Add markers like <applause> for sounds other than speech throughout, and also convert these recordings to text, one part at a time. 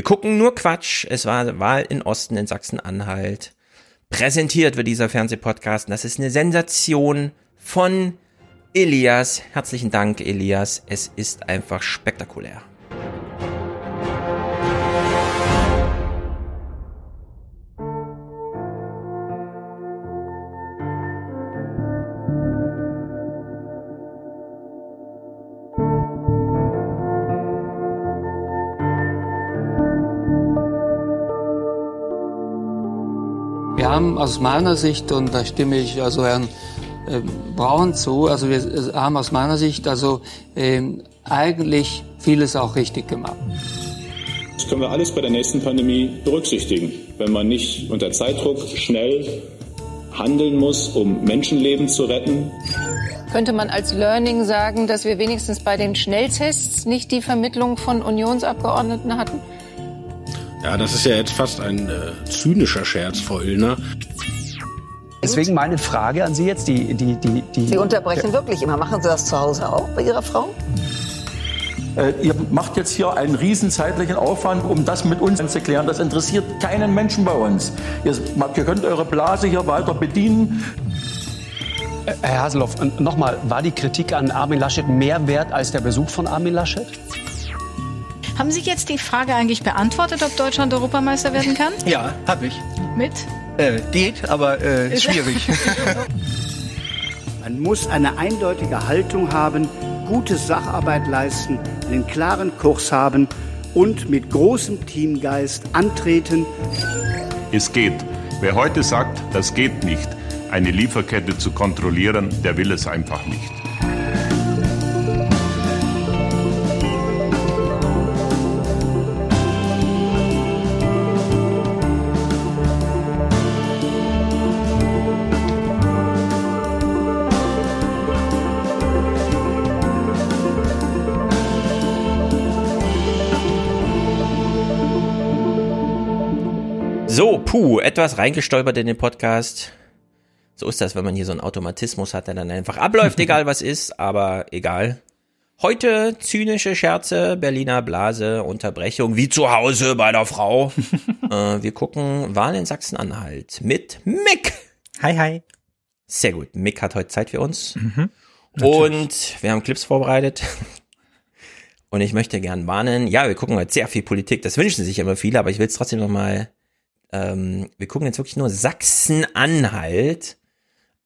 Wir gucken nur Quatsch. Es war Wahl in Osten in Sachsen-Anhalt. Präsentiert wird dieser Fernsehpodcast. Das ist eine Sensation von Elias. Herzlichen Dank, Elias. Es ist einfach spektakulär. Aus meiner Sicht, und da stimme ich also Herrn äh, Braun zu, also wir haben aus meiner Sicht also äh, eigentlich vieles auch richtig gemacht. Das können wir alles bei der nächsten Pandemie berücksichtigen. Wenn man nicht unter Zeitdruck schnell handeln muss, um Menschenleben zu retten. Könnte man als Learning sagen, dass wir wenigstens bei den Schnelltests nicht die Vermittlung von Unionsabgeordneten hatten? Ja, das ist ja jetzt fast ein äh, zynischer Scherz, Frau Illner. Deswegen meine Frage an Sie jetzt, die, die, die, die Sie unterbrechen wirklich immer. Machen Sie das zu Hause auch bei Ihrer Frau? Äh, ihr macht jetzt hier einen riesen zeitlichen Aufwand, um das mit uns zu klären. Das interessiert keinen Menschen bei uns. Ihr, ihr könnt eure Blase hier weiter bedienen. Äh, Herr Haseloff, nochmal, war die Kritik an Armin Laschet mehr wert als der Besuch von Armin Laschet? Haben Sie jetzt die Frage eigentlich beantwortet, ob Deutschland Europameister werden kann? Ja, habe ich. Mit? Äh, geht, aber äh, <laughs> schwierig. Man muss eine eindeutige Haltung haben, gute Sacharbeit leisten, einen klaren Kurs haben und mit großem Teamgeist antreten. Es geht. Wer heute sagt, das geht nicht, eine Lieferkette zu kontrollieren, der will es einfach nicht. So, puh, etwas reingestolpert in den Podcast. So ist das, wenn man hier so einen Automatismus hat, der dann einfach abläuft, <laughs> egal was ist, aber egal. Heute zynische Scherze, Berliner Blase, Unterbrechung, wie zu Hause bei der Frau. <laughs> äh, wir gucken Wahl in Sachsen-Anhalt mit Mick. Hi, hi. Sehr gut. Mick hat heute Zeit für uns. Mhm, und wir haben Clips vorbereitet. Und ich möchte gern warnen, ja, wir gucken heute sehr viel Politik, das wünschen sich immer viele, aber ich will es trotzdem nochmal, ähm, wir gucken jetzt wirklich nur Sachsen-Anhalt.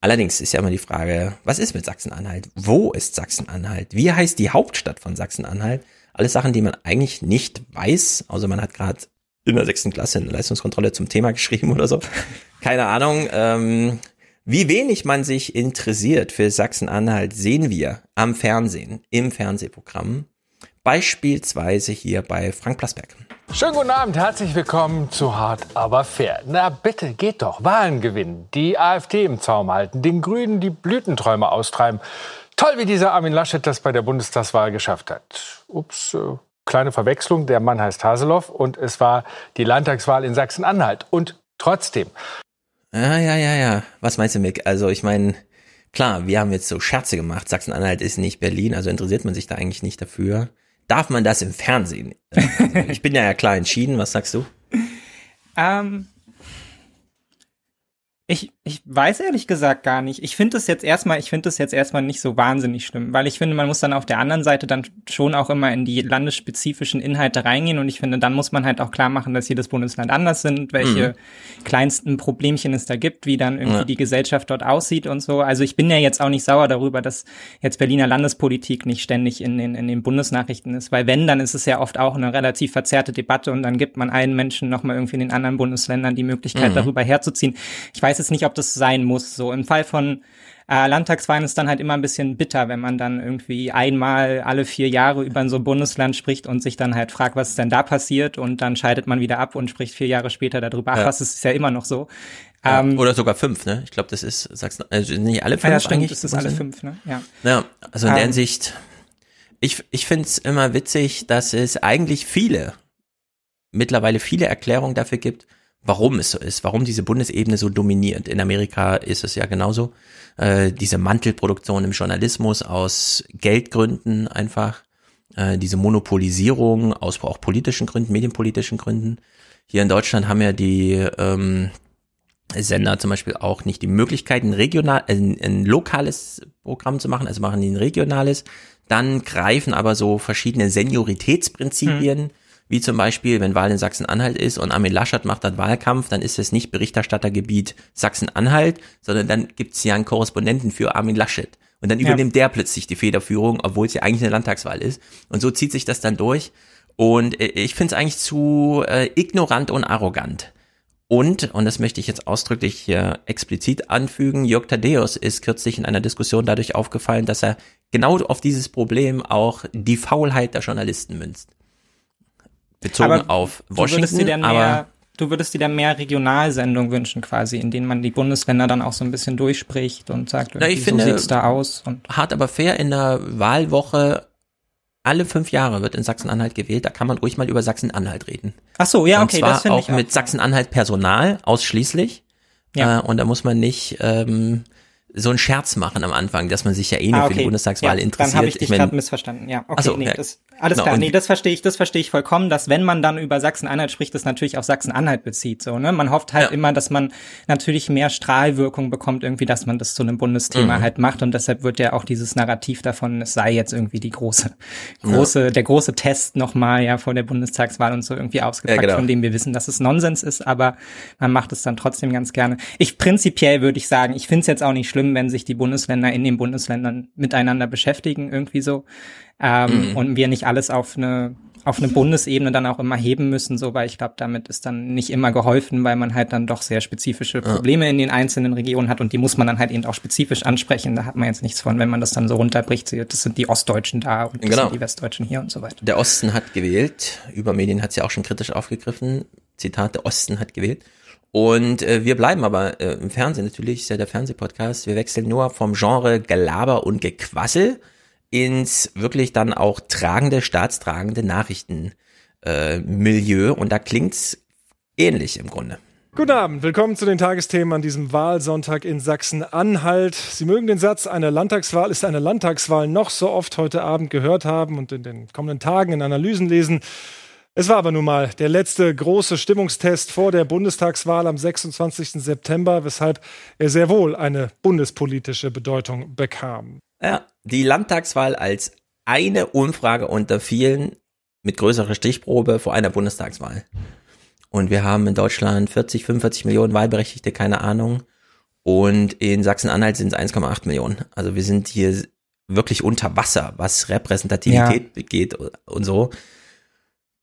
Allerdings ist ja immer die Frage, was ist mit Sachsen-Anhalt? Wo ist Sachsen-Anhalt? Wie heißt die Hauptstadt von Sachsen-Anhalt? Alles Sachen, die man eigentlich nicht weiß, außer man hat gerade in der sechsten Klasse eine Leistungskontrolle zum Thema geschrieben oder so. <laughs> Keine Ahnung. Ähm, wie wenig man sich interessiert für Sachsen-Anhalt, sehen wir am Fernsehen, im Fernsehprogramm. Beispielsweise hier bei Frank Plasberg. Schönen guten Abend, herzlich willkommen zu Hart aber fair. Na bitte, geht doch, Wahlen gewinnen, die AfD im Zaum halten, den Grünen die Blütenträume austreiben. Toll, wie dieser Armin Laschet das bei der Bundestagswahl geschafft hat. Ups, äh, kleine Verwechslung, der Mann heißt Haseloff und es war die Landtagswahl in Sachsen-Anhalt. Und trotzdem. Ja, ja, ja, ja. Was meinst du, Mick? Also ich meine, klar, wir haben jetzt so Scherze gemacht. Sachsen-Anhalt ist nicht Berlin, also interessiert man sich da eigentlich nicht dafür darf man das im Fernsehen? Also <laughs> ich bin ja klar entschieden. Was sagst du? Ähm, ich, ich weiß ehrlich gesagt gar nicht. Ich finde das jetzt erstmal, ich finde das jetzt erstmal nicht so wahnsinnig schlimm, weil ich finde, man muss dann auf der anderen Seite dann schon auch immer in die landesspezifischen Inhalte reingehen und ich finde, dann muss man halt auch klar machen, dass jedes Bundesland anders sind, welche mhm. kleinsten Problemchen es da gibt, wie dann irgendwie ja. die Gesellschaft dort aussieht und so. Also ich bin ja jetzt auch nicht sauer darüber, dass jetzt Berliner Landespolitik nicht ständig in den, in den Bundesnachrichten ist, weil wenn, dann ist es ja oft auch eine relativ verzerrte Debatte und dann gibt man einen Menschen nochmal irgendwie in den anderen Bundesländern die Möglichkeit, mhm. darüber herzuziehen. Ich weiß jetzt nicht, ob das sein muss. So im Fall von äh, Landtagswahlen ist dann halt immer ein bisschen bitter, wenn man dann irgendwie einmal alle vier Jahre über so ein Bundesland spricht und sich dann halt fragt, was ist denn da passiert und dann scheidet man wieder ab und spricht vier Jahre später darüber. Ach, ja. was ist ja immer noch so. Ähm, oder sogar fünf, ne? Ich glaube, das ist, sagst du, also nicht alle fünf ja, stimmt, eigentlich. Das ist alle fünf, ne? Ja. Ja, also in ähm, der Hinsicht, ich, ich finde es immer witzig, dass es eigentlich viele, mittlerweile viele Erklärungen dafür gibt, warum es so ist, warum diese Bundesebene so dominiert. In Amerika ist es ja genauso. Äh, diese Mantelproduktion im Journalismus aus Geldgründen einfach. äh, diese Monopolisierung aus auch politischen Gründen, medienpolitischen Gründen. Hier in Deutschland haben ja die ähm, Sender zum Beispiel auch nicht die Möglichkeit, ein regional, ein, ein lokales Programm zu machen, also machen die ein regionales. Dann greifen aber so verschiedene Senioritätsprinzipien, mhm. Wie zum Beispiel, wenn Wahl in Sachsen-Anhalt ist und Armin Laschet macht dann Wahlkampf, dann ist es nicht Berichterstattergebiet Sachsen-Anhalt, sondern dann gibt es ja einen Korrespondenten für Armin Laschet. Und dann übernimmt ja. der plötzlich die Federführung, obwohl es ja eigentlich eine Landtagswahl ist. Und so zieht sich das dann durch. Und äh, ich finde es eigentlich zu äh, ignorant und arrogant. Und, und das möchte ich jetzt ausdrücklich hier explizit anfügen, Jörg Thaddeus ist kürzlich in einer Diskussion dadurch aufgefallen, dass er genau auf dieses Problem auch die Faulheit der Journalisten münzt. Bezogen aber auf Washington, aber du würdest dir dann mehr Regionalsendungen wünschen quasi, in denen man die Bundesländer dann auch so ein bisschen durchspricht und sagt, Na, ich so finde, sieht's da aus. Und hart aber fair in der Wahlwoche alle fünf Jahre wird in Sachsen-Anhalt gewählt, da kann man ruhig mal über Sachsen-Anhalt reden. Ach so, ja, okay, und zwar das auch, auch mit Sachsen-Anhalt Personal ausschließlich. Ja. Äh, und da muss man nicht ähm, so einen Scherz machen am Anfang, dass man sich ja eh nur ah, okay. für die Bundestagswahl ja, interessiert. Dann habe ich dich gerade missverstanden. Ja, okay, so, nee, ja. das, alles genau, klar. Nee, das verstehe ich, das verstehe ich vollkommen, dass wenn man dann über Sachsen-Anhalt spricht, das natürlich auf Sachsen-Anhalt bezieht. So, ne? Man hofft halt ja. immer, dass man natürlich mehr Strahlwirkung bekommt, irgendwie, dass man das zu einem Bundesthema mhm. halt macht. Und deshalb wird ja auch dieses Narrativ davon, es sei jetzt irgendwie die große, große, der große Test nochmal ja vor der Bundestagswahl und so irgendwie ausgepackt, genau. von dem wir wissen, dass es Nonsens ist, aber man macht es dann trotzdem ganz gerne. Ich prinzipiell würde ich sagen, ich finde es jetzt auch nicht schlimm, wenn sich die Bundes Bundesländer in den Bundesländern miteinander beschäftigen, irgendwie so. Ähm, mhm. Und wir nicht alles auf eine auf eine Bundesebene dann auch immer heben müssen, so, weil ich glaube, damit ist dann nicht immer geholfen, weil man halt dann doch sehr spezifische Probleme ja. in den einzelnen Regionen hat und die muss man dann halt eben auch spezifisch ansprechen. Da hat man jetzt nichts von, wenn man das dann so runterbricht. Das sind die Ostdeutschen da und das genau. sind die Westdeutschen hier und so weiter. Der Osten hat gewählt. Über Medien hat sie ja auch schon kritisch aufgegriffen. Zitat, der Osten hat gewählt. Und äh, wir bleiben aber äh, im Fernsehen natürlich, ist ja der Fernsehpodcast. Wir wechseln nur vom Genre Gelaber und Gequassel ins wirklich dann auch tragende, staatstragende Nachrichtenmilieu. Äh, und da klingt's ähnlich im Grunde. Guten Abend, willkommen zu den Tagesthemen an diesem Wahlsonntag in Sachsen-Anhalt. Sie mögen den Satz, eine Landtagswahl ist eine Landtagswahl noch so oft heute Abend gehört haben und in den kommenden Tagen in Analysen lesen. Es war aber nun mal der letzte große Stimmungstest vor der Bundestagswahl am 26. September, weshalb er sehr wohl eine bundespolitische Bedeutung bekam. Ja, die Landtagswahl als eine Umfrage unter vielen mit größerer Stichprobe vor einer Bundestagswahl. Und wir haben in Deutschland 40, 45 Millionen Wahlberechtigte, keine Ahnung. Und in Sachsen-Anhalt sind es 1,8 Millionen. Also wir sind hier wirklich unter Wasser, was Repräsentativität ja. geht und so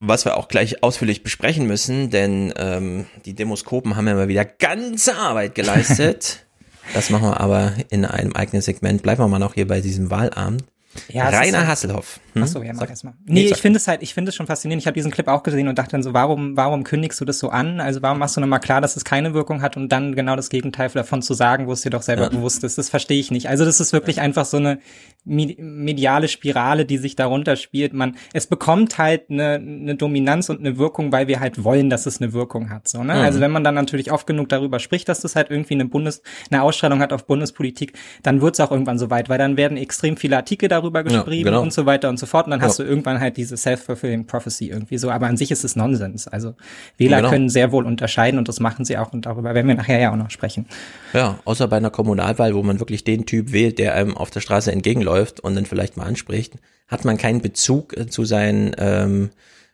was wir auch gleich ausführlich besprechen müssen, denn ähm, die Demoskopen haben ja mal wieder ganze Arbeit geleistet. <laughs> das machen wir aber in einem eigenen Segment. Bleiben wir mal noch hier bei diesem Wahlabend. Ja, Rainer Hasselhoff. Hm? Achso, ja, mach erst mal. Nee, ich finde es halt, ich finde es schon faszinierend. Ich habe diesen Clip auch gesehen und dachte dann so, warum, warum kündigst du das so an? Also warum machst du nochmal klar, dass es keine Wirkung hat und dann genau das Gegenteil davon zu sagen, wo es dir doch selber ja. bewusst ist? Das verstehe ich nicht. Also das ist wirklich einfach so eine mediale Spirale, die sich darunter spielt. Man, es bekommt halt eine, eine Dominanz und eine Wirkung, weil wir halt wollen, dass es eine Wirkung hat. So, ne? Mhm. Also wenn man dann natürlich oft genug darüber spricht, dass das halt irgendwie eine Bundes, eine Ausstrahlung hat auf Bundespolitik, dann wird es auch irgendwann so weit, weil dann werden extrem viele Artikel darüber geschrieben ja, genau. und so weiter und so fort. Und dann dann hast ja. du irgendwann halt diese self-fulfilling prophecy irgendwie so. Aber an sich ist es Nonsens. Also Wähler genau. können sehr wohl unterscheiden und das machen sie auch und darüber werden wir nachher ja auch noch sprechen. Ja, außer bei einer Kommunalwahl, wo man wirklich den Typ wählt, der einem auf der Straße entgegenläuft und dann vielleicht mal anspricht, hat man keinen Bezug äh, zu seinen ähm,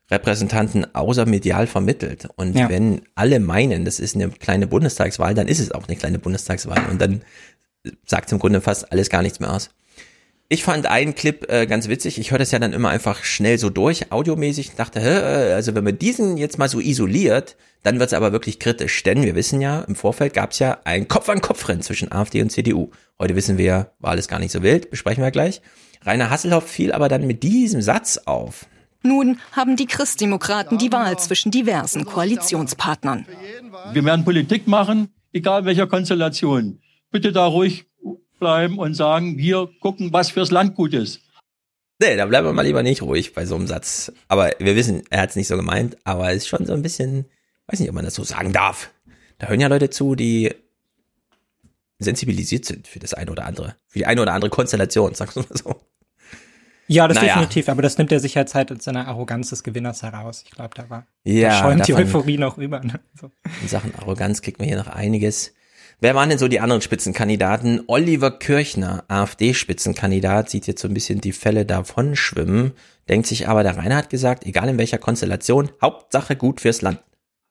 Repräsentanten außer medial vermittelt. Und ja. wenn alle meinen, das ist eine kleine Bundestagswahl, dann ist es auch eine kleine Bundestagswahl. Und dann sagt im Grunde fast alles gar nichts mehr aus. Ich fand einen Clip äh, ganz witzig. Ich höre das ja dann immer einfach schnell so durch, audiomäßig. dachte, hä, äh, also wenn man diesen jetzt mal so isoliert, dann wird es aber wirklich kritisch. Denn wir wissen ja, im Vorfeld gab es ja ein Kopf-an-Kopf-Rennen zwischen AfD und CDU. Heute wissen wir, war alles gar nicht so wild, besprechen wir gleich. Rainer Hasselhoff fiel aber dann mit diesem Satz auf. Nun haben die Christdemokraten die Wahl zwischen diversen Koalitionspartnern. Wir werden Politik machen, egal welcher Konstellation. Bitte da ruhig bleiben und sagen, wir gucken, was fürs Land gut ist. Nee, da bleiben wir mal lieber nicht ruhig bei so einem Satz. Aber wir wissen, er hat es nicht so gemeint, aber es ist schon so ein bisschen, weiß nicht, ob man das so sagen darf. Da hören ja Leute zu, die sensibilisiert sind für das eine oder andere, für die eine oder andere Konstellation, <laughs> sagst du mal so. Ja, das Naja. definitiv, aber das nimmt er sich halt halt in seiner Arroganz des Gewinners heraus. Ich glaube, da war Ja, da schäumt die Euphorie noch rüber. Ne? So. In Sachen Arroganz kriegt man hier noch einiges. Wer waren denn so die anderen Spitzenkandidaten? Oliver Kirchner, AfD-Spitzenkandidat, sieht jetzt so ein bisschen die Fälle davon schwimmen, denkt sich aber, der Rainer hat gesagt, egal in welcher Konstellation, Hauptsache gut fürs Land.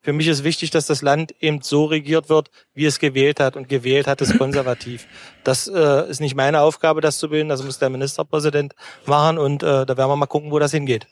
Für mich ist wichtig, dass das Land eben so regiert wird, wie es gewählt hat. Und gewählt hat es <laughs> konservativ. Das äh, ist nicht meine Aufgabe, das zu bilden. Das muss der Ministerpräsident machen. Und äh, da werden wir mal gucken, wo das hingeht.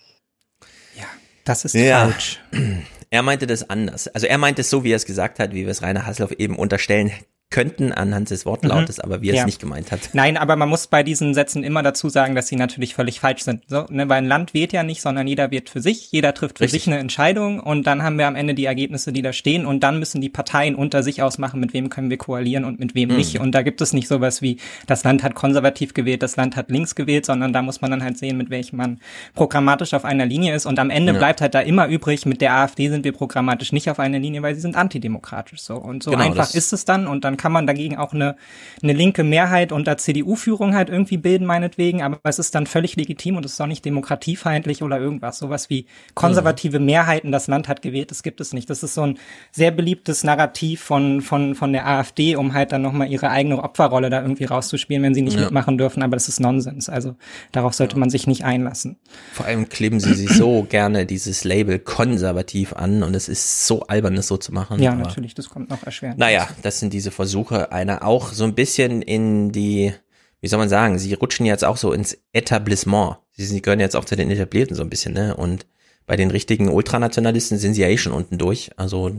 Das ist Ja. falsch. <clears throat> Er meinte das anders. Also er meinte es so, wie er es gesagt hat, wie wir es Rainer Hasselhoff eben unterstellen könnten anhand des Wortlautes, aber wie er Mhm. Ja. es nicht gemeint hat. Nein, aber man muss bei diesen Sätzen immer dazu sagen, dass sie natürlich völlig falsch sind. So, ne, weil ein Land wählt ja nicht, sondern jeder wählt für sich, jeder trifft für Richtig. sich eine Entscheidung und dann haben wir am Ende die Ergebnisse, die da stehen und dann müssen die Parteien unter sich ausmachen, mit wem können wir koalieren und mit wem Mhm. nicht. Und da gibt es nicht sowas wie, das Land hat konservativ gewählt, das Land hat links gewählt, sondern da muss man dann halt sehen, mit welchem man programmatisch auf einer Linie ist. Und am Ende Ja. bleibt halt da immer übrig, mit der AfD sind wir programmatisch nicht auf einer Linie, weil sie sind antidemokratisch. So. Und so Genau, einfach ist es dann und dann kann man dagegen auch eine, eine linke Mehrheit unter CDU-Führung halt irgendwie bilden, meinetwegen, aber es ist dann völlig legitim und es ist auch nicht demokratiefeindlich oder irgendwas. Sowas wie konservative Mehrheiten, das Land hat gewählt, das gibt es nicht. Das ist so ein sehr beliebtes Narrativ von, von, von der AfD, um halt dann nochmal ihre eigene Opferrolle da irgendwie rauszuspielen, wenn sie nicht Ja. mitmachen dürfen, aber das ist Nonsens. Also darauf sollte man sich nicht einlassen. Vor allem kleben sie sich so <clears throat> gerne dieses Label konservativ an und es ist so albern, das so zu machen. Ja, natürlich, das kommt noch erschwerend. Naja, das sind diese Versuche einer auch so ein bisschen in die, wie soll man sagen, sie rutschen jetzt auch so ins Etablissement. Sie, sie gehören jetzt auch zu den Etablierten so ein bisschen, ne? Und bei den richtigen Ultranationalisten sind sie ja eh schon unten durch. Also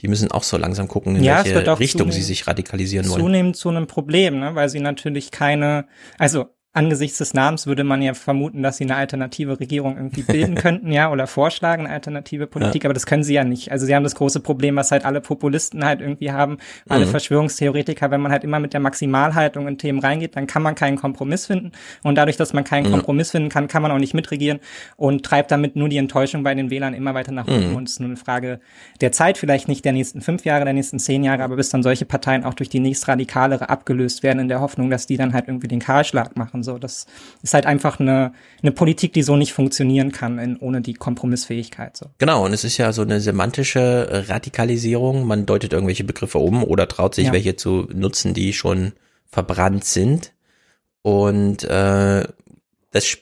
die müssen auch so langsam gucken, in Ja, welche Richtung sie sich radikalisieren wollen. zunehmend zu einem Problem, ne? weil sie natürlich keine, also angesichts des Namens würde man ja vermuten, dass sie eine alternative Regierung irgendwie <laughs> bilden könnten, ja, oder vorschlagen, eine alternative Politik, aber das können sie ja nicht. Also sie haben das große Problem, was halt alle Populisten halt irgendwie haben, alle Mhm. Verschwörungstheoretiker, wenn man halt immer mit der Maximalhaltung in Themen reingeht, dann kann man keinen Kompromiss finden und dadurch, dass man keinen Mhm. Kompromiss finden kann, kann man auch nicht mitregieren und treibt damit nur die Enttäuschung bei den Wählern immer weiter nach oben Mhm. und es ist nur eine Frage der Zeit, vielleicht nicht der nächsten fünf Jahre, der nächsten zehn Jahre, aber bis dann solche Parteien auch durch die nächst radikalere abgelöst werden, in der Hoffnung, dass die dann halt irgendwie den Kahlschlag machen. So, das ist halt einfach eine, eine Politik, die so nicht funktionieren kann, in, ohne die Kompromissfähigkeit. So. Genau, und es ist ja so eine semantische Radikalisierung. Man deutet irgendwelche Begriffe um oder traut sich Ja. welche zu nutzen, die schon verbrannt sind. Und äh, das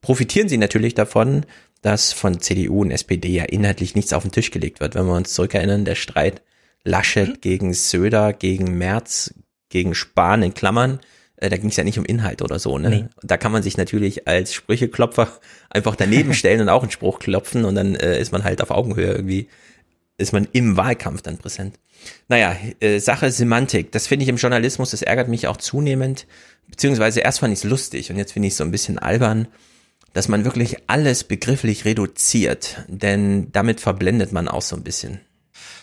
profitieren sie natürlich davon, dass von CDU und SPD ja inhaltlich nichts auf den Tisch gelegt wird. Wenn wir uns zurückerinnern, der Streit Laschet gegen Söder, gegen Merz, gegen Spahn in Klammern, da ging es ja nicht um Inhalt oder so. Ne? Nee. Da kann man sich natürlich als Sprücheklopfer <laughs> einfach daneben stellen und auch einen Spruch klopfen und dann äh, ist man halt auf Augenhöhe irgendwie, ist man im Wahlkampf dann präsent. Naja, äh, Sache Semantik, das finde ich im Journalismus, das ärgert mich auch zunehmend, beziehungsweise erst fand ich es lustig und jetzt finde ich es so ein bisschen albern, dass man wirklich alles begrifflich reduziert, denn damit verblendet man auch so ein bisschen.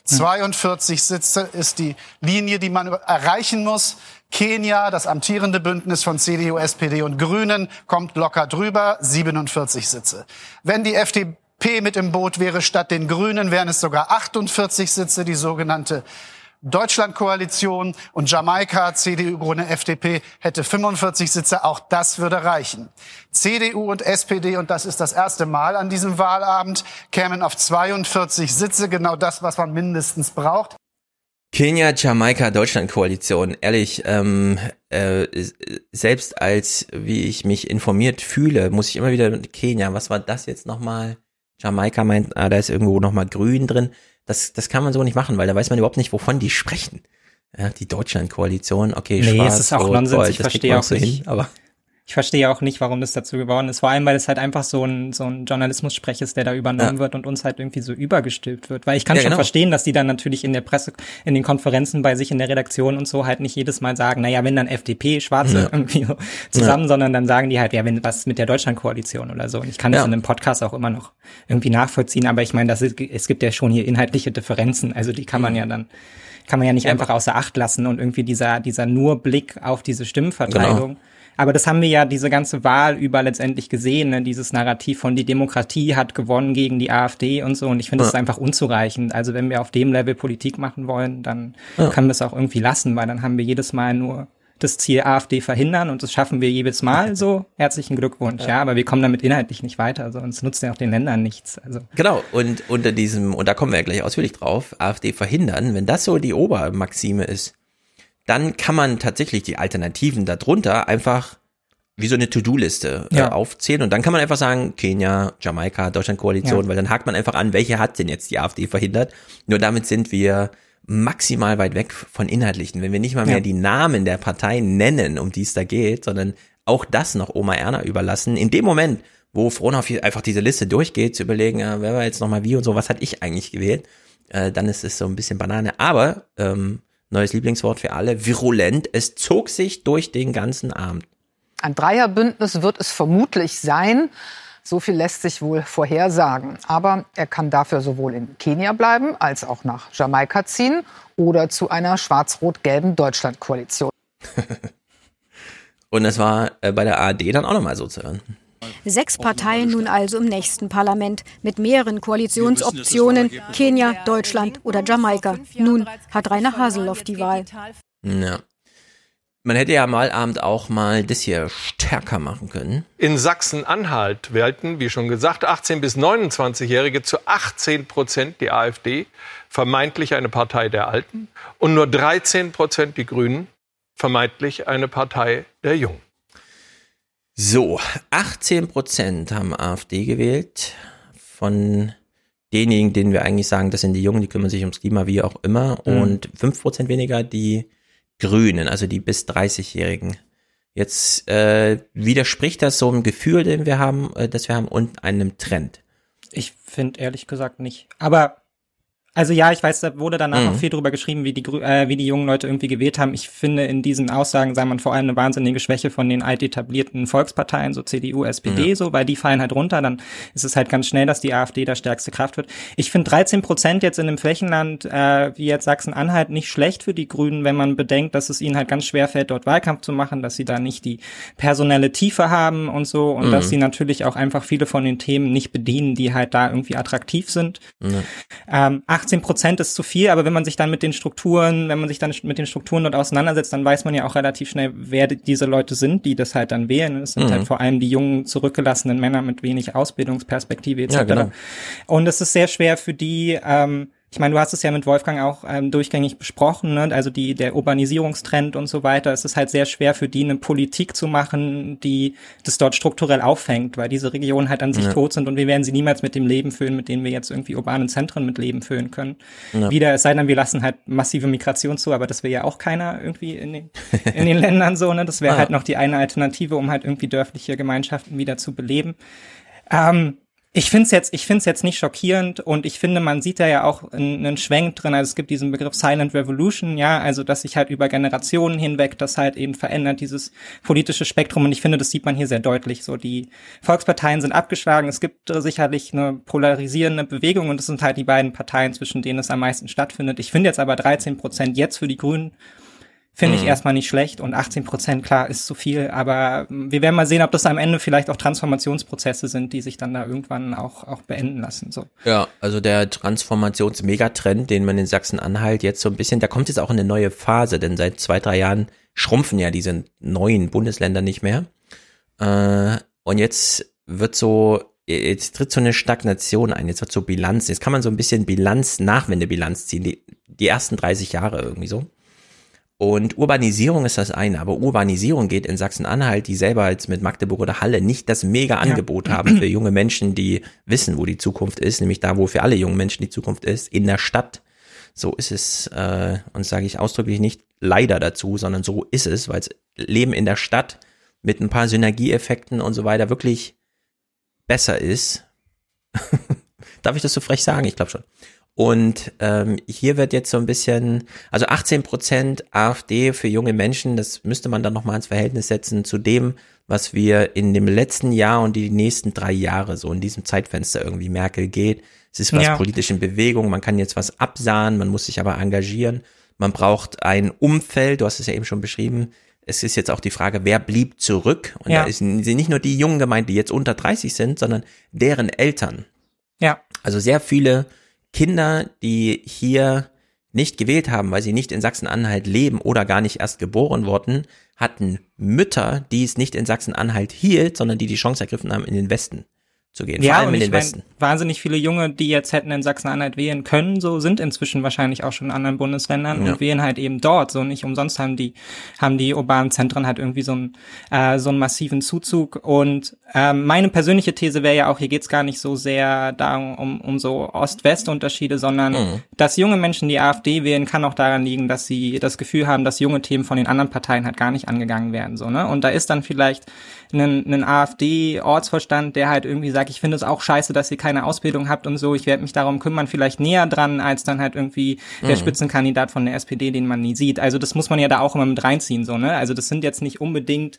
42 Sitze ist die Linie, die man erreichen muss. Kenia, das amtierende Bündnis von CDU, SPD und Grünen, kommt locker drüber, 47 Sitze. Wenn die FDP mit im Boot wäre statt den Grünen, wären es sogar 48 Sitze, die sogenannte Deutschlandkoalition und Jamaika, CDU, Grüne, FDP hätte 45 Sitze. Auch das würde reichen. CDU und SPD, und das ist das erste Mal an diesem Wahlabend, kämen auf 42 Sitze. Genau das, was man mindestens braucht. Kenia, Jamaika, Deutschland-Koalition. Ehrlich, ähm, äh, selbst als, wie ich mich informiert fühle, muss ich immer wieder, Kenia, was war das jetzt nochmal? Jamaika meint, ah, da ist irgendwo nochmal grün drin. Das, das kann man so nicht machen, weil da weiß man überhaupt nicht, wovon die sprechen. Ja, die Deutschland-Koalition, okay, Nee, schwarz, es ist auch rot, Nonsens, ich verstehe auch so nicht. hin, aber Ich verstehe auch nicht, warum das dazu geworden ist. Vor allem, weil es halt einfach so ein, so ein Journalismus-Sprech ist, der da übernommen Ja. wird und uns halt irgendwie so übergestülpt wird. Weil ich kann Ja, schon genau. verstehen, dass die dann natürlich in der Presse, in den Konferenzen bei sich in der Redaktion und so halt nicht jedes Mal sagen, naja, wenn dann FDP, Schwarze Ja. irgendwie so zusammen, sondern dann sagen die halt, ja, wenn was mit der Deutschlandkoalition oder so. Und ich kann das in einem Podcast auch immer noch irgendwie nachvollziehen, aber ich meine, das ist, es gibt ja schon hier inhaltliche Differenzen, also die kann man ja dann kann man ja nicht einfach außer Acht lassen und irgendwie dieser, dieser nur Blick auf diese Stimmverteilung. Genau. Aber das haben wir ja diese ganze Wahl über letztendlich gesehen, ne? dieses Narrativ von die Demokratie hat gewonnen gegen die AfD und so. Und ich finde, das ist Ja. einfach unzureichend. Also wenn wir auf dem Level Politik machen wollen, dann Ja. können wir es auch irgendwie lassen, weil dann haben wir jedes Mal nur das Ziel AfD verhindern und das schaffen wir jedes Mal so. Herzlichen Glückwunsch, ja. ja, aber wir kommen damit inhaltlich nicht weiter, also uns nutzt ja auch den Ländern nichts. Also. Genau, und unter diesem, und da kommen wir ja gleich ausführlich drauf, AfD verhindern, wenn das so die Obermaxime ist, dann kann man tatsächlich die Alternativen darunter einfach wie so eine To-Do-Liste äh, ja. aufzählen und dann kann man einfach sagen, Kenia, Jamaika, Deutschland-Koalition, ja. weil dann hakt man einfach an, welche hat denn jetzt die AfD verhindert. Nur damit sind wir maximal weit weg von Inhaltlichen. Wenn wir nicht mal mehr ja. die Namen der Parteien nennen, um die es da geht, sondern auch das noch Oma Erna überlassen, in dem Moment, wo Frohnhoff einfach diese Liste durchgeht, zu überlegen, äh, wer war jetzt nochmal wie und so, was hatte ich eigentlich gewählt, äh, dann ist es so ein bisschen Banane. Aber, ähm, neues Lieblingswort für alle, virulent, es zog sich durch den ganzen Abend. Ein Dreierbündnis wird es vermutlich sein. So viel lässt sich wohl vorhersagen. Aber er kann dafür sowohl in Kenia bleiben als auch nach Jamaika ziehen oder zu einer schwarz-rot-gelben Deutschlandkoalition. <laughs> Und das war äh, bei der ARD dann auch nochmal so zu hören. Sechs Parteien nun also im nächsten Parlament mit mehreren Koalitionsoptionen. Kenia, Deutschland oder Jamaika. Nun hat Rainer Haseloff die Wahl. Ja. Man hätte ja mal Abend auch mal das hier stärker machen können. In Sachsen-Anhalt wählten, wie schon gesagt, 18- bis 29-Jährige zu 18 Prozent die AfD, vermeintlich eine Partei der Alten, und nur 13 Prozent die Grünen, vermeintlich eine Partei der Jungen. So, 18 Prozent haben AfD gewählt von denjenigen, denen wir eigentlich sagen, das sind die Jungen, die kümmern sich ums Klima, wie auch immer, mhm. und 5 Prozent weniger die Grünen, also die bis 30-Jährigen. Jetzt äh, widerspricht das so einem Gefühl, den wir haben, äh, das wir haben, und einem Trend. Ich finde ehrlich gesagt nicht. Aber also ja, ich weiß, da wurde danach mhm. auch viel drüber geschrieben, wie die, äh, wie die jungen Leute irgendwie gewählt haben. Ich finde, in diesen Aussagen sei man vor allem eine wahnsinnige Schwäche von den alt etablierten Volksparteien, so CDU, SPD, ja. so, weil die fallen halt runter. Dann ist es halt ganz schnell, dass die AfD da stärkste Kraft wird. Ich finde 13 Prozent jetzt in einem Flächenland äh, wie jetzt Sachsen-Anhalt nicht schlecht für die Grünen, wenn man bedenkt, dass es ihnen halt ganz schwer fällt, dort Wahlkampf zu machen, dass sie da nicht die personelle Tiefe haben und so und mhm. dass sie natürlich auch einfach viele von den Themen nicht bedienen, die halt da irgendwie attraktiv sind. Mhm. Ähm, 18 Prozent ist zu viel, aber wenn man sich dann mit den Strukturen, wenn man sich dann mit den Strukturen dort auseinandersetzt, dann weiß man ja auch relativ schnell, wer diese Leute sind, die das halt dann wählen. Es sind halt mhm. halt vor allem die jungen, zurückgelassenen Männer mit wenig Ausbildungsperspektive etc. Ja, genau. Und es ist sehr schwer für die, ähm, ich meine, du hast es ja mit Wolfgang auch ähm, durchgängig besprochen, ne? also die, der Urbanisierungstrend und so weiter. Es ist halt sehr schwer für die eine Politik zu machen, die das dort strukturell auffängt, weil diese Regionen halt an sich ja. tot sind und wir werden sie niemals mit dem Leben füllen, mit denen wir jetzt irgendwie urbanen Zentren mit Leben füllen können. Ja. Wieder, es sei denn, wir lassen halt massive Migration zu, aber das will ja auch keiner irgendwie in den, in den <laughs> Ländern so, ne? Das wäre ah. halt noch die eine Alternative, um halt irgendwie dörfliche Gemeinschaften wieder zu beleben. Ähm, ich finde es jetzt, ich find's jetzt nicht schockierend und ich finde, man sieht da ja auch einen Schwenk drin. Also es gibt diesen Begriff Silent Revolution, ja, also dass sich halt über Generationen hinweg das halt eben verändert, dieses politische Spektrum. Und ich finde, das sieht man hier sehr deutlich. So die Volksparteien sind abgeschlagen. Es gibt sicherlich eine polarisierende Bewegung und es sind halt die beiden Parteien, zwischen denen es am meisten stattfindet. Ich finde jetzt aber 13 Prozent jetzt für die Grünen Finde ich mhm. erstmal nicht schlecht und 18 Prozent, klar, ist zu viel, aber wir werden mal sehen, ob das am Ende vielleicht auch Transformationsprozesse sind, die sich dann da irgendwann auch, auch beenden lassen. So. Ja, also der Transformationsmegatrend, den man in Sachsen-Anhalt jetzt so ein bisschen, da kommt jetzt auch eine neue Phase, denn seit zwei, drei Jahren schrumpfen ja diese neuen Bundesländer nicht mehr. Äh, und jetzt wird so, jetzt tritt so eine Stagnation ein, jetzt wird so Bilanz, jetzt kann man so ein bisschen Bilanz, Nachwendebilanz ziehen, die, die ersten 30 Jahre irgendwie so. Und Urbanisierung ist das eine, aber Urbanisierung geht in Sachsen-Anhalt, die selber jetzt mit Magdeburg oder Halle nicht das mega Angebot ja. <clears throat> haben für junge Menschen, die wissen, wo die Zukunft ist, nämlich da, wo für alle jungen Menschen die Zukunft ist, in der Stadt. So ist es, äh, und sage ich ausdrücklich nicht leider dazu, sondern so ist es, weil Leben in der Stadt mit ein paar Synergieeffekten und so weiter wirklich besser ist. <laughs> Darf ich das so frech sagen? Ich glaube schon. Und ähm, hier wird jetzt so ein bisschen, also 18 Prozent AfD für junge Menschen, das müsste man dann nochmal ins Verhältnis setzen zu dem, was wir in dem letzten Jahr und die nächsten drei Jahre so in diesem Zeitfenster irgendwie Merkel geht. Es ist was ja. politisch in Bewegung, man kann jetzt was absahen, man muss sich aber engagieren. Man braucht ein Umfeld, du hast es ja eben schon beschrieben. Es ist jetzt auch die Frage, wer blieb zurück? Und ja. da sind nicht nur die Jungen gemeint, die jetzt unter 30 sind, sondern deren Eltern. Ja. Also sehr viele Kinder, die hier nicht gewählt haben, weil sie nicht in Sachsen-Anhalt leben oder gar nicht erst geboren wurden, hatten Mütter, die es nicht in Sachsen-Anhalt hielt, sondern die die Chance ergriffen haben, in den Westen zu gehen. Ja, Vor allem in den mein, Westen. Wahnsinnig viele Junge, die jetzt hätten in Sachsen-Anhalt wählen können, so sind inzwischen wahrscheinlich auch schon in anderen Bundesländern ja. und wählen halt eben dort. So nicht umsonst haben die haben die urbanen Zentren halt irgendwie so einen äh, so einen massiven Zuzug. Und ähm, meine persönliche These wäre ja auch, hier geht's gar nicht so sehr darum um, um so Ost-West-Unterschiede, sondern mhm. dass junge Menschen die AfD wählen, kann auch daran liegen, dass sie das Gefühl haben, dass junge Themen von den anderen Parteien halt gar nicht angegangen werden. So ne und da ist dann vielleicht einen, einen AfD-Ortsvorstand, der halt irgendwie sagt, ich finde es auch scheiße, dass ihr keine Ausbildung habt und so, ich werde mich darum kümmern, vielleicht näher dran, als dann halt irgendwie mhm. der Spitzenkandidat von der SPD, den man nie sieht. Also das muss man ja da auch immer mit reinziehen, so, ne? Also das sind jetzt nicht unbedingt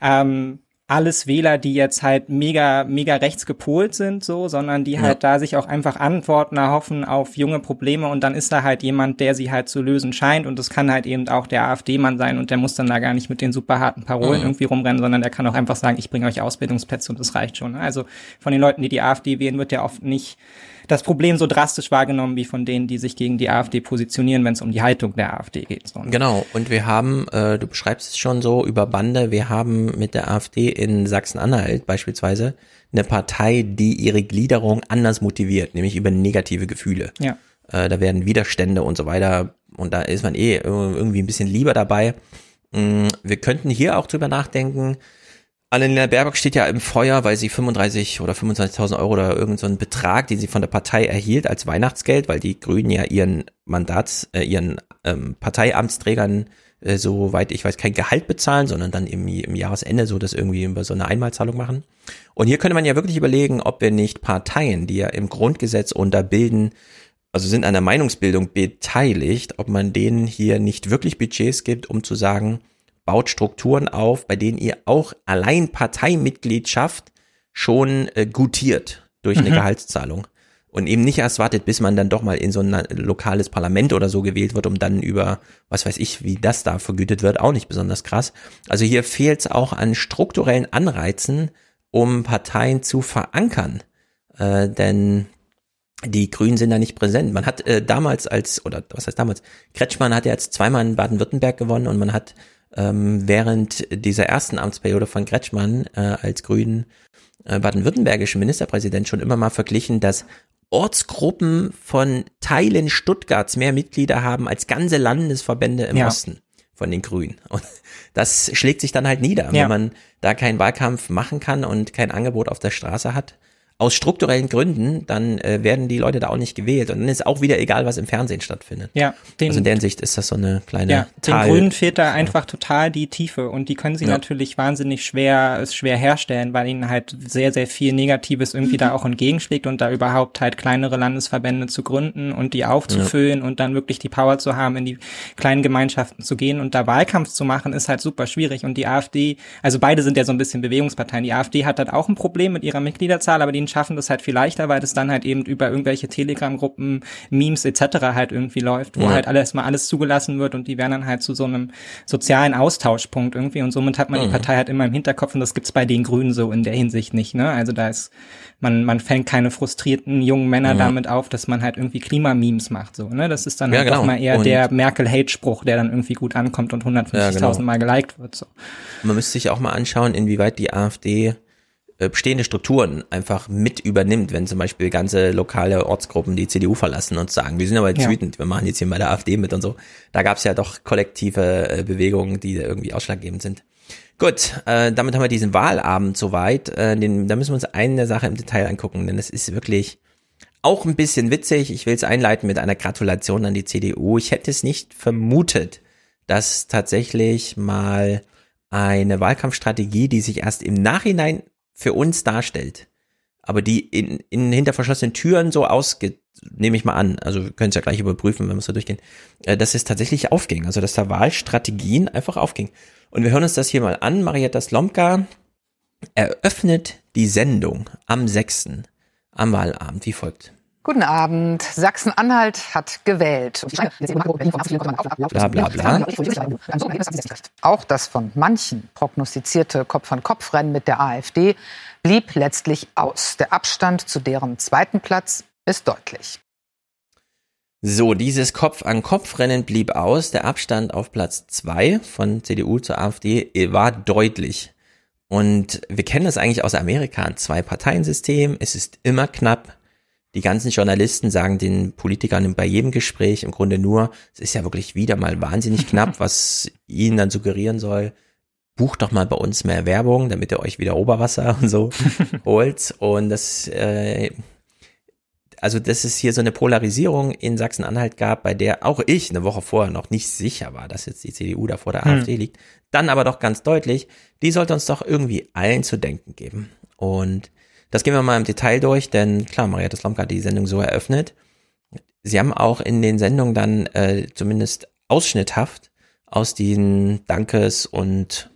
ähm, alles Wähler, die jetzt halt mega, mega rechts gepolt sind, so, sondern die ja. halt da sich auch einfach Antworten erhoffen auf junge Probleme und dann ist da halt jemand, der sie halt zu lösen scheint und das kann halt eben auch der AfD-Mann sein und der muss dann da gar nicht mit den super harten Parolen mhm. irgendwie rumrennen, sondern der kann auch einfach sagen, ich bringe euch Ausbildungsplätze und das reicht schon. Also von den Leuten, die die AfD wählen, wird ja oft nicht das Problem so drastisch wahrgenommen wie von denen, die sich gegen die AfD positionieren, wenn es um die Haltung der AfD geht. So. Ne? Genau, und wir haben, äh, du beschreibst es schon so über Bande, wir haben mit der AfD in Sachsen-Anhalt beispielsweise eine Partei, die ihre Gliederung anders motiviert, nämlich über negative Gefühle. Ja. Äh, da werden Widerstände und so weiter und da ist man eh irgendwie ein bisschen lieber dabei. Mm, wir könnten hier auch drüber nachdenken, Annalena Baerbock steht ja im Feuer, weil sie 35 oder 25.000 Euro oder irgendeinen so Betrag, den sie von der Partei erhielt als Weihnachtsgeld, weil die Grünen ja ihren Mandats, äh, ihren ähm, Parteiamtsträgern äh, soweit ich weiß, kein Gehalt bezahlen, sondern dann im, im Jahresende so das irgendwie über so eine Einmalzahlung machen. Und hier könnte man ja wirklich überlegen, ob wir nicht Parteien, die ja im Grundgesetz unterbilden, also sind an der Meinungsbildung beteiligt, ob man denen hier nicht wirklich Budgets gibt, um zu sagen, baut Strukturen auf, bei denen ihr auch allein Parteimitgliedschaft schon äh, gutiert durch eine mhm. Gehaltszahlung. Und eben nicht erst wartet, bis man dann doch mal in so ein lokales Parlament oder so gewählt wird, um dann über, was weiß ich, wie das da vergütet wird, auch nicht besonders krass. Also hier fehlt es auch an strukturellen Anreizen, um Parteien zu verankern. Äh, denn die Grünen sind da nicht präsent. Man hat äh, damals als, oder was heißt damals, Kretschmann hat ja jetzt zweimal in Baden-Württemberg gewonnen und man hat ähm, während dieser ersten Amtsperiode von Kretschmann äh, als Grünen äh, baden-württembergische Ministerpräsident schon immer mal verglichen, dass Ortsgruppen von Teilen Stuttgarts mehr Mitglieder haben als ganze Landesverbände im ja. Osten von den Grünen. Und das schlägt sich dann halt nieder, ja. wenn man da keinen Wahlkampf machen kann und kein Angebot auf der Straße hat aus strukturellen Gründen, dann äh, werden die Leute da auch nicht gewählt. Und dann ist auch wieder egal, was im Fernsehen stattfindet. Ja, den, also in der Hinsicht ist das so eine kleine ja, Tal. Den Grünen fehlt da einfach total die Tiefe. Und die können sie ja. natürlich wahnsinnig schwer, schwer herstellen, weil ihnen halt sehr, sehr viel Negatives irgendwie mhm. da auch entgegenschlägt und da überhaupt halt kleinere Landesverbände zu gründen und die aufzufüllen und dann wirklich die Power zu haben, in die kleinen Gemeinschaften zu gehen und da Wahlkampf zu machen, ist halt super schwierig. Und die AfD, also beide sind ja so ein bisschen Bewegungsparteien. Die AfD hat halt auch ein Problem mit ihrer Mitgliederzahl, aber die Medien schaffen das halt viel leichter, weil das dann halt eben über irgendwelche Telegram-Gruppen, Memes etc. halt irgendwie läuft, wo ja. halt alles mal alles zugelassen wird und die werden dann halt zu so einem sozialen Austauschpunkt irgendwie und somit hat man mhm. die Partei halt immer im Hinterkopf und das gibt's bei den Grünen so in der Hinsicht nicht, ne? Also da ist man man fängt keine frustrierten jungen Männer mhm. damit auf, dass man halt irgendwie Klimamemes macht so, ne? Das ist dann ja, halt genau. doch mal eher und der Merkel-Hate-Spruch, der dann irgendwie gut ankommt und 150.000 ja, genau. Mal geliked wird so. Man müsste sich auch mal anschauen, inwieweit die AfD bestehende Strukturen einfach mit übernimmt, wenn zum Beispiel ganze lokale Ortsgruppen die CDU verlassen und sagen, wir sind aber jetzt ja. wütend, wir machen jetzt hier bei der AfD mit und so. Da gab es ja doch kollektive äh, Bewegungen, die irgendwie ausschlaggebend sind. Gut, äh, damit haben wir diesen Wahlabend soweit. Äh, den, da müssen wir uns eine Sache im Detail angucken, denn es ist wirklich auch ein bisschen witzig. Ich will es einleiten mit einer Gratulation an die CDU. Ich hätte es nicht vermutet, dass tatsächlich mal eine Wahlkampfstrategie, die sich erst im Nachhinein für uns darstellt, aber die in, in hinter verschlossenen Türen so ausge, nehme ich mal an, also wir können es ja gleich überprüfen, wenn wir so durchgehen, äh, dass es tatsächlich aufging, also dass da Wahlstrategien einfach aufging. Und wir hören uns das hier mal an. Marietta Slomka eröffnet die Sendung am 6. am Wahlabend wie folgt. Guten Abend. Sachsen-Anhalt hat gewählt. Bla, bla, bla. Auch das von manchen prognostizierte Kopf-an-Kopf-Rennen mit der AfD blieb letztlich aus. Der Abstand zu deren zweiten Platz ist deutlich. So, dieses Kopf-an-Kopf-Rennen blieb aus. Der Abstand auf Platz zwei von CDU zur AfD war deutlich. Und wir kennen das eigentlich aus Amerika, ein Zwei-Parteien-System. Es ist immer knapp. Die ganzen Journalisten sagen den Politikern bei jedem Gespräch im Grunde nur, es ist ja wirklich wieder mal wahnsinnig <laughs> knapp, was ihnen dann suggerieren soll, bucht doch mal bei uns mehr Werbung, damit ihr euch wieder Oberwasser und so <laughs> holt. Und das, äh, also dass es hier so eine Polarisierung in Sachsen-Anhalt gab, bei der auch ich eine Woche vorher noch nicht sicher war, dass jetzt die CDU da vor der Hm. AfD liegt. Dann aber doch ganz deutlich, die sollte uns doch irgendwie allen zu denken geben. Und das gehen wir mal im Detail durch, denn klar, Mariette Slomka hat die Sendung so eröffnet. Sie haben auch in den Sendungen dann äh, zumindest ausschnitthaft aus den Dankes- und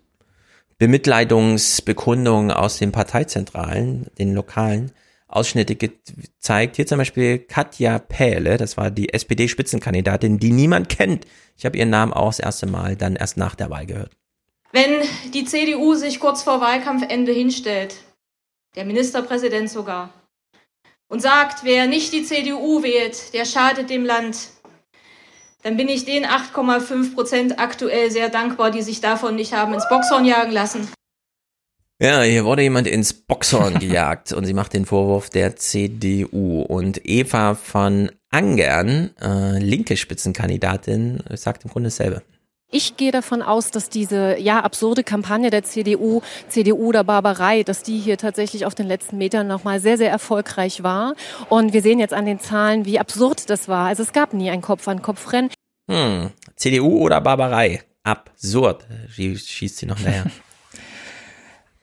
Bemitleidungsbekundungen aus den Parteizentralen, den lokalen, Ausschnitte gezeigt. Hier zum Beispiel Katja Pähle, das war die SPD-Spitzenkandidatin, die niemand kennt. Ich habe ihren Namen auch das erste Mal dann erst nach der Wahl gehört. Wenn die CDU sich kurz vor Wahlkampfende hinstellt, der Ministerpräsident sogar, und sagt, wer nicht die CDU wählt, der schadet dem Land, dann bin ich den 8,5 Prozent aktuell sehr dankbar, die sich davon nicht haben ins Boxhorn jagen lassen. Ja, hier wurde jemand ins Boxhorn <laughs> gejagt und sie macht den Vorwurf der CDU. Und Eva von Angern, äh, linke Spitzenkandidatin, sagt im Grunde dasselbe. Ich gehe davon aus, dass diese ja absurde Kampagne der CDU, CDU oder Barbarei, dass die hier tatsächlich auf den letzten Metern nochmal sehr, sehr erfolgreich war. Und wir sehen jetzt an den Zahlen, wie absurd das war. Also es gab nie ein Kopf-an-Kopf-Rennen. Hm, CDU oder Barbarei? Absurd, Schie- schießt sie noch näher. <laughs>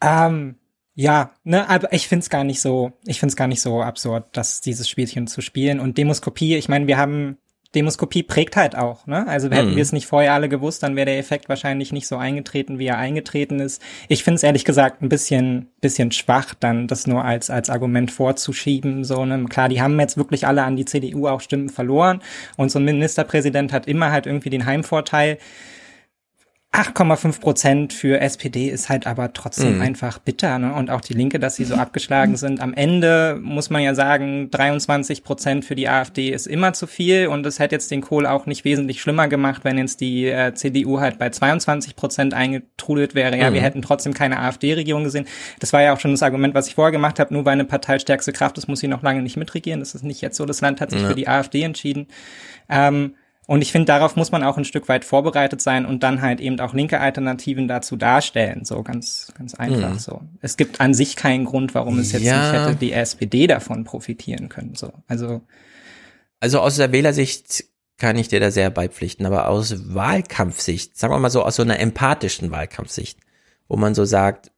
Ähm, ja, ne, aber ich find's gar nicht so, ich find's gar nicht so absurd, dass dieses Spielchen zu spielen und Demoskopie, ich meine, wir haben Demoskopie prägt halt auch, ne? Also hätten Mhm. wir es nicht vorher alle gewusst, dann wäre der Effekt wahrscheinlich nicht so eingetreten, wie er eingetreten ist. Ich finde es ehrlich gesagt ein bisschen, bisschen schwach, dann das nur als, als Argument vorzuschieben. So, ne? Klar, die haben jetzt wirklich alle an die CDU auch Stimmen verloren und so ein Ministerpräsident hat immer halt irgendwie den Heimvorteil. 8,5 Prozent für SPD ist halt aber trotzdem Mhm. einfach bitter. Ne? Und auch die Linke, dass sie so abgeschlagen sind. Am Ende muss man ja sagen, 23 Prozent für die AfD ist immer zu viel. Und es hätte jetzt den Kohl auch nicht wesentlich schlimmer gemacht, wenn jetzt die äh, CDU halt bei 22 Prozent eingetrudelt wäre. Ja, Mhm. wir hätten trotzdem keine AfD-Regierung gesehen. Das war ja auch schon das Argument, was ich vorher gemacht habe. Nur weil eine Partei stärkste Kraft ist, muss sie noch lange nicht mitregieren. Das ist nicht jetzt so. Das Land hat sich Ja. für die AfD entschieden. Ähm, und ich finde, darauf muss man auch ein Stück weit vorbereitet sein und dann halt eben auch linke Alternativen dazu darstellen. So ganz, ganz einfach Mhm. so. Es gibt an sich keinen Grund, warum es jetzt Ja. nicht hätte die SPD davon profitieren können. So. Also, Also aus der Wählersicht kann ich dir da sehr beipflichten, aber aus Wahlkampfsicht, sagen wir mal so aus so einer empathischen Wahlkampfsicht, wo man so sagt,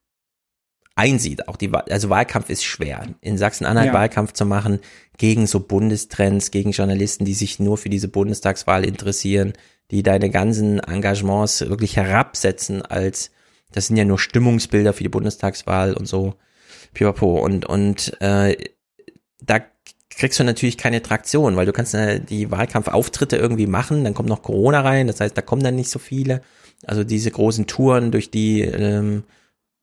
einsieht, auch die, also Wahlkampf ist schwer. In Sachsen-Anhalt Ja. Wahlkampf zu machen gegen so Bundestrends, gegen Journalisten, die sich nur für diese Bundestagswahl interessieren, die deine ganzen Engagements wirklich herabsetzen als, das sind ja nur Stimmungsbilder für die Bundestagswahl und so, pipapo. Und, und, äh, da kriegst du natürlich keine Traktion, weil du kannst äh, die Wahlkampfauftritte irgendwie machen, dann kommt noch Corona rein, das heißt, da kommen dann nicht so viele. Also diese großen Touren durch die ähm,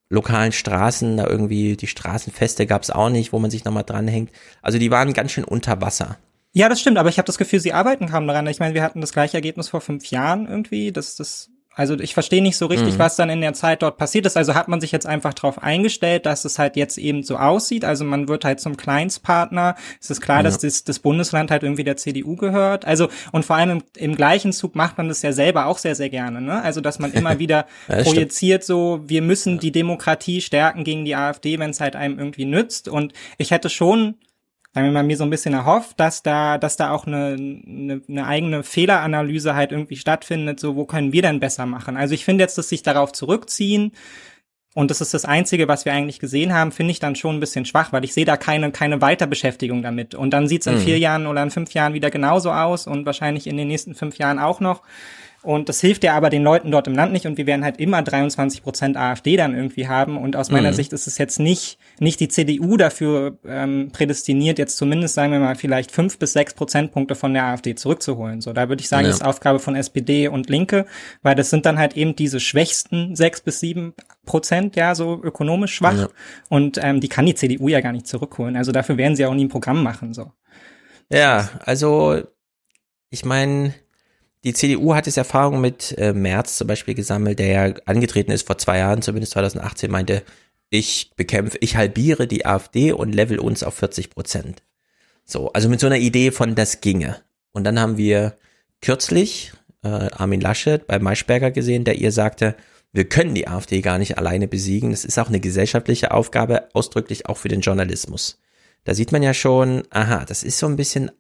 lokalen Straßen, da irgendwie die Straßenfeste gab's auch nicht, wo man sich nochmal dranhängt. Also die waren ganz schön unter Wasser. ja, das stimmt, aber ich habe das Gefühl, sie arbeiten kaum daran. Ich meine, wir hatten das gleiche Ergebnis vor fünf Jahren irgendwie. Das, das, also ich verstehe nicht so richtig, Mhm. was dann in der Zeit dort passiert ist. Also hat man sich jetzt einfach darauf eingestellt, dass es halt jetzt eben so aussieht. Also man wird halt zum Kleinstpartner. Es ist klar, Ja. dass das, das Bundesland halt irgendwie der CDU gehört. Also und vor allem im, im gleichen Zug macht man das ja selber auch sehr, sehr gerne. Ne? Also dass man immer <laughs> wieder Ja, projiziert so, wir müssen die Demokratie stärken gegen die AfD, wenn es halt einem irgendwie nützt. Und ich hätte schon sagen wir mal, mir so ein bisschen erhofft, dass da, dass da auch eine, eine, eine eigene Fehleranalyse halt irgendwie stattfindet, so wo können wir denn besser machen? Also ich finde jetzt, dass sich darauf zurückziehen und das ist das Einzige, was wir eigentlich gesehen haben, finde ich dann schon ein bisschen schwach, weil ich sehe da keine, keine Weiterbeschäftigung damit. Und dann sieht es in Mhm. vier Jahren oder in fünf Jahren wieder genauso aus und wahrscheinlich in den nächsten fünf Jahren auch noch. Und das hilft ja aber den Leuten dort im Land nicht und wir werden halt immer 23 Prozent AfD dann irgendwie haben. Und aus meiner Mhm. Sicht ist es jetzt nicht, nicht die CDU dafür ähm, prädestiniert, jetzt zumindest sagen wir mal vielleicht fünf bis sechs Prozentpunkte von der AfD zurückzuholen. So, da würde ich sagen, Ja. das ist Aufgabe von SPD und Linke, weil das sind dann halt eben diese schwächsten sechs bis sieben Prozent, ja, so ökonomisch schwach. Ja. Und ähm, die kann die CDU ja gar nicht zurückholen. Also dafür werden sie auch nie ein Programm machen. So. Ja, also ich meine, die CDU hat jetzt Erfahrung mit äh, Merz zum Beispiel gesammelt, der ja angetreten ist vor zwei Jahren, zumindest 2018, meinte, ich bekämpfe, ich halbiere die AfD und level uns auf 40 Prozent. So, also mit so einer Idee von das ginge. Und dann haben wir kürzlich äh, Armin Laschet bei Maischberger gesehen, der ihr sagte, wir können die AfD gar nicht alleine besiegen. Das ist auch eine gesellschaftliche Aufgabe, ausdrücklich auch für den Journalismus. Da sieht man ja schon, aha, das ist so ein bisschen,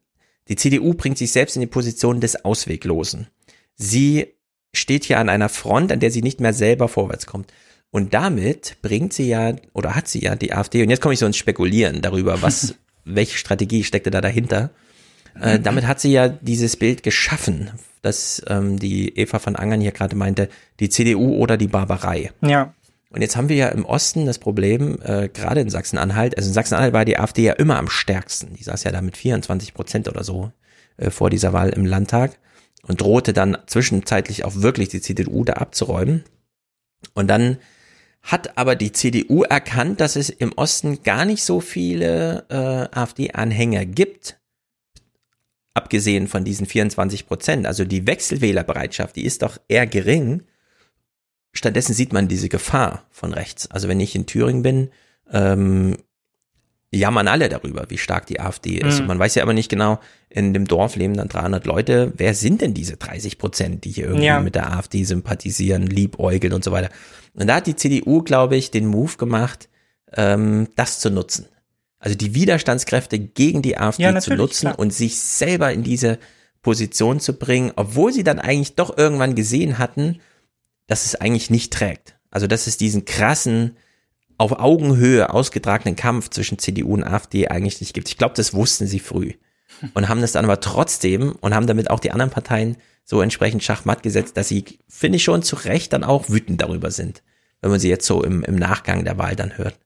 die CDU bringt sich selbst in die Position des Ausweglosen. Sie steht hier an einer Front, an der sie nicht mehr selber vorwärts kommt. Und damit bringt sie ja, oder hat sie ja die AfD, und jetzt komme ich so ins Spekulieren darüber, was, <laughs> welche Strategie steckte da dahinter. Äh, damit hat sie ja dieses Bild geschaffen, dass ähm, die Eva von Angern hier gerade meinte, die CDU oder die Barbarei. Ja. Und jetzt haben wir ja im Osten das Problem, äh, gerade in Sachsen-Anhalt, also in Sachsen-Anhalt war die AfD ja immer am stärksten. Die saß ja da mit 24 Prozent oder so äh, vor dieser Wahl im Landtag und drohte dann zwischenzeitlich auch wirklich die CDU da abzuräumen. Und dann hat aber die CDU erkannt, dass es im Osten gar nicht so viele äh, AfD-Anhänger gibt, abgesehen von diesen 24 Prozent. Also die Wechselwählerbereitschaft, die ist doch eher gering. Stattdessen sieht man diese Gefahr von rechts. Also wenn ich in Thüringen bin, ähm, jammern alle darüber, wie stark die AfD ist. Mhm. Und man weiß ja aber nicht genau, in dem Dorf leben dann 300 Leute. Wer sind denn diese 30 Prozent, die hier irgendwie Ja. mit der AfD sympathisieren, liebäugeln und so weiter? Und da hat die CDU, glaube ich, den Move gemacht, ähm, das zu nutzen. Also die Widerstandskräfte gegen die AfD Ja, zu nutzen klar. und sich selber in diese Position zu bringen, obwohl sie dann eigentlich doch irgendwann gesehen hatten, dass es eigentlich nicht trägt. Also dass es diesen krassen, auf Augenhöhe ausgetragenen Kampf zwischen CDU und AfD eigentlich nicht gibt. Ich glaube, das wussten sie früh und haben das dann aber trotzdem und haben damit auch die anderen Parteien so entsprechend schachmatt gesetzt, dass sie, finde ich schon zu Recht, dann auch wütend darüber sind, wenn man sie jetzt so im, im Nachgang der Wahl dann hört.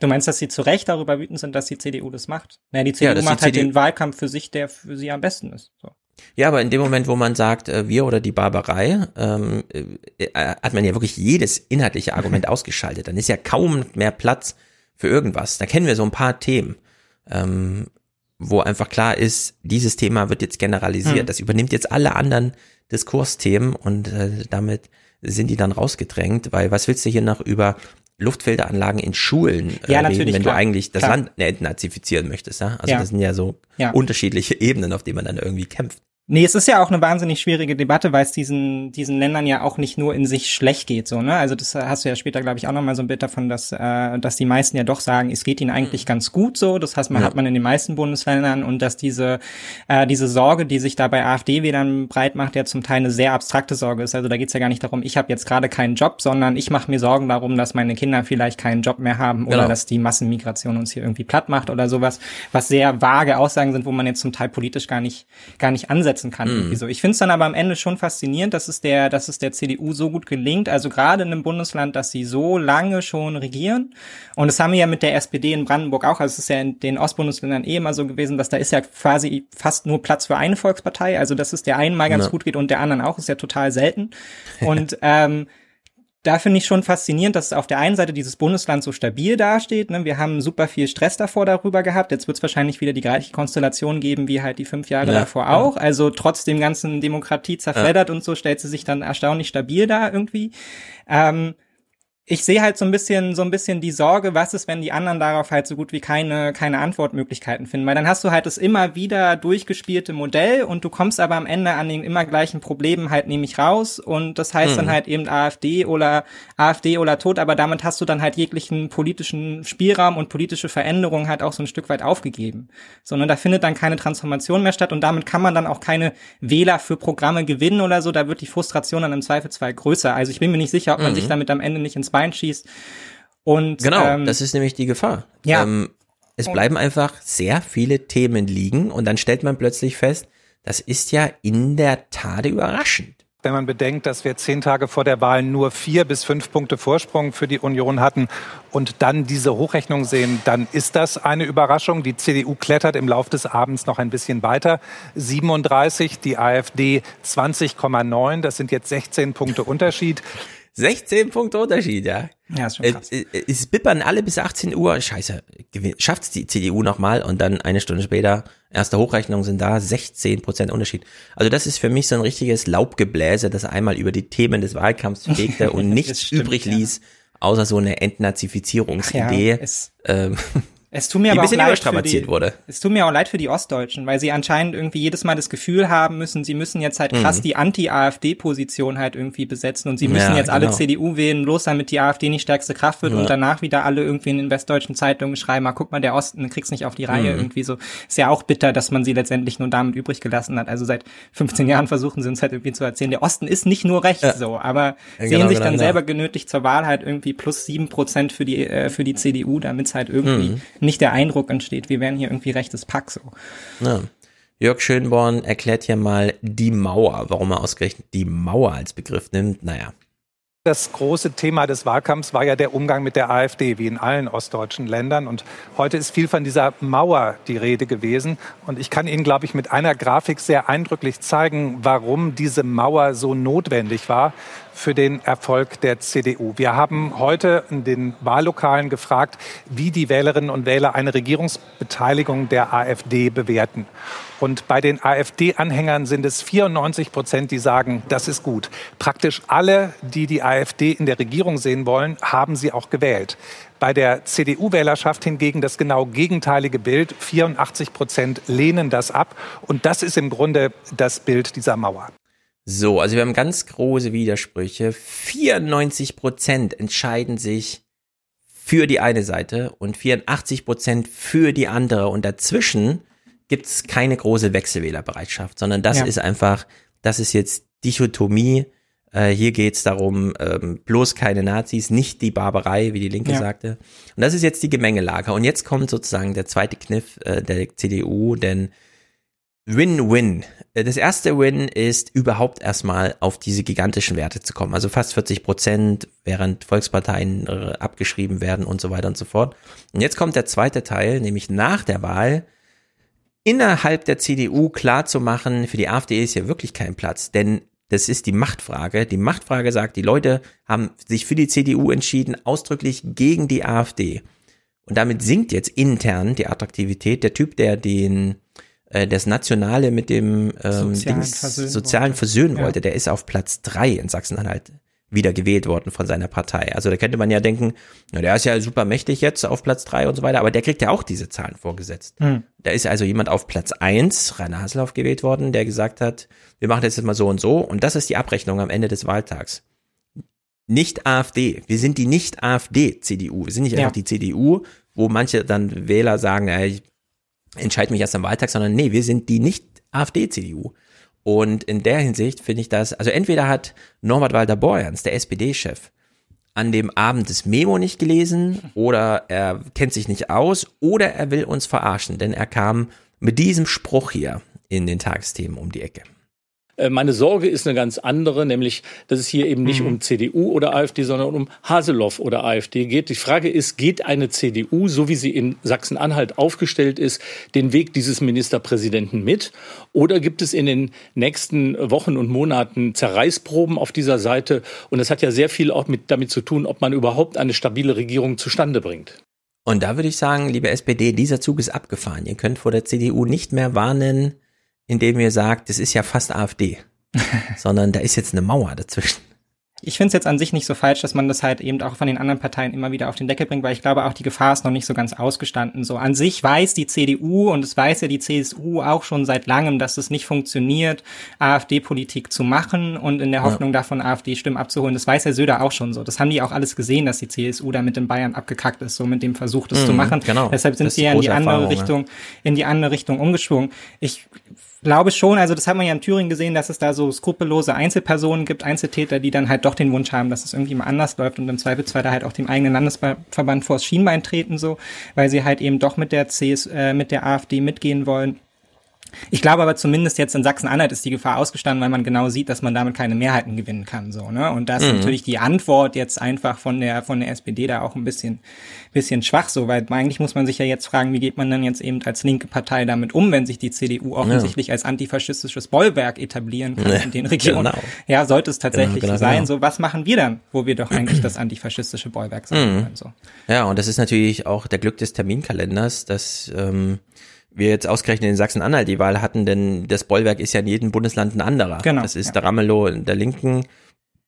Du meinst, dass sie zu Recht darüber wütend sind, dass die CDU das macht? Naja, die CDU die macht halt CDU den Wahlkampf für sich, der für sie am besten ist. So. Ja, aber in dem Moment, wo man sagt, äh, wir oder die Barbarei, ähm, äh, hat man ja wirklich jedes inhaltliche Argument <laughs> ausgeschaltet. Dann ist ja kaum mehr Platz für irgendwas. Da kennen wir so ein paar Themen, ähm, wo einfach klar ist, dieses Thema wird jetzt generalisiert. Hm. Das übernimmt jetzt alle anderen Diskursthemen und äh, damit sind die dann rausgedrängt, weil was willst du hier noch über Luftfilteranlagen in Schulen äh, Ja, reden, natürlich, wenn klar. du eigentlich das Klar. Land entnazifizieren möchtest, ja? Also Ja. das sind ja so Ja. unterschiedliche Ebenen, auf denen man dann irgendwie kämpft. Nee, es ist ja auch eine wahnsinnig schwierige Debatte, weil es diesen, diesen Ländern ja auch nicht nur in sich schlecht geht, so, ne? Also das hast du ja später, glaube ich, auch nochmal so ein Bild davon, dass, äh, dass die meisten ja doch sagen, es geht ihnen eigentlich ganz gut so. Das heißt, man Ja. hat man in den meisten Bundesländern und dass diese, äh, diese Sorge, die sich da bei AfD-Wählern breit macht, ja zum Teil eine sehr abstrakte Sorge ist. Also da geht's ja gar nicht darum, ich habe jetzt gerade keinen Job, sondern ich mache mir Sorgen darum, dass meine Kinder vielleicht keinen Job mehr haben oder Genau. dass die Massenmigration uns hier irgendwie platt macht oder sowas, was sehr vage Aussagen sind, wo man jetzt zum Teil politisch gar nicht, gar nicht ansetzen kann. Mhm. so. Ich finde es dann aber am Ende schon faszinierend, dass es der, dass es der CDU so gut gelingt, also gerade in einem Bundesland, dass sie so lange schon regieren. Und das haben wir ja mit der SPD in Brandenburg auch. Also es ist ja in den Ostbundesländern eh immer so gewesen, dass da ist ja quasi fast nur Platz für eine Volkspartei. Also dass es der einen mal ganz Ja. gut geht und der anderen auch, ist ja total selten. Und <laughs> ähm, da finde ich schon faszinierend, dass auf der einen Seite dieses Bundesland so stabil dasteht. Ne? Wir haben super viel Stress davor darüber gehabt. Jetzt wird es wahrscheinlich wieder die gleiche Konstellation geben wie halt die fünf Jahre Ja, davor ja. auch. Also trotz dem ganzen Demokratie zerfleddert und so stellt sie sich dann erstaunlich stabil da irgendwie. Ähm, ich sehe halt so ein bisschen, so ein bisschen die Sorge, was ist, wenn die anderen darauf halt so gut wie keine, keine Antwortmöglichkeiten finden. Weil dann hast du halt das immer wieder durchgespielte Modell und du kommst aber am Ende an den immer gleichen Problemen halt nämlich raus und das heißt dann Mhm. halt eben AfD oder AfD oder tot, aber damit hast du dann halt jeglichen politischen Spielraum und politische Veränderungen halt auch so ein Stück weit aufgegeben. Sondern da findet dann keine Transformation mehr statt und damit kann man dann auch keine Wähler für Programme gewinnen oder so. Da wird die Frustration dann im Zweifelsfall größer. Also ich bin mir nicht sicher, ob man Mhm. sich damit am Ende nicht ins Bein schießt. Und Genau, ähm, das ist nämlich die Gefahr. Ja. Ähm, es bleiben einfach sehr viele Themen liegen und dann stellt man plötzlich fest, das ist ja in der Tat überraschend. Wenn man bedenkt, dass wir zehn Tage vor der Wahl nur vier bis fünf Punkte Vorsprung für die Union hatten und dann diese Hochrechnung sehen, dann ist das eine Überraschung. Die CDU klettert im Lauf des Abends noch ein bisschen weiter. 37, die AfD 20,9. Das sind jetzt 16 Punkte Unterschied. 16 Punkte Unterschied, ja. Ja, ist schon krass. Äh, äh, Es bippern alle bis 18 Uhr. Scheiße, schafft's die CDU nochmal und dann eine Stunde später, erste Hochrechnungen sind da, 16 Prozent Unterschied. Also das ist für mich so ein richtiges Laubgebläse, das einmal über die Themen des Wahlkampfs <laughs> fegte und nichts stimmt, übrig ja. ließ, außer so eine Entnazifizierungsidee. Ja, es- ähm, <laughs> Es tut mir die aber ein auch bisschen leid für die, wurde. Es tut mir auch leid für die Ostdeutschen, weil sie anscheinend irgendwie jedes Mal das Gefühl haben müssen, sie müssen jetzt halt krass Mhm. die Anti-AfD-Position halt irgendwie besetzen und sie müssen Ja, jetzt alle genau. CDU wählen, bloß damit die AfD nicht stärkste Kraft wird Ja. und danach wieder alle irgendwie in den westdeutschen Zeitungen schreiben, ah, guck mal, der Osten kriegt's nicht auf die Reihe Mhm. irgendwie so. Ist ja auch bitter, dass man sie letztendlich nur damit übrig gelassen hat. Also seit 15 Jahren versuchen sie uns halt irgendwie zu erzählen, der Osten ist nicht nur rechts Ja. so, aber sehen genau, sich genau, dann genau. selber genötigt zur Wahl halt irgendwie plus sieben Prozent für die, äh, für die CDU, damit es halt irgendwie Mhm. Nicht der Eindruck entsteht, wir wären hier irgendwie rechtes Pack so. Ja. Jörg Schönborn erklärt hier mal die Mauer, warum er ausgerechnet die Mauer als Begriff nimmt. Naja. Das große Thema des Wahlkampfs war ja der Umgang mit der AfD, wie in allen ostdeutschen Ländern. Und heute ist viel von dieser Mauer die Rede gewesen. Und ich kann Ihnen, glaube ich, mit einer Grafik sehr eindrücklich zeigen, warum diese Mauer so notwendig war für den Erfolg der CDU. Wir haben heute in den Wahllokalen gefragt, wie die Wählerinnen und Wähler eine Regierungsbeteiligung der AfD bewerten. Und bei den AfD-Anhängern sind es 94 Prozent, die sagen, das ist gut. Praktisch alle, die die AfD in der Regierung sehen wollen, haben sie auch gewählt. Bei der CDU-Wählerschaft hingegen das genau gegenteilige Bild. 84 Prozent lehnen das ab. Und das ist im Grunde das Bild dieser Mauer. So, also wir haben ganz große Widersprüche. 94 Prozent entscheiden sich für die eine Seite und 84 Prozent für die andere. Und dazwischen gibt es keine große Wechselwählerbereitschaft, sondern das Ja. ist einfach, das ist jetzt Dichotomie. Äh, hier geht's darum, ähm, bloß keine Nazis, nicht die Barbarei, wie die Linke Ja. sagte. Und das ist jetzt die Gemengelage. Und jetzt kommt sozusagen der zweite Kniff äh, der CDU, denn Win-Win. Äh, Das erste Win ist überhaupt erstmal auf diese gigantischen Werte zu kommen. Also fast 40 Prozent, während Volksparteien abgeschrieben werden und so weiter und so fort. Und jetzt kommt der zweite Teil, nämlich nach der Wahl innerhalb der CDU klar zu machen, für die AfD ist hier wirklich kein Platz, denn das ist die Machtfrage. Die Machtfrage sagt, die Leute haben sich für die CDU entschieden, ausdrücklich gegen die AfD. Und damit sinkt jetzt intern die Attraktivität. Der Typ, der den äh, das Nationale mit dem ähm, Sozialen Dings, versöhnen Sozialen wollte. versöhnen Ja. wollte, der ist auf Platz drei in Sachsen-Anhalt wieder gewählt worden von seiner Partei. Also da könnte man ja denken, na, der ist ja super mächtig jetzt auf Platz drei und so weiter, aber der kriegt ja auch diese Zahlen vorgesetzt. Hm. Da ist also jemand auf Platz eins, Rainer Haseloff, gewählt worden, der gesagt hat, wir machen das jetzt mal so und so und das ist die Abrechnung am Ende des Wahltags. Nicht AfD. Wir sind die nicht AfD-CDU. Wir sind nicht Ja. einfach die CDU, wo manche dann Wähler sagen, na, ich entscheide mich erst am Wahltag, sondern nee, wir sind die nicht AfD-CDU. Und in der Hinsicht finde ich das, also entweder hat Norbert Walter-Borjans, der SPD-Chef, an dem Abend das Memo nicht gelesen oder er kennt sich nicht aus oder er will uns verarschen, denn er kam mit diesem Spruch hier in den Tagesthemen um die Ecke. Äh, Meine Sorge ist eine ganz andere, nämlich, dass es hier eben nicht Mhm. um CDU oder AfD, sondern um Haseloff oder AfD geht. Die Frage ist, geht eine CDU, so wie sie in Sachsen-Anhalt aufgestellt ist, den Weg dieses Ministerpräsidenten mit? Oder gibt es in den nächsten Wochen und Monaten Zerreißproben auf dieser Seite? Und das hat ja sehr viel auch mit, damit zu tun, ob man überhaupt eine stabile Regierung zustande bringt. Und da würde ich sagen, liebe SPD, dieser Zug ist abgefahren. Ihr könnt vor der CDU nicht mehr warnen, indem ihr sagt, das ist ja fast AfD, <laughs> sondern da ist jetzt eine Mauer dazwischen. Ich finde es jetzt an sich nicht so falsch, dass man das halt eben auch von den anderen Parteien immer wieder auf den Deckel bringt, weil ich glaube auch die Gefahr ist noch nicht so ganz ausgestanden. So an sich weiß die CDU und es weiß ja die CSU auch schon seit langem, dass es nicht funktioniert, AfD-Politik zu machen und in der Ja. Hoffnung davon AfD-Stimmen abzuholen. Das weiß Herr Söder auch schon so. Das haben die auch alles gesehen, dass die CSU da mit den Bayern abgekackt ist, so mit dem Versuch, das Mhm, zu machen. genau. Deshalb sind sie ja in die andere Erfahrung, ja. Richtung, in die andere Richtung umgeschwungen. Ich glaube schon, also das hat man ja in Thüringen gesehen, dass es da so skrupellose Einzelpersonen gibt, Einzeltäter, die dann halt doch den Wunsch haben, dass es irgendwie mal anders läuft und im Zweifelsfall da halt auch dem eigenen Landesverband vors Schienbein treten, so, weil sie halt eben doch mit der CS, äh, mit der AfD mitgehen wollen. Ich glaube aber zumindest jetzt in Sachsen-Anhalt ist die Gefahr ausgestanden, weil man genau sieht, dass man damit keine Mehrheiten gewinnen kann, so, ne? Und das ist Mhm. natürlich die Antwort jetzt einfach von der, von der SPD da auch ein bisschen, bisschen schwach, so, weil eigentlich muss man sich ja jetzt fragen, wie geht man denn jetzt eben als linke Partei damit um, wenn sich die CDU offensichtlich als antifaschistisches Bollwerk etablieren kann Ja, in den Regionen. genau. Ja, sollte es tatsächlich Genau, genau, so sein, genau. so, was machen wir dann, wo wir doch <clears throat> eigentlich das antifaschistische Bollwerk sein Mhm. können, so. Ja, und das ist natürlich auch der Glück des Terminkalenders, dass ähm, wir jetzt ausgerechnet in Sachsen-Anhalt die Wahl hatten, denn das Bollwerk ist ja in jedem Bundesland ein anderer. Genau, Das ist ja. der Ramelow der Linken,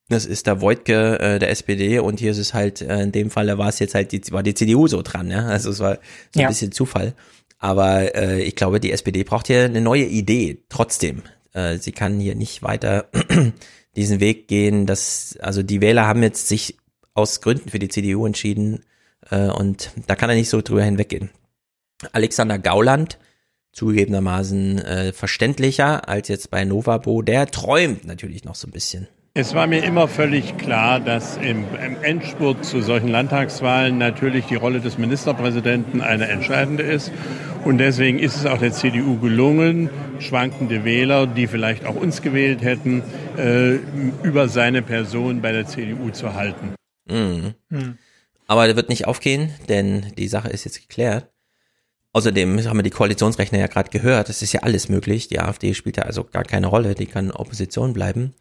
das ist der Wojtke äh, der SPD und hier ist es halt, äh, in dem Fall war es jetzt halt, die, war die CDU so dran, ja. Also es war so ein Ja. bisschen Zufall. Aber äh, ich glaube, die SPD braucht hier eine neue Idee, trotzdem. Äh, sie kann hier nicht weiter <clears throat> diesen Weg gehen, dass, also die Wähler haben jetzt sich aus Gründen für die CDU entschieden äh, und da kann er nicht so drüber hinweggehen. Alexander Gauland, zugegebenermaßen äh, verständlicher als jetzt bei Novabo, der träumt natürlich noch so ein bisschen. Es war mir immer völlig klar, dass im, im Endspurt zu solchen Landtagswahlen natürlich die Rolle des Ministerpräsidenten eine entscheidende ist. Und deswegen ist es auch der CDU gelungen, schwankende Wähler, die vielleicht auch uns gewählt hätten, äh, über seine Person bei der CDU zu halten. Mhm. Hm. Aber der wird nicht aufgehen, denn die Sache ist jetzt geklärt. Außerdem haben wir die Koalitionsrechner ja gerade gehört, es ist ja alles möglich. Die AfD spielt ja also gar keine Rolle, die kann Opposition bleiben.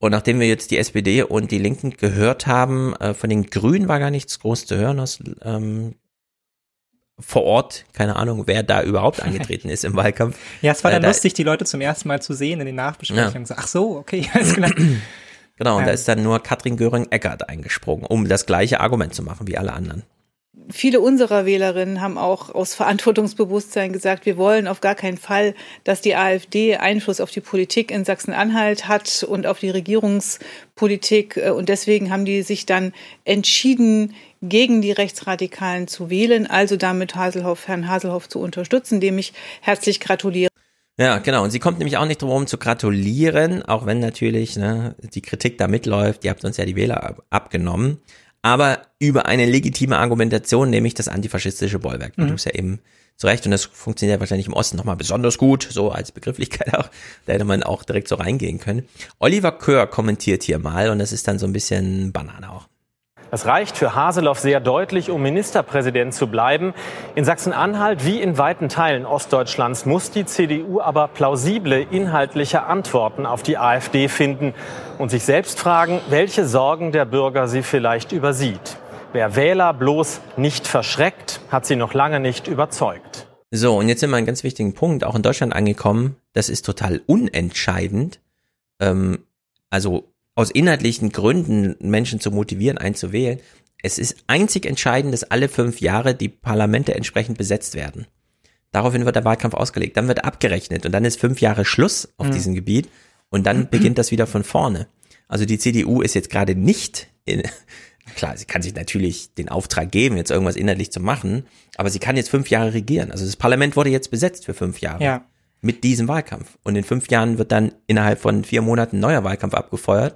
Und nachdem wir jetzt die SPD und die Linken gehört haben, äh, von den Grünen war gar nichts groß zu hören aus ähm, vor Ort, keine Ahnung, wer da überhaupt angetreten ist im Wahlkampf. <laughs> Ja, es war Äh, dann da- lustig, die Leute zum ersten Mal zu sehen in den Nachbesprechungen. Ja. Ach so, okay, <laughs> alles klar. Genau, und da Ähm. ist dann nur Katrin Göring-Eckert eingesprungen, um das gleiche Argument zu machen wie alle anderen. Viele unserer Wählerinnen haben auch aus Verantwortungsbewusstsein gesagt, wir wollen auf gar keinen Fall, dass die AfD Einfluss auf die Politik in Sachsen-Anhalt hat und auf die Regierungspolitik. Äh, Und deswegen haben die sich dann entschieden, gegen die Rechtsradikalen zu wählen, also damit Haselhoff, Herrn Haselhoff zu unterstützen, dem ich herzlich gratuliere. Ja, genau. Und sie kommt nämlich auch nicht drum herum zu gratulieren, auch wenn natürlich ne, die Kritik da mitläuft. Ihr habt uns ja die Wähler ab abgenommen. Aber über eine legitime Argumentation, nämlich das antifaschistische Bollwerk. Mhm. du es ja eben zu Recht. Und das funktioniert wahrscheinlich im Osten nochmal besonders gut, so als Begrifflichkeit auch. Da hätte man auch direkt so reingehen können. Oliver Kör kommentiert hier mal und das ist dann so ein bisschen Banane auch. Das reicht für Haseloff sehr deutlich, um Ministerpräsident zu bleiben. In Sachsen-Anhalt wie in weiten Teilen Ostdeutschlands muss die CDU aber plausible inhaltliche Antworten auf die AfD finden und sich selbst fragen, welche Sorgen der Bürger sie vielleicht übersieht. Wer Wähler bloß nicht verschreckt, hat sie noch lange nicht überzeugt. So, und jetzt sind wir an einem ganz wichtigen Punkt, auch in Deutschland angekommen. Das ist total unentscheidend. Ähm, also aus inhaltlichen Gründen Menschen zu motivieren, einen zu wählen. Es ist einzig entscheidend, dass alle fünf Jahre die Parlamente entsprechend besetzt werden. Daraufhin wird der Wahlkampf ausgelegt. Dann wird abgerechnet und dann ist fünf Jahre Schluss auf Mhm. diesem Gebiet und dann <clears throat> beginnt das wieder von vorne. Also die CDU ist jetzt gerade nicht in, <laughs> klar, sie kann sich natürlich den Auftrag geben, jetzt irgendwas inhaltlich zu machen, aber sie kann jetzt fünf Jahre regieren. Also das Parlament wurde jetzt besetzt für fünf Jahre. Ja. Mit diesem Wahlkampf. Und in fünf Jahren wird dann innerhalb von vier Monaten neuer Wahlkampf abgefeuert.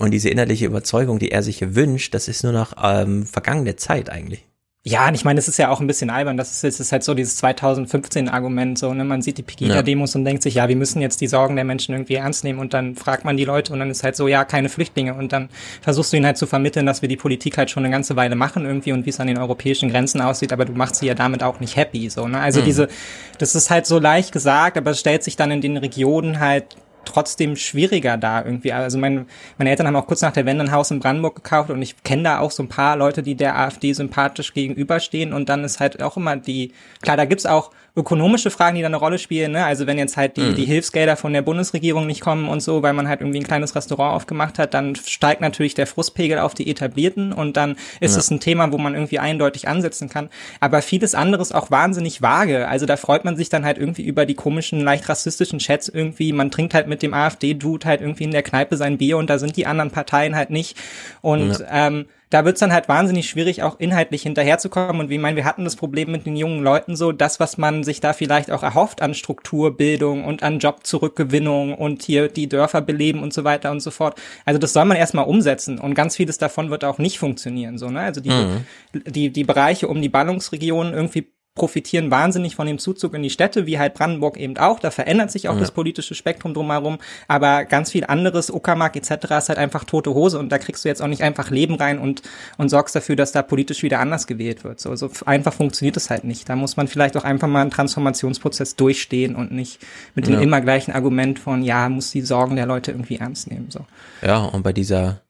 Und diese innerliche Überzeugung, die er sich hier wünscht, das ist nur noch ähm, vergangene Zeit eigentlich. Ja, und ich meine, es ist ja auch ein bisschen albern. Das ist, es ist halt so dieses 2015-Argument, so, ne? Man sieht die Pegida-Demos und denkt sich, ja, wir müssen jetzt die Sorgen der Menschen irgendwie ernst nehmen und dann fragt man die Leute und dann ist halt so, ja, keine Flüchtlinge und dann versuchst du ihnen halt zu vermitteln, dass wir die Politik halt schon eine ganze Weile machen irgendwie und wie es an den europäischen Grenzen aussieht, aber du machst sie ja damit auch nicht happy, so, ne? Also Mhm. diese, das ist halt so leicht gesagt, aber es stellt sich dann in den Regionen halt trotzdem schwieriger da irgendwie. Also mein, meine Eltern haben auch kurz nach der Wende ein Haus in Brandenburg gekauft und ich kenne da auch so ein paar Leute, die der AfD sympathisch gegenüberstehen und dann ist halt auch immer die, klar, da gibt's auch ökonomische Fragen, die da eine Rolle spielen, ne? Also wenn jetzt halt die, Mhm. die Hilfsgelder von der Bundesregierung nicht kommen und so, weil man halt irgendwie ein kleines Restaurant aufgemacht hat, dann steigt natürlich der Frustpegel auf die etablierten und dann ist Ja. es ein Thema, wo man irgendwie eindeutig ansetzen kann. Aber vieles anderes auch wahnsinnig vage. Also da freut man sich dann halt irgendwie über die komischen, leicht rassistischen Chats irgendwie. Man trinkt halt mit dem AfD-Dude halt irgendwie in der Kneipe sein Bier und da sind die anderen Parteien halt nicht. Und Ja. ähm, da wird's dann halt wahnsinnig schwierig, auch inhaltlich hinterherzukommen. Und wie ich meine, wir hatten das Problem mit den jungen Leuten so, das, was man sich da vielleicht auch erhofft an Strukturbildung und an Jobzurückgewinnung und hier die Dörfer beleben und so weiter und so fort. Also das soll man erstmal umsetzen und ganz vieles davon wird auch nicht funktionieren. So, ne? Also die, Mhm. die, die Bereiche um die Ballungsregionen irgendwie profitieren wahnsinnig von dem Zuzug in die Städte, wie halt Brandenburg eben auch. Da verändert sich auch Ja. das politische Spektrum drumherum. Aber ganz viel anderes, Uckermark etc. ist halt einfach tote Hose und da kriegst du jetzt auch nicht einfach Leben rein und, und sorgst dafür, dass da politisch wieder anders gewählt wird. So, so f- einfach funktioniert es halt nicht. Da muss man vielleicht auch einfach mal einen Transformationsprozess durchstehen und nicht mit dem Ja. immer gleichen Argument von, ja, muss die Sorgen der Leute irgendwie ernst nehmen. So. Ja, und bei dieser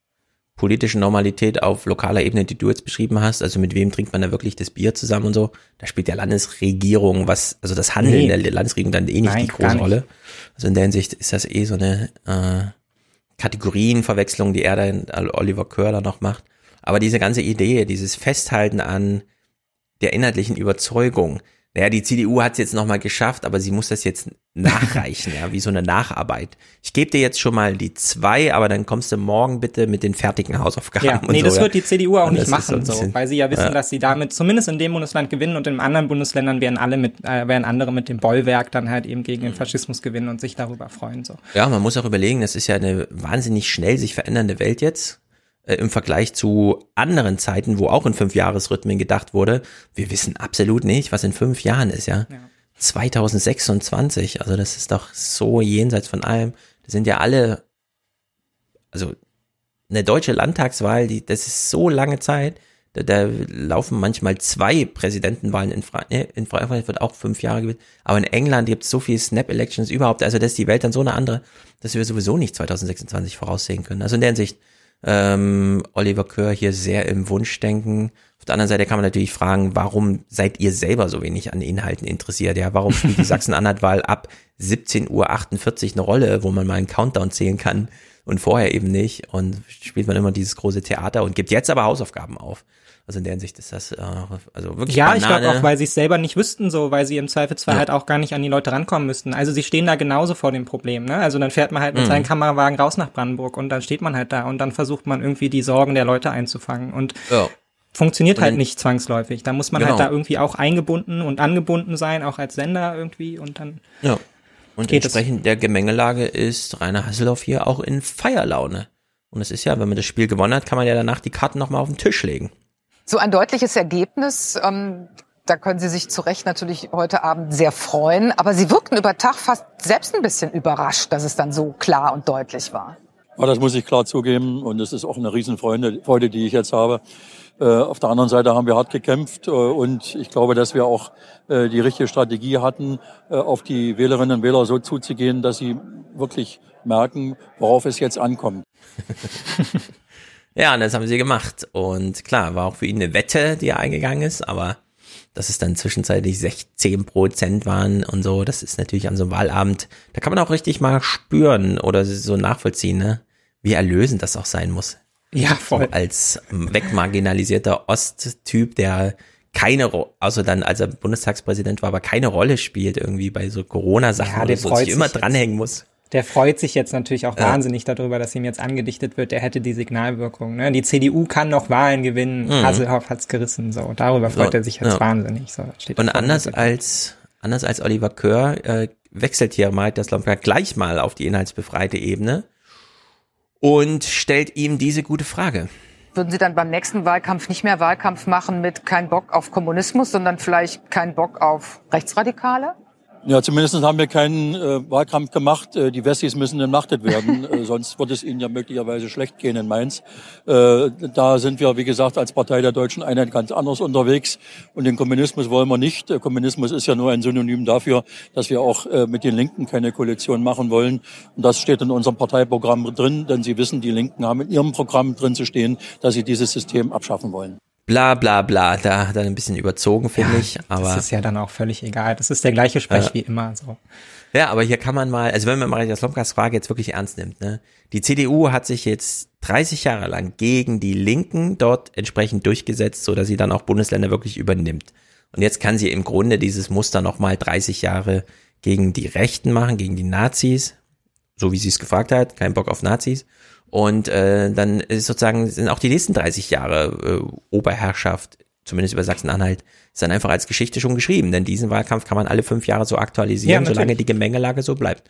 politischen Normalität auf lokaler Ebene, die du jetzt beschrieben hast, also mit wem trinkt man da wirklich das Bier zusammen und so, da spielt der Landesregierung was, also das Handeln Nee. der Landesregierung dann eh nicht Nein, die große nicht. Rolle. Also in der Hinsicht ist das eh so eine äh, Kategorienverwechslung, die er da in Oliver Köhr da noch macht. Aber diese ganze Idee, dieses Festhalten an der inhaltlichen Überzeugung, naja, die CDU hat es jetzt nochmal geschafft, aber sie muss das jetzt nachreichen, ja, wie so eine Nacharbeit. Ich gebe dir jetzt schon mal die zwei, aber dann kommst du morgen bitte mit den fertigen Hausaufgaben. Ja, nee, so, das ja. wird die CDU auch Und nicht machen, so, bisschen- weil sie ja wissen, Ja. dass sie damit zumindest in dem Bundesland gewinnen und in anderen Bundesländern werden alle mit, äh, werden andere mit dem Bollwerk dann halt eben gegen den Faschismus gewinnen und sich darüber freuen, so. Ja, man muss auch überlegen, das ist ja eine wahnsinnig schnell sich verändernde Welt jetzt äh, im Vergleich zu anderen Zeiten, wo auch in fünf Jahresrhythmen gedacht wurde. Wir wissen absolut nicht, was in fünf Jahren ist, ja. 2026, also das ist doch so jenseits von allem. Da sind ja alle, also eine deutsche Landtagswahl, die, das ist so lange Zeit. Da, da laufen manchmal zwei Präsidentenwahlen in, Fra nee, in Frankreich wird auch fünf Jahre gewählt. Aber in England gibt es so viele Snap-Elections überhaupt. Also das ist die Welt dann so eine andere, dass wir sowieso nicht 2026 voraussehen können. Also in der Hinsicht, ähm, Oliver Köhr hier sehr im Wunschdenken. Auf der anderen Seite kann man natürlich fragen, warum seid ihr selber so wenig an Inhalten interessiert? Ja, warum spielt die <laughs> Sachsen-Anhalt-Wahl ab 17.48 Uhr eine Rolle, wo man mal einen Countdown zählen kann und vorher eben nicht? Und spielt man immer dieses große Theater und gibt jetzt aber Hausaufgaben auf. Also in der Hinsicht ist das äh, also wirklich Ja, ich Banane. glaube auch, weil sie es selber nicht wüssten, so, weil sie im Zweifelsfall Ja. halt auch gar nicht an die Leute rankommen müssten. Also sie stehen da genauso vor dem Problem, ne? Also dann fährt man halt mit Mhm. seinem Kamerawagen raus nach Brandenburg und dann steht man halt da und dann versucht man irgendwie die Sorgen der Leute einzufangen und Ja. funktioniert Und halt nicht zwangsläufig. Da muss man Genau. halt da irgendwie auch eingebunden und angebunden sein, auch als Sender irgendwie und dann Ja. Und Geht es. entsprechend der Gemengelage ist Rainer Hasselhoff hier auch in Feierlaune. Und es ist ja, wenn man das Spiel gewonnen hat, kann man ja danach die Karten nochmal auf den Tisch legen. So ein deutliches Ergebnis. Ähm, da können Sie sich zu Recht natürlich heute Abend sehr freuen. Aber Sie wirkten über Tag fast selbst ein bisschen überrascht, dass es dann so klar und deutlich war. Ja, das muss ich klar zugeben und es ist auch eine Riesenfreude, Freude, die ich jetzt habe. Äh, auf der anderen Seite haben wir hart gekämpft äh, und ich glaube, dass wir auch äh, die richtige Strategie hatten, auf die Wählerinnen und Wähler so zuzugehen, dass sie wirklich merken, worauf es jetzt ankommt. <laughs> Ja, und das haben sie gemacht. Und klar, war auch für ihn eine Wette, die er eingegangen ist, aber dass es dann zwischenzeitlich 16 Prozent waren und so, das ist natürlich an so einem Wahlabend, da kann man auch richtig mal spüren oder so nachvollziehen, ne? wie erlösend das auch sein muss. Ja, voll. So als wegmarginalisierter Osttyp, der keine, Ro also dann, als er Bundestagspräsident war, aber keine Rolle spielt irgendwie bei so Corona-Sachen Ja, freut sich immer dranhängen muss. Der freut sich jetzt natürlich auch Ja. wahnsinnig darüber, dass ihm jetzt angedichtet wird, er hätte die Signalwirkung. Ne? Die CDU kann noch Wahlen gewinnen, Mhm. Hasselhoff hat's gerissen. So, darüber freut Ja, er sich jetzt ja. wahnsinnig. So, steht Und anders als, anders als Oliver Kör äh, wechselt hier Malte Slomka gleich mal auf die inhaltsbefreite Ebene und stellt ihm diese gute Frage. Würden Sie dann beim nächsten Wahlkampf nicht mehr Wahlkampf machen mit kein Bock auf Kommunismus, sondern vielleicht kein Bock auf Rechtsradikale? Ja, zumindest haben wir keinen äh, Wahlkampf gemacht. Äh, die Wessis müssen entmachtet werden, <laughs> äh, sonst wird es ihnen ja möglicherweise schlecht gehen in Mainz. Äh, da sind wir, wie gesagt, als Partei der Deutschen Einheit ganz anders unterwegs. Und den Kommunismus wollen wir nicht. Der Kommunismus ist ja nur ein Synonym dafür, dass wir auch äh, mit den Linken keine Koalition machen wollen. Und das steht in unserem Parteiprogramm drin, denn Sie wissen, die Linken haben in ihrem Programm drin zu stehen, dass sie dieses System abschaffen wollen. Bla bla bla, da hat er ein bisschen überzogen, finde ich. Aber das ist ja dann auch völlig egal. Das ist der gleiche Sprech Ja. wie immer. So. Ja, aber hier kann man mal, also wenn man Maria Slomkas Frage jetzt wirklich ernst nimmt, ne? Die CDU hat sich jetzt 30 Jahre lang gegen die Linken dort entsprechend durchgesetzt, so dass sie dann auch Bundesländer wirklich übernimmt. Und jetzt kann sie im Grunde dieses Muster nochmal 30 Jahre gegen die Rechten machen, gegen die Nazis, so wie sie es gefragt hat, kein Bock auf Nazis. Und äh, dann ist sozusagen sind auch die nächsten 30 Jahre äh, Oberherrschaft, zumindest über Sachsen-Anhalt, ist dann einfach als Geschichte schon geschrieben. Denn diesen Wahlkampf kann man alle fünf Jahre so aktualisieren, Ja, solange die Gemengelage so bleibt.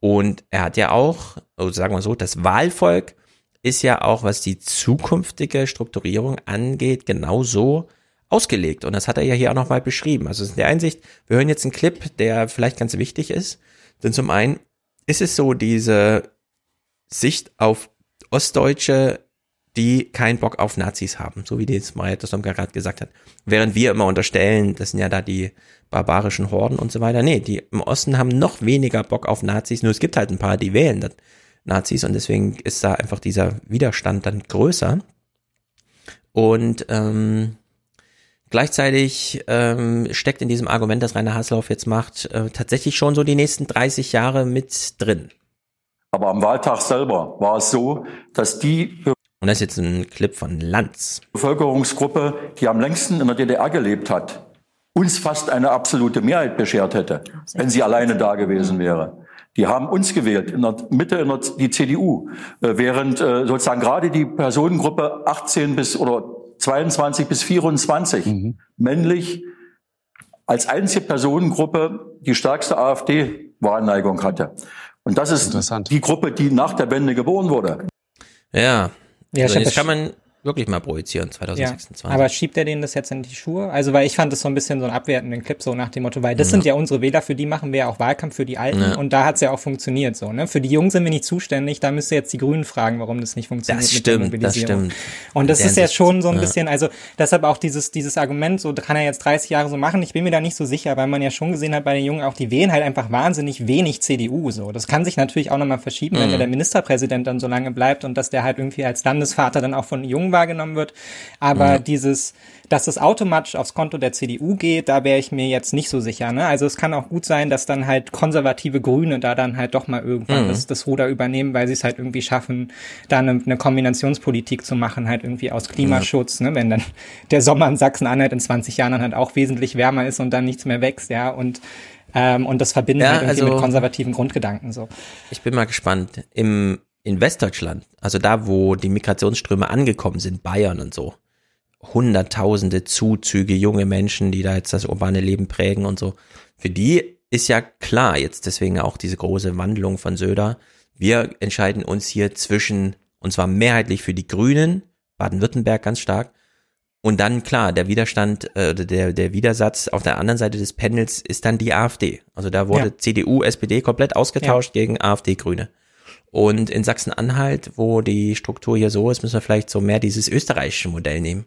Und er hat ja auch, also sagen wir so, das Wahlvolk ist ja auch, was die zukünftige Strukturierung angeht, genauso ausgelegt. Und das hat er ja hier auch nochmal beschrieben. Also in der Einsicht, wir hören jetzt einen Clip, der vielleicht ganz wichtig ist. Denn zum einen ist es so diese Sicht auf Ostdeutsche, die keinen Bock auf Nazis haben, so wie das Maria Tostomka gerade gesagt hat. Während wir immer unterstellen, das sind ja da die barbarischen Horden und so weiter. Nee, die im Osten haben noch weniger Bock auf Nazis, nur es gibt halt ein paar, die wählen das Nazis und deswegen ist da einfach dieser Widerstand dann größer. Und ähm, gleichzeitig ähm, steckt in diesem Argument, das Rainer Haslauf jetzt macht, äh, tatsächlich schon so die nächsten 30 Jahre mit drin. Aber am Wahltag selber war es so, dass die und das ist jetzt ein Clip von Lanz. Bevölkerungsgruppe, die am längsten in der DDR gelebt hat, uns fast eine absolute Mehrheit beschert hätte, wenn sie alleine da gewesen wäre. Die haben uns gewählt, in der Mitte in der, die CDU, äh, während äh, sozusagen gerade die Personengruppe 18 bis oder 22 bis 24 mhm. männlich als einzige Personengruppe die stärkste AfD-Wahlneigung hatte. Und das ist die Gruppe, die nach der Wende geboren wurde. Ja, Ja, also jetzt das- kann man wirklich mal projizieren, 2026. Ja, aber schiebt er denen das jetzt in die Schuhe? Also, weil ich fand das so ein bisschen so einen abwertenden Clip, so nach dem Motto, weil das Ja. sind ja unsere Wähler, für die machen wir ja auch Wahlkampf für die Alten Ja. und da hat's ja auch funktioniert so, ne? Für die Jungen sind wir nicht zuständig, da müsst ihr jetzt die Grünen fragen, warum das nicht funktioniert Das mit der stimmt, das stimmt. Und das der ist ja schon so ein bisschen, also deshalb auch dieses, dieses Argument, so kann er jetzt 30 Jahre so machen, ich bin mir da nicht so sicher, weil man ja schon gesehen hat bei den Jungen auch, die wählen halt einfach wahnsinnig wenig CDU so. Das kann sich natürlich auch nochmal verschieben, wenn Mhm. ja der Ministerpräsident dann so lange bleibt und dass der halt irgendwie als Landesvater dann auch von Jungen wahrgenommen wird. Aber Ja. dieses, dass es automatisch aufs Konto der CDU geht, da wäre ich mir jetzt nicht so sicher. Ne? Also es kann auch gut sein, dass dann halt konservative Grüne da dann halt doch mal irgendwann Mhm. das, das Ruder übernehmen, weil sie es halt irgendwie schaffen, da eine, eine Kombinationspolitik zu machen, halt irgendwie aus Klimaschutz, ne? wenn dann der Sommer in Sachsen-Anhalt in 20 Jahren dann halt auch wesentlich wärmer ist und dann nichts mehr wächst, ja, und ähm, und das verbinden Ja, halt irgendwie also- mit konservativen Grundgedanken so. Ich bin mal gespannt. Im, in Westdeutschland, also da, wo die Migrationsströme angekommen sind, Bayern und so, hunderttausende Zuzüge, junge Menschen, die da jetzt das urbane Leben prägen und so. Für die ist ja klar jetzt deswegen auch diese große Wandlung von Söder. Wir entscheiden uns hier zwischen, und zwar mehrheitlich für die Grünen, Baden-Württemberg ganz stark, und dann klar, der Widerstand, äh, oder der, der Widersatz auf der anderen Seite des Pendels ist dann die AfD. Also da wurde Ja. CDU, SPD komplett ausgetauscht gegen AfD, Grüne. Und in Sachsen-Anhalt, wo die Struktur hier so ist, müssen wir vielleicht so mehr dieses österreichische Modell nehmen.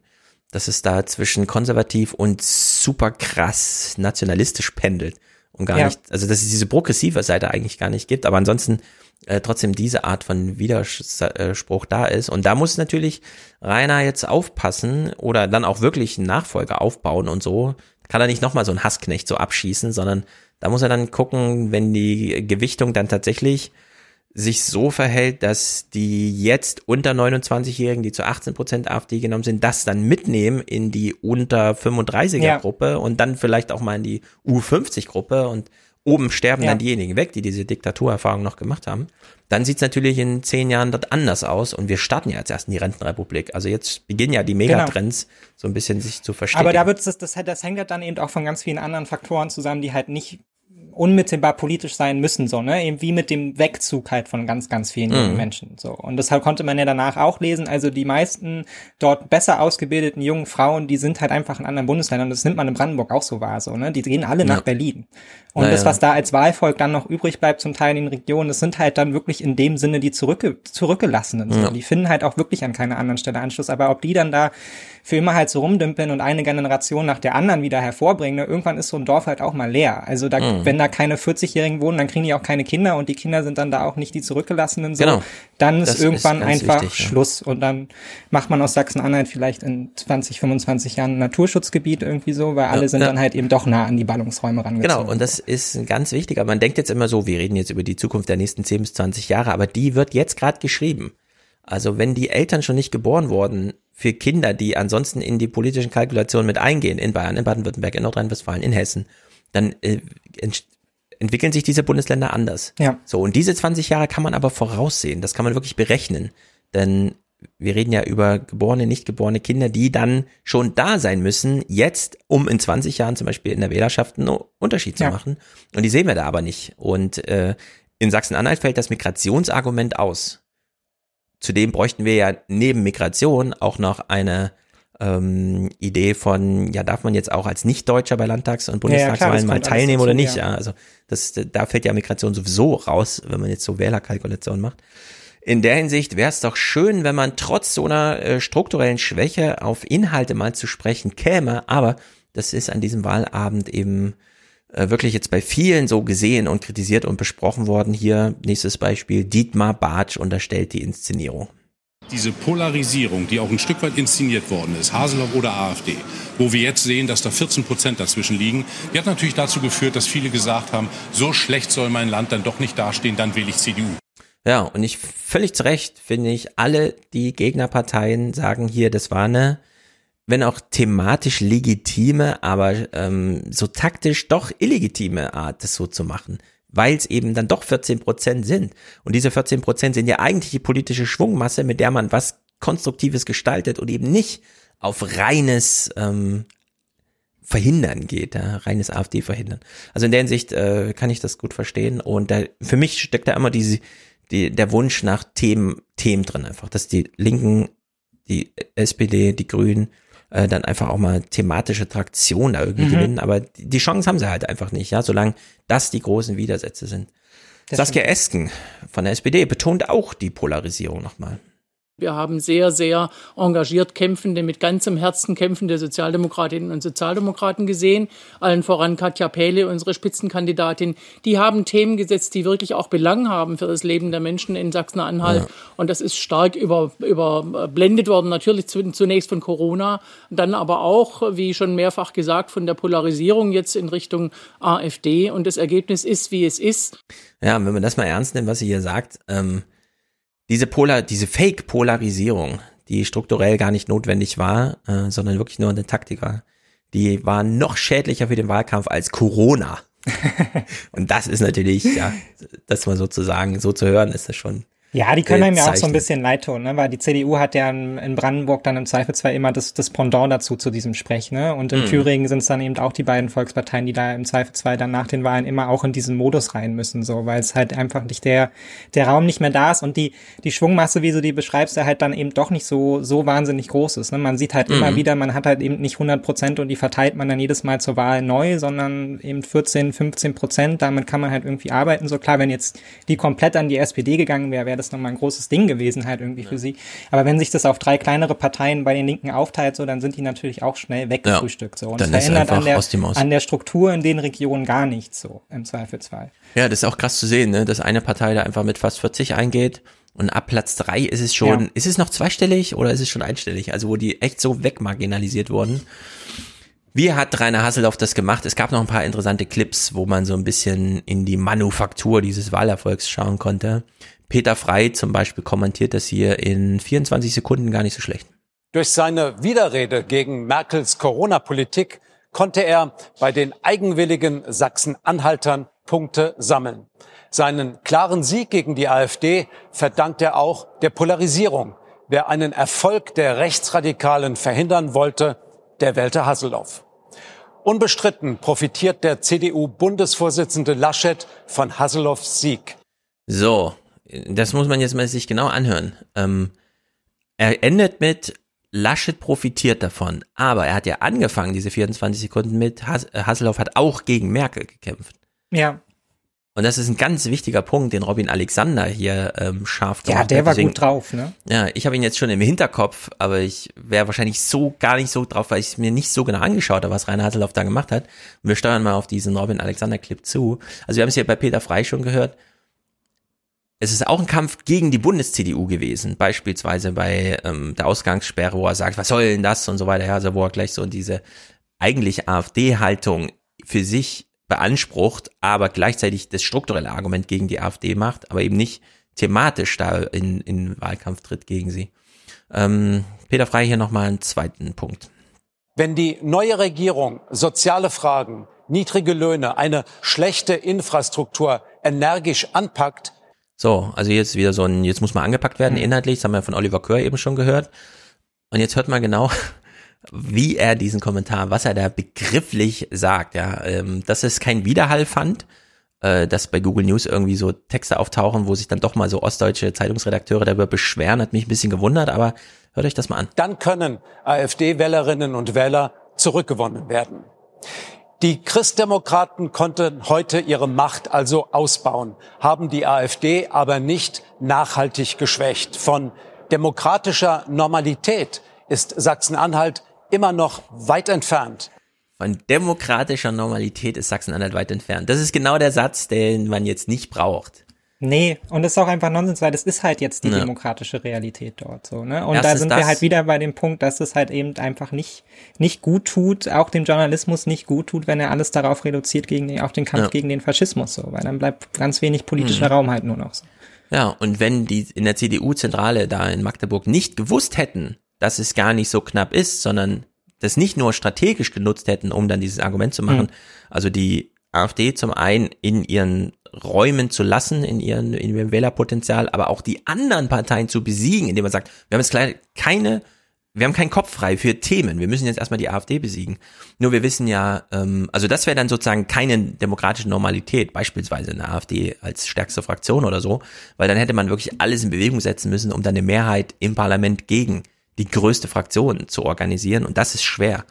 Dass es da zwischen konservativ und super krass nationalistisch pendelt und gar Ja. nicht, also dass es diese progressive Seite eigentlich gar nicht gibt, aber ansonsten äh, trotzdem diese Art von Widerspruch da ist. Und da muss natürlich Rainer jetzt aufpassen oder dann auch wirklich einen Nachfolger aufbauen und so. Kann er nicht nochmal so einen Hassknecht so abschießen, sondern da muss er dann gucken, wenn die Gewichtung dann tatsächlich sich so verhält, dass die jetzt unter 29-Jährigen, die zu 18 Prozent AfD genommen sind, das dann mitnehmen in die unter 35er-Gruppe und dann vielleicht auch mal in die U50-Gruppe und oben sterben Ja. dann diejenigen weg, die diese Diktaturerfahrung noch gemacht haben. Dann sieht's natürlich in zehn Jahren dort anders aus und wir starten ja jetzt erst in die Rentenrepublik. Also jetzt beginnen ja die Megatrends so ein bisschen sich zu verstehen. Genau. Aber da wird das, das, das hängt halt dann eben auch von ganz vielen anderen Faktoren zusammen, die halt nicht unmittelbar politisch sein müssen, so, ne? Eben wie mit dem Wegzug halt von ganz, ganz vielen jungen Mhm. Menschen. So. Und deshalb konnte man ja danach auch lesen, also die meisten dort besser ausgebildeten jungen Frauen, die sind halt einfach in anderen Bundesländern. Das nimmt man in Brandenburg auch so wahr, so, ne? Die gehen alle Ja. nach Berlin. Und Na das, ja. was da als Wahlvolk dann noch übrig bleibt, zum Teil in den Regionen, das sind halt dann wirklich in dem Sinne die zurückge Zurückgelassenen. Ja. Die finden halt auch wirklich an keiner anderen Stelle Anschluss. Aber ob die dann da für immer halt so rumdümpeln und eine Generation nach der anderen wieder hervorbringen, ne, irgendwann ist so ein Dorf halt auch mal leer. Also da, Mhm. wenn da keine 40-Jährigen wohnen, dann kriegen die auch keine Kinder und die Kinder sind dann da auch nicht die Zurückgelassenen. So. Genau. Dann ist Das ist irgendwann ganz einfach wichtig, ja. Schluss und dann macht man aus Sachsen-Anhalt vielleicht in 20, 25 Jahren ein Naturschutzgebiet irgendwie so, weil alle Ja, sind ja. dann halt eben doch nah an die Ballungsräume rangezogen. Genau, und das ist ganz wichtiger. Man denkt jetzt immer so, wir reden jetzt über die Zukunft der nächsten 10 bis 20 Jahre, aber die wird jetzt gerade geschrieben. Also wenn die Eltern schon nicht geboren wurden für Kinder, die ansonsten in die politischen Kalkulationen mit eingehen, in Bayern, in Baden-Württemberg, in Nordrhein-Westfalen, in Hessen, dann äh, ent entwickeln sich diese Bundesländer anders. Ja. So, und diese 20 Jahre kann man aber voraussehen, das kann man wirklich berechnen. Denn wir reden ja über geborene, nicht geborene Kinder, die dann schon da sein müssen, jetzt, um in 20 Jahren zum Beispiel in der Wählerschaft einen Unterschied zu Ja. machen. Und die sehen wir da aber nicht. Und äh, in Sachsen-Anhalt fällt das Migrationsargument aus. Zudem bräuchten wir ja neben Migration auch noch eine ähm, Idee von, ja, darf man jetzt auch als Nicht-Deutscher bei Landtags- und Bundestagswahlen ja, ja, mal teilnehmen dazu, oder nicht? Ja. ja. also das, da fällt ja Migration sowieso raus, wenn man jetzt so Wählerkalkulationen macht. In der Hinsicht wäre es doch schön, wenn man trotz so einer äh, strukturellen Schwäche auf Inhalte mal zu sprechen käme, aber das ist an diesem Wahlabend eben äh, wirklich jetzt bei vielen so gesehen und kritisiert und besprochen worden. Hier nächstes Beispiel, Dietmar Bartsch unterstellt die Inszenierung. Diese Polarisierung, die auch ein Stück weit inszeniert worden ist, Haseloff oder AfD, wo wir jetzt sehen, dass da 14 Prozent dazwischen liegen, die hat natürlich dazu geführt, dass viele gesagt haben, so schlecht soll mein Land dann doch nicht dastehen, dann wähle ich CDU. Ja, und ich völlig zu Recht finde ich, alle die Gegnerparteien sagen hier, das war eine, wenn auch thematisch legitime, aber ähm, so taktisch doch illegitime Art, das so zu machen weil es eben dann doch 14 Prozent sind. Und diese 14 Prozent sind ja eigentlich die politische Schwungmasse, mit der man was Konstruktives gestaltet und eben nicht auf reines ähm, Verhindern geht, ja, reines AfD verhindern. Also in der Hinsicht äh, kann ich das gut verstehen. Und da, für mich steckt da immer diese, die, der Wunsch nach Themen, Themen drin einfach, dass die Linken, die SPD, die Grünen äh, dann einfach auch mal thematische Traktion da irgendwie mhm. gewinnen. Aber die Chance haben sie halt einfach nicht, ja, solange das die großen Widersätze sind. Das Saskia Esken von der SPD betont auch die Polarisierung nochmal. Wir haben sehr, sehr engagiert kämpfende, mit ganzem Herzen kämpfende Sozialdemokratinnen und Sozialdemokraten gesehen. Allen voran Katja Pähle, unsere Spitzenkandidatin. Die haben Themen gesetzt, die wirklich auch Belang haben für das Leben der Menschen in Sachsen-Anhalt. Ja. Und das ist stark über, überblendet worden, natürlich zunächst von Corona, dann aber auch, wie schon mehrfach gesagt, von der Polarisierung jetzt in Richtung AfD. Und das Ergebnis ist, wie es ist. Ja, wenn man das mal ernst nimmt, was sie hier sagt, ähm diese Polar, diese Fake-Polarisierung, die strukturell gar nicht notwendig war, äh, sondern wirklich nur eine Taktik war, die war noch schädlicher für den Wahlkampf als Corona. <laughs> Und das ist natürlich, ja, das mal sozusagen, so zu hören, ist das schon ja, die können einem ja auch so ein bisschen leid tun, ne? weil die CDU hat ja in Brandenburg dann im Zweifelsfall immer das, das Pendant dazu zu diesem Sprech. Ne? Und in mhm. Thüringen sind es dann eben auch die beiden Volksparteien, die da im Zweifelsfall dann nach den Wahlen immer auch in diesen Modus rein müssen, so, weil es halt einfach nicht der, der Raum nicht mehr da ist und die, die Schwungmasse, wie du die beschreibst, ja halt dann eben doch nicht so, so wahnsinnig groß ist. Ne? Man sieht halt mhm. immer wieder, man hat halt eben nicht 100 Prozent und die verteilt man dann jedes Mal zur Wahl neu, sondern eben 14, 15 Prozent. Damit kann man halt irgendwie arbeiten. So klar, wenn jetzt die komplett an die SPD gegangen wäre, wäre das nochmal ein großes Ding gewesen halt irgendwie ja. für sie. Aber wenn sich das auf drei kleinere Parteien bei den Linken aufteilt, so, dann sind die natürlich auch schnell weggefrühstückt. So. Und dann es verändert an der, an der Struktur in den Regionen gar nichts so im Zweifelsfall. Ja, das ist auch krass zu sehen, ne? dass eine Partei da einfach mit fast 40 eingeht. Und ab Platz drei ist es schon, ja. ist es noch zweistellig oder ist es schon einstellig? Also wo die echt so wegmarginalisiert wurden. Wie hat Rainer Hasselhoff das gemacht? Es gab noch ein paar interessante Clips, wo man so ein bisschen in die Manufaktur dieses Wahlerfolgs schauen konnte. Peter Frei zum Beispiel kommentiert das hier in 24 Sekunden gar nicht so schlecht. Durch seine Widerrede gegen Merkels Corona-Politik konnte er bei den eigenwilligen Sachsen-Anhaltern Punkte sammeln. Seinen klaren Sieg gegen die AfD verdankt er auch der Polarisierung. Wer einen Erfolg der Rechtsradikalen verhindern wollte, der wählte Hasselhoff. Unbestritten profitiert der CDU-Bundesvorsitzende Laschet von Hasselhoffs Sieg. So, das muss man jetzt mal sich genau anhören. Ähm, er endet mit Laschet profitiert davon, aber er hat ja angefangen, diese 24 Sekunden mit, Has Hasselhoff hat auch gegen Merkel gekämpft. Ja. Und das ist ein ganz wichtiger Punkt, den Robin Alexander hier ähm, scharf gemacht hat. Ja, der war Deswegen, gut drauf, ne? Ja, ich habe ihn jetzt schon im Hinterkopf, aber ich wäre wahrscheinlich so gar nicht so drauf, weil ich es mir nicht so genau angeschaut habe, was Rainer Hasselhoff da gemacht hat. Und wir steuern mal auf diesen Robin Alexander Clip zu. Also wir haben es ja bei Peter Frei schon gehört. Es ist auch ein Kampf gegen die Bundes-CDU gewesen, beispielsweise bei ähm, der Ausgangssperre, wo er sagt, was soll denn das und so weiter, ja, also wo er gleich so diese eigentlich AfD-Haltung für sich beansprucht, aber gleichzeitig das strukturelle Argument gegen die AfD macht, aber eben nicht thematisch da in, in Wahlkampf tritt gegen sie. Ähm, Peter Frei hier nochmal einen zweiten Punkt. Wenn die neue Regierung soziale Fragen, niedrige Löhne, eine schlechte Infrastruktur energisch anpackt. So, also jetzt wieder so ein, jetzt muss man angepackt werden mhm. inhaltlich, das haben wir von Oliver Kör eben schon gehört. Und jetzt hört mal genau, <laughs> wie er diesen Kommentar, was er da begrifflich sagt, ja, ähm, dass es kein Widerhall fand, äh, dass bei Google News irgendwie so Texte auftauchen, wo sich dann doch mal so ostdeutsche Zeitungsredakteure darüber beschweren, hat mich ein bisschen gewundert, aber hört euch das mal an. Dann können AfD-Wählerinnen und Wähler zurückgewonnen werden. Die Christdemokraten konnten heute ihre Macht also ausbauen, haben die AfD aber nicht nachhaltig geschwächt. Von demokratischer Normalität ist Sachsen-Anhalt immer noch weit entfernt. Von demokratischer Normalität ist Sachsen-Anhalt weit entfernt. Das ist genau der Satz, den man jetzt nicht braucht. Nee, und das ist auch einfach Nonsens, weil das ist halt jetzt die ja. demokratische Realität dort so, ne? Und Erstens da sind wir halt wieder bei dem Punkt, dass es halt eben einfach nicht, nicht gut tut, auch dem Journalismus nicht gut tut, wenn er alles darauf reduziert gegen den, auf den Kampf ja. gegen den Faschismus so, weil dann bleibt ganz wenig politischer mhm. Raum halt nur noch so. Ja, und wenn die in der CDU-Zentrale da in Magdeburg nicht gewusst hätten, dass es gar nicht so knapp ist, sondern das nicht nur strategisch genutzt hätten, um dann dieses Argument zu machen, mhm. also die AfD zum einen in ihren Räumen zu lassen, in, ihren, in ihrem Wählerpotenzial, aber auch die anderen Parteien zu besiegen, indem man sagt, wir haben jetzt keine, wir haben keinen Kopf frei für Themen, wir müssen jetzt erstmal die AfD besiegen. Nur wir wissen ja, ähm, also das wäre dann sozusagen keine demokratische Normalität, beispielsweise eine AfD als stärkste Fraktion oder so, weil dann hätte man wirklich alles in Bewegung setzen müssen, um dann eine Mehrheit im Parlament gegen die größte Fraktion zu organisieren und das ist schwer.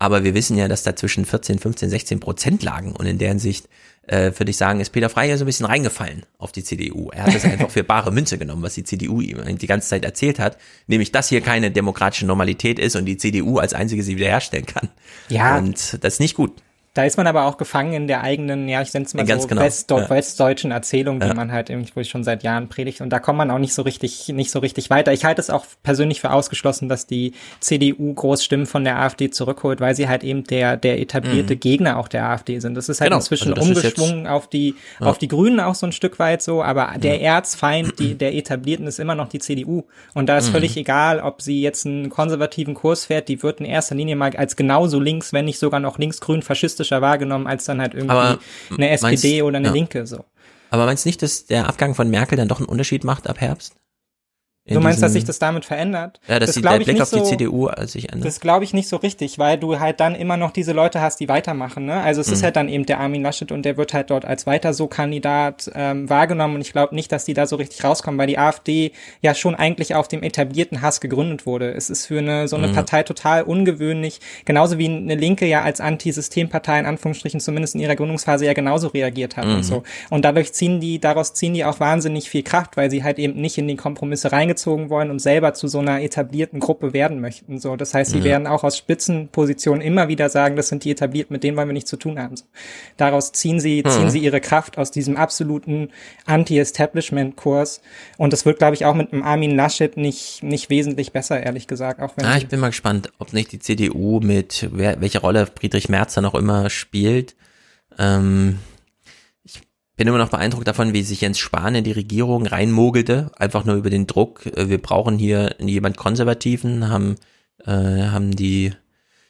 Aber wir wissen ja, dass da zwischen 14, 15, 16 Prozent lagen und in deren Sicht äh, würde ich sagen, ist Peter Frey ja so ein bisschen reingefallen auf die CDU. Er hat das <laughs> einfach für bare Münze genommen, was die CDU ihm die ganze Zeit erzählt hat, nämlich, dass hier keine demokratische Normalität ist und die CDU als einzige sie wiederherstellen kann. Ja. Und das ist nicht gut. Da ist man aber auch gefangen in der eigenen, ja, ich nenne es mal Ganz so genau. West ja. westdeutschen Erzählung, die ja. man halt irgendwie schon seit Jahren predigt. Und da kommt man auch nicht so richtig, nicht so richtig weiter. Ich halte es auch persönlich für ausgeschlossen, dass die CDU Großstimmen von der AfD zurückholt, weil sie halt eben der, der etablierte mhm. Gegner auch der AfD sind. Das ist halt genau. inzwischen also umgeschwungen auf die, ja. auf die Grünen auch so ein Stück weit so. Aber der Erzfeind, die, der etablierten ist immer noch die CDU. Und da ist mhm. völlig egal, ob sie jetzt einen konservativen Kurs fährt, die wird in erster Linie mal als genauso links, wenn nicht sogar noch linksgrün faschistisch realistischer wahrgenommen als dann halt irgendwie aber eine SPD meinst, oder eine ja. Linke so. Aber meinst du nicht, dass der Abgang von Merkel dann doch einen Unterschied macht ab Herbst? Du meinst, dass sich das damit verändert? Ja, dass das die, der Blick auf die so, CDU sich ändert. Das glaube ich nicht so richtig, weil du halt dann immer noch diese Leute hast, die weitermachen. Ne? Also es mhm. ist halt dann eben der Armin Laschet und der wird halt dort als weiter so Kandidat ähm, wahrgenommen und ich glaube nicht, dass die da so richtig rauskommen, weil die AfD ja schon eigentlich auf dem etablierten Hass gegründet wurde. Es ist für eine so eine mhm. Partei total ungewöhnlich, genauso wie eine Linke ja als Antisystempartei in Anführungsstrichen zumindest in ihrer Gründungsphase ja genauso reagiert hat mhm. und so. Und dadurch ziehen die, daraus ziehen die auch wahnsinnig viel Kraft, weil sie halt eben nicht in die Kompromisse reingezogen wollen und selber zu so einer etablierten Gruppe werden möchten. So, das heißt, sie ja. werden auch aus Spitzenpositionen immer wieder sagen, das sind die etablierten, mit denen wollen wir nichts zu tun haben. So. Daraus ziehen sie, mhm. ziehen sie ihre Kraft aus diesem absoluten Anti-Establishment-Kurs. Und das wird, glaube ich, auch mit einem Armin Laschet nicht, nicht wesentlich besser, ehrlich gesagt. Auch wenn ah, ich bin mal gespannt, ob nicht die CDU mit, wer, welche Rolle Friedrich Merz da noch immer spielt. Ähm, bin immer noch beeindruckt davon, wie sich Jens Spahn in die Regierung reinmogelte, einfach nur über den Druck. Äh, wir brauchen hier jemand Konservativen, haben, äh, haben die,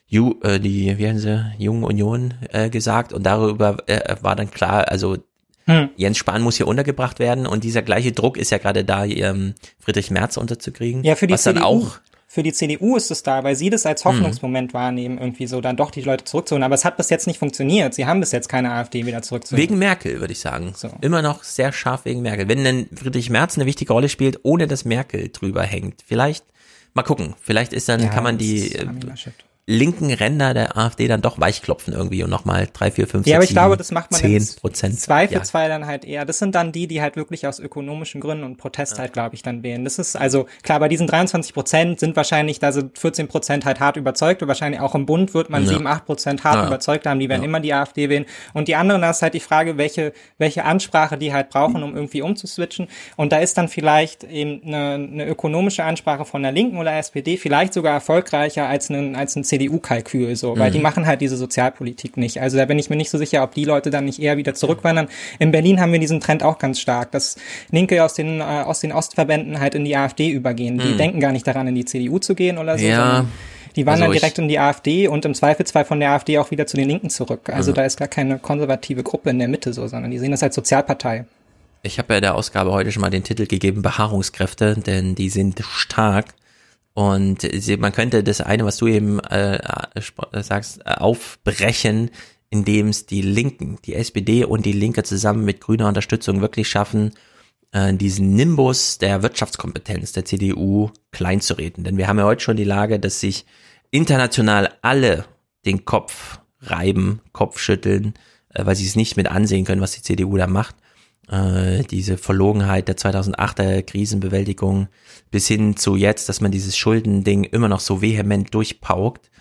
Ju, äh, die, wie heißen sie, Jungen Union äh, gesagt und darüber äh, war dann klar, also hm. Jens Spahn muss hier untergebracht werden und dieser gleiche Druck ist ja gerade da, ähm, Friedrich Merz unterzukriegen. Ja, für die was CDU. dann auch für die CDU ist es da, weil sie das als Hoffnungsmoment mhm. wahrnehmen, irgendwie so dann doch die Leute zurückzuholen. Aber es hat bis jetzt nicht funktioniert. Sie haben bis jetzt keine AfD wieder zurückzuholen. Wegen Merkel, würde ich sagen. So. Immer noch sehr scharf wegen Merkel. Wenn denn Friedrich Merz eine wichtige Rolle spielt, ohne dass Merkel drüber hängt. Vielleicht, mal gucken, vielleicht ist dann, ja, kann man die, linken Ränder der AfD dann doch weichklopfen irgendwie und nochmal drei, vier, fünf, Ja, aber ich glaube, das macht man 10 Prozent. Zweifelsfall ja. dann halt eher. Das sind dann die, die halt wirklich aus ökonomischen Gründen und Protest halt, glaube ich, dann wählen. Das ist also klar, bei diesen 23 Prozent sind wahrscheinlich, da sind 14 Prozent halt hart überzeugt und wahrscheinlich auch im Bund wird man ja. 7, 8 Prozent hart ja. überzeugt haben, die werden ja. immer die AfD wählen. Und die anderen, da ist halt die Frage, welche, welche Ansprache die halt brauchen, um irgendwie umzuswitchen. Und da ist dann vielleicht eben eine, eine ökonomische Ansprache von der Linken oder SPD vielleicht sogar erfolgreicher als ein, als ein CDU-Kalkül, so, weil mhm. die machen halt diese Sozialpolitik nicht. Also da bin ich mir nicht so sicher, ob die Leute dann nicht eher wieder zurückwandern. In Berlin haben wir diesen Trend auch ganz stark, dass Linke aus den, äh, aus den Ostverbänden halt in die AfD übergehen. Die mhm. denken gar nicht daran, in die CDU zu gehen oder so. Ja. Die wandern also direkt in die AfD und im Zweifelsfall von der AfD auch wieder zu den Linken zurück. Also mhm. da ist gar keine konservative Gruppe in der Mitte so, sondern die sehen das als Sozialpartei. Ich habe ja der Ausgabe heute schon mal den Titel gegeben, Beharrungskräfte, denn die sind stark und man könnte das eine, was du eben äh, sagst, aufbrechen indem es die Linken, die SPD und die Linke zusammen mit grüner Unterstützung wirklich schaffen, äh, diesen Nimbus der Wirtschaftskompetenz der CDU kleinzureden. Denn wir haben ja heute schon die Lage, dass sich international alle den Kopf reiben, Kopf schütteln, äh, weil sie es nicht mit ansehen können, was die CDU da macht. Äh, diese Verlogenheit der 2008er Krisenbewältigung bis hin zu jetzt, dass man dieses Schuldending immer noch so vehement durchpaukt.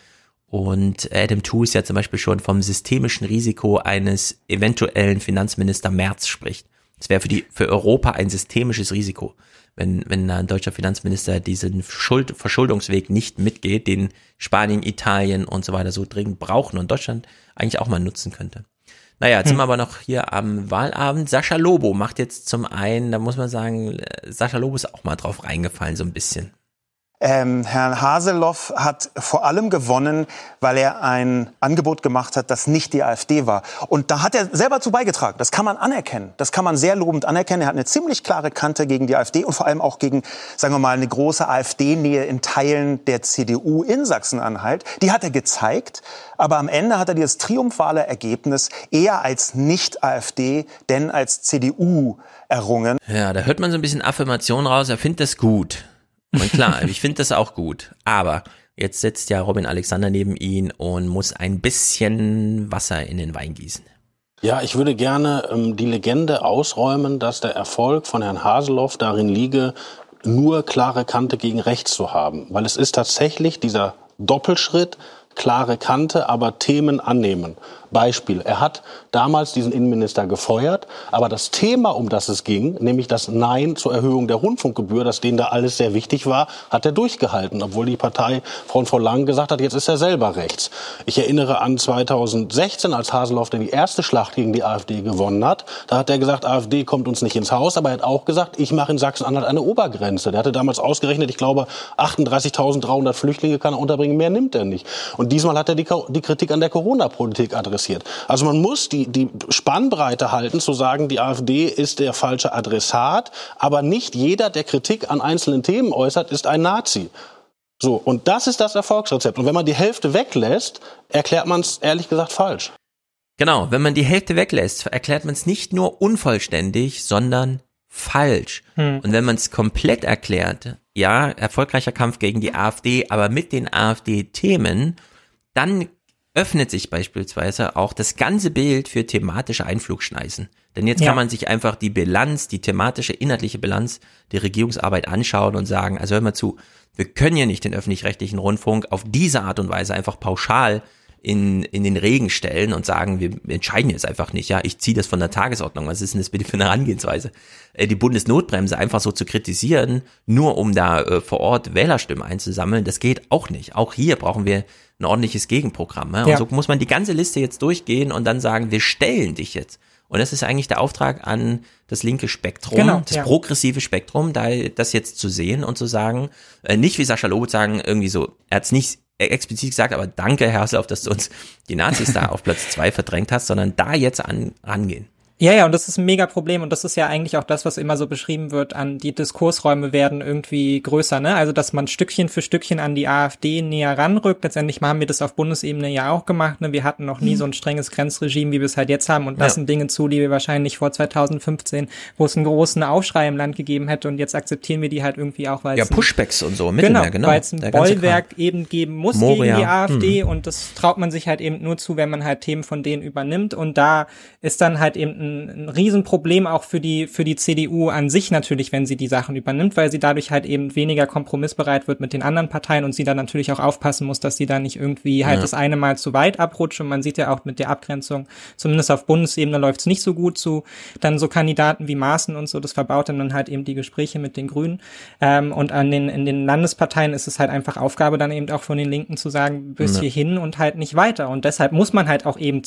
Und Adam Tooze ja zum Beispiel schon vom systemischen Risiko eines eventuellen Finanzminister Merz spricht. Das wäre für die, für Europa ein systemisches Risiko, wenn, wenn ein deutscher Finanzminister diesen Schuld, Verschuldungsweg nicht mitgeht, den Spanien, Italien und so weiter so dringend brauchen und Deutschland eigentlich auch mal nutzen könnte. Naja, jetzt hm. sind wir aber noch hier am Wahlabend. Sascha Lobo macht jetzt zum einen, da muss man sagen, Sascha Lobo ist auch mal drauf reingefallen, so ein bisschen. Ähm, Herr Haseloff hat vor allem gewonnen, weil er ein Angebot gemacht hat, das nicht die AfD war. Und da hat er selber zu beigetragen. Das kann man anerkennen. Das kann man sehr lobend anerkennen. Er hat eine ziemlich klare Kante gegen die AfD und vor allem auch gegen, sagen wir mal, eine große AfD-Nähe in Teilen der CDU in Sachsen-Anhalt. Die hat er gezeigt. Aber am Ende hat er dieses triumphale Ergebnis eher als Nicht-AfD, denn als CDU errungen. Ja, da hört man so ein bisschen Affirmation raus. Er findet das gut. Und klar, ich finde das auch gut. Aber jetzt sitzt ja Robin Alexander neben ihn und muss ein bisschen Wasser in den Wein gießen. Ja, ich würde gerne ähm, die Legende ausräumen, dass der Erfolg von Herrn Haseloff darin liege, nur klare Kante gegen rechts zu haben. Weil es ist tatsächlich dieser Doppelschritt, klare Kante, aber Themen annehmen. Beispiel, er hat damals diesen Innenminister gefeuert, aber das Thema, um das es ging, nämlich das Nein zur Erhöhung der Rundfunkgebühr, das denen da alles sehr wichtig war, hat er durchgehalten, obwohl die Partei von vor Lang gesagt hat, jetzt ist er selber rechts. Ich erinnere an 2016, als Haseloff die erste Schlacht gegen die AfD gewonnen hat. Da hat er gesagt, AfD kommt uns nicht ins Haus, aber er hat auch gesagt, ich mache in Sachsen-Anhalt eine Obergrenze. Der hatte damals ausgerechnet, ich glaube, 38.300 Flüchtlinge kann er unterbringen, mehr nimmt er nicht. Und diesmal hat er die, die Kritik an der Corona-Politik adressiert adressiert. Also man muss die, die Spannbreite halten, zu sagen, die AfD ist der falsche Adressat, aber nicht jeder, der Kritik an einzelnen Themen äußert, ist ein Nazi. So, und das ist das Erfolgsrezept. Und wenn man die Hälfte weglässt, erklärt man es ehrlich gesagt falsch. Genau, wenn man die Hälfte weglässt, erklärt man es nicht nur unvollständig, sondern falsch. Hm. Und wenn man es komplett erklärt, ja, erfolgreicher Kampf gegen die AfD, aber mit den AfD-Themen, dann öffnet sich beispielsweise auch das ganze Bild für thematische Einflugschneisen. Denn jetzt ja. kann man sich einfach die Bilanz, die thematische, inhaltliche Bilanz der Regierungsarbeit anschauen und sagen, also hör mal zu, wir können ja nicht den öffentlich-rechtlichen Rundfunk auf diese Art und Weise einfach pauschal in, in den Regen stellen und sagen, wir entscheiden jetzt einfach nicht, ja, ich ziehe das von der Tagesordnung, was ist denn das bitte für eine Herangehensweise? Äh, die Bundesnotbremse einfach so zu kritisieren, nur um da äh, vor Ort Wählerstimmen einzusammeln, das geht auch nicht. Auch hier brauchen wir ein ordentliches Gegenprogramm. Ja? Und ja. so muss man die ganze Liste jetzt durchgehen und dann sagen, wir stellen dich jetzt. Und das ist eigentlich der Auftrag an das linke Spektrum, genau, das ja. progressive Spektrum, da das jetzt zu sehen und zu sagen, äh, nicht wie Sascha Lobo sagen, irgendwie so, er hat es nicht explizit gesagt, aber danke, Herr Haseloff, dass du uns die Nazis da <laughs> auf Platz zwei verdrängt hast, sondern da jetzt an, rangehen. Ja, ja, und das ist ein mega Problem und das ist ja eigentlich auch das, was immer so beschrieben wird, an die Diskursräume werden irgendwie größer, ne? Also, dass man Stückchen für Stückchen an die AfD näher ranrückt. Letztendlich haben wir das auf Bundesebene ja auch gemacht, ne? Wir hatten noch nie mhm. so ein strenges Grenzregime, wie wir es halt jetzt haben und ja. lassen Dinge zu, die wir wahrscheinlich vor 2015, wo es einen großen Aufschrei im Land gegeben hätte und jetzt akzeptieren wir die halt irgendwie auch, weil Ja, Pushbacks und so, Mittelmeer, genau, genau. weil es ein Bollwerk eben geben muss Moria. gegen die AfD mhm. und das traut man sich halt eben nur zu, wenn man halt Themen von denen übernimmt und da ist dann halt eben ein ein, Riesenproblem auch für die, für die CDU an sich natürlich, wenn sie die Sachen übernimmt, weil sie dadurch halt eben weniger kompromissbereit wird mit den anderen Parteien und sie dann natürlich auch aufpassen muss, dass sie da nicht irgendwie halt ja. das eine Mal zu weit abrutscht. Und man sieht ja auch mit der Abgrenzung, zumindest auf Bundesebene läuft es nicht so gut zu dann so Kandidaten wie Maaßen und so, das verbaut dann halt eben die Gespräche mit den Grünen. Ähm, und an den, in den Landesparteien ist es halt einfach Aufgabe dann eben auch von den Linken zu sagen, bis ja. hierhin und halt nicht weiter. Und deshalb muss man halt auch eben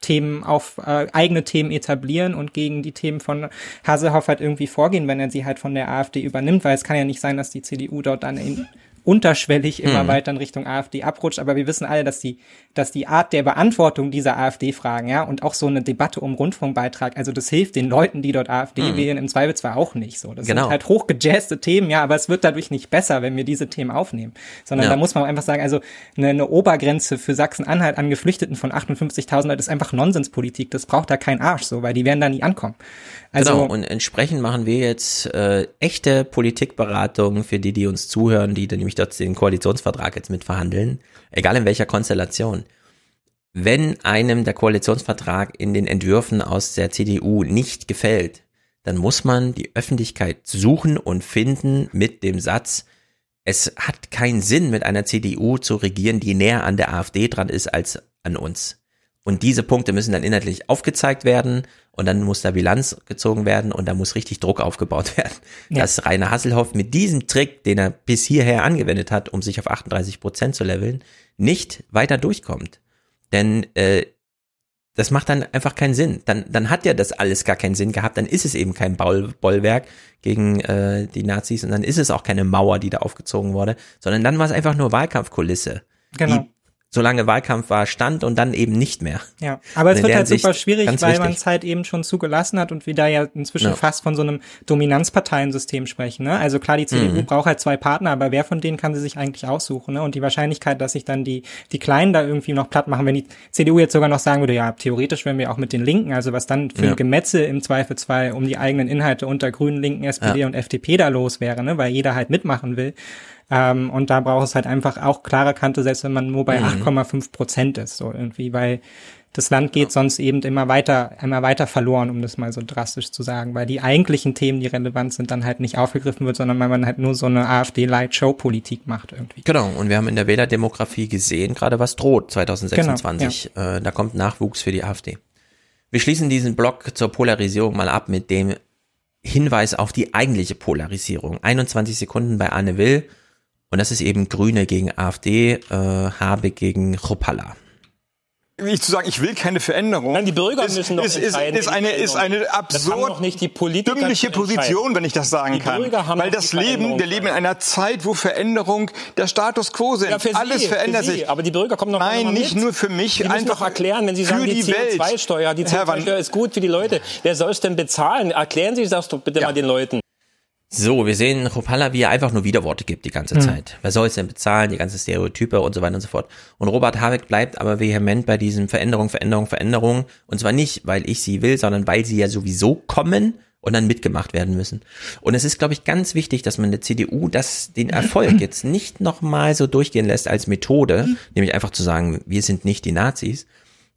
Themen auf äh, eigene Themen etablieren und gegen die Themen von Hasehoff halt irgendwie vorgehen, wenn er sie halt von der AfD übernimmt, weil es kann ja nicht sein, dass die CDU dort dann in unterschwellig immer Mhm. weiter in Richtung AfD abrutscht. Aber wir wissen alle, dass die, dass die Art der Beantwortung dieser AfD-Fragen, ja, und auch so eine Debatte um Rundfunkbeitrag, also das hilft den Leuten, die dort AfD Mhm. wählen, im Zweifelsfall auch nicht so. Das Genau. sind halt hochgejazzte Themen, ja, aber es wird dadurch nicht besser, wenn wir diese Themen aufnehmen. Sondern Ja. da muss man einfach sagen, also eine, eine Obergrenze für Sachsen-Anhalt an Geflüchteten von 58.000 Leuten ist einfach Nonsenspolitik. Das braucht da kein Arsch so, weil die werden da nie ankommen. Also, genau, und entsprechend machen wir jetzt äh, echte Politikberatung für die, die uns zuhören, die dann nämlich dort den Koalitionsvertrag jetzt mitverhandeln, egal in welcher Konstellation. Wenn einem der Koalitionsvertrag in den Entwürfen aus der CDU nicht gefällt, dann muss man die Öffentlichkeit suchen und finden mit dem Satz, es hat keinen Sinn, mit einer CDU zu regieren, die näher an der AfD dran ist als an uns. Und diese Punkte müssen dann inhaltlich aufgezeigt werden und dann muss da Bilanz gezogen werden und da muss richtig Druck aufgebaut <laughs> werden. Ja. Dass Rainer Hasselhoff mit diesem Trick, den er bis hierher angewendet hat, um sich auf 38 Prozent zu leveln, nicht weiter durchkommt. Denn äh, das macht dann einfach keinen Sinn. Dann, dann hat ja das alles gar keinen Sinn gehabt. Dann ist es eben kein Boll Bollwerk gegen äh, die Nazis und dann ist es auch keine Mauer, die da aufgezogen wurde, sondern dann war es einfach nur Wahlkampfkulisse. Genau. Die, solange Wahlkampf war, stand und dann eben nicht mehr. Ja, aber es wird halt super Hinsicht schwierig, weil man es halt eben schon zugelassen hat und wir da ja inzwischen Ja. fast von so einem Dominanzparteiensystem sprechen. Ne? Also klar, die CDU Mhm. braucht halt zwei Partner, aber wer von denen kann sie sich eigentlich aussuchen? Ne? Und die Wahrscheinlichkeit, dass sich dann die, die Kleinen da irgendwie noch platt machen, wenn die CDU jetzt sogar noch sagen würde, ja, theoretisch wären wir auch mit den Linken, also was dann für Ja. ein Gemetzel im Zweifelsfall um die eigenen Inhalte unter Grünen, Linken, SPD Ja. und FDP da los wäre, ne? weil jeder halt mitmachen will. Ähm, und da braucht es halt einfach auch klare Kante, selbst wenn man nur bei Mhm. 8,5 Prozent ist, so irgendwie, weil das Land geht sonst eben immer weiter, immer weiter verloren, um das mal so drastisch zu sagen, weil die eigentlichen Themen, die relevant sind, dann halt nicht aufgegriffen wird, sondern weil man halt nur so eine AfD-Light-Show-Politik macht irgendwie. Genau, und wir haben in der Wählerdemografie gesehen, gerade was droht 2026. Genau, äh, da kommt Nachwuchs für die AfD. Wir schließen diesen Block zur Polarisierung mal ab mit dem Hinweis auf die eigentliche Polarisierung. 21 Sekunden bei Anne Will und das ist eben Grüne gegen AfD, äh, Habe gegen Ruppalla. ich zu sagen, ich will keine Veränderung. Nein, die Bürger ist, müssen doch ist, ist, entscheiden, ist eine ist eine absurd nicht dümmliche. Position, wenn ich das sagen Die kann. Bürger haben Weil das die Leben, wir leben in einer Zeit, wo Veränderung der Status quo sind. Ja, für Alles Sie, verändert für Sie. sich. Aber die Bürger kommen doch Nein, nicht mit. nur für mich. Die einfach doch erklären, wenn Sie für sagen, die, die Welt. CO2-Steuer, die Herr Van- CO2-Steuer ist gut für die Leute. Wer soll es denn bezahlen? Erklären Sie das doch bitte mal den Leuten. So, wir sehen Ruppalla, wie er einfach nur Widerworte gibt die ganze Hm. Zeit. Wer soll es denn bezahlen? Die ganzen Stereotype und so weiter und so fort. Und Robert Habeck bleibt aber vehement bei diesem Veränderung, Veränderung, Veränderung. Und zwar nicht, weil ich sie will, sondern weil sie ja sowieso kommen und dann mitgemacht werden müssen. Und es ist, glaube ich, ganz wichtig, dass man der CDU das, den Erfolg jetzt nicht nochmal so durchgehen lässt als Methode, nämlich einfach zu sagen, wir sind nicht die Nazis,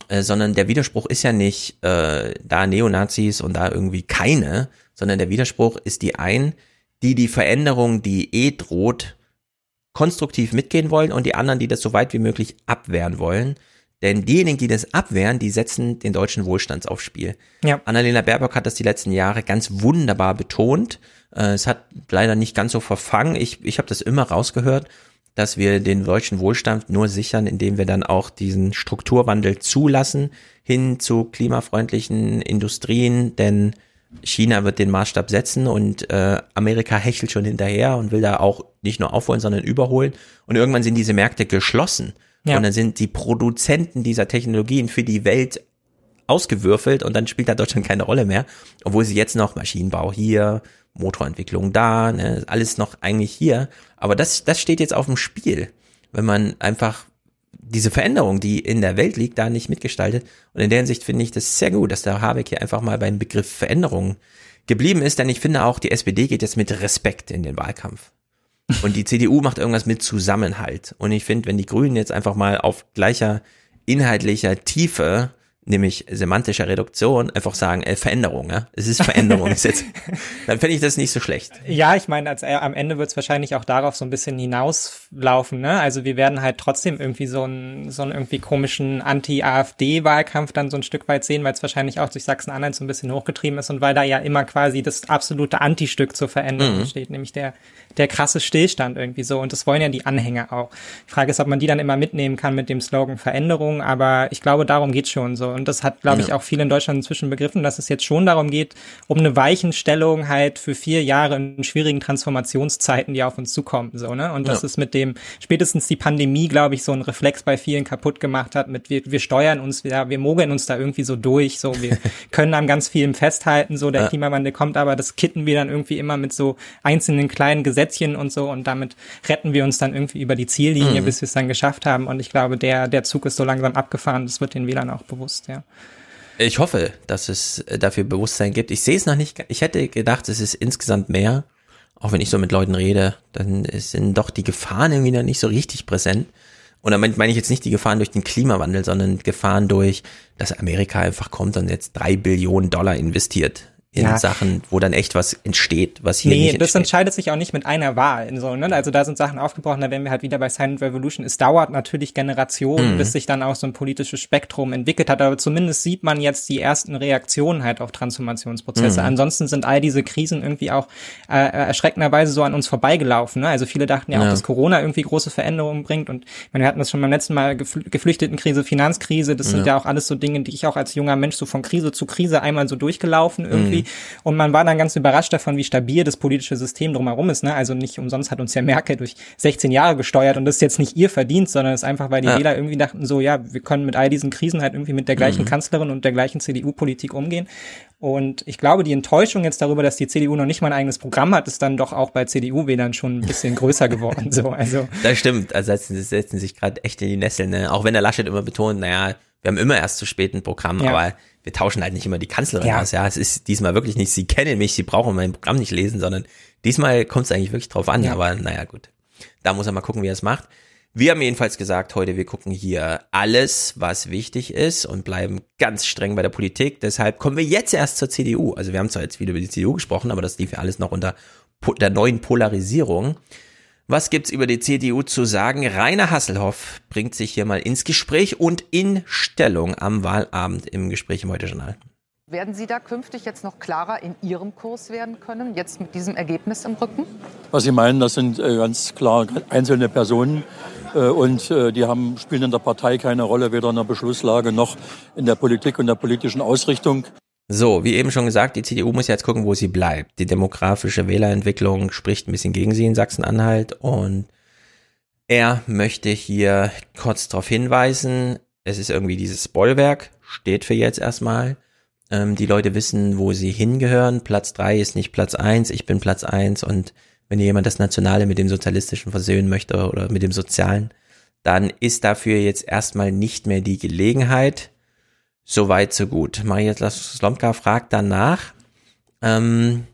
äh, sondern der Widerspruch ist ja nicht äh, da Neonazis und da irgendwie keine, sondern der Widerspruch ist die ein, die die Veränderung, die eh droht, konstruktiv mitgehen wollen und die anderen, die das so weit wie möglich abwehren wollen. Denn diejenigen, die das abwehren, die setzen den deutschen Wohlstand aufs Spiel. Ja. Annalena Baerbock hat das die letzten Jahre ganz wunderbar betont. Äh, Es hat leider nicht ganz so verfangen. Ich, ich habe das immer rausgehört, dass wir den deutschen Wohlstand nur sichern, indem wir dann auch diesen Strukturwandel zulassen hin zu klimafreundlichen Industrien, denn China wird den Maßstab setzen und äh, Amerika hechelt schon hinterher und will da auch nicht nur aufholen, sondern überholen. Und irgendwann sind diese Märkte geschlossen. Ja. Und dann sind die Produzenten dieser Technologien für die Welt ausgewürfelt und dann spielt da Deutschland keine Rolle mehr, obwohl sie jetzt noch Maschinenbau hier, Motorentwicklung da, ne, alles noch eigentlich hier. Aber das, das steht jetzt auf dem Spiel, wenn man einfach diese Veränderung, die in der Welt liegt, da nicht mitgestaltet. Und in der Hinsicht finde ich das sehr gut, dass der Habeck hier einfach mal beim Begriff Veränderung geblieben ist, denn ich finde auch, die SPD geht jetzt mit Respekt in den Wahlkampf. Und die CDU macht irgendwas mit Zusammenhalt. Und ich finde, wenn die Grünen jetzt einfach mal auf gleicher inhaltlicher Tiefe, nämlich semantischer Reduktion, einfach sagen, äh, Veränderung, ja? Es ist Veränderung, <laughs> ist jetzt, dann finde ich das nicht so schlecht. Ja, ich meine, als, äh, am Ende wird es wahrscheinlich auch darauf so ein bisschen hinauslaufen. Ne? Also wir werden halt trotzdem irgendwie so einen, so einen irgendwie komischen Anti-AfD-Wahlkampf dann so ein Stück weit sehen, weil es wahrscheinlich auch durch Sachsen-Anhalt so ein bisschen hochgetrieben ist und weil da ja immer quasi das absolute Antistück zur Veränderung Mhm. steht, nämlich der, der krasse Stillstand irgendwie so. Und das wollen ja die Anhänger auch. Die Frage ist, ob man die dann immer mitnehmen kann mit dem Slogan Veränderung, aber ich glaube, darum geht's schon so. Und das hat, glaube ich, auch viele in Deutschland inzwischen begriffen, dass es jetzt schon darum geht, um eine Weichenstellung halt für vier Jahre in schwierigen Transformationszeiten, die auf uns zukommen. So, ne? Und das Ja. ist mit dem, spätestens die Pandemie, glaube ich, so ein Reflex bei vielen kaputt gemacht hat, mit wir, wir steuern uns, wir, wir mogeln uns da irgendwie so durch, so wir <laughs> können an ganz vielem festhalten, so der Ja. Klimawandel kommt, aber das kitten wir dann irgendwie immer mit so einzelnen kleinen Gesetzchen und so und damit retten wir uns dann irgendwie über die Ziellinie, Mhm. bis wir es dann geschafft haben. Und ich glaube, der, der Zug ist so langsam abgefahren, das wird den Wählern auch bewusst, ja. Ich hoffe, dass es äh, dafür Bewusstsein gibt. Ich sehe es noch nicht. Ich hätte gedacht, es ist insgesamt mehr. Auch wenn ich so mit Leuten rede, dann sind doch die Gefahren irgendwie noch nicht so richtig präsent. Und damit meine ich jetzt nicht die Gefahren durch den Klimawandel, sondern Gefahren durch, dass Amerika einfach kommt und jetzt drei Billionen Dollar investiert in Ja. Sachen, wo dann echt was entsteht, was hier nee, nicht das entsteht. entscheidet sich auch nicht mit einer Wahl. So, ne? Also da sind Sachen aufgebrochen, da wären wir halt wieder bei Silent Revolution. Es dauert natürlich Generationen, Mhm. bis sich dann auch so ein politisches Spektrum entwickelt hat. Aber zumindest sieht man jetzt die ersten Reaktionen halt auf Transformationsprozesse. Mhm. Ansonsten sind all diese Krisen irgendwie auch äh, erschreckenderweise so an uns vorbeigelaufen. Ne? Also viele dachten ja, auch, Ja. dass Corona irgendwie große Veränderungen bringt. Und ich meine, wir hatten das schon beim letzten Mal, Gefl Geflüchtetenkrise, Finanzkrise. Das sind Ja. ja auch alles so Dinge, die ich auch als junger Mensch so von Krise zu Krise einmal so durchgelaufen irgendwie. Mhm. Und man war dann ganz überrascht davon, wie stabil das politische System drumherum ist. Ne? Also nicht umsonst hat uns ja Merkel durch 16 Jahre gesteuert und das ist jetzt nicht ihr Verdienst, sondern es ist einfach, weil die Ja. Wähler irgendwie dachten so, ja, wir können mit all diesen Krisen halt irgendwie mit der gleichen Mhm. Kanzlerin und der gleichen CDU-Politik umgehen. Und ich glaube, die Enttäuschung jetzt darüber, dass die CDU noch nicht mal ein eigenes Programm hat, ist dann doch auch bei CDU-Wählern schon ein bisschen größer geworden. So, also <laughs> Das stimmt, also setzen, setzen sich gerade echt in die Nesseln. Ne? Auch wenn der Laschet immer betont, naja, wir haben immer erst zu spät ein Programm, Ja. aber wir tauschen halt nicht immer die Kanzlerin Ja. aus. Ja, es ist diesmal wirklich nicht, sie kennen mich, sie brauchen mein Programm nicht lesen, sondern diesmal kommt es eigentlich wirklich drauf an. Ja. Aber naja, gut. Da muss er mal gucken, wie er es macht. Wir haben jedenfalls gesagt, heute, wir gucken hier alles, was wichtig ist und bleiben ganz streng bei der Politik. Deshalb kommen wir jetzt erst zur CDU. Also wir haben zwar jetzt wieder über die CDU gesprochen, aber das lief ja alles noch unter der neuen Polarisierung. Was gibt's über die CDU zu sagen? Rainer Hasselhoff bringt sich hier mal ins Gespräch und in Stellung am Wahlabend im Gespräch im Heute-Journal. Werden Sie da künftig jetzt noch klarer in Ihrem Kurs werden können, jetzt mit diesem Ergebnis im Rücken? Was Sie meinen, das sind äh, ganz klar einzelne Personen äh, und äh, die haben, spielen in der Partei keine Rolle, weder in der Beschlusslage noch in der Politik und der politischen Ausrichtung. So, wie eben schon gesagt, die CDU muss jetzt gucken, wo sie bleibt. Die demografische Wählerentwicklung spricht ein bisschen gegen sie in Sachsen-Anhalt und er möchte hier kurz darauf hinweisen, es ist irgendwie dieses Bollwerk, steht für jetzt erstmal. Ähm, die Leute wissen, wo sie hingehören. Platz drei ist nicht Platz eins, ich bin Platz eins und wenn jemand das Nationale mit dem Sozialistischen versöhnen möchte oder mit dem Sozialen, dann ist dafür jetzt erstmal nicht mehr die Gelegenheit. Soweit, so gut. Maria Slomka fragt danach, ähm,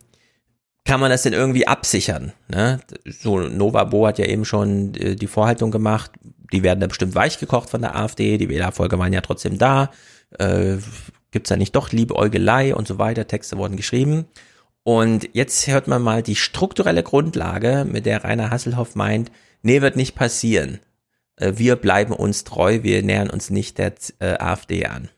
kann man das denn irgendwie absichern? Ne? So, Nova Bo hat ja eben schon äh, die Vorhaltung gemacht, die werden da bestimmt weich gekocht von der AfD, die Wählerfolge waren ja trotzdem da, äh, gibt's da nicht doch Liebäugelei und so weiter, Texte wurden geschrieben. Und jetzt hört man mal die strukturelle Grundlage, mit der Rainer Hasselhoff meint, nee, wird nicht passieren. Äh, Wir bleiben uns treu, wir nähern uns nicht der äh, AfD an.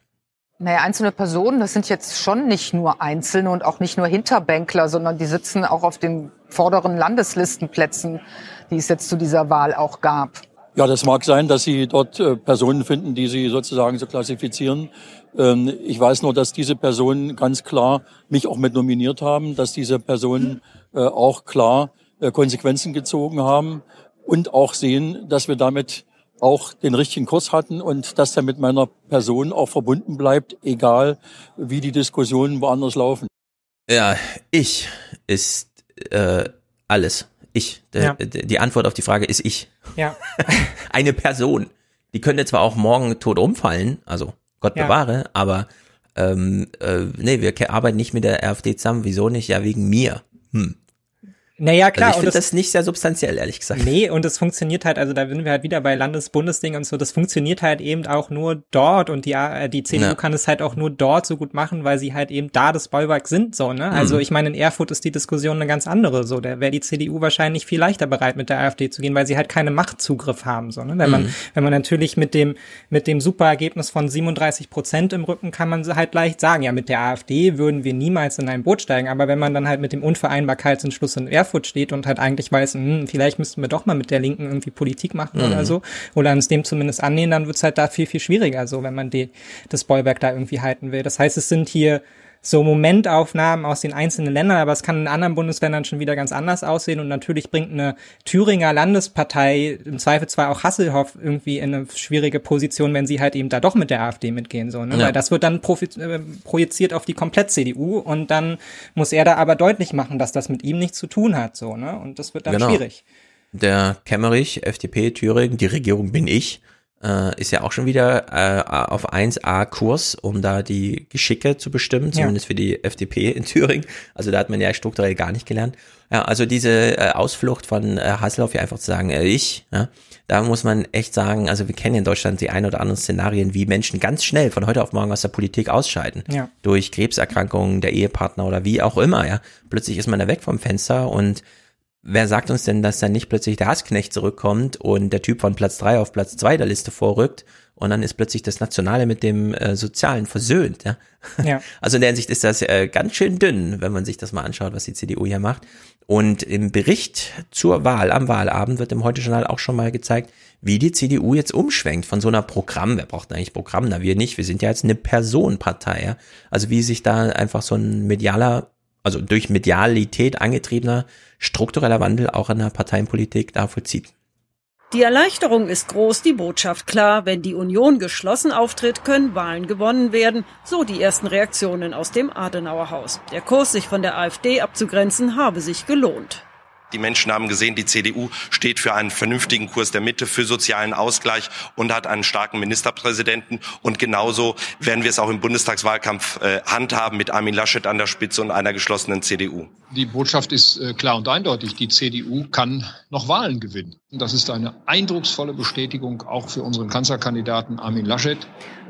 Naja, einzelne Personen, das sind jetzt schon nicht nur Einzelne und auch nicht nur Hinterbänkler, sondern die sitzen auch auf den vorderen Landeslistenplätzen, die es jetzt zu dieser Wahl auch gab. Ja, das mag sein, dass Sie dort äh, Personen finden, die Sie sozusagen so klassifizieren. Ähm, ich weiß nur, dass diese Personen ganz klar mich auch mit nominiert haben, dass diese Personen äh, auch klar äh, Konsequenzen gezogen haben und auch sehen, dass wir damit auch den richtigen Kurs hatten und dass der mit meiner Person auch verbunden bleibt, egal wie die Diskussionen woanders laufen. Ja, ich ist äh, alles. Ich. Der, Ja. Die Antwort auf die Frage ist ich. Ja. <laughs> Eine Person. Die könnte zwar auch morgen tot umfallen, also Gott Ja. bewahre, aber ähm, äh, nee, wir arbeiten nicht mit der AfD zusammen. Wieso nicht? Ja, wegen mir. Hm. Naja, klar. Also ich und finde das nicht sehr substanziell, ehrlich gesagt. Nee, und es funktioniert halt, also da sind wir halt wieder bei Landes-Bundesding und so, das funktioniert halt eben auch nur dort und die, äh, die CDU Ja. kann es halt auch nur dort so gut machen, weil sie halt eben da das Bollwerk sind, so, ne? Also Mhm. ich meine, in Erfurt ist die Diskussion eine ganz andere, so, da wäre die CDU wahrscheinlich viel leichter bereit, mit der AfD zu gehen, weil sie halt keine Machtzugriff haben, so, ne? Wenn man, Mhm. wenn man natürlich mit dem, mit dem Superergebnis von 37 Prozent im Rücken kann man halt leicht sagen, ja, mit der AfD würden wir niemals in ein Boot steigen, aber wenn man dann halt mit dem Unvereinbarkeitsentschluss in Erfurt Erfurt steht und halt eigentlich weiß, hm, vielleicht müssten wir doch mal mit der Linken irgendwie Politik machen Mhm. oder so, oder uns dem zumindest annähern, dann wird's halt da viel, viel schwieriger, so wenn man die, das Bollwerk da irgendwie halten will. Das heißt, es sind hier so Momentaufnahmen aus den einzelnen Ländern, aber es kann in anderen Bundesländern schon wieder ganz anders aussehen und natürlich bringt eine Thüringer Landespartei im Zweifel zwar auch Hasselhoff irgendwie in eine schwierige Position, wenn sie halt eben da doch mit der AfD mitgehen, so, ne? Ja. Weil das wird dann äh, projiziert auf die komplett CDU und dann muss er da aber deutlich machen, dass das mit ihm nichts zu tun hat, so, ne? Und das wird dann Genau. schwierig. Der Kemmerich, FDP Thüringen, die Regierung bin ich, äh, ist ja auch schon wieder äh, auf 1A-Kurs, um da die Geschicke zu bestimmen, Ja. zumindest für die FDP in Thüringen. Also da hat man ja strukturell gar nicht gelernt. Ja, also diese äh, Ausflucht von äh, Hasselhoff, ja einfach zu sagen, äh, ich, ja, da muss man echt sagen, also wir kennen in Deutschland die ein oder anderen Szenarien, wie Menschen ganz schnell von heute auf morgen aus der Politik ausscheiden. Ja. Durch Krebserkrankungen der Ehepartner oder wie auch immer, ja. Plötzlich ist man da weg vom Fenster und wer sagt uns denn, dass dann nicht plötzlich der Hassknecht zurückkommt und der Typ von Platz drei auf Platz zwei der Liste vorrückt und dann ist plötzlich das Nationale mit dem äh, Sozialen versöhnt, ja. Ja. <laughs> Also in der Hinsicht ist das äh, ganz schön dünn, wenn man sich das mal anschaut, was die CDU hier macht. Und im Bericht zur Wahl am Wahlabend wird im Heute-Journal auch schon mal gezeigt, wie die CDU jetzt umschwenkt von so einer Programm, wer braucht denn eigentlich Programm? Na, wir nicht, wir sind ja jetzt eine Personenpartei, ja. Also wie sich da einfach so ein medialer, also durch Medialität angetriebener struktureller Wandel auch in der Parteienpolitik da vollzieht. Die Erleichterung ist groß, die Botschaft klar. Wenn die Union geschlossen auftritt, können Wahlen gewonnen werden. So die ersten Reaktionen aus dem Adenauerhaus. Der Kurs, sich von der AfD abzugrenzen, habe sich gelohnt. Die Menschen haben gesehen, die CDU steht für einen vernünftigen Kurs der Mitte, für sozialen Ausgleich und hat einen starken Ministerpräsidenten. Und genauso werden wir es auch im Bundestagswahlkampf äh, handhaben mit Armin Laschet an der Spitze und einer geschlossenen CDU. Die Botschaft ist äh, klar und eindeutig. Die CDU kann noch Wahlen gewinnen. Und das ist eine eindrucksvolle Bestätigung auch für unseren Kanzlerkandidaten Armin Laschet.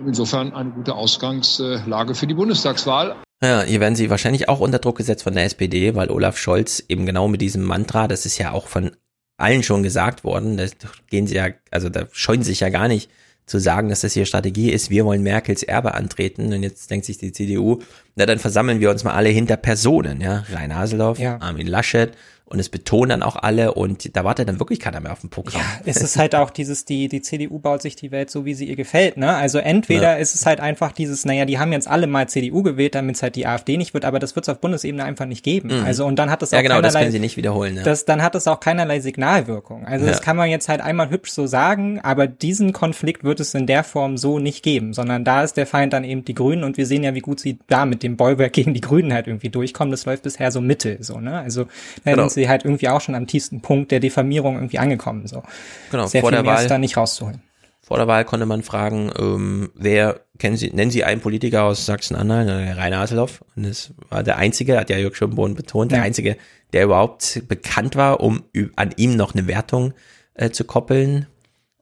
Insofern eine gute Ausgangslage für die Bundestagswahl. Ja, hier werden sie wahrscheinlich auch unter Druck gesetzt von der SPD, weil Olaf Scholz eben genau mit diesem Mantra, das ist ja auch von allen schon gesagt worden, da gehen sie ja, also da scheuen sie sich ja gar nicht zu sagen, dass das hier Strategie ist, wir wollen Merkels Erbe antreten und jetzt denkt sich die CDU, na dann versammeln wir uns mal alle hinter Personen, ja, Rainer Haseloff, Ja. Armin Laschet und es betonen dann auch alle und da wartet dann wirklich keiner mehr auf dem Programm. es ist halt auch dieses, die, die CDU baut sich die Welt so, wie sie ihr gefällt, ne? Also entweder Ja. ist es halt einfach dieses, naja, die haben jetzt alle mal CDU gewählt, damit es halt die AfD nicht wird, aber das wird es auf Bundesebene einfach nicht geben. Mhm. Also und dann hat es auch Ja, genau, das keinerlei, können sie nicht wiederholen, ne? das, dann hat es auch keinerlei Signalwirkung. Also Ja. das kann man jetzt halt einmal hübsch so sagen, aber diesen Konflikt wird es in der Form so nicht geben, sondern da ist der Feind dann eben die Grünen und wir sehen ja, wie gut sie da mit dem Bollwerk gegen die Grünen halt irgendwie durchkommen. Das läuft bisher so mittel, so, ne? Also Genau. Sie halt irgendwie auch schon am tiefsten Punkt der Diffamierung irgendwie angekommen, so. Genau, Sehr vor viel der mehr Wahl- ist da nicht rauszuholen. Vor der Wahl konnte man fragen, ähm, wer kennen Sie, nennen Sie einen Politiker aus Sachsen-Anhalt, äh, Rainer Haseloff. Und das war der einzige, hat ja Jörg Schönborn betont, der Ja. einzige, der überhaupt bekannt war, um an ihm noch eine Wertung äh, zu koppeln.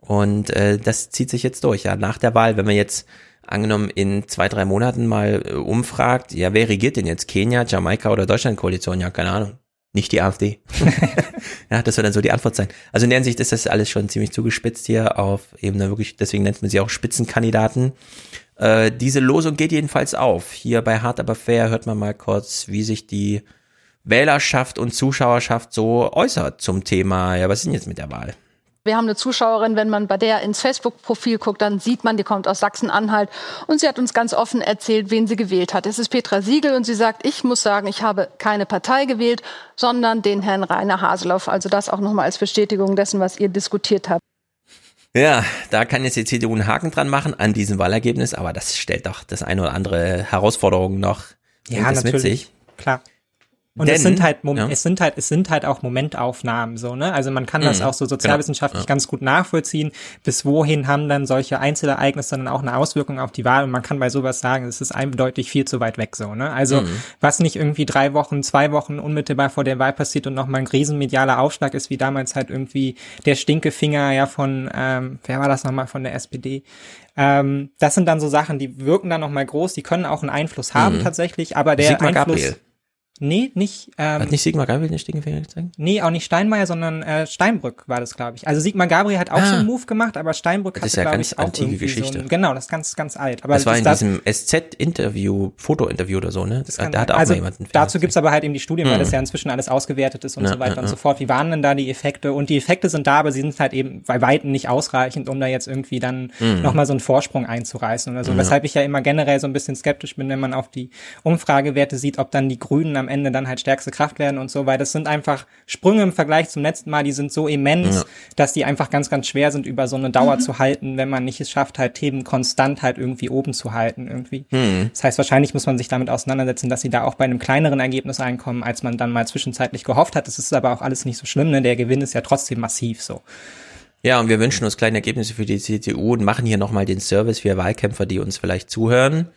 Und äh, das zieht sich jetzt durch. Ja, nach der Wahl, wenn man jetzt angenommen in zwei, drei Monaten mal äh, umfragt, ja, wer regiert denn jetzt? Kenia, Jamaika oder Deutschland-Koalition? Ja, keine Ahnung. Nicht die AfD. <laughs> ja, das wird dann so die Antwort sein. Also in der Hinsicht ist das alles schon ziemlich zugespitzt hier auf eben da wirklich, deswegen nennt man sie auch Spitzenkandidaten. Äh, diese Losung geht jedenfalls auf. Hier bei Hard aber fair hört man mal kurz, wie sich die Wählerschaft und Zuschauerschaft so äußert zum Thema, ja, was ist denn jetzt mit der Wahl? Wir haben eine Zuschauerin, wenn man bei der ins Facebook-Profil guckt, dann sieht man, die kommt aus Sachsen-Anhalt. Und sie hat uns ganz offen erzählt, wen sie gewählt hat. Es ist Petra Siegel und sie sagt, ich muss sagen, ich habe keine Partei gewählt, sondern den Herrn Rainer Haseloff. Also das auch nochmal als Bestätigung dessen, was ihr diskutiert habt. Ja, da kann jetzt die CDU einen Haken dran machen an diesem Wahlergebnis, aber das stellt doch das eine oder andere Herausforderung noch Ja, es mit natürlich. sich. Klar. Und Denn- es sind halt, Mom ja. es sind halt, es sind halt auch Momentaufnahmen, so, ne? Also man kann das Mhm, auch so sozialwissenschaftlich genau, ja. ganz gut nachvollziehen. Bis wohin haben dann solche Einzelereignisse dann auch eine Auswirkung auf die Wahl? Und man kann bei sowas sagen, es ist eindeutig viel zu weit weg, so, ne? Also, Mhm. was nicht irgendwie drei Wochen, zwei Wochen unmittelbar vor der Wahl passiert und nochmal ein riesenmedialer Aufschlag ist, wie damals halt irgendwie der Stinkefinger ja von, ähm, wer war das nochmal von der SPD? Ähm, das sind dann so Sachen, die wirken dann nochmal groß, die können auch einen Einfluss haben Mhm. tatsächlich, aber der Sigmar Einfluss, Gabriel. Nee, nicht. Ähm, Hat nicht Sigmar Gabriel den Stinkefinger gezeigt? Nee, auch nicht Steinmeier, sondern äh, Steinbrück war das, glaube ich. Also Sigmar Gabriel hat auch Ah. so einen Move gemacht, aber Steinbrück Das hatte, ist ja glaube ganz ich, auch antike Geschichte. So ein, genau, das ist ganz, ganz alt. Aber das war in das- diesem SZ-Interview, Foto-Interview oder so, ne? Das kann da hat auch also mal jemand einen dazu gibt's aber halt eben die Studien, weil Mhm. das ja inzwischen alles ausgewertet ist und Ja, so weiter ja, und so fort. Wie waren denn da die Effekte? Und die Effekte sind da, aber sie sind halt eben bei Weitem nicht ausreichend, um da jetzt irgendwie dann Mhm. nochmal so einen Vorsprung einzureißen oder so. Ja. Weshalb ich ja immer generell so ein bisschen skeptisch bin, wenn man auf die Umfragewerte sieht, ob dann die Grünen am Ende dann halt stärkste Kraft werden und so, weil das sind einfach Sprünge im Vergleich zum letzten Mal, die sind so immens, Ja. dass die einfach ganz, ganz schwer sind, über so eine Dauer zu halten, wenn man nicht es schafft, halt Themen konstant halt irgendwie oben zu halten irgendwie. Mhm. Das heißt, wahrscheinlich muss man sich damit auseinandersetzen, dass sie da auch bei einem kleineren Ergebnis einkommen, als man dann mal zwischenzeitlich gehofft hat. Das ist aber auch alles nicht so schlimm, ne? Der Gewinn ist ja trotzdem massiv so. Ja, und wir wünschen uns kleine Ergebnisse für die CDU und machen hier nochmal den Service für Wahlkämpfer, die uns vielleicht zuhören.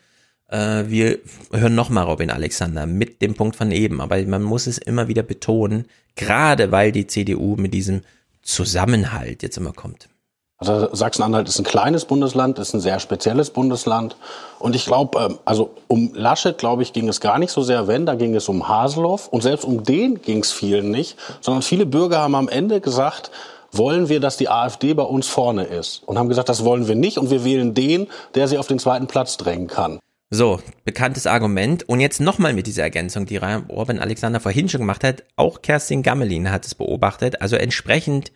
Äh, wir hören nochmal Robin Alexander mit dem Punkt von eben, aber man muss es immer wieder betonen, gerade weil die CDU mit diesem Zusammenhalt jetzt immer kommt. Also Sachsen-Anhalt ist ein kleines Bundesland, ist ein sehr spezielles Bundesland. Und ich glaube, ähm, also um Laschet, glaube ich, ging es gar nicht so sehr, wenn, da ging es um Haseloff. Und selbst um den ging es vielen nicht, sondern viele Bürger haben am Ende gesagt, wollen wir, dass die AfD bei uns vorne ist? Und haben gesagt, das wollen wir nicht und wir wählen den, der sie auf den zweiten Platz drängen kann. So, bekanntes Argument. Und jetzt nochmal mit dieser Ergänzung, die Robin Alexander vorhin schon gemacht hat. Auch Kerstin Gammelin hat es beobachtet. Also entsprechend,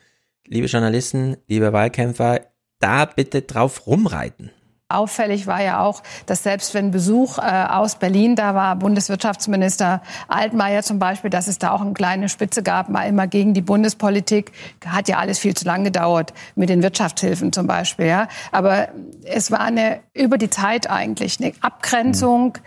liebe Journalisten, liebe Wahlkämpfer, da bitte drauf rumreiten. Auffällig war ja auch, dass selbst wenn Besuch äh, aus Berlin da war, Bundeswirtschaftsminister Altmaier zum Beispiel, dass es da auch eine kleine Spitze gab, mal immer gegen die Bundespolitik, hat ja alles viel zu lang gedauert mit den Wirtschaftshilfen zum Beispiel. Ja. Aber es war eine über die Zeit eigentlich eine Abgrenzung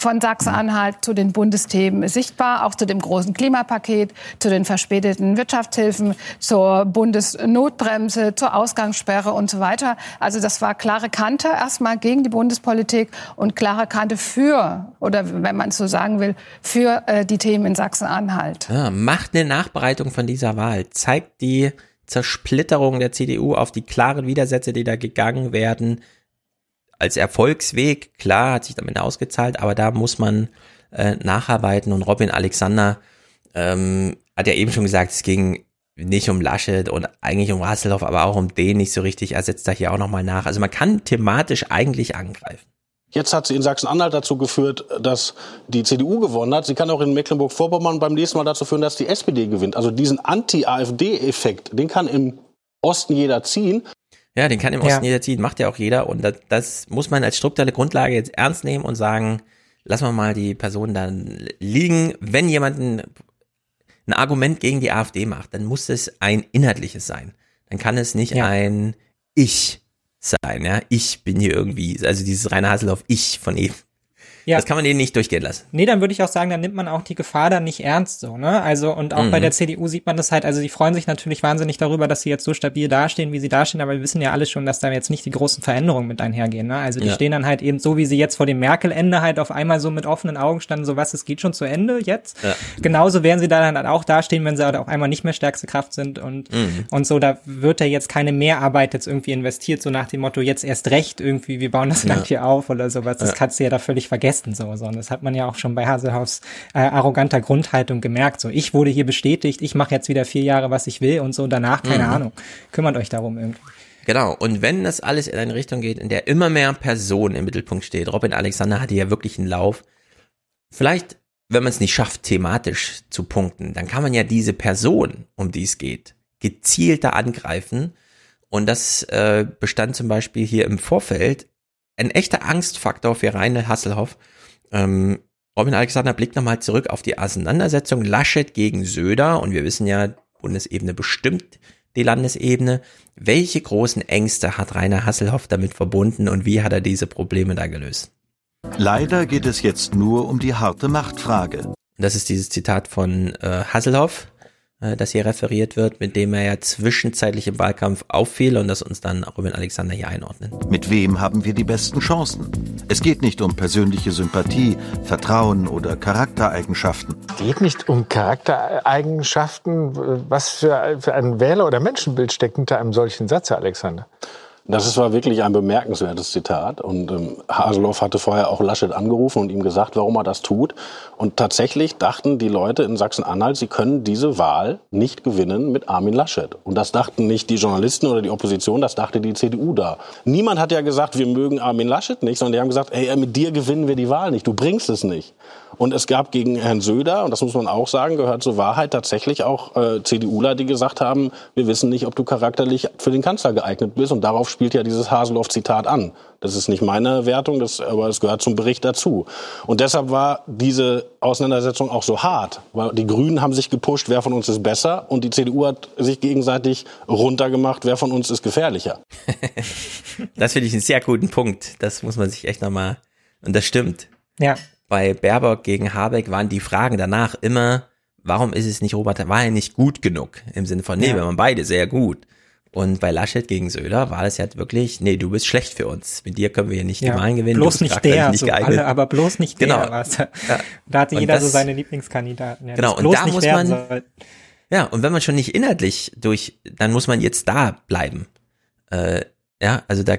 von Sachsen-Anhalt zu den Bundesthemen sichtbar, auch zu dem großen Klimapaket, zu den verspäteten Wirtschaftshilfen, zur Bundesnotbremse, zur Ausgangssperre und so weiter. Also das war klare Kante erstmal gegen die Bundespolitik und klare Kante für, oder wenn man es so sagen will, für äh, die Themen in Sachsen-Anhalt. Ja, macht eine Nachbereitung von dieser Wahl. Zeigt die Zersplitterung der CDU auf die klaren Widersätze, die da gegangen werden. Als Erfolgsweg, klar, hat sich damit ausgezahlt, aber da muss man äh, nacharbeiten. Und Robin Alexander ähm, hat ja eben schon gesagt, es ging nicht um Laschet und eigentlich um Rasselhoff, aber auch um den nicht so richtig. Er setzt da hier auch nochmal nach. Also man kann thematisch eigentlich angreifen. Jetzt hat sie in Sachsen-Anhalt dazu geführt, dass die CDU gewonnen hat. Sie kann auch in Mecklenburg-Vorpommern beim nächsten Mal dazu führen, dass die SPD gewinnt. Also diesen Anti-AfD-Effekt, den kann im Osten jeder ziehen. Ja, den kann im Osten jeder ziehen, macht ja auch jeder. Und das, das muss man als strukturelle Grundlage jetzt ernst nehmen und sagen, lassen wir mal die Person dann liegen. Wenn jemand ein, ein Argument gegen die AfD macht, dann muss es ein inhaltliches sein. Dann kann es nicht Ja. ein Ich sein, ja. Ich bin hier irgendwie, also dieses reine Hasselhoff Ich von eben. Ja. Das kann man denen nicht durchgehen lassen. Nee, dann würde ich auch sagen, dann nimmt man auch die Gefahr dann nicht ernst so, ne? Also und auch Mhm. bei der CDU sieht man das halt, also die freuen sich natürlich wahnsinnig darüber, dass sie jetzt so stabil dastehen, wie sie dastehen, aber wir wissen ja alle schon, dass da jetzt nicht die großen Veränderungen mit einhergehen, ne? Also die Ja. stehen dann halt eben so, wie sie jetzt vor dem Merkel-Ende halt auf einmal so mit offenen Augen standen, so was, es geht schon zu Ende jetzt. Ja. Genauso werden sie da dann halt auch dastehen, wenn sie halt auf einmal nicht mehr stärkste Kraft sind und, Mhm. und so, da wird da jetzt keine Mehrarbeit jetzt irgendwie investiert, so nach dem Motto, jetzt erst recht irgendwie, wir bauen das Ja. Land hier auf oder sowas. Das Ja. kannst du ja da völlig vergessen, so, so. Und das hat man ja auch schon bei Haselhoffs äh, arroganter Grundhaltung gemerkt. So, ich wurde hier bestätigt, ich mache jetzt wieder vier Jahre, was ich will und so, danach, keine Mhm. Ahnung. Kümmert euch darum irgendwie. Genau. Und wenn das alles in eine Richtung geht, in der immer mehr Personen im Mittelpunkt steht, Robin Alexander hatte ja wirklich einen Lauf. Vielleicht, wenn man es nicht schafft, thematisch zu punkten, dann kann man ja diese Person, um die es geht, gezielter angreifen. Und das äh, bestand zum Beispiel hier im Vorfeld ein echter Angstfaktor für Reinhold Hasselhoff. Ähm, Robin Alexander blickt nochmal zurück auf die Auseinandersetzung Laschet gegen Söder. Und wir wissen ja, Bundesebene bestimmt die Landesebene. Welche großen Ängste hat Rainer Hasselhoff damit verbunden und wie hat er diese Probleme da gelöst? Leider geht es jetzt nur um die harte Machtfrage. Das ist dieses Zitat von äh, Hasselhoff, äh, das hier referiert wird, mit dem er ja zwischenzeitlich im Wahlkampf auffiel und das uns dann Robin Alexander hier einordnet. Mit wem haben wir die besten Chancen? Es geht nicht um persönliche Sympathie, Vertrauen oder Charaktereigenschaften. geht nicht um Charaktereigenschaften. Was für, für ein Wähler- oder Menschenbild steckt hinter einem solchen Satz, Herr Alexander? Das war wirklich ein bemerkenswertes Zitat. Und ähm, Haseloff hatte vorher auch Laschet angerufen und ihm gesagt, warum er das tut. Und tatsächlich dachten die Leute in Sachsen-Anhalt, sie können diese Wahl nicht gewinnen mit Armin Laschet. Und das dachten nicht die Journalisten oder die Opposition, das dachte die CDU da. Niemand hat ja gesagt, wir mögen Armin Laschet nicht, sondern die haben gesagt, ey, mit dir gewinnen wir die Wahl nicht, du bringst es nicht. Und es gab gegen Herrn Söder, und das muss man auch sagen, gehört zur Wahrheit tatsächlich auch äh, CDUler, die gesagt haben, wir wissen nicht, ob du charakterlich für den Kanzler geeignet bist. Und darauf spielt ja dieses Haseloff-Zitat an. Das ist nicht meine Wertung, das, aber es gehört zum Bericht dazu. Und deshalb war diese Auseinandersetzung auch so hart, weil die Grünen haben sich gepusht, wer von uns ist besser, und die CDU hat sich gegenseitig runtergemacht, wer von uns ist gefährlicher. <laughs> das finde ich einen sehr guten Punkt. Das muss man sich echt nochmal, und das stimmt. Ja. Bei Baerbock gegen Habeck waren die Fragen danach immer, warum ist es nicht Robert, war er nicht gut genug? Im Sinne von, nee, ja. wir waren beide sehr gut. Und bei Laschet gegen Söder war das ja wirklich, nee, du bist schlecht für uns. Mit dir können wir hier nicht ja, die Wahlen gewinnen. Bloß nicht der, nicht so alle, aber bloß nicht genau. der. Was. Da hatte jeder das, so seine Lieblingskandidaten. Ja, genau, und da muss man, soll. ja, und wenn man schon nicht inhaltlich durch, dann muss man jetzt da bleiben. Äh, ja, also da,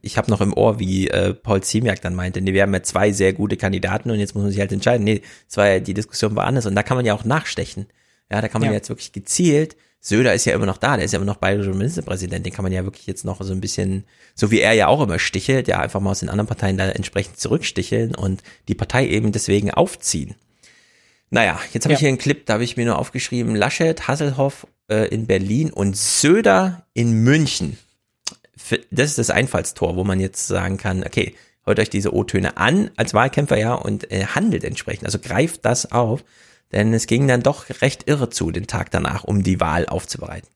ich habe noch im Ohr, wie äh, Paul Ziemiak dann meinte, nee, wir haben ja zwei sehr gute Kandidaten und jetzt muss man sich halt entscheiden. Nee, das war ja, die Diskussion war anders und da kann man ja auch nachstechen. Ja, da kann man ja. jetzt wirklich gezielt Söder ist ja immer noch da, der ist ja immer noch bayerischer Ministerpräsident, den kann man ja wirklich jetzt noch so ein bisschen, so wie er ja auch immer stichelt, ja einfach mal aus den anderen Parteien da entsprechend zurücksticheln und die Partei eben deswegen aufziehen. Naja, jetzt habe ja. ich hier einen Clip, da habe ich mir nur aufgeschrieben, Laschet, Hasselhoff äh, in Berlin und Söder in München. Das ist das Einfallstor, wo man jetzt sagen kann, okay, hört euch diese O-Töne an als Wahlkämpfer, ja, und äh, handelt entsprechend. Also greift das auf. Denn es ging dann doch recht irre zu, den Tag danach, um die Wahl aufzubereiten.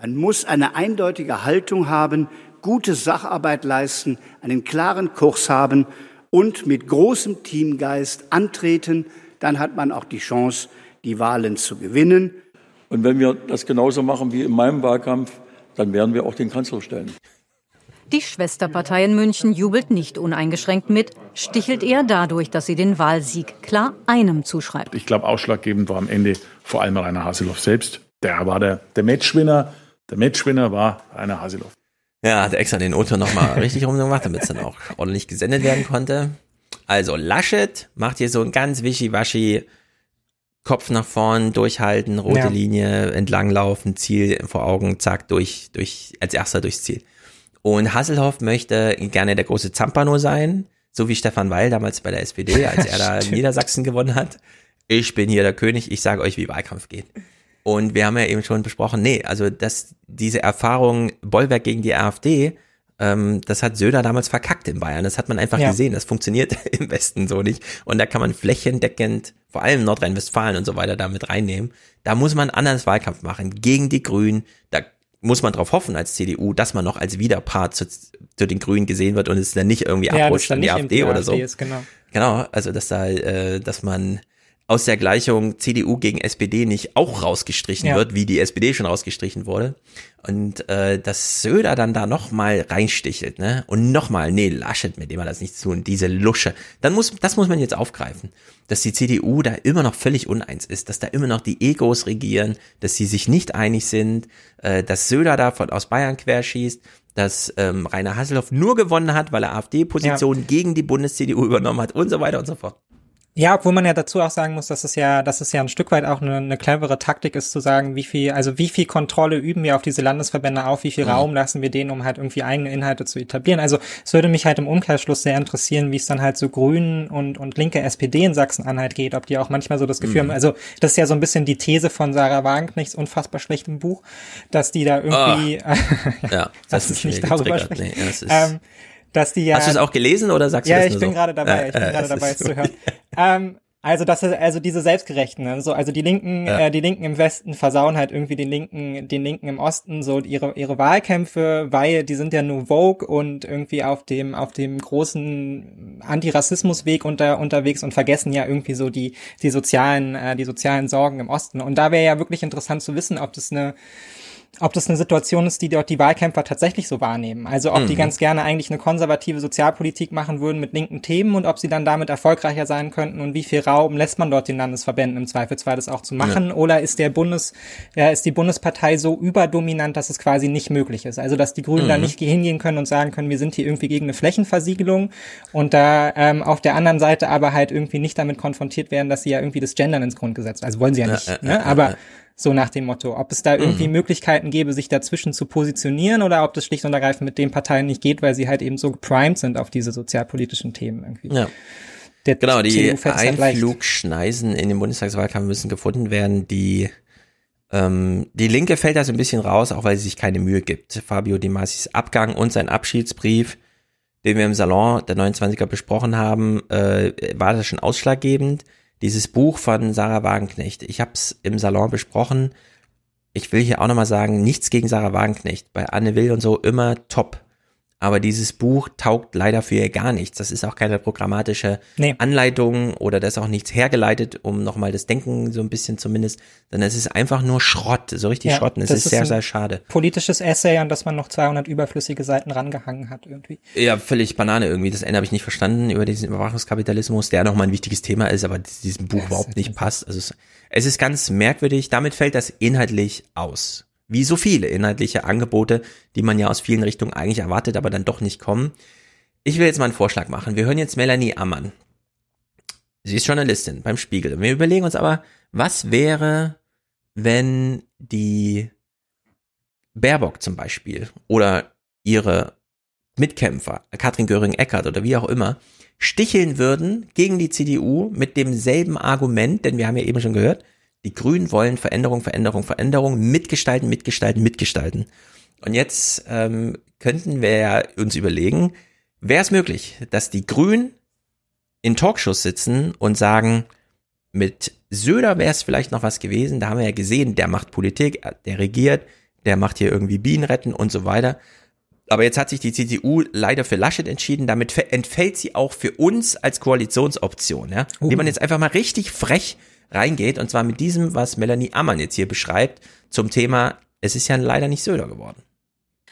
Man muss eine eindeutige Haltung haben, gute Sacharbeit leisten, einen klaren Kurs haben und mit großem Teamgeist antreten. Dann hat man auch die Chance, die Wahlen zu gewinnen. Und wenn wir das genauso machen wie in meinem Wahlkampf, dann werden wir auch den Kanzler stellen. Die Schwesterpartei in München jubelt nicht uneingeschränkt mit, stichelt eher dadurch, dass sie den Wahlsieg klar einem zuschreibt. Ich glaube, ausschlaggebend war am Ende vor allem Rainer Haseloff selbst. Der war der, der Matchwinner. Der Matchwinner war Rainer Haseloff. Ja, hat extra den Otto nochmal <laughs> richtig rumgemacht, damit es dann auch ordentlich gesendet werden konnte. Also Laschet macht hier so ein ganz wischiwaschi Kopf nach vorn, durchhalten, rote ja. Linie, entlanglaufen, Ziel vor Augen, zack, durch, durch, als erster durchs Ziel. Und Hasselhoff möchte gerne der große Zampano sein, so wie Stefan Weil damals bei der SPD, <laughs> als er da Niedersachsen gewonnen hat. Ich bin hier der König, ich sage euch, wie Wahlkampf geht. Und wir haben ja eben schon besprochen, nee, also dass diese Erfahrung Bollwerk gegen die AfD, ähm, das hat Söder damals verkackt in Bayern. Das hat man einfach ja. gesehen. Das funktioniert <laughs> im Westen so nicht. Und da kann man flächendeckend, vor allem Nordrhein-Westfalen und so weiter, damit reinnehmen. Da muss man anders Wahlkampf machen. Gegen die Grünen. Da muss man darauf hoffen als CDU, dass man noch als Widerpart zu, zu den Grünen gesehen wird und es dann nicht irgendwie ja, abrutscht in die AfD oder so. Ist, genau. genau, also dass da, äh, dass man aus der Gleichung CDU gegen SPD nicht auch rausgestrichen ja. wird, wie die SPD schon rausgestrichen wurde. Und äh, dass Söder dann da nochmal reinstichelt, ne? Und nochmal, nee, Laschet, mit dem er das nicht zu tun, diese Lusche. Dann muss, das muss man jetzt aufgreifen. Dass die CDU da immer noch völlig uneins ist, dass da immer noch die Egos regieren, dass sie sich nicht einig sind, äh, dass Söder da von, aus Bayern querschießt, dass ähm, Rainer Hasselhoff nur gewonnen hat, weil er AfD-Positionen ja. gegen die Bundes-CDU übernommen hat und so weiter und so fort. Ja, obwohl man ja dazu auch sagen muss, dass es ja, dass es ja ein Stück weit auch eine, eine clevere Taktik ist, zu sagen, wie viel, also wie viel Kontrolle üben wir auf diese Landesverbände auf, wie viel mhm. Raum lassen wir denen, um halt irgendwie eigene Inhalte zu etablieren. Also es würde mich halt im Umkehrschluss sehr interessieren, wie es dann halt so Grünen und, und linke SPD in Sachsen-Anhalt geht, ob die auch manchmal so das Gefühl mhm. haben, also das ist ja so ein bisschen die These von Sarah Wagenknechts unfassbar schlechtem Buch, dass die da irgendwie, <laughs> <laughs> oh. ja, das ist nicht darüber sprechen. Nee, dass die ja. Hast du es auch gelesen oder sagst du ja, das Ja, ich bin so? gerade dabei, ich bin äh, gerade dabei, es zu hören. <laughs> ähm, also das ist also diese selbstgerechten, ne? so also die Linken, ja. äh, die Linken im Westen versauen halt irgendwie den Linken, den Linken im Osten so ihre ihre Wahlkämpfe, weil die sind ja nur Vogue und irgendwie auf dem auf dem großen Antirassismusweg unter unterwegs und vergessen ja irgendwie so die die sozialen äh, die sozialen Sorgen im Osten. Und da wäre ja wirklich interessant zu wissen, ob das eine ob das eine Situation ist, die dort die Wahlkämpfer tatsächlich so wahrnehmen. Also ob mhm. die ganz gerne eigentlich eine konservative Sozialpolitik machen würden mit linken Themen und ob sie dann damit erfolgreicher sein könnten und wie viel Spielraum, lässt man dort den Landesverbänden im Zweifelsfall das auch zu machen, ja. oder ist der Bundes, ja, ist die Bundespartei so überdominant, dass es quasi nicht möglich ist? Also dass die Grünen mhm. da nicht hingehen können und sagen können, wir sind hier irgendwie gegen eine Flächenversiegelung und da ähm, auf der anderen Seite aber halt irgendwie nicht damit konfrontiert werden, dass sie ja irgendwie das Gendern ins Grundgesetz, also wollen sie ja nicht, ja, ne? aber so nach dem Motto, ob es da irgendwie mhm. Möglichkeiten gäbe, sich dazwischen zu positionieren oder ob das schlicht und ergreifend mit den Parteien nicht geht, weil sie halt eben so geprimed sind auf diese sozialpolitischen Themen irgendwie. Ja. Der genau, die halt Einflugschneisen in den Bundestagswahlkampf müssen gefunden werden, die ähm, die Linke fällt da so ein bisschen raus, auch weil sie sich keine Mühe gibt. Fabio Di Masis Abgang und sein Abschiedsbrief, den wir im Salon der 29er besprochen haben, äh, war das schon ausschlaggebend dieses Buch von Sarah Wagenknecht. Ich habe es im Salon besprochen. Ich will hier auch nochmal sagen, nichts gegen Sarah Wagenknecht. Bei Anne Will und so immer top. Aber dieses Buch taugt leider für ihr gar nichts. Das ist auch keine programmatische nee. Anleitung oder das ist auch nichts hergeleitet, um nochmal das Denken so ein bisschen zumindest, sondern es ist einfach nur Schrott, so richtig ja, Schrotten. Es ist, ist sehr, sehr schade. Politisches Essay, an das man noch 200 überflüssige Seiten rangehangen hat irgendwie. Ja, völlig Banane irgendwie. Das Ende habe ich nicht verstanden über diesen Überwachungskapitalismus, der nochmal ein wichtiges Thema ist, aber diesem Buch überhaupt nicht passt. Also es, es ist ganz merkwürdig. Damit fällt das inhaltlich aus wie so viele inhaltliche Angebote, die man ja aus vielen Richtungen eigentlich erwartet, aber dann doch nicht kommen. Ich will jetzt mal einen Vorschlag machen. Wir hören jetzt Melanie Ammann. Sie ist Journalistin beim Spiegel. Wir überlegen uns aber, was wäre, wenn die Baerbock zum Beispiel oder ihre Mitkämpfer, Katrin Göring-Eckardt oder wie auch immer, sticheln würden gegen die CDU mit demselben Argument, denn wir haben ja eben schon gehört, die Grünen wollen Veränderung, Veränderung, Veränderung, mitgestalten, mitgestalten, mitgestalten. Und jetzt ähm, könnten wir uns überlegen, wäre es möglich, dass die Grünen in Talkshows sitzen und sagen, mit Söder wäre es vielleicht noch was gewesen, da haben wir ja gesehen, der macht Politik, der regiert, der macht hier irgendwie Bienen retten und so weiter. Aber jetzt hat sich die CDU leider für Laschet entschieden, damit entfällt sie auch für uns als Koalitionsoption, ja. Uh. Indem man jetzt einfach mal richtig frech reingeht. Und zwar mit diesem, was Melanie Ammann jetzt hier beschreibt, zum Thema, es ist ja leider nicht Söder geworden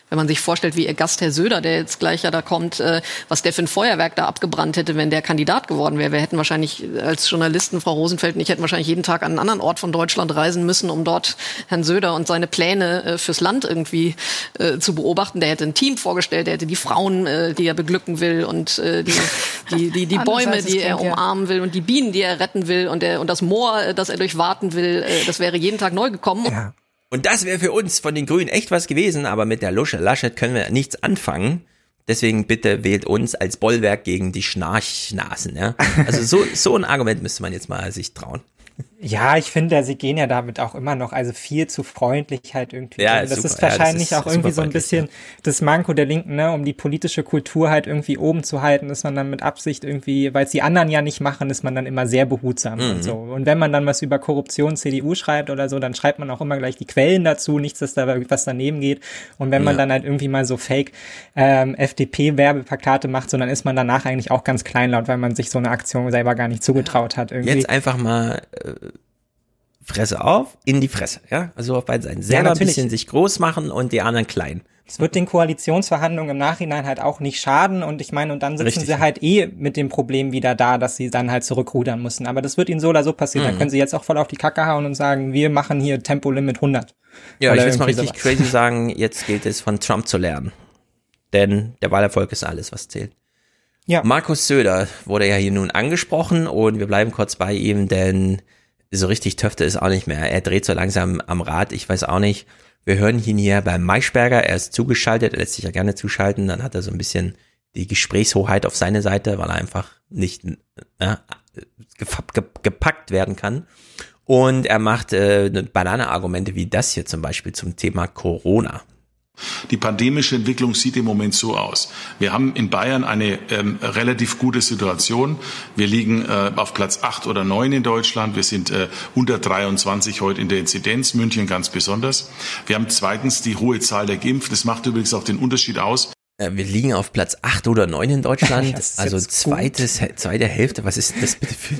wenn man sich vorstellt, wie ihr Gast Herr Söder, der jetzt gleich ja da kommt, äh, was der für ein Feuerwerk da abgebrannt hätte, wenn der Kandidat geworden wäre. Wir hätten wahrscheinlich als Journalisten, Frau Rosenfeld und ich hätten wahrscheinlich jeden Tag an einen anderen Ort von Deutschland reisen müssen, um dort Herrn Söder und seine Pläne äh, fürs Land irgendwie äh, zu beobachten. Der hätte ein Team vorgestellt, der hätte die Frauen, äh, die er beglücken will und äh, die, die, die, die <laughs> Bäume, die er umarmen will und die Bienen, die er retten will und, der, und das Moor, äh, das er durchwarten will. Äh, das wäre jeden Tag neu gekommen. Ja. Und das wäre für uns von den Grünen echt was gewesen, aber mit der Lusche Laschet können wir nichts anfangen. Deswegen bitte wählt uns als Bollwerk gegen die Schnarchnasen. Ja? Also so, so ein Argument müsste man jetzt mal sich trauen. Ja, ich finde, sie gehen ja damit auch immer noch, also viel zu freundlich halt irgendwie. Ja, das super. ist wahrscheinlich ja, das ist auch irgendwie so ein bisschen ja. das Manko der Linken, ne, um die politische Kultur halt irgendwie oben zu halten, ist man dann mit Absicht irgendwie, weil es die anderen ja nicht machen, ist man dann immer sehr behutsam mhm. und so. Und wenn man dann was über Korruption CDU schreibt oder so, dann schreibt man auch immer gleich die Quellen dazu, nichts, dass da was daneben geht. Und wenn man ja. dann halt irgendwie mal so Fake ähm, FDP-Werbeplakate macht, so dann ist man danach eigentlich auch ganz kleinlaut, weil man sich so eine Aktion selber gar nicht zugetraut hat. Irgendwie. Jetzt einfach mal äh, Fresse auf, in die Fresse, ja? Also auf beiden Seiten. Selber ja, ein bisschen sich groß machen und die anderen klein. Es wird den Koalitionsverhandlungen im Nachhinein halt auch nicht schaden und ich meine, und dann sitzen Richtig. sie halt eh mit dem Problem wieder da, dass sie dann halt zurückrudern müssen. Aber das wird ihnen so oder so passieren. Mhm. Dann können sie jetzt auch voll auf die Kacke hauen und sagen, wir machen hier Tempolimit 100. Ja, oder ich will mal richtig sowas. crazy sagen, jetzt gilt es von Trump zu lernen. Denn der Wahlerfolg ist alles, was zählt. Ja. Markus Söder wurde ja hier nun angesprochen und wir bleiben kurz bei ihm, denn so richtig töfte ist auch nicht mehr. Er dreht so langsam am Rad, ich weiß auch nicht. Wir hören ihn hier beim Maischberger, er ist zugeschaltet, er lässt sich ja gerne zuschalten, dann hat er so ein bisschen die Gesprächshoheit auf seine Seite, weil er einfach nicht äh, gepackt werden kann. Und er macht äh, Banane-Argumente wie das hier zum Beispiel zum Thema Corona. Die pandemische Entwicklung sieht im Moment so aus. Wir haben in Bayern eine ähm, relativ gute Situation. Wir liegen äh, auf Platz acht oder neun in Deutschland. Wir sind äh, 123 heute in der Inzidenz, München ganz besonders. Wir haben zweitens die hohe Zahl der Geimpften. Das macht übrigens auch den Unterschied aus. Äh, wir liegen auf Platz acht oder neun in Deutschland. <laughs> also zweites, zweite Hälfte. Was ist das bitte für...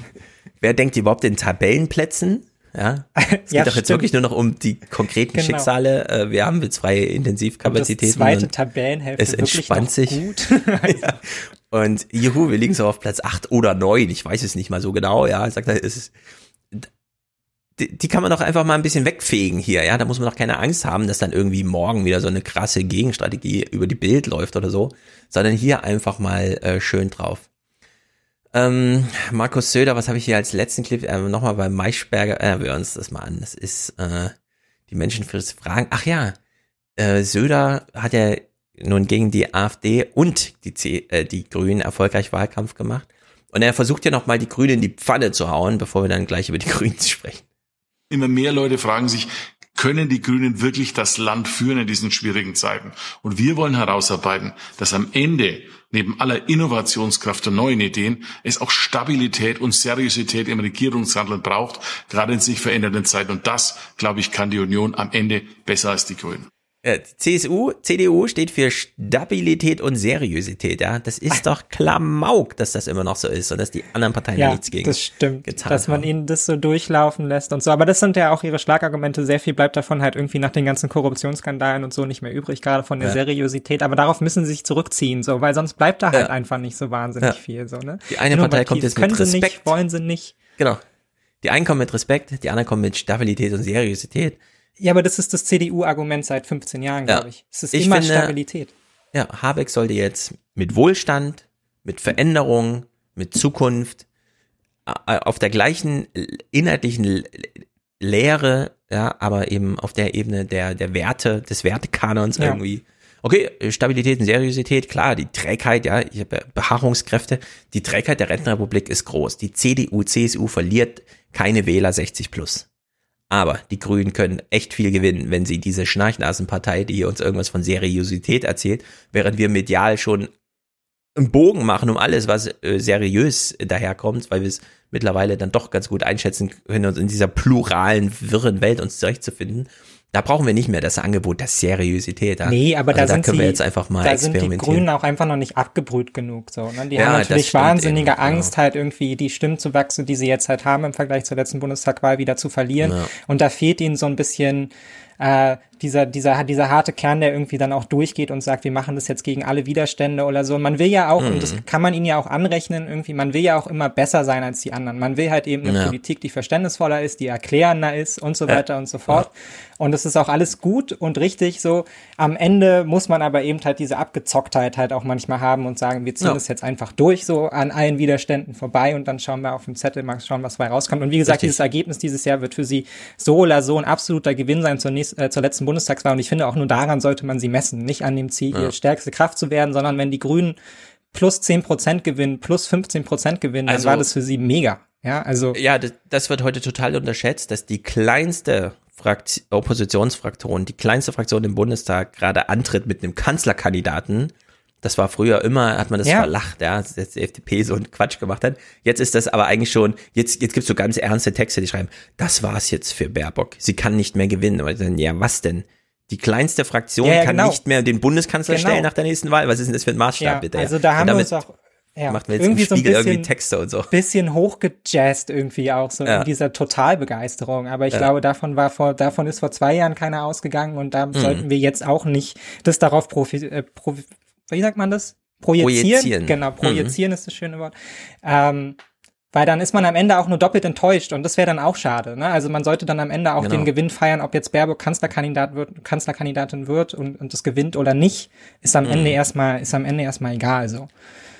Wer denkt überhaupt in Tabellenplätzen? Ja, es <laughs> ja, geht doch jetzt wirklich nur noch um die konkreten genau. Schicksale. Äh, wir haben jetzt freie Intensivkapazitäten. Und das zweite Tabellenhälfte es entspannt sich. Gut. <laughs> ja. Und juhu, wir liegen so auf Platz 8 oder 9, ich weiß es nicht mal so genau, ja. Sagt er, es ist, die, die kann man doch einfach mal ein bisschen wegfegen hier, ja. Da muss man doch keine Angst haben, dass dann irgendwie morgen wieder so eine krasse Gegenstrategie über die Bild läuft oder so, sondern hier einfach mal äh, schön drauf. Ähm, Markus Söder, was habe ich hier als letzten Clip? Äh, Nochmal bei Maischberger, äh, wir uns das mal an. Das ist äh, die Menschen für Fragen. Ach ja, äh, Söder hat ja nun gegen die AfD und die, C äh, die Grünen erfolgreich Wahlkampf gemacht. Und er versucht ja nochmal die Grünen in die Pfanne zu hauen, bevor wir dann gleich über die <laughs> Grünen sprechen. Immer mehr Leute fragen sich, können die Grünen wirklich das Land führen in diesen schwierigen Zeiten? Und wir wollen herausarbeiten, dass am Ende neben aller Innovationskraft und neuen Ideen es auch Stabilität und Seriosität im Regierungshandeln braucht, gerade in sich verändernden Zeiten. Und das, glaube ich, kann die Union am Ende besser als die Grünen. Äh, CSU, CDU steht für Stabilität und Seriosität, ja. Das ist doch Klamauk, dass das immer noch so ist und dass die anderen Parteien ja, nichts gegen das stimmt, dass man ihnen das so durchlaufen lässt und so. Aber das sind ja auch ihre Schlagargumente. Sehr viel bleibt davon halt irgendwie nach den ganzen Korruptionsskandalen und so nicht mehr übrig, gerade von der ja. Seriosität. Aber darauf müssen sie sich zurückziehen, so, weil sonst bleibt da halt ja. einfach nicht so wahnsinnig viel, so, ne? Die eine Partei kommt jetzt mit Respekt. Sie nicht, wollen sie nicht. Genau. Die einen kommen mit Respekt, die anderen kommen mit Stabilität und Seriosität. Ja, aber das ist das CDU-Argument seit 15 Jahren, glaube ich. Es ist ich immer finde, Stabilität. Ja, Habeck sollte jetzt mit Wohlstand, mit Veränderung, mit Zukunft auf der gleichen inhaltlichen Lehre, ja, aber eben auf der Ebene der, der Werte, des Wertekanons ja. irgendwie. Okay, Stabilität und Seriosität, klar, die Trägheit, ja, ich habe Beharrungskräfte, die Trägheit der Rentenrepublik ist groß. Die CDU, CSU verliert keine Wähler 60 plus. Aber die Grünen können echt viel gewinnen, wenn sie diese Schnarchnasenpartei, die uns irgendwas von Seriosität erzählt, während wir medial schon einen Bogen machen um alles, was äh, seriös daherkommt, weil wir es mittlerweile dann doch ganz gut einschätzen können, uns in dieser pluralen, wirren Welt uns zurechtzufinden. Da brauchen wir nicht mehr das Angebot der Seriosität. Ja? Nee, aber also da, da sind können sie, wir jetzt einfach mal da sind die Grünen auch einfach noch nicht abgebrüht genug. So, ne? Die ja, haben natürlich wahnsinnige eben, Angst, genau. halt irgendwie die Stimmzuwachse, die sie jetzt halt haben im Vergleich zur letzten Bundestagwahl wieder zu verlieren. Ja. Und da fehlt ihnen so ein bisschen äh, dieser, dieser, dieser harte Kern, der irgendwie dann auch durchgeht und sagt, wir machen das jetzt gegen alle Widerstände oder so. Und man will ja auch, mhm. und das mhm. kann man ihnen ja auch anrechnen, irgendwie, man will ja auch immer besser sein als die anderen. Man will halt eben eine ja. Politik, die verständnisvoller ist, die erklärender ist und so weiter ja. und so fort. Ja. Und das ist auch alles gut und richtig so. Am Ende muss man aber eben halt diese Abgezocktheit halt auch manchmal haben und sagen, wir ziehen das jetzt einfach durch, so an allen Widerständen vorbei und dann schauen wir auf den Zettel, mal schauen, was dabei rauskommt. Und wie gesagt, richtig. dieses Ergebnis dieses Jahr wird für sie so oder so ein absoluter Gewinn sein zur, nächsten, äh, zur letzten Bundestagswahl. Und ich finde, auch nur daran sollte man sie messen. Nicht an dem Ziel, ja. stärkste Kraft zu werden, sondern wenn die Grünen plus 10 Prozent gewinnen, plus 15 Prozent gewinnen, also, dann war das für sie mega. Ja, also. Ja, das, das wird heute total unterschätzt, dass die kleinste Frakt Oppositionsfraktion, die kleinste Fraktion im Bundestag gerade antritt mit einem Kanzlerkandidaten. Das war früher immer, hat man das ja. verlacht, ja, dass die FDP so einen Quatsch gemacht hat. Jetzt ist das aber eigentlich schon, jetzt, jetzt gibt's so ganz ernste Texte, die schreiben, das war's jetzt für Baerbock. Sie kann nicht mehr gewinnen. Aber dann, ja, was denn? Die kleinste Fraktion ja, ja, kann genau. nicht mehr den Bundeskanzler genau. stellen nach der nächsten Wahl. Was ist denn das für ein Maßstab, bitte? Also da haben wir uns auch ja, macht mir jetzt irgendwie Spiegel so ein bisschen, irgendwie Texte und so. Bisschen hochgejazzt irgendwie auch so ja. in dieser Totalbegeisterung. Aber ich ja. glaube, davon war vor, davon ist vor zwei Jahren keiner ausgegangen und da mhm. sollten wir jetzt auch nicht das darauf profi, äh, profi wie sagt man das? Projizieren. projizieren. Genau, projizieren mhm. ist das schöne Wort. Ähm, weil dann ist man am Ende auch nur doppelt enttäuscht und das wäre dann auch schade. Ne? Also man sollte dann am Ende auch genau. den Gewinn feiern, ob jetzt Baerbock Kanzlerkandidat wird, Kanzlerkandidatin wird und, und das gewinnt oder nicht, ist am mhm. Ende erstmal, ist am Ende erstmal egal so.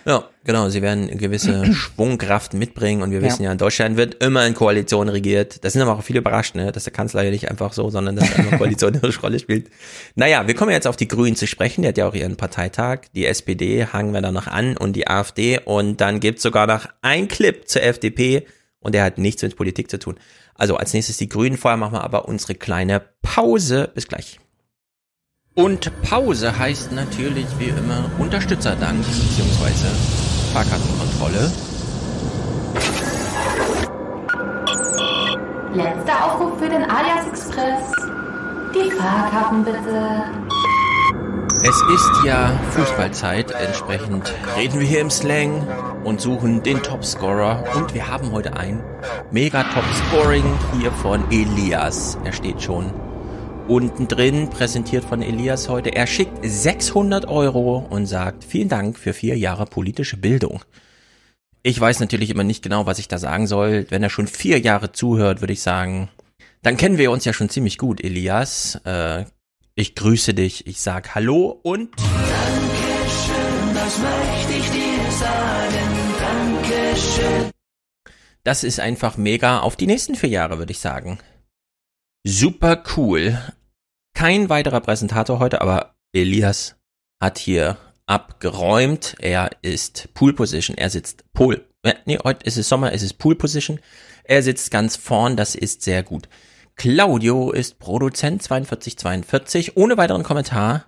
Ja, genau. Sie werden gewisse <clears throat> Schwungkraft mitbringen und wir wissen ja. ja, in Deutschland wird immer in Koalition regiert. Da sind aber auch viele überrascht, ne? dass der Kanzler ja nicht einfach so, sondern dass eine <laughs> Koalition eine Rolle spielt. Naja, wir kommen jetzt auf die Grünen zu sprechen. Die hat ja auch ihren Parteitag. Die SPD hangen wir da noch an und die AfD. Und dann gibt's sogar noch ein Clip zur FDP und der hat nichts mit Politik zu tun. Also als nächstes die Grünen. Vorher machen wir aber unsere kleine Pause. Bis gleich. Und Pause heißt natürlich wie immer Unterstützerdank bzw. Fahrkartenkontrolle. Letzter Aufruf für den Alias Express. Die Fahrkarten bitte. Es ist ja Fußballzeit, entsprechend reden wir hier im Slang und suchen den Topscorer. Und wir haben heute ein mega Top-Scoring hier von Elias. Er steht schon unten drin, präsentiert von Elias heute. Er schickt 600 Euro und sagt, vielen Dank für vier Jahre politische Bildung. Ich weiß natürlich immer nicht genau, was ich da sagen soll. Wenn er schon vier Jahre zuhört, würde ich sagen, dann kennen wir uns ja schon ziemlich gut, Elias. Äh, ich grüße dich, ich sag Hallo und... Dankeschön, das möchte ich dir sagen. Dankeschön. Das ist einfach mega auf die nächsten vier Jahre, würde ich sagen. Super cool. Kein weiterer Präsentator heute, aber Elias hat hier abgeräumt. Er ist Pool Position. Er sitzt Pol. Äh, nee, heute ist es Sommer, es ist Pool Position. Er sitzt ganz vorn, das ist sehr gut. Claudio ist Produzent 4242, ohne weiteren Kommentar.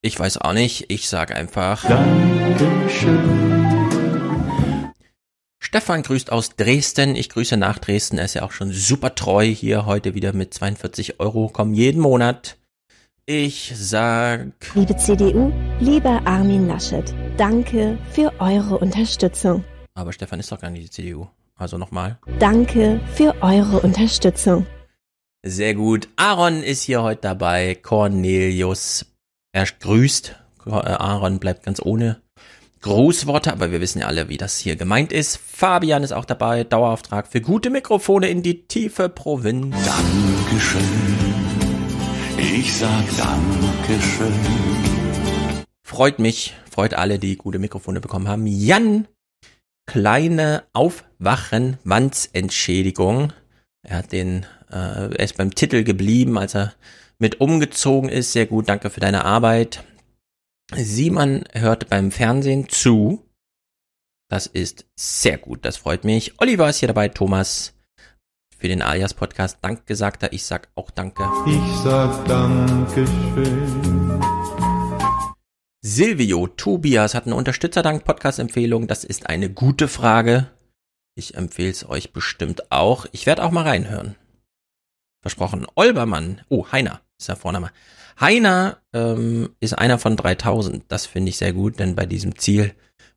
Ich weiß auch nicht, ich sag einfach. Dankeschön. Stefan grüßt aus Dresden. Ich grüße nach Dresden. Er ist ja auch schon super treu hier heute wieder mit 42 Euro. Kommen jeden Monat. Ich sag. Liebe CDU, lieber Armin Laschet, danke für eure Unterstützung. Aber Stefan ist doch gar nicht die CDU. Also nochmal. Danke für eure Unterstützung. Sehr gut. Aaron ist hier heute dabei. Cornelius. Er grüßt. Aaron bleibt ganz ohne Grußworte, aber wir wissen ja alle, wie das hier gemeint ist. Fabian ist auch dabei. Dauerauftrag für gute Mikrofone in die tiefe Provinz. Dankeschön. Ich sag Dankeschön. Freut mich, freut alle, die gute Mikrofone bekommen haben. Jan, kleine Aufwachen-Wandsentschädigung. Er hat den, äh, er ist beim Titel geblieben, als er mit umgezogen ist. Sehr gut, danke für deine Arbeit. Simon hört beim Fernsehen zu. Das ist sehr gut, das freut mich. Oliver ist hier dabei, Thomas für den Alias Podcast Dank gesagt hat. Ich sag auch Danke. Ich sag Dankeschön. Silvio Tobias hat eine Unterstützerdank-Podcast-Empfehlung. Das ist eine gute Frage. Ich empfehle es euch bestimmt auch. Ich werde auch mal reinhören. Versprochen. Olbermann. Oh, Heiner ist der Vorname. Heiner ähm, ist einer von 3000. Das finde ich sehr gut, denn bei diesem Ziel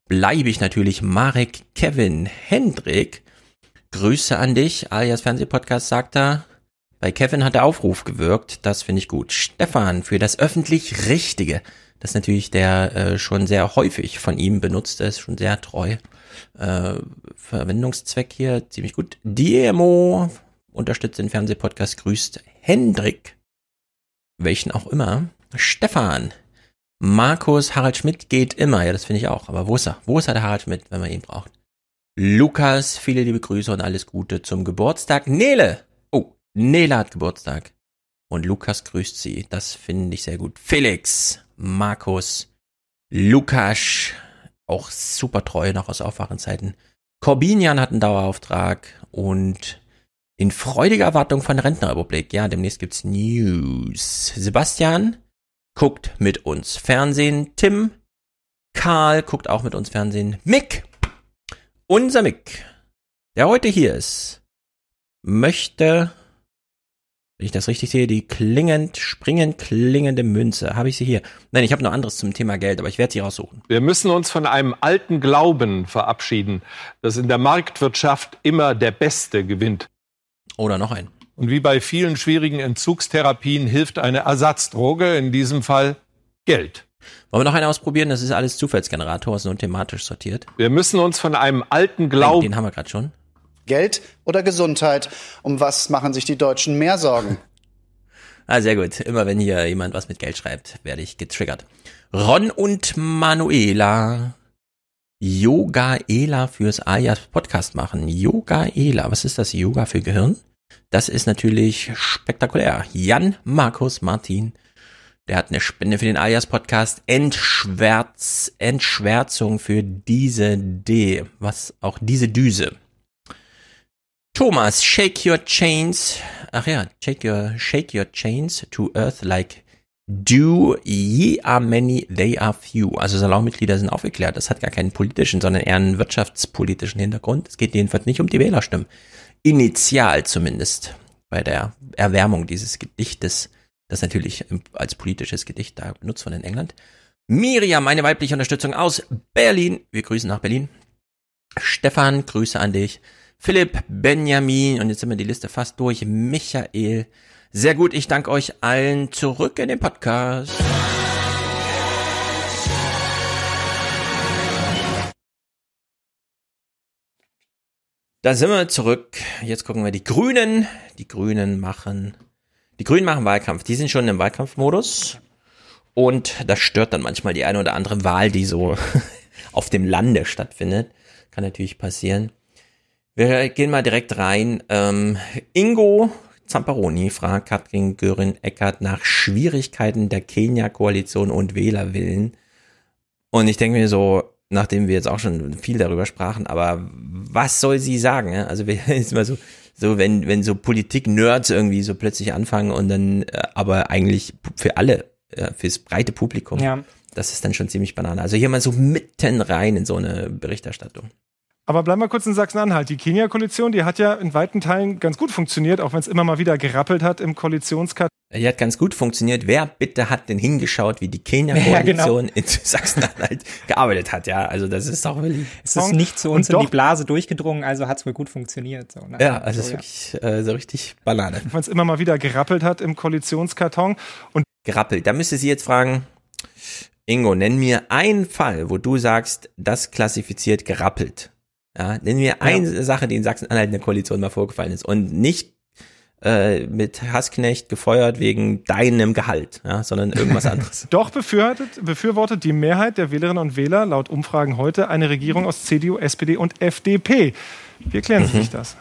bleibe ich natürlich. Marek Kevin Hendrik Grüße an dich, alias Fernsehpodcast sagt er. Bei Kevin hat der Aufruf gewirkt, das finde ich gut. Stefan für das öffentlich Richtige. Das ist natürlich der äh, schon sehr häufig von ihm benutzt ist, schon sehr treu. Äh, Verwendungszweck hier ziemlich gut. Diemo unterstützt den Fernsehpodcast, grüßt Hendrik, welchen auch immer. Stefan, Markus, Harald Schmidt geht immer. Ja, das finde ich auch. Aber wo ist er? Wo ist er, der Harald Schmidt, wenn man ihn braucht? Lukas, viele liebe Grüße und alles Gute zum Geburtstag. Nele! Oh, Nele hat Geburtstag. Und Lukas grüßt sie. Das finde ich sehr gut. Felix, Markus, Lukas, auch super treu noch aus Aufwachenzeiten. Corbinian hat einen Dauerauftrag und in freudiger Erwartung von der Rentenrepublik. Ja, demnächst gibt's News. Sebastian guckt mit uns Fernsehen. Tim, Karl guckt auch mit uns Fernsehen. Mick unser Mick, der heute hier ist, möchte, wenn ich das richtig sehe, die klingend, springend klingende Münze. Habe ich sie hier? Nein, ich habe noch anderes zum Thema Geld, aber ich werde sie raussuchen. Wir müssen uns von einem alten Glauben verabschieden, dass in der Marktwirtschaft immer der Beste gewinnt. Oder noch ein. Und wie bei vielen schwierigen Entzugstherapien hilft eine Ersatzdroge, in diesem Fall Geld. Wollen wir noch einen ausprobieren? Das ist alles Zufallsgenerator, ist nur thematisch sortiert. Wir müssen uns von einem alten Glauben. Den haben wir gerade schon. Geld oder Gesundheit? Um was machen sich die Deutschen mehr Sorgen? ah, sehr gut. Immer wenn hier jemand was mit Geld schreibt, werde ich getriggert. Ron und Manuela. Yogaela fürs Alias Podcast machen. Yogaela. Was ist das? Yoga für Gehirn? Das ist natürlich spektakulär. Jan, Markus, Martin, der hat eine Spende für den Alias Podcast. Entschwärz, Entschwärzung für diese D. Was auch diese Düse. Thomas, shake your chains. Ach ja, shake your, shake your chains to earth like do ye are many, they are few. Also Salonmitglieder sind aufgeklärt. Das hat gar keinen politischen, sondern eher einen wirtschaftspolitischen Hintergrund. Es geht jedenfalls nicht um die Wählerstimmen. Initial zumindest. Bei der Erwärmung dieses Gedichtes das natürlich als politisches Gedicht da benutzt von in England. Miriam, meine weibliche Unterstützung aus Berlin. Wir grüßen nach Berlin. Stefan, Grüße an dich. Philipp, Benjamin, und jetzt sind wir die Liste fast durch. Michael, Sehr gut, ich danke euch allen zurück in den Podcast. Da sind wir zurück. Jetzt gucken wir die Grünen. Die Grünen machen, die Grünen machen Wahlkampf. Die sind schon im Wahlkampfmodus. Und das stört dann manchmal die eine oder andere Wahl, die so <laughs> auf dem Lande stattfindet. Kann natürlich passieren. Wir gehen mal direkt rein. Ähm, Ingo Zamparoni fragt Katrin Göring-Eckert nach Schwierigkeiten der Kenia-Koalition und Wählerwillen. Und ich denke mir so, nachdem wir jetzt auch schon viel darüber sprachen, aber was soll sie sagen? Also <laughs> ist immer so, so wenn wenn so Politik-Nerds irgendwie so plötzlich anfangen und dann äh, aber eigentlich für alle, fürs breite Publikum, Ja. das ist dann schon ziemlich banane. Also hier mal so mitten rein in so eine Berichterstattung. Aber bleiben wir kurz in Sachsen-Anhalt. Die Kenia-Koalition, die hat ja in weiten Teilen ganz gut funktioniert, auch wenn es immer mal wieder gerappelt hat im Koalitionskartell. Die hat ganz gut funktioniert. Wer bitte hat denn hingeschaut, wie die Kenia-Koalition Ja, genau. <laughs> in Sachsen-Anhalt gearbeitet hat? Ja, also das ist doch wirklich. Es ist nicht zu uns Und in die Blase durchgedrungen, also hat es wohl gut funktioniert. So, ne? Ja, also es ist so, wirklich äh, so richtig Banane. Wenn es immer mal wieder gerappelt hat im Koalitionskarton. Und Gerappelt. Da müsste sie jetzt fragen, Ingo, nenn mir einen Fall, wo du sagst, das klassifiziert gerappelt. Ja, nenn mir eine Sache, die in Sachsen-Anhalt in der Koalition mal vorgefallen ist und nicht äh, mit Hassknecht gefeuert wegen deinem Gehalt, ja, sondern irgendwas <laughs> anderes. Doch befürwortet, die Mehrheit der Wählerinnen und Wähler laut Umfragen heute eine Regierung aus CDU, SPD und FDP. Wie erklären Sie Mhm. sich das?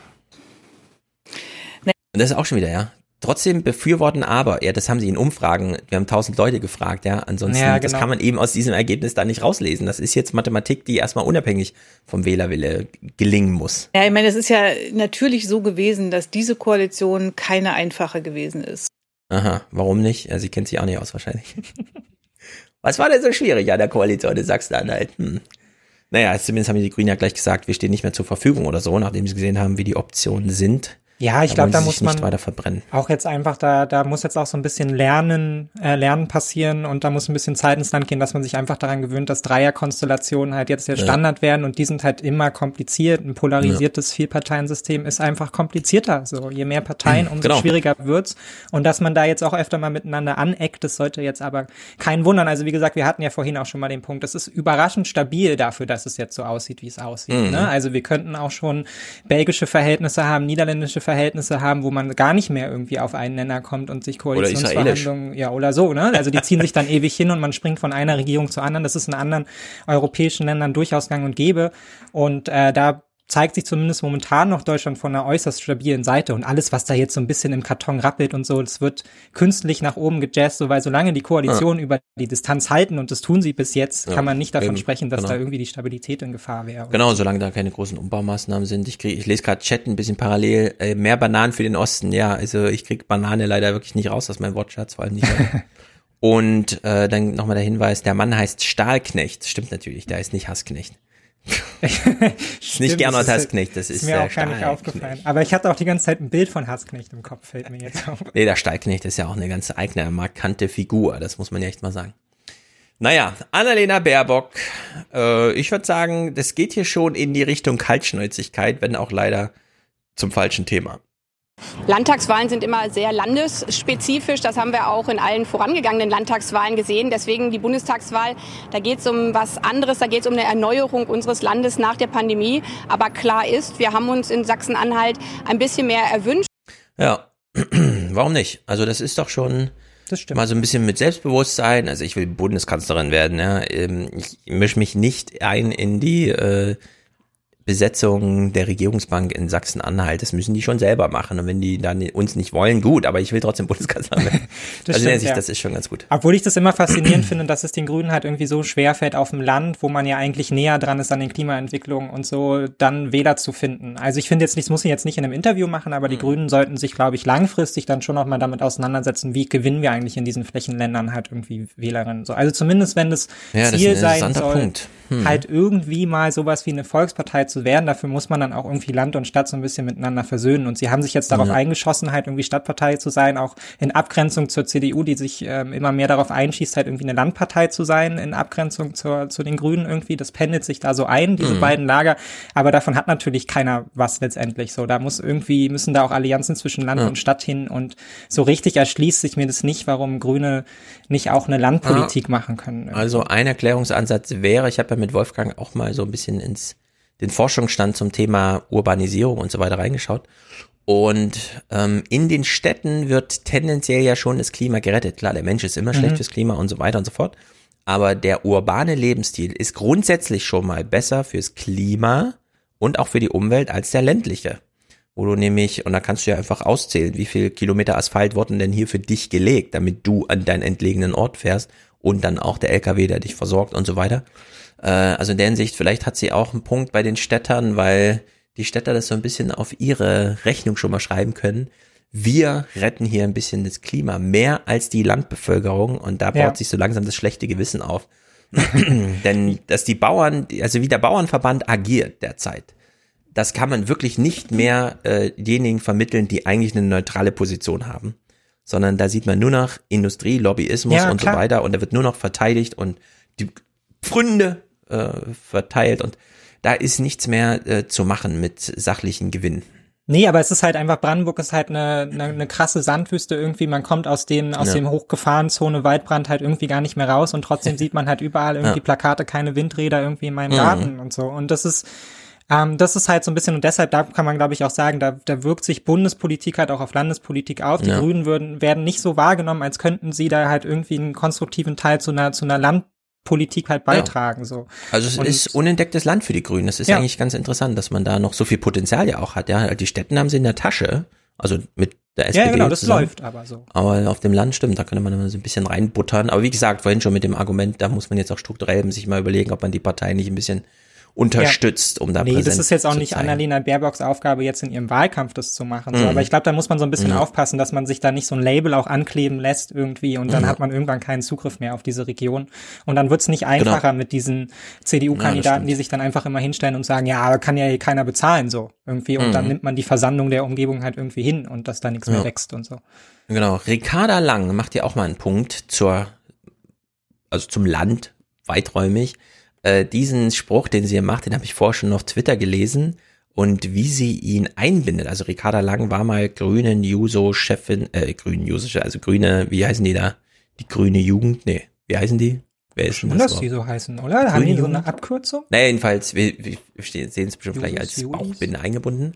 Und das ist auch schon wieder, ja. Trotzdem befürworten aber, ja, das haben sie in Umfragen, wir haben tausend Leute gefragt, ja, ansonsten, Ja, das genau. kann man eben aus diesem Ergebnis da nicht rauslesen. Das ist jetzt Mathematik, die erstmal unabhängig vom Wählerwille gelingen muss. Ja, ich meine, es ist ja natürlich so gewesen, dass diese Koalition keine einfache gewesen ist. Aha, warum nicht? Ja, sie kennt sich auch nicht aus wahrscheinlich. <laughs> Was war denn so schwierig an der Koalition in Sachsen-Anhalt? Hm. Naja, zumindest haben die Grünen ja gleich gesagt, wir stehen nicht mehr zur Verfügung oder so, nachdem sie gesehen haben, wie die Optionen sind. Ja, ich glaube, da muss man weiter verbrennen. auch jetzt einfach da, da muss jetzt auch so ein bisschen Lernen, äh, Lernen passieren und da muss ein bisschen Zeit ins Land gehen, dass man sich einfach daran gewöhnt, dass Dreierkonstellationen halt jetzt der Ja. Standard werden und die sind halt immer kompliziert. Ein polarisiertes Vielparteiensystem ist einfach komplizierter. So, je mehr Parteien, umso Genau. schwieriger wird's. Und dass man da jetzt auch öfter mal miteinander aneckt, das sollte jetzt aber kein wundern. Also wie gesagt, wir hatten ja vorhin auch schon mal den Punkt, es ist überraschend stabil dafür, dass es jetzt so aussieht, wie es aussieht. Mhm. Ne? Also wir könnten auch schon belgische Verhältnisse haben, niederländische Verhältnisse haben, wo man gar nicht mehr irgendwie auf einen Nenner kommt und sich. Koalitionsverhandlungen, ja oder so, ne? Also die ziehen sich dann ewig hin und man springt von einer Regierung zur anderen. Das ist in anderen europäischen Ländern durchaus gang und gäbe. Und äh, da zeigt sich zumindest momentan noch Deutschland von einer äußerst stabilen Seite und alles, was da jetzt so ein bisschen im Karton rappelt und so, das wird künstlich nach oben gejazzt, so, weil solange die Koalition über die Distanz halten und das tun sie bis jetzt, Ja, kann man nicht davon eben, sprechen, dass genau. da irgendwie die Stabilität in Gefahr wäre. Genau, solange da keine großen Umbaumaßnahmen sind. Ich krieg, ich lese gerade Chat ein bisschen parallel. Äh, mehr Bananen für den Osten. Ja, also ich krieg Banane leider wirklich nicht raus aus meinem Wortschatz, vor allem nicht. <laughs> Und äh, dann nochmal der Hinweis, der Mann heißt Stahlknecht. Stimmt natürlich, der ist nicht Hassknecht. Ist <laughs> nicht Gernot ist- Hassknecht, das ist, mir der auch gar nicht aufgefallen. Aber ich hatte auch die ganze Zeit ein Bild von Hassknecht im Kopf, fällt mir jetzt auf. Nee, der Stahlknecht ist ja auch eine ganz eigene, markante Figur, das muss man ja echt mal sagen. Naja, Annalena Baerbock, äh, ich würde sagen, das geht hier schon in die Richtung Kaltschnäuzigkeit, wenn auch leider zum falschen Thema. Landtagswahlen sind immer sehr landesspezifisch. Das haben wir auch in allen vorangegangenen Landtagswahlen gesehen. Deswegen die Bundestagswahl, da geht es um was anderes. Da geht es um eine Erneuerung unseres Landes nach der Pandemie. Aber klar ist, wir haben uns in Sachsen-Anhalt ein bisschen mehr erwünscht. Ja, <clears throat> warum nicht? Also das ist doch schon das stimmt. mal so ein bisschen mit Selbstbewusstsein. Also ich will Bundeskanzlerin werden. Ja. Ähm, Ich mische mich nicht ein in die äh, Besetzung der Regierungsbank in Sachsen-Anhalt. Das müssen die schon selber machen. Und wenn die dann uns nicht wollen, gut. Aber ich will trotzdem <laughs> Bundeskanzlerin werden. Das also stimmt, Sicht, ja. das ist schon ganz gut. Obwohl ich das immer faszinierend finde, dass es den Grünen halt irgendwie so schwer fällt auf dem Land, wo man ja eigentlich näher dran ist an den Klimaentwicklungen und so, dann Wähler zu finden. Also ich finde jetzt nicht, das muss ich jetzt nicht in einem Interview machen, aber die Mhm. Grünen sollten sich, glaube ich, langfristig dann schon nochmal damit auseinandersetzen, wie gewinnen wir eigentlich in diesen Flächenländern halt irgendwie Wählerinnen. So, also zumindest wenn das Ja, das Ziel ein sein soll. Hm. halt irgendwie mal sowas wie eine Volkspartei zu zu werden. Dafür muss man dann auch irgendwie Land und Stadt so ein bisschen miteinander versöhnen. Und sie haben sich jetzt darauf Ja. eingeschossen, halt irgendwie Stadtpartei zu sein, auch in Abgrenzung zur CDU, die sich ähm, immer mehr darauf einschießt, halt irgendwie eine Landpartei zu sein, in Abgrenzung zur, zu den Grünen irgendwie. Das pendelt sich da so ein, diese Mhm. beiden Lager. Aber davon hat natürlich keiner was letztendlich so. Da muss irgendwie, müssen da auch Allianzen zwischen Land Ja. und Stadt hin. Und so richtig erschließt sich mir das nicht, warum Grüne nicht auch eine Landpolitik machen können. Also ein Erklärungsansatz wäre, ich habe ja mit Wolfgang auch mal so ein bisschen ins den Forschungsstand zum Thema Urbanisierung und so weiter reingeschaut. Und ähm, in den Städten wird tendenziell ja schon das Klima gerettet. Klar, der Mensch ist immer schlecht Mhm. fürs Klima und so weiter und so fort. Aber der urbane Lebensstil ist grundsätzlich schon mal besser fürs Klima und auch für die Umwelt als der ländliche. Wo du nämlich, und da kannst du ja einfach auszählen, wie viel Kilometer Asphalt wurden denn hier für dich gelegt, damit du an deinen entlegenen Ort fährst und dann auch der LKW, der dich versorgt und so weiter. Äh, also in der Hinsicht, vielleicht hat sie auch einen Punkt bei den Städtern, weil die Städter das so ein bisschen auf ihre Rechnung schon mal schreiben können. Wir retten hier ein bisschen das Klima mehr als die Landbevölkerung und da baut Ja. sich so langsam das schlechte Gewissen auf. <clears throat> Denn dass die Bauern, also wie der Bauernverband agiert derzeit, das kann man wirklich nicht mehr äh, denjenigen vermitteln, die eigentlich eine neutrale Position haben. Sondern da sieht man nur noch Industrie, Lobbyismus Ja, und klar. so weiter und da wird nur noch verteidigt und die Pfründe äh, verteilt und da ist nichts mehr äh, zu machen mit sachlichen Gewinn. Nee, aber es ist halt einfach, Brandenburg ist halt eine, eine, eine krasse Sandwüste irgendwie. Man kommt aus dem, aus Ja. dem Hochgefahrenzone Waldbrand halt irgendwie gar nicht mehr raus und trotzdem <laughs> sieht man halt überall irgendwie Ja. Plakate, keine Windräder irgendwie in meinem Mhm. Garten und so. Und das ist, ähm, das ist halt so ein bisschen, und deshalb, da kann man glaube ich auch sagen, da, da wirkt sich Bundespolitik halt auch auf Landespolitik auf. Die Ja. Grünen würden, werden nicht so wahrgenommen, als könnten sie da halt irgendwie einen konstruktiven Teil zu einer, zu einer Landpolitik halt beitragen, so. Also es Und- ist unentdecktes Land für die Grünen. Das ist Ja. eigentlich ganz interessant, dass man da noch so viel Potenzial ja auch hat. Ja, die Städten haben sie in der Tasche, also mit der SPD. Ja, genau, das zusammen. läuft aber so. Aber auf dem Land stimmt, da könnte man immer so ein bisschen reinbuttern. Aber wie gesagt, vorhin schon mit dem Argument, da muss man jetzt auch strukturell sich mal überlegen, ob man die Partei nicht ein bisschen unterstützt, um da Nee, das ist jetzt auch nicht zeigen. Annalena Baerbocks Aufgabe, jetzt in ihrem Wahlkampf das zu machen. So. Mhm. Aber ich glaube, da muss man so ein bisschen Ja. aufpassen, dass man sich da nicht so ein Label auch ankleben lässt irgendwie und dann Ja. hat man irgendwann keinen Zugriff mehr auf diese Region. Und dann wird's nicht einfacher mit diesen Genau. Ja, CDU-Kandidaten, das die sich dann einfach immer hinstellen und sagen, ja, aber kann ja hier keiner bezahlen so irgendwie. Und dann Mhm. nimmt man die Versandung der Umgebung halt irgendwie hin und dass da nichts mehr Ja. wächst und so. Genau. Ricarda Lang macht ja auch mal einen Punkt zur, also zum Land, weiträumig. Äh, diesen Spruch, den sie hier macht, den habe ich vorher schon auf Twitter gelesen und wie sie ihn einbindet. Also Ricarda Lang war mal Grünen Juso-Chefin, äh, Grünen Juso, also Grüne, wie heißen die da? Die Grüne Jugend? Nee, wie heißen die? Wer ist denn Schon, das? dass die so heißen, oder? Haben die so eine? Abkürzung? Naja, jedenfalls, wir, wir sehen es bestimmt gleich als Bauchbinde eingebunden.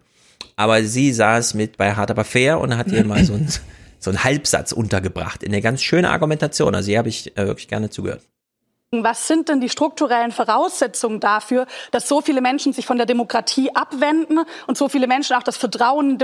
Aber sie saß mit bei Hart aber fair und hat ihr mal so einen, <laughs> so einen Halbsatz untergebracht in eine ganz schöne Argumentation. Also hier habe ich äh, wirklich gerne zugehört. Was sind denn die strukturellen Voraussetzungen dafür, dass so viele Menschen sich von der Demokratie abwenden und so viele Menschen auch das Vertrauen in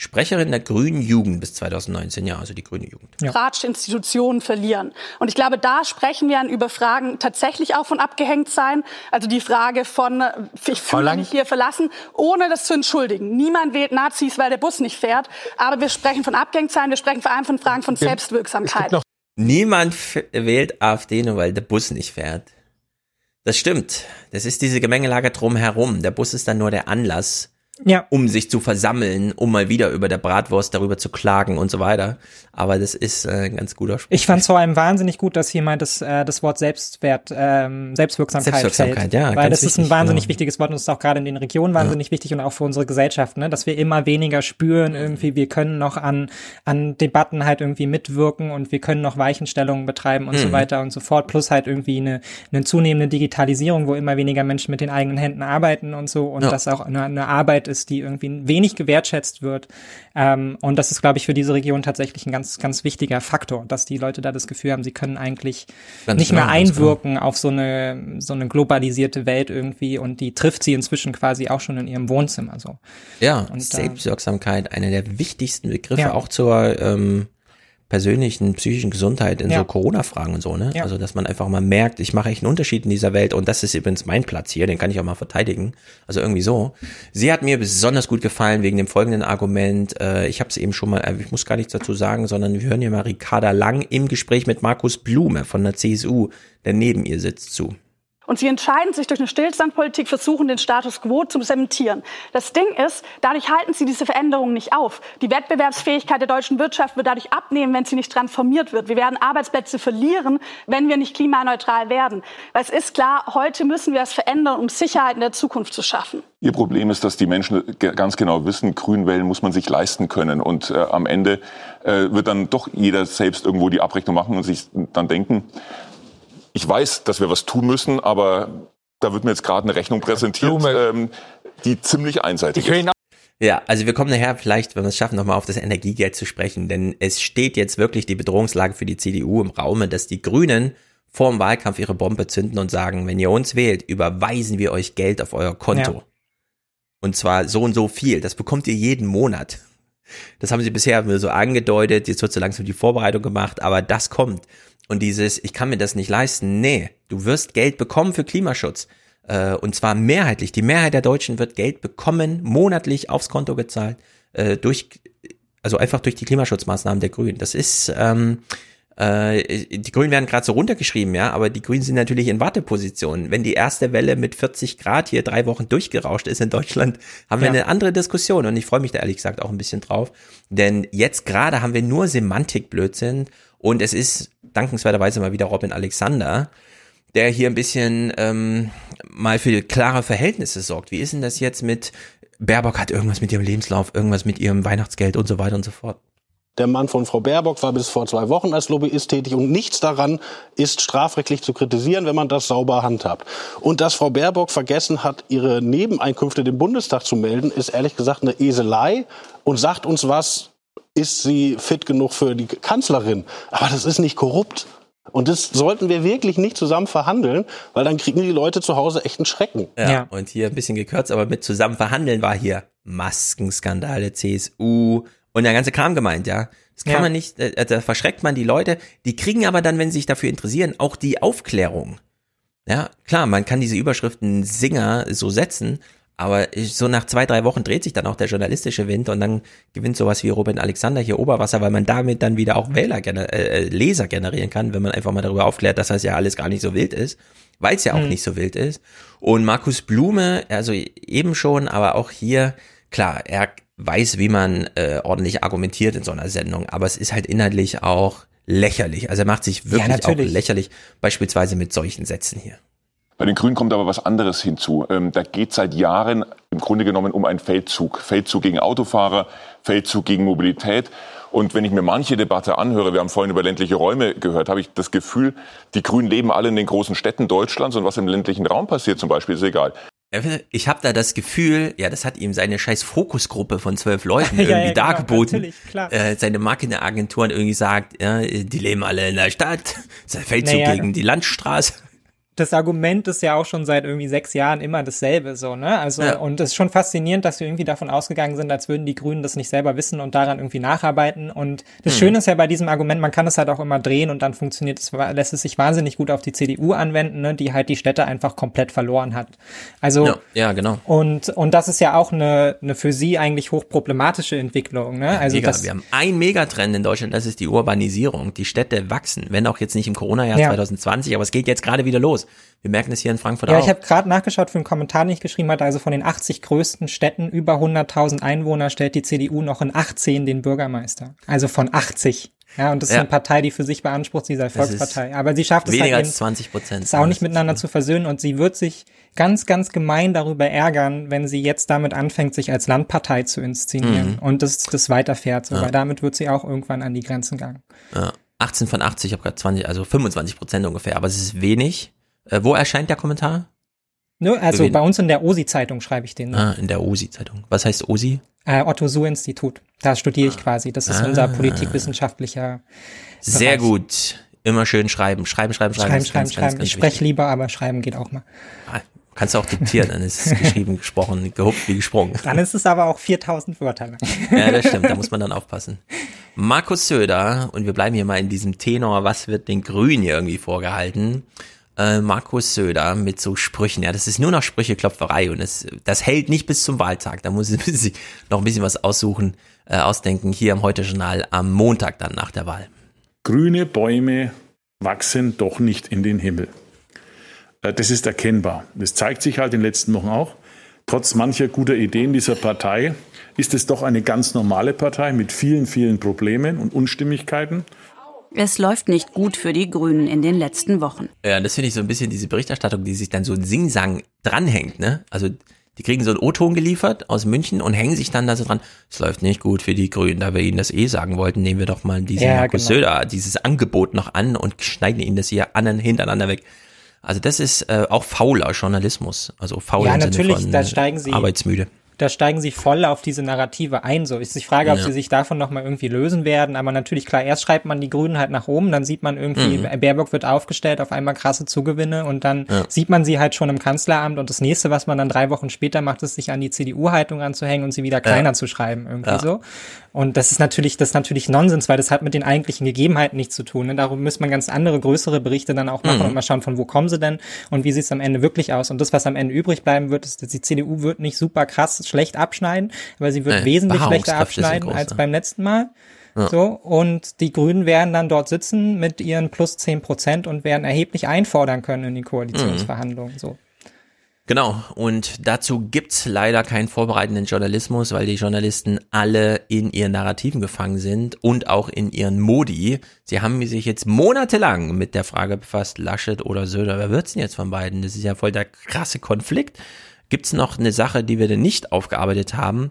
Sprecherin der Grünen Jugend bis 2019, ja, also die Grüne Jugend. demokratische Institutionen verlieren? Und ich glaube, da sprechen wir dann über Fragen tatsächlich auch von abgehängt sein. Also die Frage von, äh, ich fühle mich hier verlassen, ohne das zu entschuldigen. Niemand wählt Nazis, weil der Bus nicht fährt. Aber wir sprechen von abgehängt sein, wir sprechen vor allem von Fragen von Selbstwirksamkeit. Niemand wählt AfD nur, weil der Bus nicht fährt. Das stimmt. Das ist diese Gemengelage drumherum. Der Bus ist dann nur der Anlass, Ja. um sich zu versammeln, um mal wieder über der Bratwurst darüber zu klagen und so weiter. Aber das ist äh, ein ganz guter Spruch. Ich fand vor allem wahnsinnig gut, dass jemand das, äh, das Wort Selbstwert, ähm, Selbstwirksamkeit, Selbstwirksamkeit, fällt. ja, Weil das ist ein wichtig, wahnsinnig genau. wichtiges Wort und es ist auch gerade in den Regionen wahnsinnig wichtig und auch für unsere Gesellschaft, ne? dass wir immer weniger spüren, irgendwie, wir können noch an, an Debatten halt irgendwie mitwirken und wir können noch Weichenstellungen betreiben und so Mhm. weiter und so fort. Plus halt irgendwie eine, eine zunehmende Digitalisierung, wo immer weniger Menschen mit den eigenen Händen arbeiten und so und Ja. das auch eine, eine Arbeit ist, die irgendwie wenig gewertschätzt wird. Ähm, und das ist, glaube ich, für diese Region tatsächlich ein ganz, ganz wichtiger Faktor, dass die Leute da das Gefühl haben, sie können eigentlich Ganz nicht genau, mehr genau. einwirken auf so eine, so eine globalisierte Welt irgendwie und die trifft sie inzwischen quasi auch schon in ihrem Wohnzimmer so. Ja, Und, Selbstwirksamkeit, einer der wichtigsten Begriffe Ja. auch zur ähm, persönlichen psychischen Gesundheit in Ja. so Corona-Fragen und so, ne? Ja. Also, dass man einfach mal merkt, ich mache echt einen Unterschied in dieser Welt und das ist übrigens mein Platz hier, den kann ich auch mal verteidigen. Also irgendwie so. Sie hat mir besonders gut gefallen wegen dem folgenden Argument. Äh, ich habe es eben schon mal, äh, ich muss gar nichts dazu sagen, sondern wir hören hier mal Ricarda Lang im Gespräch mit Markus Blume von der CSU, der neben ihr sitzt, zu. Und sie entscheiden sich durch eine Stillstandpolitik, versuchen den Status quo zu zementieren. Das Ding ist, dadurch halten sie diese Veränderungen nicht auf. Die Wettbewerbsfähigkeit der deutschen Wirtschaft wird dadurch abnehmen, wenn sie nicht transformiert wird. Wir werden Arbeitsplätze verlieren, wenn wir nicht klimaneutral werden. Weil es ist klar, heute müssen wir es verändern, um Sicherheit in der Zukunft zu schaffen. Ihr Problem ist, dass die Menschen ganz genau wissen, Grünwellen muss man sich leisten können. Und äh, am Ende äh, wird dann doch jeder selbst irgendwo die Abrechnung machen und sich dann denken, ich weiß, dass wir was tun müssen, aber da wird mir jetzt gerade eine Rechnung präsentiert, ähm, die ziemlich einseitig ist. Ja, also wir kommen nachher vielleicht, wenn wir es schaffen, nochmal auf das Energiegeld zu sprechen, denn es steht jetzt wirklich die Bedrohungslage für die CDU im Raume, dass die Grünen vor dem Wahlkampf ihre Bombe zünden und sagen, wenn ihr uns wählt, überweisen wir euch Geld auf euer Konto. Ja. Und zwar so und so viel. Das bekommt ihr jeden Monat. Das haben sie bisher nur so angedeutet, jetzt wird so langsam die Vorbereitung gemacht, aber das kommt. Und dieses, ich kann mir das nicht leisten, nee, du wirst Geld bekommen für Klimaschutz. Äh, und zwar mehrheitlich. Die Mehrheit der Deutschen wird Geld bekommen, monatlich aufs Konto gezahlt, äh, durch, also einfach durch die Klimaschutzmaßnahmen der Grünen. Das ist, ähm, äh, die Grünen werden gerade so runtergeschrieben, ja, aber die Grünen sind natürlich in Warteposition. Wenn die erste Welle mit 40 Grad hier drei Wochen durchgerauscht ist in Deutschland, haben wir ja. eine andere Diskussion und ich freue mich da ehrlich gesagt auch ein bisschen drauf, denn jetzt gerade haben wir nur Semantikblödsinn und es ist dankenswerterweise mal wieder Robin Alexander, der hier ein bisschen ähm, mal für klare Verhältnisse sorgt. Wie ist denn das jetzt mit Baerbock hat irgendwas mit ihrem Lebenslauf, irgendwas mit ihrem Weihnachtsgeld und so weiter und so fort? Der Mann von Frau Baerbock war bis vor zwei Wochen als Lobbyist tätig und nichts daran ist strafrechtlich zu kritisieren, wenn man das sauber handhabt. Und dass Frau Baerbock vergessen hat, ihre Nebeneinkünfte dem Bundestag zu melden, ist ehrlich gesagt eine Eselei und sagt uns was, ist sie fit genug für die Kanzlerin. Aber das ist nicht korrupt. Und das sollten wir wirklich nicht zusammen verhandeln, weil dann kriegen die Leute zu Hause echt einen Schrecken. Ja, ja. und hier ein bisschen gekürzt, aber mit zusammen verhandeln war hier Maskenskandale, CSU, und der ganze Kram gemeint, ja. Das kann ja. man nicht, äh, da verschreckt man die Leute. Die kriegen aber dann, wenn sie sich dafür interessieren, auch die Aufklärung. Ja, klar, man kann diese Überschriften Singer so setzen, aber so nach zwei, drei Wochen dreht sich dann auch der journalistische Wind und dann gewinnt sowas wie Robin Alexander hier Oberwasser, weil man damit dann wieder auch Wähler, gener äh, äh, Leser generieren kann, wenn man einfach mal darüber aufklärt, dass das ja alles gar nicht so wild ist, weil es ja auch mhm. nicht so wild ist. Und Markus Blume, also eben schon, aber auch hier, klar, er weiß, wie man äh, ordentlich argumentiert in so einer Sendung, aber es ist halt inhaltlich auch lächerlich. Also er macht sich wirklich ja, auch lächerlich, beispielsweise mit solchen Sätzen hier. Bei den Grünen kommt aber was anderes hinzu. Ähm, da geht seit Jahren im Grunde genommen um einen Feldzug. Feldzug gegen Autofahrer, Feldzug gegen Mobilität. Und wenn ich mir manche Debatte anhöre, wir haben vorhin über ländliche Räume gehört, habe ich das Gefühl, die Grünen leben alle in den großen Städten Deutschlands und was im ländlichen Raum passiert zum Beispiel, ist egal. Ich habe da das Gefühl, ja, das hat ihm seine scheiß Fokusgruppe von zwölf Leuten <laughs> irgendwie ja, ja, dargeboten. Genau, äh, seine Marketingagenturen irgendwie sagt, ja, die leben alle in der Stadt, <laughs> Feldzug naja, gegen die Landstraße das Argument ist ja auch schon seit irgendwie sechs Jahren immer dasselbe, so, ne? Also, ja. und es ist schon faszinierend, dass wir irgendwie davon ausgegangen sind, als würden die Grünen das nicht selber wissen und daran irgendwie nacharbeiten. Und das hm. Schöne ist ja bei diesem Argument, man kann es halt auch immer drehen und dann funktioniert es, lässt es sich wahnsinnig gut auf die CDU anwenden, ne? Die halt die Städte einfach komplett verloren hat. Also, ja, ja genau. Und, und das ist ja auch eine, eine für sie eigentlich hochproblematische Entwicklung, ne? Also, Mega. das, wir haben ein Megatrend in Deutschland, das ist die Urbanisierung. Die Städte wachsen, wenn auch jetzt nicht im Corona-Jahr ja. 2020, aber es geht jetzt gerade wieder los. Wir merken es hier in Frankfurt ja, auch. Ja, ich habe gerade nachgeschaut für einen Kommentar, den ich geschrieben hatte. Also von den 80 größten Städten über 100.000 Einwohner stellt die CDU noch in 18 den Bürgermeister. Also von 80. Ja, und das ja. ist eine Partei, die für sich beansprucht, sie sei Volkspartei. Aber sie schafft es weniger halt als 20 Prozent. Es auch nicht miteinander zu versöhnen und sie wird sich ganz, ganz gemein darüber ärgern, wenn sie jetzt damit anfängt, sich als Landpartei zu inszenieren mhm. und das, das weiterfährt. So, ja. Weil damit wird sie auch irgendwann an die Grenzen gegangen. Ja. 18 von 80, ich habe gerade 20, also 25 Prozent ungefähr, aber es ist wenig. Äh, wo erscheint der Kommentar? Ne, also bei uns in der OSI-Zeitung schreibe ich den. Ne? Ah, in der OSI-Zeitung. Was heißt OSI? Äh, Otto-Suhr-Institut. Da studiere ich ah. quasi. Das ist ah. unser politikwissenschaftlicher. Sehr Bereich. gut. Immer schön schreiben. Schreiben, schreiben, schreiben. Schreiben, schreiben, schreiben. Ganz, ich spreche lieber, aber schreiben geht auch mal. Ah, kannst du auch diktieren, dann ist es geschrieben, <laughs> gesprochen, gehupft wie gesprungen. Dann ist es aber auch 4000 Wörter lang. Ja, das stimmt, da muss man dann aufpassen. Markus Söder, und wir bleiben hier mal in diesem Tenor, was wird den Grünen hier irgendwie vorgehalten? Äh, Markus Söder mit so Sprüchen. Ja, das ist nur noch Sprücheklopferei und das, das hält nicht bis zum Wahltag. Da muss <laughs> ich sich noch ein bisschen was aussuchen, äh, ausdenken hier am Heute-Journal am Montag dann nach der Wahl. Grüne Bäume wachsen doch nicht in den Himmel. Äh, das ist erkennbar. Das zeigt sich halt in den letzten Wochen auch. Trotz mancher guter Ideen dieser Partei ist es doch eine ganz normale Partei mit vielen, vielen Problemen und Unstimmigkeiten. Es läuft nicht gut für die Grünen in den letzten Wochen. Ja, das finde ich so ein bisschen diese Berichterstattung, die sich dann so ein Singsang dranhängt, ne? Also die kriegen so einen O-Ton geliefert aus München und hängen sich dann da so dran. Es läuft nicht gut für die Grünen, da wir ihnen das eh sagen wollten, nehmen wir doch mal diesen Ja, Markus genau. Söder, dieses Angebot noch an und schneiden ihnen das hier an, hintereinander weg. Also das ist äh, auch fauler Journalismus, also faul Ja, im natürlich, Sinne von da steigen sie- arbeitsmüde. Da steigen sie voll auf diese Narrative ein. So ist die Frage, ob Ja. sie sich davon nochmal irgendwie lösen werden. Aber natürlich, klar, erst schreibt man die Grünen halt nach oben, dann sieht man irgendwie, Mhm. Baerbock wird aufgestellt, auf einmal krasse Zugewinne und dann Ja. sieht man sie halt schon im Kanzleramt und das nächste, was man dann drei Wochen später macht, ist sich an die CDU-Haltung anzuhängen und sie wieder kleiner zu schreiben irgendwie Ja. so. Und das ist natürlich, das ist natürlich Nonsens, weil das hat mit den eigentlichen Gegebenheiten nichts zu tun. Ne? Darum muss man ganz andere, größere Berichte dann auch machen Mhm. und mal schauen, von wo kommen sie denn und wie sieht es am Ende wirklich aus. Und das, was am Ende übrig bleiben wird, ist, dass die CDU wird nicht super krass schlecht abschneiden, aber sie wird Nee, wesentlich schlechter abschneiden groß, als ja. beim letzten Mal. Ja. So, und die Grünen werden dann dort sitzen mit ihren plus 10 Prozent und werden erheblich einfordern können in die Koalitionsverhandlungen. So. Genau, und dazu gibt's leider keinen vorbereitenden Journalismus, weil die Journalisten alle in ihren Narrativen gefangen sind und auch in ihren Modi. Sie haben sich jetzt monatelang mit der Frage befasst, Laschet oder Söder, wer wird's denn jetzt von beiden? Das ist ja voll der krasse Konflikt. Gibt's noch eine Sache, die wir denn nicht aufgearbeitet haben?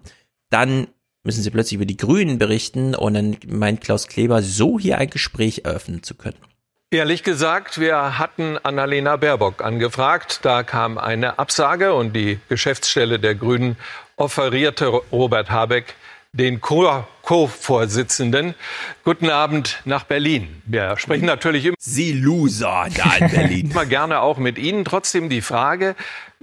Dann müssen sie plötzlich über die Grünen berichten und dann meint Klaus Kleber, so hier ein Gespräch eröffnen zu können. Ehrlich gesagt, wir hatten Annalena Baerbock angefragt. Da kam eine Absage und die Geschäftsstelle der Grünen offerierte Robert Habeck den Co- Co-Vorsitzenden. Guten Abend nach Berlin. Wir sprechen natürlich immer. Sie Loser da in Berlin. <laughs> Immer gerne auch mit Ihnen. Trotzdem die Frage,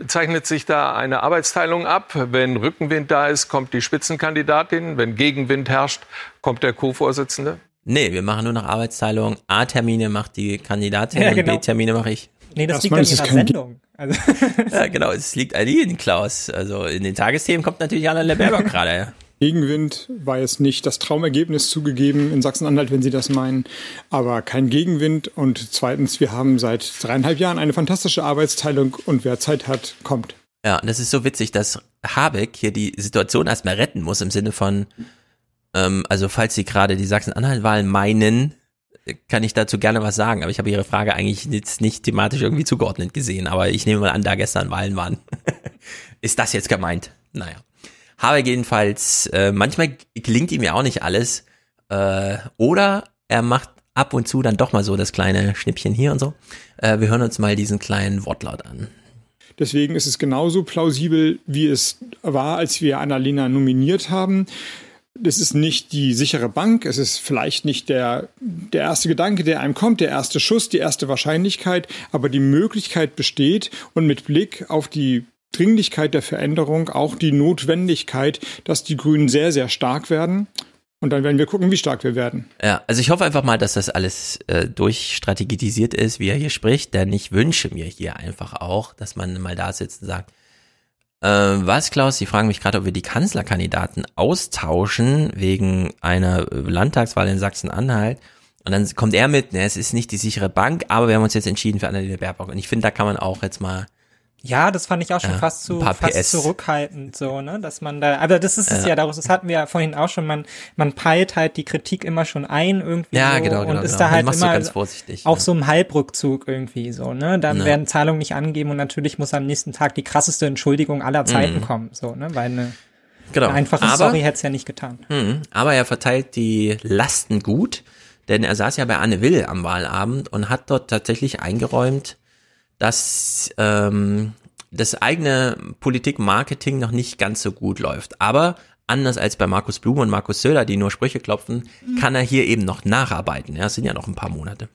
zeichnet sich da eine Arbeitsteilung ab? Wenn Rückenwind da ist, kommt die Spitzenkandidatin. Wenn Gegenwind herrscht, kommt der Co-Vorsitzende? Nee, wir machen nur noch Arbeitsteilung. A-Termine macht die Kandidatin Ja, und genau. B-Termine mache ich. Nee, das Erstmal liegt an ihrer Sendung. Also, <laughs> Ja, genau, es liegt an Ihnen, Klaus. Also in den Tagesthemen kommt natürlich Annalena Baerbock gerade. ja. Gegenwind war jetzt nicht das Traumergebnis zugegeben in Sachsen-Anhalt, wenn Sie das meinen, aber kein Gegenwind. Und zweitens, wir haben seit dreieinhalb Jahren eine fantastische Arbeitsteilung und wer Zeit hat, kommt. Ja, und das ist so witzig, dass Habeck hier die Situation erstmal retten muss im Sinne von, ähm, also falls Sie gerade die Sachsen-Anhalt-Wahlen meinen, kann ich dazu gerne was sagen, aber ich habe Ihre Frage eigentlich jetzt nicht thematisch irgendwie zugeordnet gesehen, aber ich nehme mal an, da gestern Wahlen waren. <laughs> ist das jetzt gemeint? Naja. Habeck jedenfalls, äh, manchmal gelingt ihm ja auch nicht alles, äh, oder er macht ab und zu dann doch mal so das kleine Schnippchen hier und so. Äh, wir hören uns mal diesen kleinen Wortlaut an. Deswegen ist es genauso plausibel, wie es war, als wir Annalena nominiert haben. Das ist nicht die sichere Bank, es ist vielleicht nicht der, der erste Gedanke, der einem kommt, der erste Schuss, die erste Wahrscheinlichkeit, aber die Möglichkeit besteht und mit Blick auf die Dringlichkeit der Veränderung auch die Notwendigkeit, dass die Grünen sehr, sehr stark werden. Und dann werden wir gucken, wie stark wir werden. Ja, also ich hoffe einfach mal, dass das alles äh, durchstrategisiert ist, wie er hier spricht, denn ich wünsche mir hier einfach auch, dass man mal da sitzt und sagt, was, Klaus, Sie fragen mich gerade, ob wir die Kanzlerkandidaten austauschen wegen einer äh, Landtagswahl in Sachsen-Anhalt. Und dann kommt er mit, ne, es ist nicht die sichere Bank, aber wir haben uns jetzt entschieden für Annalena Baerbock. Und ich finde, da kann man auch jetzt mal Ja, das fand ich auch schon Ja, fast zu fast PS. zurückhaltend so, ne, dass man da aber das ist es Ja. ja, daraus das hatten wir ja vorhin auch schon, man man peilt halt die Kritik immer schon ein irgendwie Ja, so genau, und genau, ist genau. da halt immer ganz vorsichtig, auf ja. so einem Halbrückzug irgendwie so, ne? Dann Ja. werden Zahlungen nicht angegeben und natürlich muss am nächsten Tag die krasseste Entschuldigung aller Zeiten Mhm. kommen, so, ne, weil eine, Genau. eine einfache Aber- Sorry hätte es ja nicht getan. Mhm. Aber er verteilt die Lasten gut, denn er saß ja bei Anne Will am Wahlabend und hat dort tatsächlich eingeräumt, dass ähm, das eigene Politikmarketing noch nicht ganz so gut läuft. Aber anders als bei Markus Blum und Markus Söder, die nur Sprüche klopfen, kann er hier eben noch nacharbeiten. Ja, es sind ja noch ein paar Monate.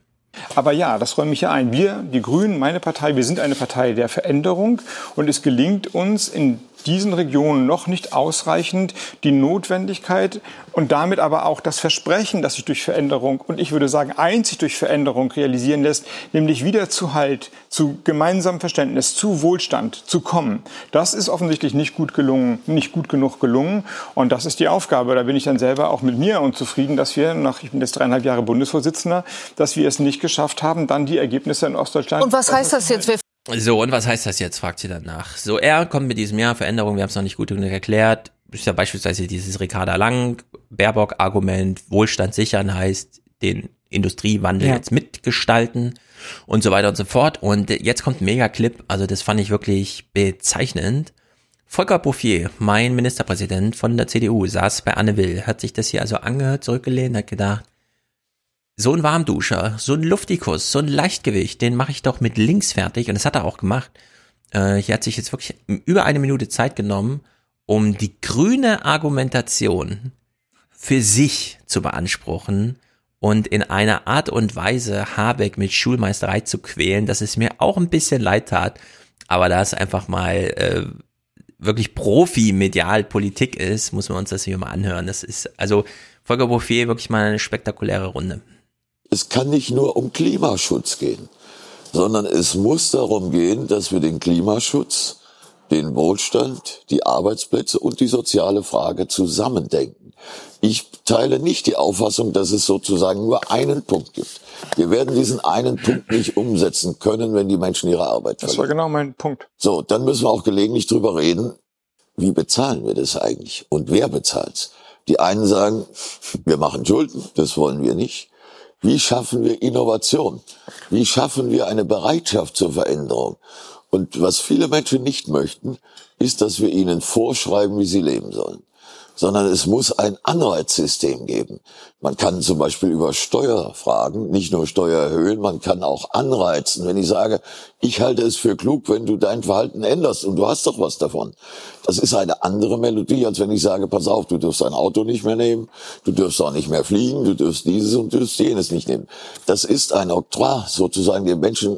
Aber ja, das räume ich ja ein. Wir, die Grünen, meine Partei, wir sind eine Partei der Veränderung und es gelingt uns in diesen Regionen noch nicht ausreichend die Notwendigkeit und damit aber auch das Versprechen, das sich durch Veränderung und ich würde sagen einzig durch Veränderung realisieren lässt, nämlich wieder zu Halt, zu gemeinsamem Verständnis, zu Wohlstand zu kommen. Das ist offensichtlich nicht gut gelungen, nicht gut genug gelungen und das ist die Aufgabe. Da bin ich dann selber auch mit mir unzufrieden, dass wir nach, ich bin jetzt dreieinhalb Jahre Bundesvorsitzender, dass wir es nicht geschafft haben, dann die Ergebnisse in Ostdeutschland. Und was heißt das jetzt? So, und was heißt das jetzt, fragt sie danach. So, er kommt mit diesem Jahr Veränderung, wir haben es noch nicht gut genug erklärt. Ist ja beispielsweise dieses Ricarda Lang, Baerbock-Argument, Wohlstand sichern heißt, den Industriewandel Ja. jetzt mitgestalten und so weiter und so fort. Und jetzt kommt ein Mega-Clip, also das fand ich wirklich bezeichnend. Volker Bouffier, mein Ministerpräsident von der CDU, saß bei Anne Will, hat sich das hier also angehört, zurückgelehnt, hat gedacht, so ein Warmduscher, so ein Luftikus, so ein Leichtgewicht, den mache ich doch mit links fertig. Und das hat er auch gemacht. Äh, hier hat sich jetzt wirklich über eine Minute Zeit genommen, um die grüne Argumentation für sich zu beanspruchen und in einer Art und Weise Habeck mit Schulmeisterei zu quälen, dass es mir auch ein bisschen leid tat. Aber da es einfach mal äh, wirklich Profi-Medial-Politik ist, muss man uns das hier mal anhören. Das ist also Volker Bouffier wirklich mal eine spektakuläre Runde. Es kann nicht nur um Klimaschutz gehen, sondern es muss darum gehen, dass wir den Klimaschutz, den Wohlstand, die Arbeitsplätze und die soziale Frage zusammendenken. Ich teile nicht die Auffassung, dass es sozusagen nur einen Punkt gibt. Wir werden diesen einen Punkt nicht umsetzen können, wenn die Menschen ihre Arbeit Das verlieren. war genau mein Punkt. So, dann müssen wir auch gelegentlich drüber reden, wie bezahlen wir das eigentlich und wer bezahlt's? Die einen sagen, <laughs> wir machen Schulden, das wollen wir nicht. Wie schaffen wir Innovation? Wie schaffen wir eine Bereitschaft zur Veränderung? Und was viele Menschen nicht möchten, ist, dass wir ihnen vorschreiben, wie sie leben sollen sondern es muss ein Anreizsystem geben. Man kann zum Beispiel über Steuerfragen nicht nur Steuer erhöhen, man kann auch anreizen. Wenn ich sage, ich halte es für klug, wenn du dein Verhalten änderst und du hast doch was davon. Das ist eine andere Melodie, als wenn ich sage, pass auf, du dürfst dein Auto nicht mehr nehmen, du dürfst auch nicht mehr fliegen, du dürfst dieses und du dürfst jenes nicht nehmen. Das ist ein Oktroi, sozusagen den Menschen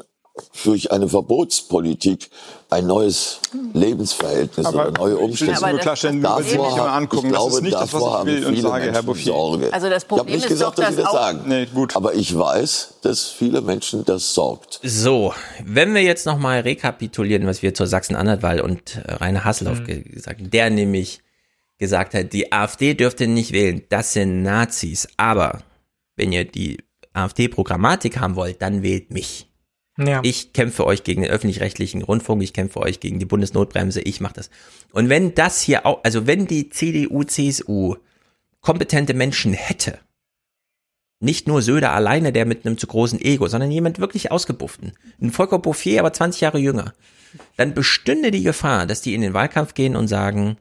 durch eine Verbotspolitik ein neues Lebensverhältnis Aber oder neue ich will Umstände. nur klarstellen, nur Sie mich immer angucken, ich das glaube, ist nicht das, was davor ich will und sage, Herr Menschen Bouffier. Sorge. Also das ich habe Problem nicht ist gesagt, doch, dass Sie das auch- sagen. Nee, gut. Aber ich weiß, dass viele Menschen das sorgt. So, wenn wir jetzt nochmal rekapitulieren, was wir zur Sachsen-Anhalt-Wahl und äh, Rainer Haseloff Mhm. ge- gesagt haben, der nämlich gesagt hat, die AfD dürfte nicht wählen, das sind Nazis, aber wenn ihr die AfD-Programmatik haben wollt, dann wählt mich. Ja. Ich kämpfe euch gegen den öffentlich-rechtlichen Rundfunk, ich kämpfe euch gegen die Bundesnotbremse, ich mache das. Und wenn das hier auch, also wenn die CDU, CSU kompetente Menschen hätte, nicht nur Söder alleine, der mit einem zu großen Ego, sondern jemand wirklich ausgebufften, ein Volker Bouffier, aber 20 Jahre jünger, dann bestünde die Gefahr, dass die in den Wahlkampf gehen und sagen,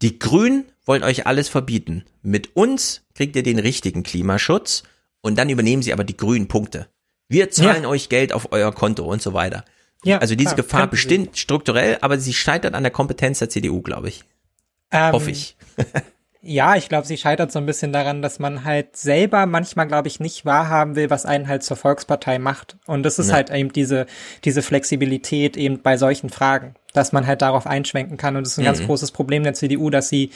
die Grünen wollen euch alles verbieten. Mit uns kriegt ihr den richtigen Klimaschutz und dann übernehmen sie aber die grünen Punkte. Wir zahlen Ja. euch Geld auf euer Konto und so weiter. Ja, also diese klar, Gefahr bestimmt strukturell, aber sie scheitert an der Kompetenz der CDU, glaube ich. Ähm, Hoffe ich. <laughs> Ja, ich glaube, sie scheitert so ein bisschen daran, dass man halt selber manchmal, glaube ich, nicht wahrhaben will, was einen halt zur Volkspartei macht. Und das ist Ja. halt eben diese, diese Flexibilität eben bei solchen Fragen, dass man halt darauf einschwenken kann. Und das ist ein ganz Mhm. großes Problem der CDU, dass sie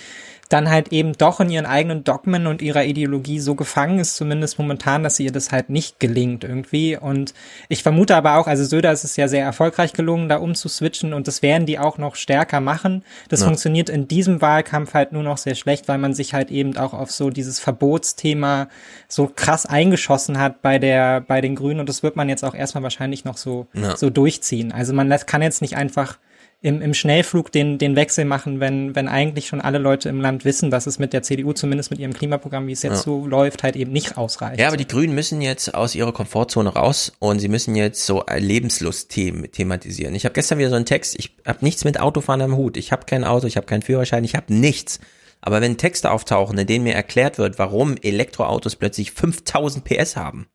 dann halt eben doch in ihren eigenen Dogmen und ihrer Ideologie so gefangen ist, zumindest momentan, dass sie ihr das halt nicht gelingt irgendwie. Und ich vermute aber auch, also Söder ist es ja sehr erfolgreich gelungen, da umzuswitchen und das werden die auch noch stärker machen. Das Ja. funktioniert in diesem Wahlkampf halt nur noch sehr schlecht, weil man sich halt eben auch auf so dieses Verbotsthema so krass eingeschossen hat bei der, bei den Grünen und das wird man jetzt auch erstmal wahrscheinlich noch so, Ja. so durchziehen. Also man kann jetzt nicht einfach im, im Schnellflug den, den Wechsel machen, wenn, wenn eigentlich schon alle Leute im Land wissen, dass es mit der CDU, zumindest mit ihrem Klimaprogramm, wie es jetzt Ja. so läuft, halt eben nicht ausreicht. Ja, aber die Grünen müssen jetzt aus ihrer Komfortzone raus und sie müssen jetzt so Lebenslust-Themen thematisieren. Ich habe gestern wieder so einen Text, ich habe nichts mit Autofahren am Hut. Ich habe kein Auto, ich habe keinen Führerschein, ich habe nichts. Aber wenn Texte auftauchen, in denen mir erklärt wird, warum Elektroautos plötzlich 5000 PS haben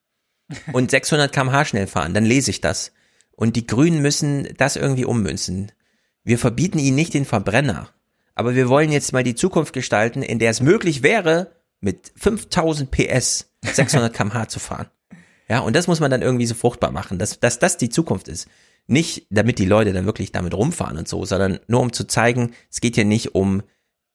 und 600 km/h schnell fahren, dann lese ich das. Und die Grünen müssen das irgendwie ummünzen. Wir verbieten ihnen nicht den Verbrenner. Aber wir wollen jetzt mal die Zukunft gestalten, in der es möglich wäre, mit 5000 PS 600 <laughs> km/h zu fahren. Ja, und das muss man dann irgendwie so fruchtbar machen, dass, dass das die Zukunft ist. Nicht, damit die Leute dann wirklich damit rumfahren und so, sondern nur um zu zeigen, es geht hier nicht um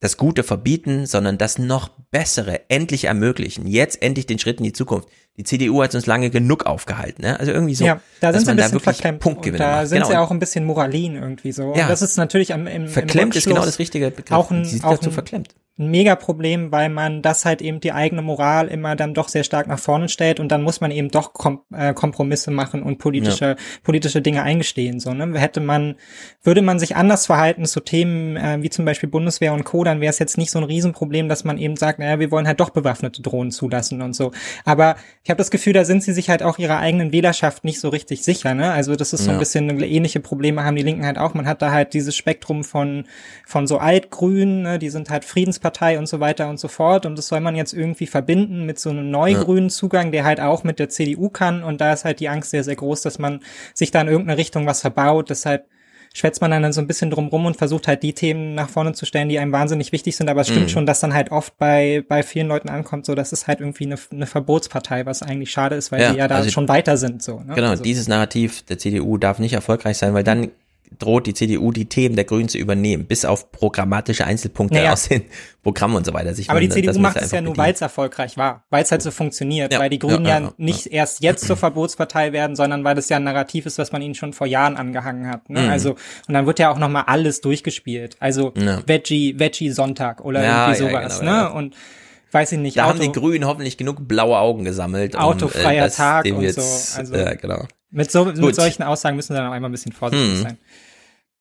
das Gute verbieten, sondern das noch Bessere endlich ermöglichen. Jetzt endlich den Schritt in die Zukunft. Die CDU hat uns lange genug aufgehalten, ne? Also irgendwie so, ja, da sind sie ein bisschen wirklich verklemmt. Punktgewinne und da macht. sind Genau. sie auch ein bisschen Moralin irgendwie so. Ja. Und das ist natürlich am, im, Verklemmt im ist genau das richtige Begriff. Auch ein, Sie sind auch dazu ein, verklemmt. Ein Mega-Problem, weil man das halt eben die eigene Moral immer dann doch sehr stark nach vorne stellt und dann muss man eben doch Kom äh, Kompromisse machen und politische, ja. politische Dinge eingestehen. So, ne? Hätte man, würde man sich anders verhalten zu Themen äh, wie zum Beispiel Bundeswehr und Co., dann wäre es jetzt nicht so ein Riesenproblem, dass man eben sagt, naja, wir wollen halt doch bewaffnete Drohnen zulassen und so. Aber ich habe das Gefühl, da sind sie sich halt auch ihrer eigenen Wählerschaft nicht so richtig sicher. Ne? Also das ist so ein bisschen ähnliche Probleme haben die Linken halt auch. Man hat da halt dieses Spektrum von, von so Altgrünen, ne? die sind halt Friedenspartei und so weiter und so fort. Und das soll man jetzt irgendwie verbinden mit so einem neugrünen Zugang, der halt auch mit der CDU kann. Und da ist halt die Angst sehr, sehr groß, dass man sich da in irgendeine Richtung was verbaut. Deshalb schwätzt man dann so ein bisschen drum rum und versucht halt die Themen nach vorne zu stellen, die einem wahnsinnig wichtig sind. Aber es stimmt mhm. schon, dass dann halt oft bei, bei vielen Leuten ankommt, so dass es halt irgendwie eine, eine Verbotspartei, was eigentlich schade ist, weil ja, die ja da also schon weiter sind. So, ne? Genau, also. dieses Narrativ der CDU darf nicht erfolgreich sein, weil dann droht die CDU die Themen der Grünen zu übernehmen, bis auf programmatische Einzelpunkte naja. aus den <laughs> Programmen und so weiter. Also Aber die CDU macht es ja nur, weil es erfolgreich war, weil es halt so funktioniert, ja. weil die Grünen ja, ja, ja nicht erst jetzt zur Verbotspartei werden, sondern weil das ja ein Narrativ ist, was man ihnen schon vor Jahren angehangen hat. Ne? Mhm. Also und dann wird ja auch noch mal alles durchgespielt. Also Veggie, Veggie Sonntag oder irgendwie sowas. Genau, ne? Und weiß ich nicht. Da Auto, haben die Grünen hoffentlich genug blaue Augen gesammelt. Autofreier um, äh, Tag und jetzt, so. Also ja, genau. Mit, so, mit solchen Aussagen müssen wir dann auch einmal ein bisschen vorsichtig hm. sein.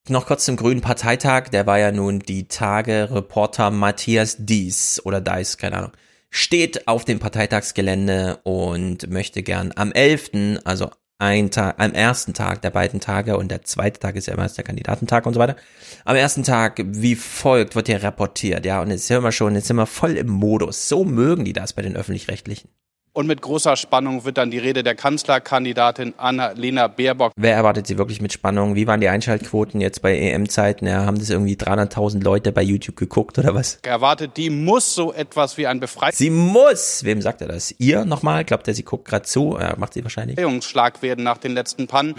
Noch kurz zum Grünen Parteitag, der war ja nun die Tage Reporter Matthias Dies oder Dies, keine Ahnung, steht auf dem Parteitagsgelände und möchte gern am 11., also ein Tag, am ersten Tag der beiden Tage und der zweite Tag ist ja immer der Kandidatentag und so weiter. Am ersten Tag wie folgt wird hier reportiert, ja, und jetzt sind wir schon, jetzt sind wir voll im Modus. So mögen die das bei den Öffentlich-Rechtlichen. Und mit großer Spannung wird dann die Rede der Kanzlerkandidatin Annalena Baerbock. Wer erwartet sie wirklich mit Spannung? Wie waren die Einschaltquoten jetzt bei EM-Zeiten? Ja, haben das irgendwie 300.000 Leute bei YouTube geguckt oder was? Erwartet, die muss so etwas wie ein Befreiungs... Sie muss! Wem sagt er das? Ihr nochmal? Glaubt er, sie guckt gerade zu? Ja, macht sie wahrscheinlich. Befreiungsschlag werden nach den letzten Pannen.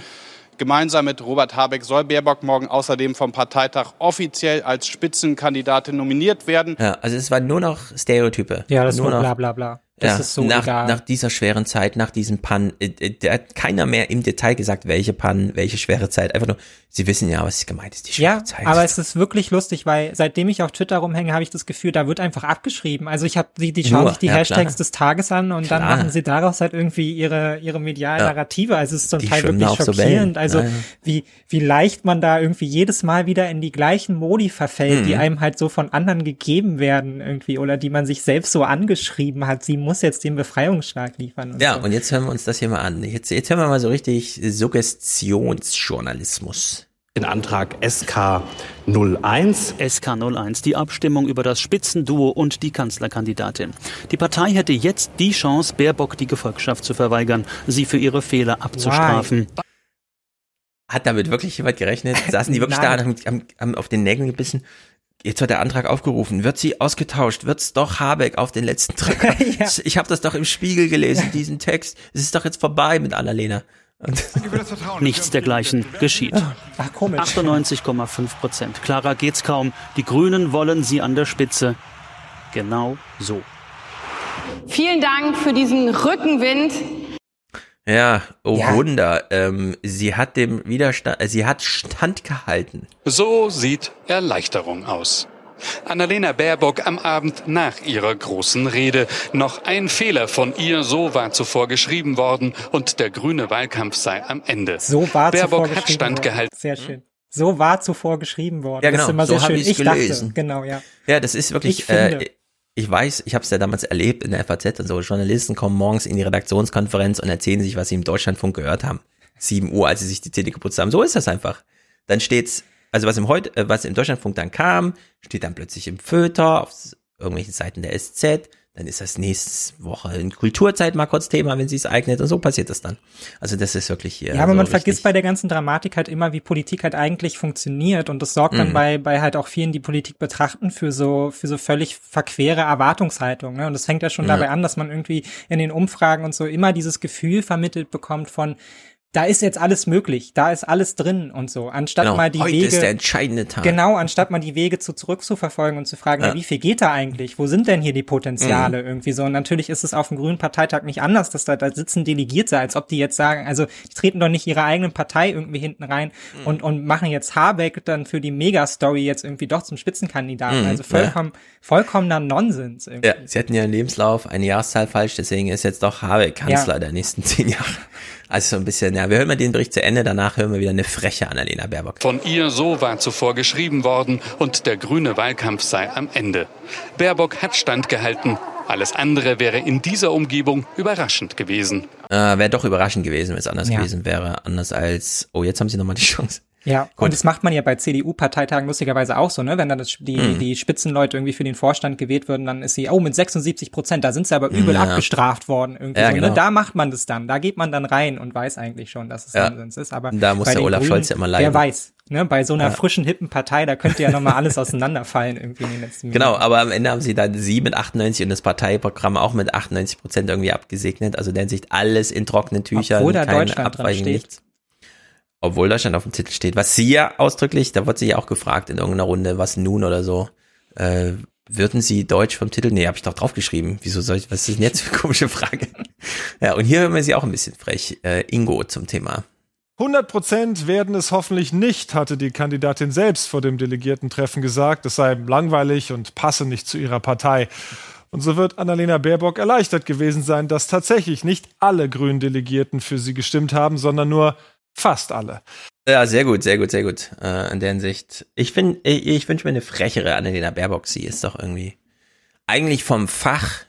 Gemeinsam mit Robert Habeck soll Baerbock morgen außerdem vom Parteitag offiziell als Spitzenkandidatin nominiert werden. Ja, also es waren nur noch Stereotype. Ja, das nur war bla bla bla. Das ja, ist so nach, egal. nach dieser schweren Zeit, nach diesem Pan, äh, äh, da hat keiner mehr im Detail gesagt, welche Pan, welche schwere Zeit. Einfach nur, sie wissen ja, was gemeint ist, die schwere ja, Zeit. aber es ist wirklich lustig, weil seitdem ich auf Twitter rumhänge, habe ich das Gefühl, da wird einfach abgeschrieben. Also ich habe die, die schauen nur, sich die ja, Hashtags klar. des Tages an und klar. dann machen sie daraus halt irgendwie ihre ihre medialen Narrative. Also es ist zum die Teil wirklich schockierend. So also wie wie leicht man da irgendwie jedes Mal wieder in die gleichen Modi verfällt, mhm. die einem halt so von anderen gegeben werden irgendwie oder die man sich selbst so angeschrieben hat. Sie muss jetzt den Befreiung Befreiungsschlag liefern. Und ja, so. und jetzt hören wir uns das hier mal an. Jetzt, jetzt hören wir mal so richtig Suggestionsjournalismus. Den Antrag SK 01. SK 01, die Abstimmung über das Spitzenduo und die Kanzlerkandidatin. Die Partei hätte jetzt die Chance, Baerbock die Gefolgschaft zu verweigern, sie für ihre Fehler abzustrafen. Why? Hat damit wirklich jemand gerechnet? Saßen die wirklich da und haben, haben, haben auf den Nägeln gebissen? Jetzt wird der Antrag aufgerufen. Wird sie ausgetauscht? Wird's doch Habeck auf den letzten Drücker? <laughs> ja. Ich habe das doch im Spiegel gelesen, diesen Text. Es ist doch jetzt vorbei mit Annalena. Nichts dergleichen geschieht. Ach, komisch. 98,5 Prozent. Klarer geht's kaum. Die Grünen wollen sie an der Spitze. Genau so. Vielen Dank für diesen Rückenwind. Ja, oh ja. Wunder. Ähm, sie hat dem Widerstand, äh, sie hat standgehalten. So sieht Erleichterung aus. Annalena Baerbock am Abend nach ihrer großen Rede. Noch ein Fehler von ihr, so war zuvor geschrieben worden und der grüne Wahlkampf sei am Ende. So war Baerbock zuvor hat standgehalten. Sehr schön. So war zuvor geschrieben worden. Ja, genau. Das ist immer so sehr schön. Ich gelesen. dachte, genau, ja. Ja, das ist wirklich, ich äh, ich weiß, ich habe es ja damals erlebt in der FAZ und so, Journalisten kommen morgens in die Redaktionskonferenz und erzählen sich, was sie im Deutschlandfunk gehört haben. 7 Uhr, als sie sich die Zähne geputzt haben. So ist das einfach. Dann steht's, also was im heute, äh, was im Deutschlandfunk dann kam, steht dann plötzlich im Föter auf irgendwelchen Seiten der SZ dann ist das nächste Woche in Kulturzeit mal kurz Thema, wenn sie es eignet und so passiert das dann. Also das ist wirklich hier. Ja, aber so man vergisst bei der ganzen Dramatik halt immer, wie Politik halt eigentlich funktioniert und das sorgt dann mhm. bei, bei halt auch vielen, die Politik betrachten, für so, für so völlig verquere Erwartungshaltung. Ne? Und das fängt ja schon ja. dabei an, dass man irgendwie in den Umfragen und so immer dieses Gefühl vermittelt bekommt von, da ist jetzt alles möglich, da ist alles drin und so. Anstatt Genau, mal die heute Wege. ist der entscheidende Tag. Genau, anstatt mal die Wege zu zurückzuverfolgen und zu fragen, ja. Ja. wie viel geht da eigentlich? Wo sind denn hier die Potenziale Mhm. irgendwie so? Und natürlich ist es auf dem Grünen Parteitag nicht anders, dass da, da sitzen Delegierte, als ob die jetzt sagen, also die treten doch nicht ihre eigenen Partei irgendwie hinten rein Mhm. und, und machen jetzt Habeck dann für die Megastory jetzt irgendwie doch zum Spitzenkandidaten. Mhm, Also vollkommen, vollkommener Nonsens irgendwie. Ja, sie hatten ja im Lebenslauf eine Jahreszahl falsch, deswegen ist jetzt doch Habeck Kanzler Ja. der nächsten zehn Jahre. Also so ein bisschen, ja, wir hören mal den Bericht zu Ende, danach hören wir wieder eine freche Annalena Baerbock. Von ihr so war zuvor geschrieben worden und der grüne Wahlkampf sei am Ende. Baerbock hat standgehalten. Alles andere wäre in dieser Umgebung überraschend gewesen. Äh, wäre doch überraschend gewesen, wenn es anders Ja. gewesen wäre. Anders als, oh, jetzt haben sie nochmal die Chance. Ja, und das macht man ja bei CDU-Parteitagen lustigerweise auch so, ne? Wenn dann das, die, Mhm. die Spitzenleute irgendwie für den Vorstand gewählt würden, dann ist sie, oh, mit 76 Prozent, da sind sie aber übel Ja. abgestraft worden irgendwie. Ja, so, genau. ne? Da macht man das dann, da geht man dann rein und weiß eigentlich schon, dass es Ja. Nonsens ist. Aber Da muss bei der den Olaf Grünen, Scholz ja immer leiden. Wer weiß, ne? Bei so einer Ja. frischen, hippen Partei, da könnte ja nochmal alles auseinanderfallen irgendwie in den letzten Genau, Minuten. aber am Ende haben sie dann sie mit 98 und das Parteiprogramm auch mit 98 Prozent irgendwie abgesegnet. Also der Hinsicht alles in trockenen Tüchern, Obwohl da keine Deutschland dran Abweichung, steht. nichts. Obwohl Deutschland auf dem Titel steht. Was sie ja ausdrücklich, da wurde sie ja auch gefragt in irgendeiner Runde, was nun oder so. Äh, würden Sie Deutsch vom Titel? Nee, habe ich doch draufgeschrieben. Wieso soll ich, was ist denn jetzt für eine komische Frage? Ja, und hier hören wir sie auch ein bisschen frech. Äh, Ingo zum Thema. 100 Prozent werden es hoffentlich nicht, hatte die Kandidatin selbst vor dem Delegiertentreffen gesagt. Es sei langweilig und passe nicht zu ihrer Partei. Und so wird Annalena Baerbock erleichtert gewesen sein, dass tatsächlich nicht alle grünen Delegierten für sie gestimmt haben, sondern nur fast alle. Ja, sehr gut, sehr gut, sehr gut. Äh, in der Hinsicht. Ich ich, ich wünsche mir eine frechere Annalena Baerbock. Sie ist doch irgendwie eigentlich vom Fach.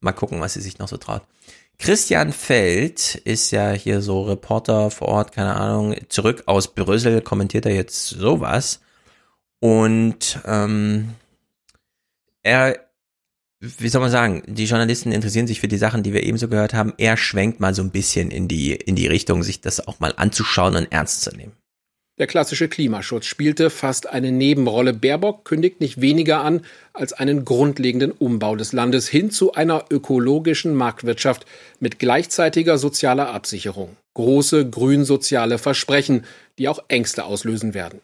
Mal gucken, was sie sich noch so traut. Christian Feld ist ja hier so Reporter vor Ort, keine Ahnung, zurück aus Brüssel, kommentiert er jetzt sowas. Und ähm, er, wie soll man sagen, die Journalisten interessieren sich für die Sachen, die wir ebenso gehört haben. Er schwenkt mal so ein bisschen in die, in die Richtung, sich das auch mal anzuschauen und ernst zu nehmen. Der klassische Klimaschutz spielte fast eine Nebenrolle. Baerbock kündigt nicht weniger an als einen grundlegenden Umbau des Landes hin zu einer ökologischen Marktwirtschaft mit gleichzeitiger sozialer Absicherung. Große grünsoziale Versprechen, die auch Ängste auslösen werden.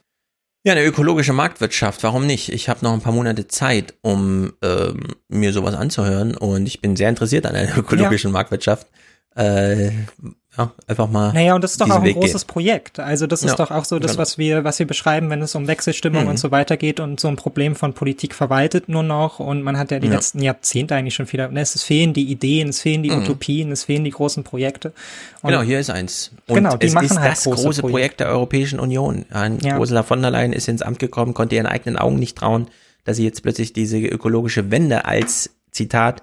Ja, eine ökologische Marktwirtschaft, warum nicht? Ich habe noch ein paar Monate Zeit, um ähm, mir sowas anzuhören und ich bin sehr interessiert an einer <laughs> ökologischen Marktwirtschaft. Äh, ja, einfach mal. Naja, und das ist doch auch ein Weg großes gehen. Projekt. Also das ist Ja, doch auch so das, genau. was wir, was wir beschreiben, wenn es um Wechselstimmung Mhm. und so weiter geht und so ein Problem von Politik verwaltet nur noch. Und man hat ja die Ja. letzten Jahrzehnte eigentlich schon wieder, ne, es fehlen die Ideen, es fehlen die Mhm. Utopien, es fehlen die großen Projekte. Und Genau, hier ist eins. Und Genau, die es machen ist halt das große große Projekt Projekte. der Europäischen Union. Ein Ja. Ursula von der Leyen ist ins Amt gekommen, konnte ihren eigenen Augen nicht trauen, dass sie jetzt plötzlich diese ökologische Wende als Zitat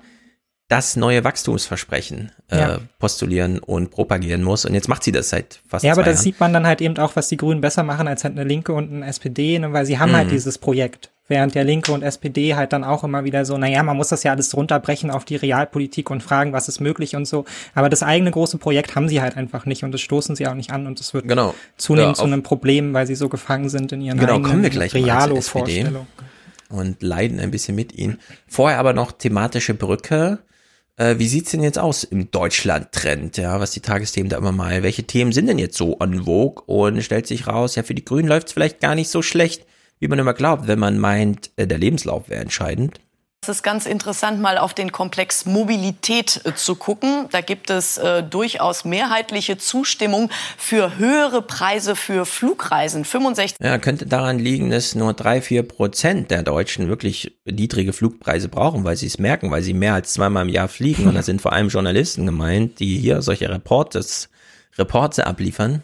das neue Wachstumsversprechen äh, Ja. postulieren und propagieren muss. Und jetzt macht sie das seit fast ja, aber zwei da Jahren. sieht man dann halt eben auch, was die Grünen besser machen als halt eine Linke und eine SPD, ne, weil sie haben Mhm. halt dieses Projekt. Während der Linke und SPD halt dann auch immer wieder so, naja, man muss das ja alles runterbrechen auf die Realpolitik und fragen, was ist möglich und so. Aber das eigene große Projekt haben sie halt einfach nicht und das stoßen sie auch nicht an und das wird Genau. zunehmend Ja, zu einem Problem, weil sie so gefangen sind in ihren Genau, eigenen Realo-Vorstellungen. und leiden ein bisschen mit ihnen. Vorher aber noch thematische Brücke. Äh, wie sieht's denn jetzt aus im Deutschland-Trend, ja, was die Tagesthemen da immer mal, welche Themen sind denn jetzt so on vogue und stellt sich raus, ja, für die Grünen läuft's vielleicht gar nicht so schlecht, wie man immer glaubt, wenn man meint, äh, der Lebenslauf wäre entscheidend. Es ist ganz interessant, mal auf den Komplex Mobilität äh, zu gucken. Da gibt es äh, durchaus mehrheitliche Zustimmung für höhere Preise für Flugreisen. 65 Ja, könnte daran liegen, dass nur drei, vier Prozent der Deutschen wirklich niedrige Flugpreise brauchen, weil sie es merken, weil sie mehr als zweimal im Jahr fliegen. Und da <laughs> sind vor allem Journalisten gemeint, die hier solche Reportes, Reporte abliefern.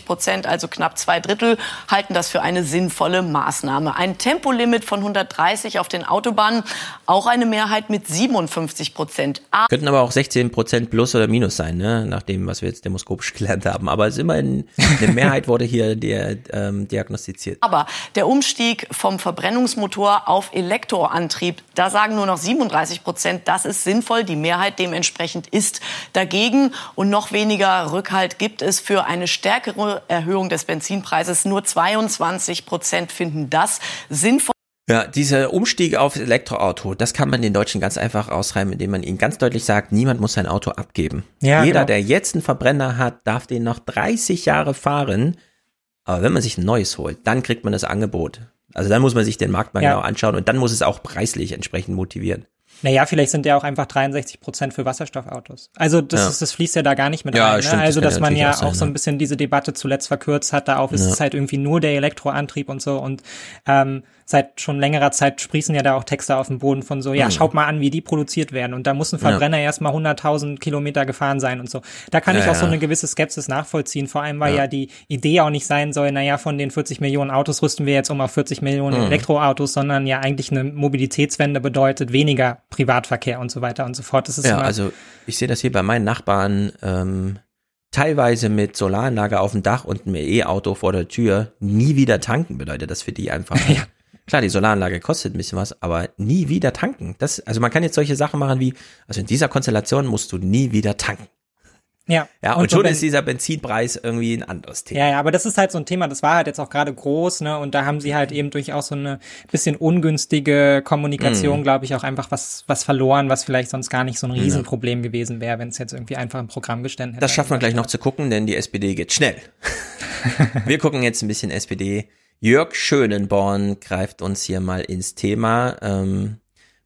Prozent, also knapp zwei Drittel, halten das für eine sinnvolle Maßnahme. Ein Tempolimit von 130 auf den Autobahnen, auch eine Mehrheit mit 57 Prozent. Könnten aber auch 16 Prozent plus oder minus sein, ne? nach dem, was wir jetzt demoskopisch <laughs> gelernt haben. Aber es ist immerhin, eine Mehrheit wurde hier der, ähm, diagnostiziert. Aber der Umstieg vom Verbrennungsmotor auf Elektroantrieb, da sagen nur noch 37 Prozent, das ist sinnvoll. Die Mehrheit dementsprechend ist dagegen. Und noch weniger Rückhalt gibt es für eine stärkere Erhöhung des Benzinpreises. Nur 22 Prozent finden das sinnvoll. Ja, dieser Umstieg auf Elektroauto, das kann man den Deutschen ganz einfach ausreiben, indem man ihnen ganz deutlich sagt, niemand muss sein Auto abgeben. Ja, Jeder, genau. der jetzt einen Verbrenner hat, darf den noch 30 Jahre fahren. Aber wenn man sich ein neues holt, dann kriegt man das Angebot. Also dann muss man sich den Markt mal Ja. genau anschauen und dann muss es auch preislich entsprechend motivieren. Naja, vielleicht sind ja auch einfach 63 Prozent für Wasserstoffautos. Also das, Ja. ist, das fließt ja da gar nicht mit Ja, rein. Ne? stimmt, das also kann dass man ja auch sein, auch so ein bisschen diese Debatte zuletzt verkürzt hat, darauf ist Ja. es halt irgendwie nur der Elektroantrieb und so. Und ähm, seit schon längerer Zeit sprießen ja da auch Texte auf dem Boden von so, ja, Mhm. schaut mal an, wie die produziert werden. Und da muss ein Ja. Verbrenner erstmal 100.000 Kilometer gefahren sein und so. Da kann ich Ja, auch so ja. eine gewisse Skepsis nachvollziehen. Vor allem, weil Ja. ja. die Idee auch nicht sein soll, naja, von den 40 Millionen Autos rüsten wir jetzt um auf 40 Millionen Mhm. Elektroautos, sondern ja eigentlich eine Mobilitätswende bedeutet weniger Privatverkehr und so weiter und so fort. Das ist Ja, also ich sehe das hier bei meinen Nachbarn ähm, teilweise mit Solaranlage auf dem Dach und einem E-Auto vor der Tür. Nie wieder tanken bedeutet das für die einfach. <laughs> Klar, die Solaranlage kostet ein bisschen was, aber nie wieder tanken. Das, also man kann jetzt solche Sachen machen wie, also in dieser Konstellation musst du nie wieder tanken. Ja, Ja, und, so schon Ben- ist dieser Benzinpreis irgendwie ein anderes Thema. Ja, ja, aber das ist halt so ein Thema, das war halt jetzt auch gerade groß, ne? Und da haben sie halt eben durchaus so eine bisschen ungünstige Kommunikation, Mhm. glaube ich, auch einfach was, was verloren, was vielleicht sonst gar nicht so ein Ja. Riesenproblem gewesen wäre, wenn es jetzt irgendwie einfach im Programm gestanden hätte. Das schaffen wir gleich noch zu gucken, denn die SPD geht schnell. <laughs> wir gucken jetzt ein bisschen SPD. Jörg Schönenborn greift uns hier mal ins Thema. Ähm,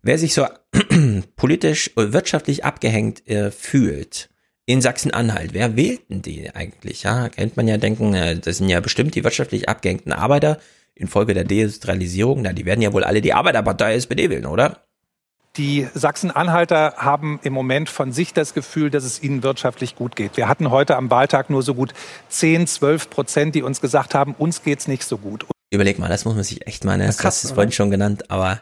wer sich so <clears throat> politisch und wirtschaftlich abgehängt äh, fühlt in Sachsen-Anhalt, wer wählt denn die eigentlich? Ja, kennt man ja denken, äh, das sind ja bestimmt die wirtschaftlich abgehängten Arbeiter infolge der Deindustrialisierung. Na, die werden ja wohl alle die Arbeiterpartei SPD wählen, oder? Die Sachsen-Anhalter haben im Moment von sich das Gefühl, dass es ihnen wirtschaftlich gut geht. Wir hatten heute am Wahltag nur so gut 10, 12 Prozent, die uns gesagt haben, uns geht's nicht so gut. Überleg mal, das muss man sich echt mal, ne? Das ist oder? vorhin schon genannt, aber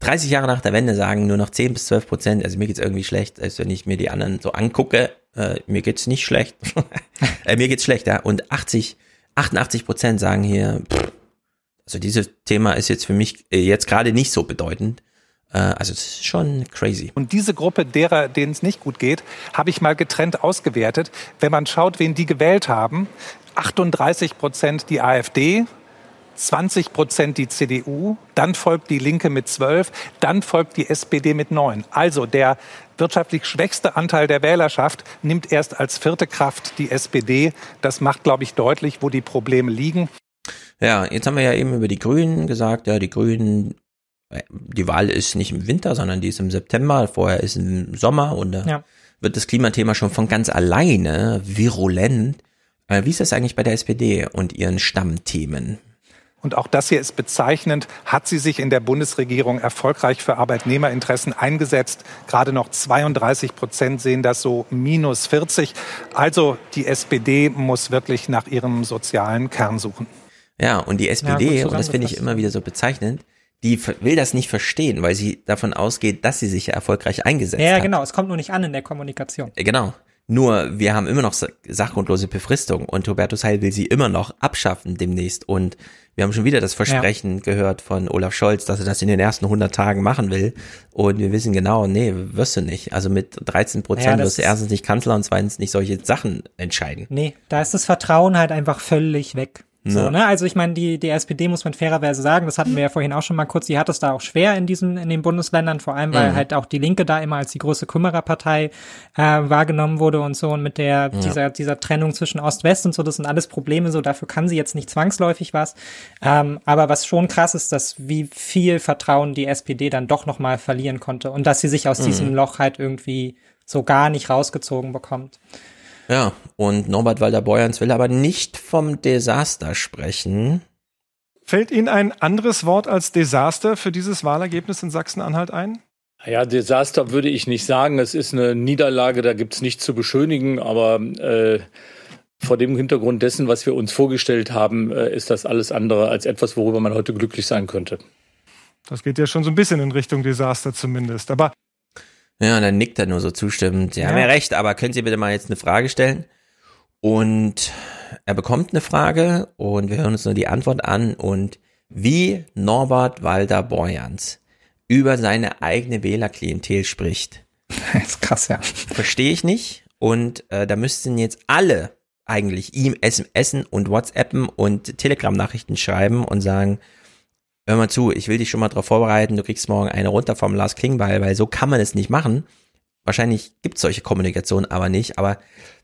30 Jahre nach der Wende sagen nur noch 10 bis 12 Prozent, also mir geht's irgendwie schlecht, als wenn ich mir die anderen so angucke, äh, mir geht's nicht schlecht, <laughs> äh, mir geht's schlecht, ja, und 80, 88 Prozent sagen hier, pff, also dieses Thema ist jetzt für mich äh, jetzt gerade nicht so bedeutend, also es ist schon crazy. Und diese Gruppe derer, denen es nicht gut geht, habe ich mal getrennt ausgewertet. Wenn man schaut, wen die gewählt haben, 38 Prozent die AfD, 20 Prozent die CDU, dann folgt die Linke mit 12, dann folgt die SPD mit 9. Also der wirtschaftlich schwächste Anteil der Wählerschaft nimmt erst als vierte Kraft die SPD. Das macht, glaube ich, deutlich, wo die Probleme liegen. Ja, jetzt haben wir ja eben über die Grünen gesagt, ja, die Grünen, äh, die Wahl ist nicht im Winter, sondern die ist im September, vorher ist im Sommer und da Ja. wird das Klimathema schon von ganz alleine virulent. Äh, Wie ist das eigentlich bei der SPD und ihren Stammthemen? Und auch das hier ist bezeichnend. Hat sie sich in der Bundesregierung erfolgreich für Arbeitnehmerinteressen eingesetzt? Gerade noch 32 Prozent sehen das so minus 40. Also die SPD muss wirklich nach ihrem sozialen Kern suchen. Ja, und die Ja, SPD, gut und das finde ich immer wieder so bezeichnend, die will das nicht verstehen, weil sie davon ausgeht, dass sie sich ja erfolgreich eingesetzt Ja, hat. genau, es kommt nur nicht an in der Kommunikation. Äh, Genau. Nur, wir haben immer noch sa- sachgrundlose Befristung und Hubertus Heil will sie immer noch abschaffen demnächst und wir haben schon wieder das Versprechen gehört von Olaf Scholz, dass er das in den ersten 100 Tagen machen will und wir wissen genau, nee, wirst du nicht. Also mit 13 Ja, Prozent das wirst du erstens nicht Kanzler und zweitens nicht solche Sachen entscheiden. Nee, da ist das Vertrauen halt einfach völlig weg. So, Ja. ne? Also ich meine, die, die SPD muss man fairerweise sagen, das hatten wir ja vorhin auch schon mal kurz, die hat es da auch schwer in diesen, in den Bundesländern, vor allem, weil Mhm. halt auch die Linke da immer als die große Kümmererpartei äh, wahrgenommen wurde und so und mit der, Ja. dieser, dieser Trennung zwischen Ost-West und so, das sind alles Probleme, so dafür kann sie jetzt nicht zwangsläufig was. Ähm, aber was schon krass ist, dass wie viel Vertrauen die SPD dann doch nochmal verlieren konnte und dass sie sich aus Mhm. diesem Loch halt irgendwie so gar nicht rausgezogen bekommt. Ja, und Norbert Walter-Borjans will aber nicht vom Desaster sprechen. Fällt Ihnen ein anderes Wort als Desaster für dieses Wahlergebnis in Sachsen-Anhalt ein? Ja, Desaster würde ich nicht sagen. Es ist eine Niederlage, da gibt's nichts zu beschönigen, aber äh, vor dem Hintergrund dessen, was wir uns vorgestellt haben, äh, ist das alles andere als etwas, worüber man heute glücklich sein könnte. Das geht ja schon so ein bisschen in Richtung Desaster zumindest. Aber Ja, und dann nickt er nur so zustimmend. Sie Ja. haben ja recht, aber können Sie bitte mal jetzt eine Frage stellen? Und er bekommt eine Frage und wir hören uns nur die Antwort an und wie Norbert Walter Borjans über seine eigene Wählerklientel spricht. <laughs> Das ist krass, ja. Verstehe ich nicht. Und äh, da müssten jetzt alle eigentlich ihm SMSen und WhatsAppen und Telegram-Nachrichten schreiben und sagen, hör mal zu, ich will dich schon mal darauf vorbereiten, du kriegst morgen eine runter vom Lars Klingbeil, weil so kann man es nicht machen. Wahrscheinlich gibt es solche Kommunikation aber nicht, aber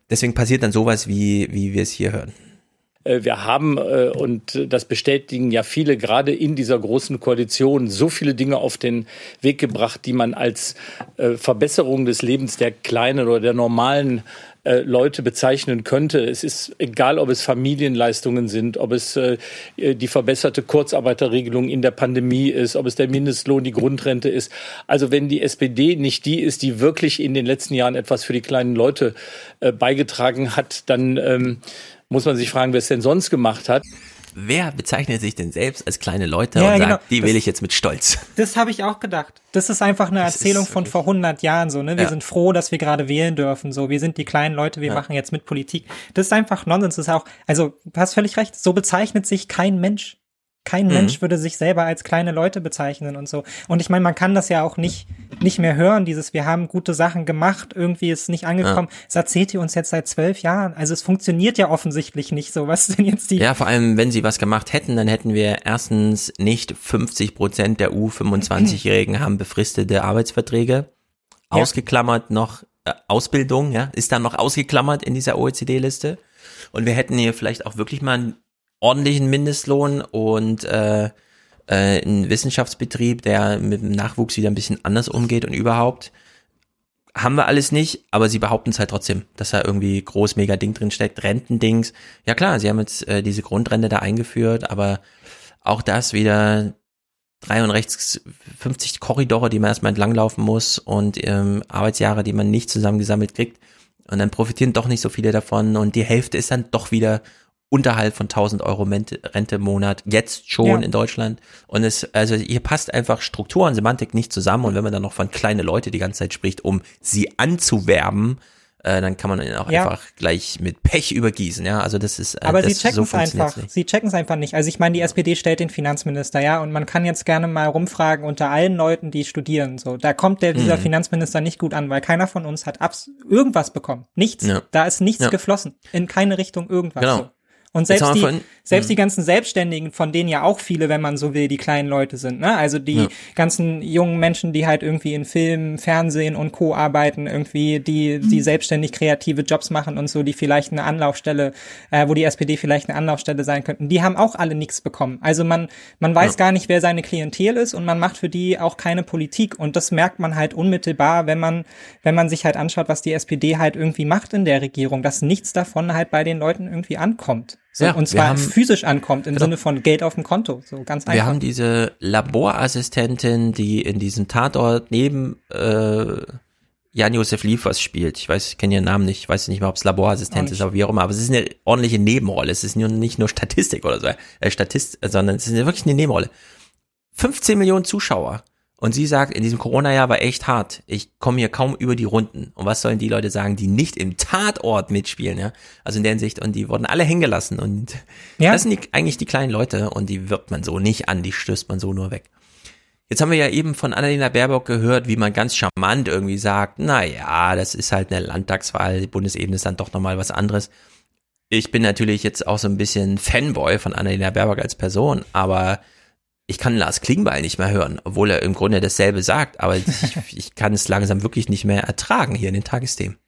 deswegen passiert dann sowas, wie, wie wir es hier hören. Äh, wir haben, äh, und das bestätigen ja viele, gerade in dieser großen Koalition, so viele Dinge auf den Weg gebracht, die man als äh, Verbesserung des Lebens der kleinen oder der normalen Leute bezeichnen könnte. Es ist egal, ob es Familienleistungen sind, ob es die verbesserte Kurzarbeiterregelung in der Pandemie ist, ob es der Mindestlohn, die Grundrente ist. Also wenn die SPD nicht die ist, die wirklich in den letzten Jahren etwas für die kleinen Leute beigetragen hat, dann ähm, muss man sich fragen, wer es denn sonst gemacht hat. Wer bezeichnet sich denn selbst als kleine Leute ja, und genau. sagt, die das, will ich jetzt mit Stolz? Das habe ich auch gedacht. Das ist einfach eine das Erzählung von vor 100 Jahren so. Ne? Wir ja. sind froh, dass wir gerade wählen dürfen. So, wir sind die kleinen Leute, wir ja. machen jetzt mit Politik. Das ist einfach Nonsens. Das ist auch, also du hast völlig recht. So bezeichnet sich kein Mensch. Kein mhm. Mensch würde sich selber als kleine Leute bezeichnen und so. Und ich meine, man kann das ja auch nicht, nicht mehr hören, dieses, wir haben gute Sachen gemacht, irgendwie ist nicht angekommen. Ja. Das erzählt ihr uns jetzt seit zwölf Jahren. Also es funktioniert ja offensichtlich nicht so. Was denn jetzt die? Ja, vor allem, wenn sie was gemacht hätten, dann hätten wir erstens nicht 50 Prozent der U25-Jährigen haben befristete Arbeitsverträge. Ja. Ausgeklammert noch äh, Ausbildung, ja, ist dann noch ausgeklammert in dieser OECD-Liste. Und wir hätten hier vielleicht auch wirklich mal ordentlichen Mindestlohn und äh, äh, einen Wissenschaftsbetrieb, der mit dem Nachwuchs wieder ein bisschen anders umgeht und überhaupt. Haben wir alles nicht, aber sie behaupten es halt trotzdem, dass da irgendwie groß mega Ding drin steckt, Rentendings. Ja klar, sie haben jetzt äh, diese Grundrente da eingeführt, aber auch das wieder drei und rechts 50 Korridore, die man erstmal entlanglaufen muss und ähm, Arbeitsjahre, die man nicht zusammengesammelt kriegt. Und dann profitieren doch nicht so viele davon und die Hälfte ist dann doch wieder unterhalb von 1000 Euro Rente im Monat, jetzt schon ja. in Deutschland. Und es, also hier passt einfach Struktur und Semantik nicht zusammen. Und wenn man dann noch von kleine Leute die ganze Zeit spricht, um sie anzuwerben, äh, dann kann man ihn auch ja. einfach gleich mit Pech übergießen, ja. Also das ist. Äh, Aber das, sie checken es so einfach. Nicht. Sie checken es einfach nicht. Also ich meine, die SPD stellt den Finanzminister, ja, und man kann jetzt gerne mal rumfragen unter allen Leuten, die studieren. So, da kommt der dieser mhm. Finanzminister nicht gut an, weil keiner von uns hat abs irgendwas bekommen. Nichts. Ja. Da ist nichts ja. geflossen. In keine Richtung irgendwas. Genau. So. Und selbst die, von, selbst die ganzen Selbstständigen, von denen ja auch viele, wenn man so will, die kleinen Leute sind, ne? Also die ja. ganzen jungen Menschen, die halt irgendwie in Film, Fernsehen und Co. arbeiten, irgendwie, die, die selbstständig kreative Jobs machen und so, die vielleicht eine Anlaufstelle, äh, wo die SPD vielleicht eine Anlaufstelle sein könnten, die haben auch alle nichts bekommen. Also man, man weiß ja. gar nicht, wer seine Klientel ist und man macht für die auch keine Politik. Und das merkt man halt unmittelbar, wenn man, wenn man sich halt anschaut, was die SPD halt irgendwie macht in der Regierung, dass nichts davon halt bei den Leuten irgendwie ankommt. So, ja, und zwar haben, physisch ankommt, im genau. Sinne von Geld auf dem Konto. So ganz einfach. Wir haben diese Laborassistentin, die in diesem Tatort neben äh, Jan-Josef Liefers spielt. Ich weiß, ich kenne ihren Namen nicht, ich weiß nicht mehr, ob es Laborassistent ist, aber wie auch immer. Aber es ist eine ordentliche Nebenrolle. Es ist nicht nur Statistik oder so, äh, Statist, sondern es ist wirklich eine Nebenrolle. 15 Millionen Zuschauer. Und sie sagt, in diesem Corona-Jahr war echt hart. Ich komme hier kaum über die Runden. Und was sollen die Leute sagen, die nicht im Tatort mitspielen, ja? Also in der Hinsicht, und die wurden alle hängen gelassen. Und ja. das sind die, eigentlich die kleinen Leute und die wirbt man so nicht an, die stößt man so nur weg. Jetzt haben wir ja eben von Annalena Baerbock gehört, wie man ganz charmant irgendwie sagt, na ja, das ist halt eine Landtagswahl, die Bundesebene ist dann doch nochmal was anderes. Ich bin natürlich jetzt auch so ein bisschen Fanboy von Annalena Baerbock als Person, aber ich kann Lars Klingbeil nicht mehr hören, obwohl er im Grunde dasselbe sagt, aber ich, <laughs> ich kann es langsam wirklich nicht mehr ertragen hier in den Tagesthemen.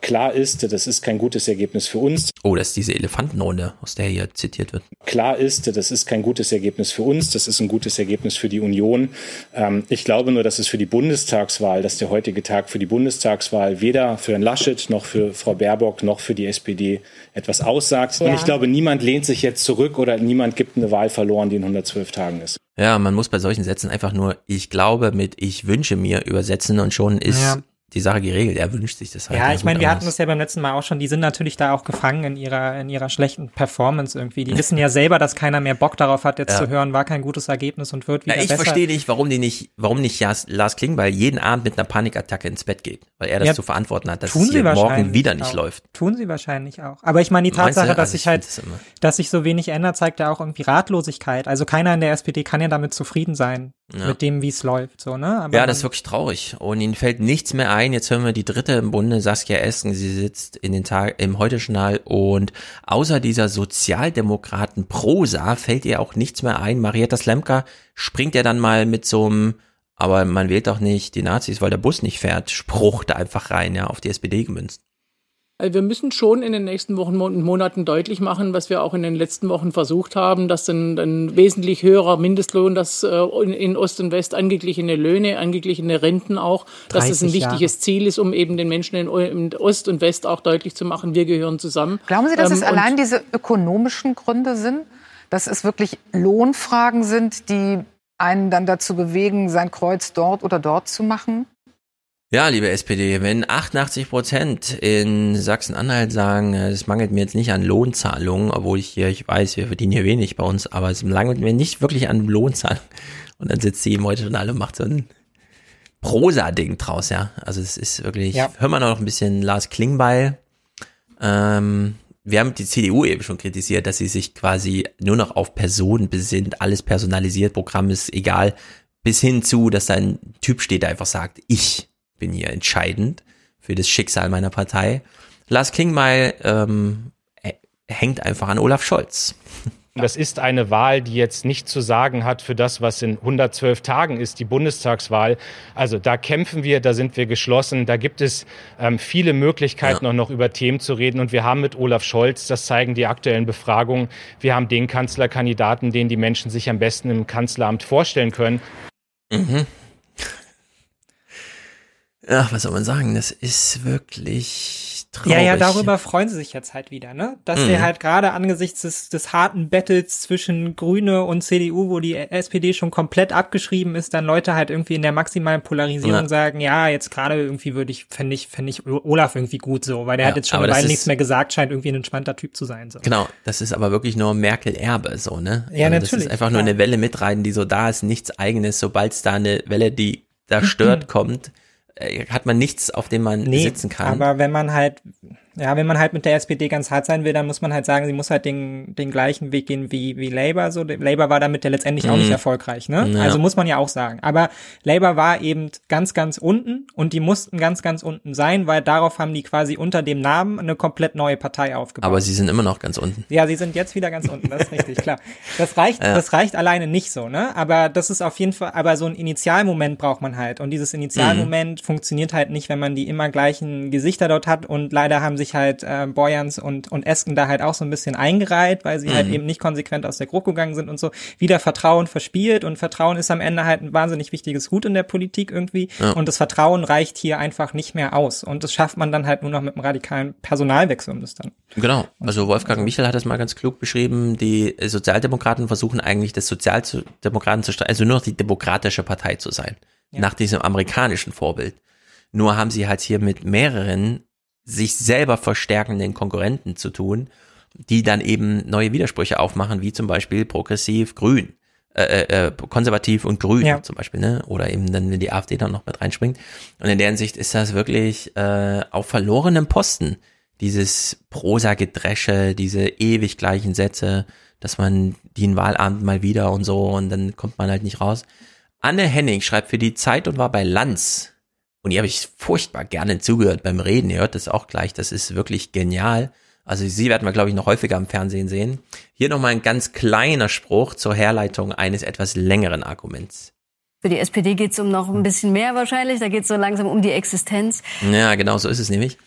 Klar ist, das ist kein gutes Ergebnis für uns. Oh, das ist diese Elefantenrunde, aus der hier zitiert wird. Klar ist, das ist kein gutes Ergebnis für uns, das ist ein gutes Ergebnis für die Union. Ähm, ich glaube nur, dass es für die Bundestagswahl, dass der heutige Tag für die Bundestagswahl weder für Herrn Laschet noch für Frau Baerbock noch für die SPD etwas aussagt. Ja. Und ich glaube, niemand lehnt sich jetzt zurück oder niemand gibt eine Wahl verloren, die in 112 Tagen ist. Ja, man muss bei solchen Sätzen einfach nur ich glaube mit ich wünsche mir übersetzen und schon ist ja die Sache geregelt. Er wünscht sich das halt. Ja, ich meine, wir hatten das ja beim letzten Mal auch schon. Die sind natürlich da auch gefangen in ihrer in ihrer schlechten Performance irgendwie. Die <laughs> wissen ja selber, dass keiner mehr Bock darauf hat, jetzt ja. zu hören, war kein gutes Ergebnis und wird wieder ja, ich besser. Ich verstehe nicht, warum die nicht, warum nicht Lars Klingbeil jeden Abend mit einer Panikattacke ins Bett geht, weil er das ja, zu verantworten hat, dass es hier morgen wieder nicht auch. läuft. Tun sie wahrscheinlich auch. Aber ich meine, die Tatsache, dass also sich halt, dass sich so wenig ändert, zeigt ja auch irgendwie Ratlosigkeit. Also keiner in der SPD kann ja damit zufrieden sein Ja. Mit dem, wie es läuft, so, ne? Aber ja, das ist wirklich traurig. Und ihnen fällt nichts mehr ein. Jetzt hören wir die dritte im Bunde, Saskia Esken. Sie sitzt in den Tag, im Heute-Journal und außer dieser Sozialdemokraten-Prosa fällt ihr auch nichts mehr ein. Marietta Slemka springt ja dann mal mit so einem, aber man wählt doch nicht die Nazis, weil der Bus nicht fährt, Spruch da einfach rein, ja, auf die SPD gemünzt. Also wir müssen schon in den nächsten Wochen und Monaten deutlich machen, was wir auch in den letzten Wochen versucht haben, dass ein, ein wesentlich höherer Mindestlohn, dass äh, in Ost und West angeglichene Löhne, angeglichene Renten auch, dass es ein wichtiges Jahre. Ziel ist, um eben den Menschen in, in, Ost und West auch deutlich zu machen, wir gehören zusammen. Glauben Sie, dass ähm, es allein diese ökonomischen Gründe sind, dass es wirklich Lohnfragen sind, die einen dann dazu bewegen, sein Kreuz dort oder dort zu machen? Ja, liebe SPD, wenn 88 Prozent in Sachsen-Anhalt sagen, äh, es mangelt mir jetzt nicht an Lohnzahlungen, obwohl ich hier, ich weiß, wir verdienen hier wenig bei uns, aber es mangelt mir nicht wirklich an Lohnzahlungen. Und dann sitzt sie im heute Journal und macht so ein Prosa-Ding draus, ja. Also es ist wirklich, ja. hör mal noch ein bisschen Lars Klingbeil. Ähm, wir haben die CDU eben schon kritisiert, dass sie sich quasi nur noch auf Personen besinnt, alles personalisiert, Programm ist egal, bis hin zu, dass da ein Typ steht, der einfach sagt, ich bin hier entscheidend für das Schicksal meiner Partei. Lars Klingbeil ähm, hängt einfach an Olaf Scholz. <laughs> Das ist eine Wahl, die jetzt nicht zu sagen hat für das, was in 112 Tagen ist, die Bundestagswahl. Also da kämpfen wir, da sind wir geschlossen. Da gibt es ähm, viele Möglichkeiten, ja. auch noch über Themen zu reden. Und wir haben mit Olaf Scholz, das zeigen die aktuellen Befragungen, wir haben den Kanzlerkandidaten, den die Menschen sich am besten im Kanzleramt vorstellen können. Mhm. Ach, was soll man sagen? Das ist wirklich traurig. Ja, ja, darüber freuen sie sich jetzt halt wieder, ne? Dass mhm. wir halt gerade angesichts des, des harten Battles zwischen Grüne und CDU, wo die SPD schon komplett abgeschrieben ist, dann Leute halt irgendwie in der maximalen Polarisierung ja. sagen, ja, jetzt gerade irgendwie würde ich, fände ich, fände ich Olaf irgendwie gut so, weil der ja, hat jetzt schon Weile nichts mehr gesagt, scheint irgendwie ein entspannter Typ zu sein. So. Genau, das ist aber wirklich nur Merkel-Erbe, so, ne? Ja, also natürlich. Das ist einfach nur eine Welle mitreiten, die so da ist, nichts eigenes, sobald es da eine Welle, die da stört, <clears throat> kommt hat man nichts, auf dem man nee, sitzen kann. Aber wenn man halt ja, wenn man halt mit der SPD ganz hart sein will, dann muss man halt sagen, sie muss halt den, den gleichen Weg gehen wie, wie Labour. So, Labour war damit ja letztendlich mhm. auch nicht mhm. erfolgreich, ne? Ja. Also muss man ja auch sagen. Aber Labour war eben ganz, ganz unten und die mussten ganz, ganz unten sein, weil darauf haben die quasi unter dem Namen eine komplett neue Partei aufgebaut. Aber sie sind immer noch ganz unten. Ja, sie sind jetzt wieder ganz unten, das ist richtig, klar. Das reicht, <laughs> ja. das reicht alleine nicht so, ne? Aber das ist auf jeden Fall, aber so ein Initialmoment braucht man halt. Und dieses Initialmoment mhm. funktioniert halt nicht, wenn man die immer gleichen Gesichter dort hat und leider haben sich halt äh, Boyans und, und Esken da halt auch so ein bisschen eingereiht, weil sie halt mhm. halt eben nicht konsequent aus der GroKo gegangen sind und so. Wieder Vertrauen verspielt und Vertrauen ist am Ende halt ein wahnsinnig wichtiges Gut in der Politik irgendwie. Ja. Und das Vertrauen reicht hier einfach nicht mehr aus. Und das schafft man dann halt nur noch mit einem radikalen Personalwechsel um das dann. Genau. Also Wolfgang Michel hat das mal ganz klug beschrieben. Die Sozialdemokraten versuchen eigentlich das Sozialdemokraten zu, also nur noch die demokratische Partei zu sein. Ja. Nach diesem amerikanischen Vorbild. Nur haben sie halt hier mit mehreren sich selber verstärkenden Konkurrenten zu tun, die dann eben neue Widersprüche aufmachen, wie zum Beispiel progressiv grün, äh, äh, äh, konservativ und grün ja. zum Beispiel, ne? Oder eben dann, wenn die AfD dann noch mit reinspringt. Und in der Hinsicht ist das wirklich äh, auf verlorenem Posten, dieses Prosa-Gedresche, diese ewig gleichen Sätze, dass man den Wahlabend mal wieder und so und dann kommt man halt nicht raus. Anne Henning schreibt für die Zeit und war bei Lanz und ihr habe ich furchtbar gerne zugehört beim Reden. Ihr hört das auch gleich. Das ist wirklich genial. Also sie werden wir, glaube ich, noch häufiger im Fernsehen sehen. Hier nochmal ein ganz kleiner Spruch zur Herleitung eines etwas längeren Arguments. Für die SPD geht es um noch ein bisschen mehr wahrscheinlich. Da geht es so langsam um die Existenz. Ja, genau so ist es nämlich.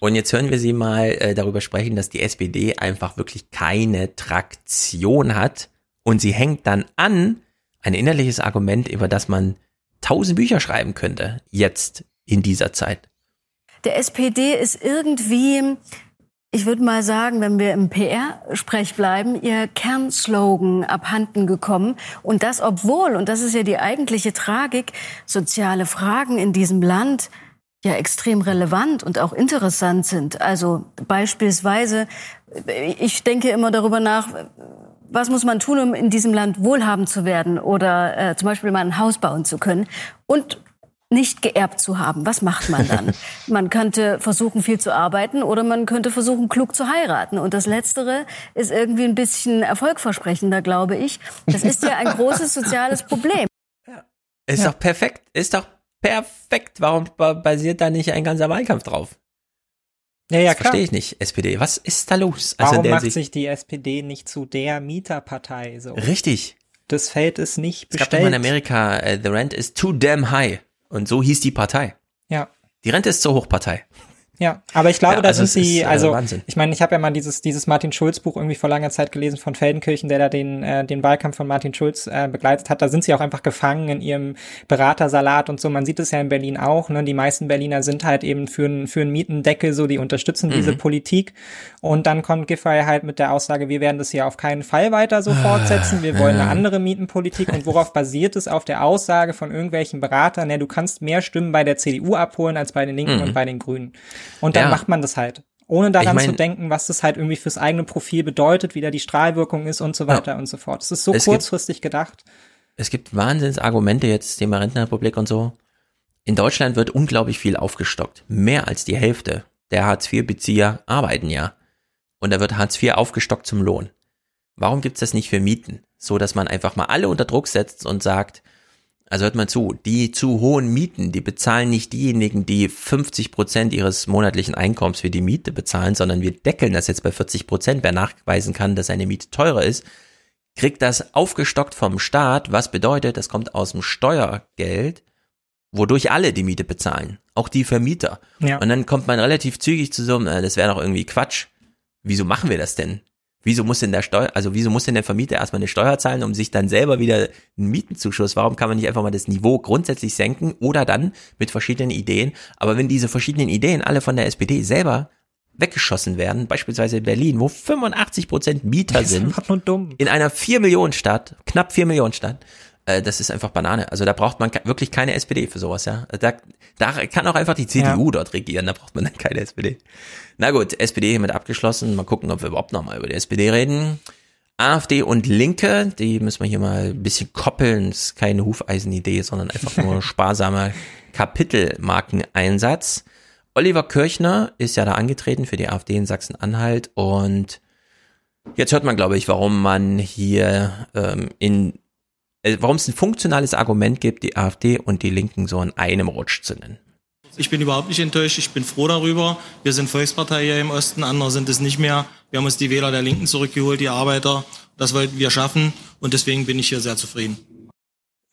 Und jetzt hören wir Sie mal äh, darüber sprechen, dass die SPD einfach wirklich keine Traktion hat. Und sie hängt dann an ein innerliches Argument, über das man tausend Bücher schreiben könnte, jetzt in dieser Zeit. Der SPD ist irgendwie, ich würde mal sagen, wenn wir im PR-Sprech bleiben, ihr Kernslogan abhanden gekommen. Und das obwohl, und das ist ja die eigentliche Tragik, soziale Fragen in diesem Land ja extrem relevant und auch interessant sind. Also beispielsweise, ich denke immer darüber nach, was muss man tun, um in diesem Land wohlhabend zu werden oder äh, zum Beispiel mal ein Haus bauen zu können und nicht geerbt zu haben. Was macht man dann? <laughs> man könnte versuchen, viel zu arbeiten oder man könnte versuchen, klug zu heiraten. Und das Letztere ist irgendwie ein bisschen erfolgversprechender, glaube ich. Das ist ja ein großes <laughs> soziales Problem. Ist Ja. doch perfekt. Ist doch perfekt. Warum ba- basiert da nicht ein ganzer Wahlkampf drauf? Ja, ja, das klar. verstehe ich nicht. SPD, was ist da los? Also Warum macht sich die SPD nicht zu der Mieterpartei so? Richtig. Das Feld ist nicht Es gab doch mal in bestellt. Amerika, äh, the rent is too damn high. Und so hieß die Partei. Ja. Die Rente ist zur Hochpartei. Ja, aber ich glaube, Ja, da also sind es sie, ist, äh, also Wahnsinn. ich meine, ich habe ja mal dieses dieses Martin Schulz Buch irgendwie vor langer Zeit gelesen von Feldenkirchen, der da den äh, den Wahlkampf von Martin Schulz äh, begleitet hat. Da sind sie auch einfach gefangen in ihrem Beratersalat und so. Man sieht es ja in Berlin auch. Ne? Die meisten Berliner sind halt eben für einen für einen Mietendeckel so, die unterstützen diese Mhm. Politik. Und dann kommt Giffey halt mit der Aussage, wir werden das hier auf keinen Fall weiter so fortsetzen. Wir wollen eine ja. andere Mietenpolitik. Und worauf basiert es? Auf der Aussage von irgendwelchen Beratern, ne, du kannst mehr Stimmen bei der CDU abholen als bei den Linken Mhm. und bei den Grünen. Und dann Ja. macht man das halt. Ohne daran Ich mein- zu denken, was das halt irgendwie fürs eigene Profil bedeutet, wie da die Strahlwirkung ist und so weiter und so fort. Es ist so Es gibt- kurzfristig gedacht. Es gibt Wahnsinnsargumente jetzt, Thema Rentenrepublik und so. In Deutschland wird unglaublich viel aufgestockt. Mehr als die Hälfte der Hartz-IV-Bezieher arbeiten ja. Und da wird Hartz IV aufgestockt zum Lohn. Warum gibt's das nicht für Mieten? So, dass man einfach mal alle unter Druck setzt und sagt, also hört mal zu, die zu hohen Mieten, die bezahlen nicht diejenigen, die 50 Prozent ihres monatlichen Einkommens für die Miete bezahlen, sondern wir deckeln das jetzt bei 40 Prozent. Wer nachweisen kann, dass eine Miete teurer ist, kriegt das aufgestockt vom Staat, was bedeutet, das kommt aus dem Steuergeld, wodurch alle die Miete bezahlen, auch die Vermieter. Ja. Und dann kommt man relativ zügig zu so, äh, das wäre doch irgendwie Quatsch. Wieso machen wir das denn? Wieso muss denn der Steuer, also wieso muss denn der Vermieter erstmal eine Steuer zahlen, um sich dann selber wieder einen Mietenzuschuss? Warum kann man nicht einfach mal das Niveau grundsätzlich senken oder dann mit verschiedenen Ideen? Aber wenn diese verschiedenen Ideen alle von der SPD selber weggeschossen werden, beispielsweise in Berlin, wo 85 Prozent Mieter sind, in einer 4 Millionen Stadt, knapp 4 Millionen Stadt, äh, das ist einfach Banane. Also da braucht man wirklich keine SPD für sowas, ja. Da, da kann auch einfach die CDU dort regieren, da braucht man dann keine SPD. Na gut, SPD hiermit abgeschlossen. Mal gucken, ob wir überhaupt nochmal über die SPD reden. AfD und Linke, die müssen wir hier mal ein bisschen koppeln. Das ist keine Hufeisenidee, sondern einfach nur <laughs> sparsamer Kapitelmarkeneinsatz. Oliver Kirchner ist ja da angetreten für die AfD in Sachsen-Anhalt und jetzt hört man, glaube ich, warum man hier ähm, in, warum es ein funktionales Argument gibt, die AfD und die Linken so in einem Rutsch zu nennen. Ich bin überhaupt nicht enttäuscht. Ich bin froh darüber. Wir sind Volkspartei hier im Osten, andere sind es nicht mehr. Wir haben uns die Wähler der Linken zurückgeholt, die Arbeiter. Das wollten wir schaffen und deswegen bin ich hier sehr zufrieden.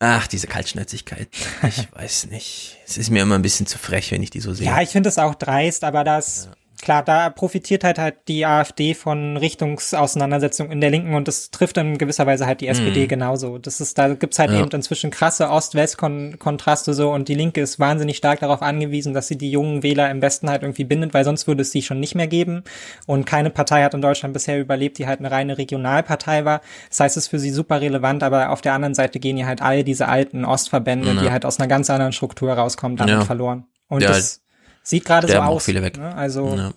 Ach, diese Kaltschnäuzigkeit. Ich <laughs> weiß nicht. Es ist mir immer ein bisschen zu frech, wenn ich die so sehe. Ja, ich finde es auch dreist, aber das, klar, da profitiert halt halt die AfD von Richtungsauseinandersetzungen in der Linken und das trifft in gewisser Weise halt die SPD Mhm. genauso. Das ist, da gibt's halt Ja. eben inzwischen krasse Ost-West-Kontraste so und die Linke ist wahnsinnig stark darauf angewiesen, dass sie die jungen Wähler im Westen halt irgendwie bindet, weil sonst würde es sie schon nicht mehr geben. Und keine Partei hat in Deutschland bisher überlebt, die halt eine reine Regionalpartei war. Das heißt, es ist für sie super relevant, aber auf der anderen Seite gehen ja halt all diese alten Ostverbände, Ja. die halt aus einer ganz anderen Struktur rauskommen, damit Ja. verloren. Und das sieht gerade so aus. viele weg. Ne? Also Ja.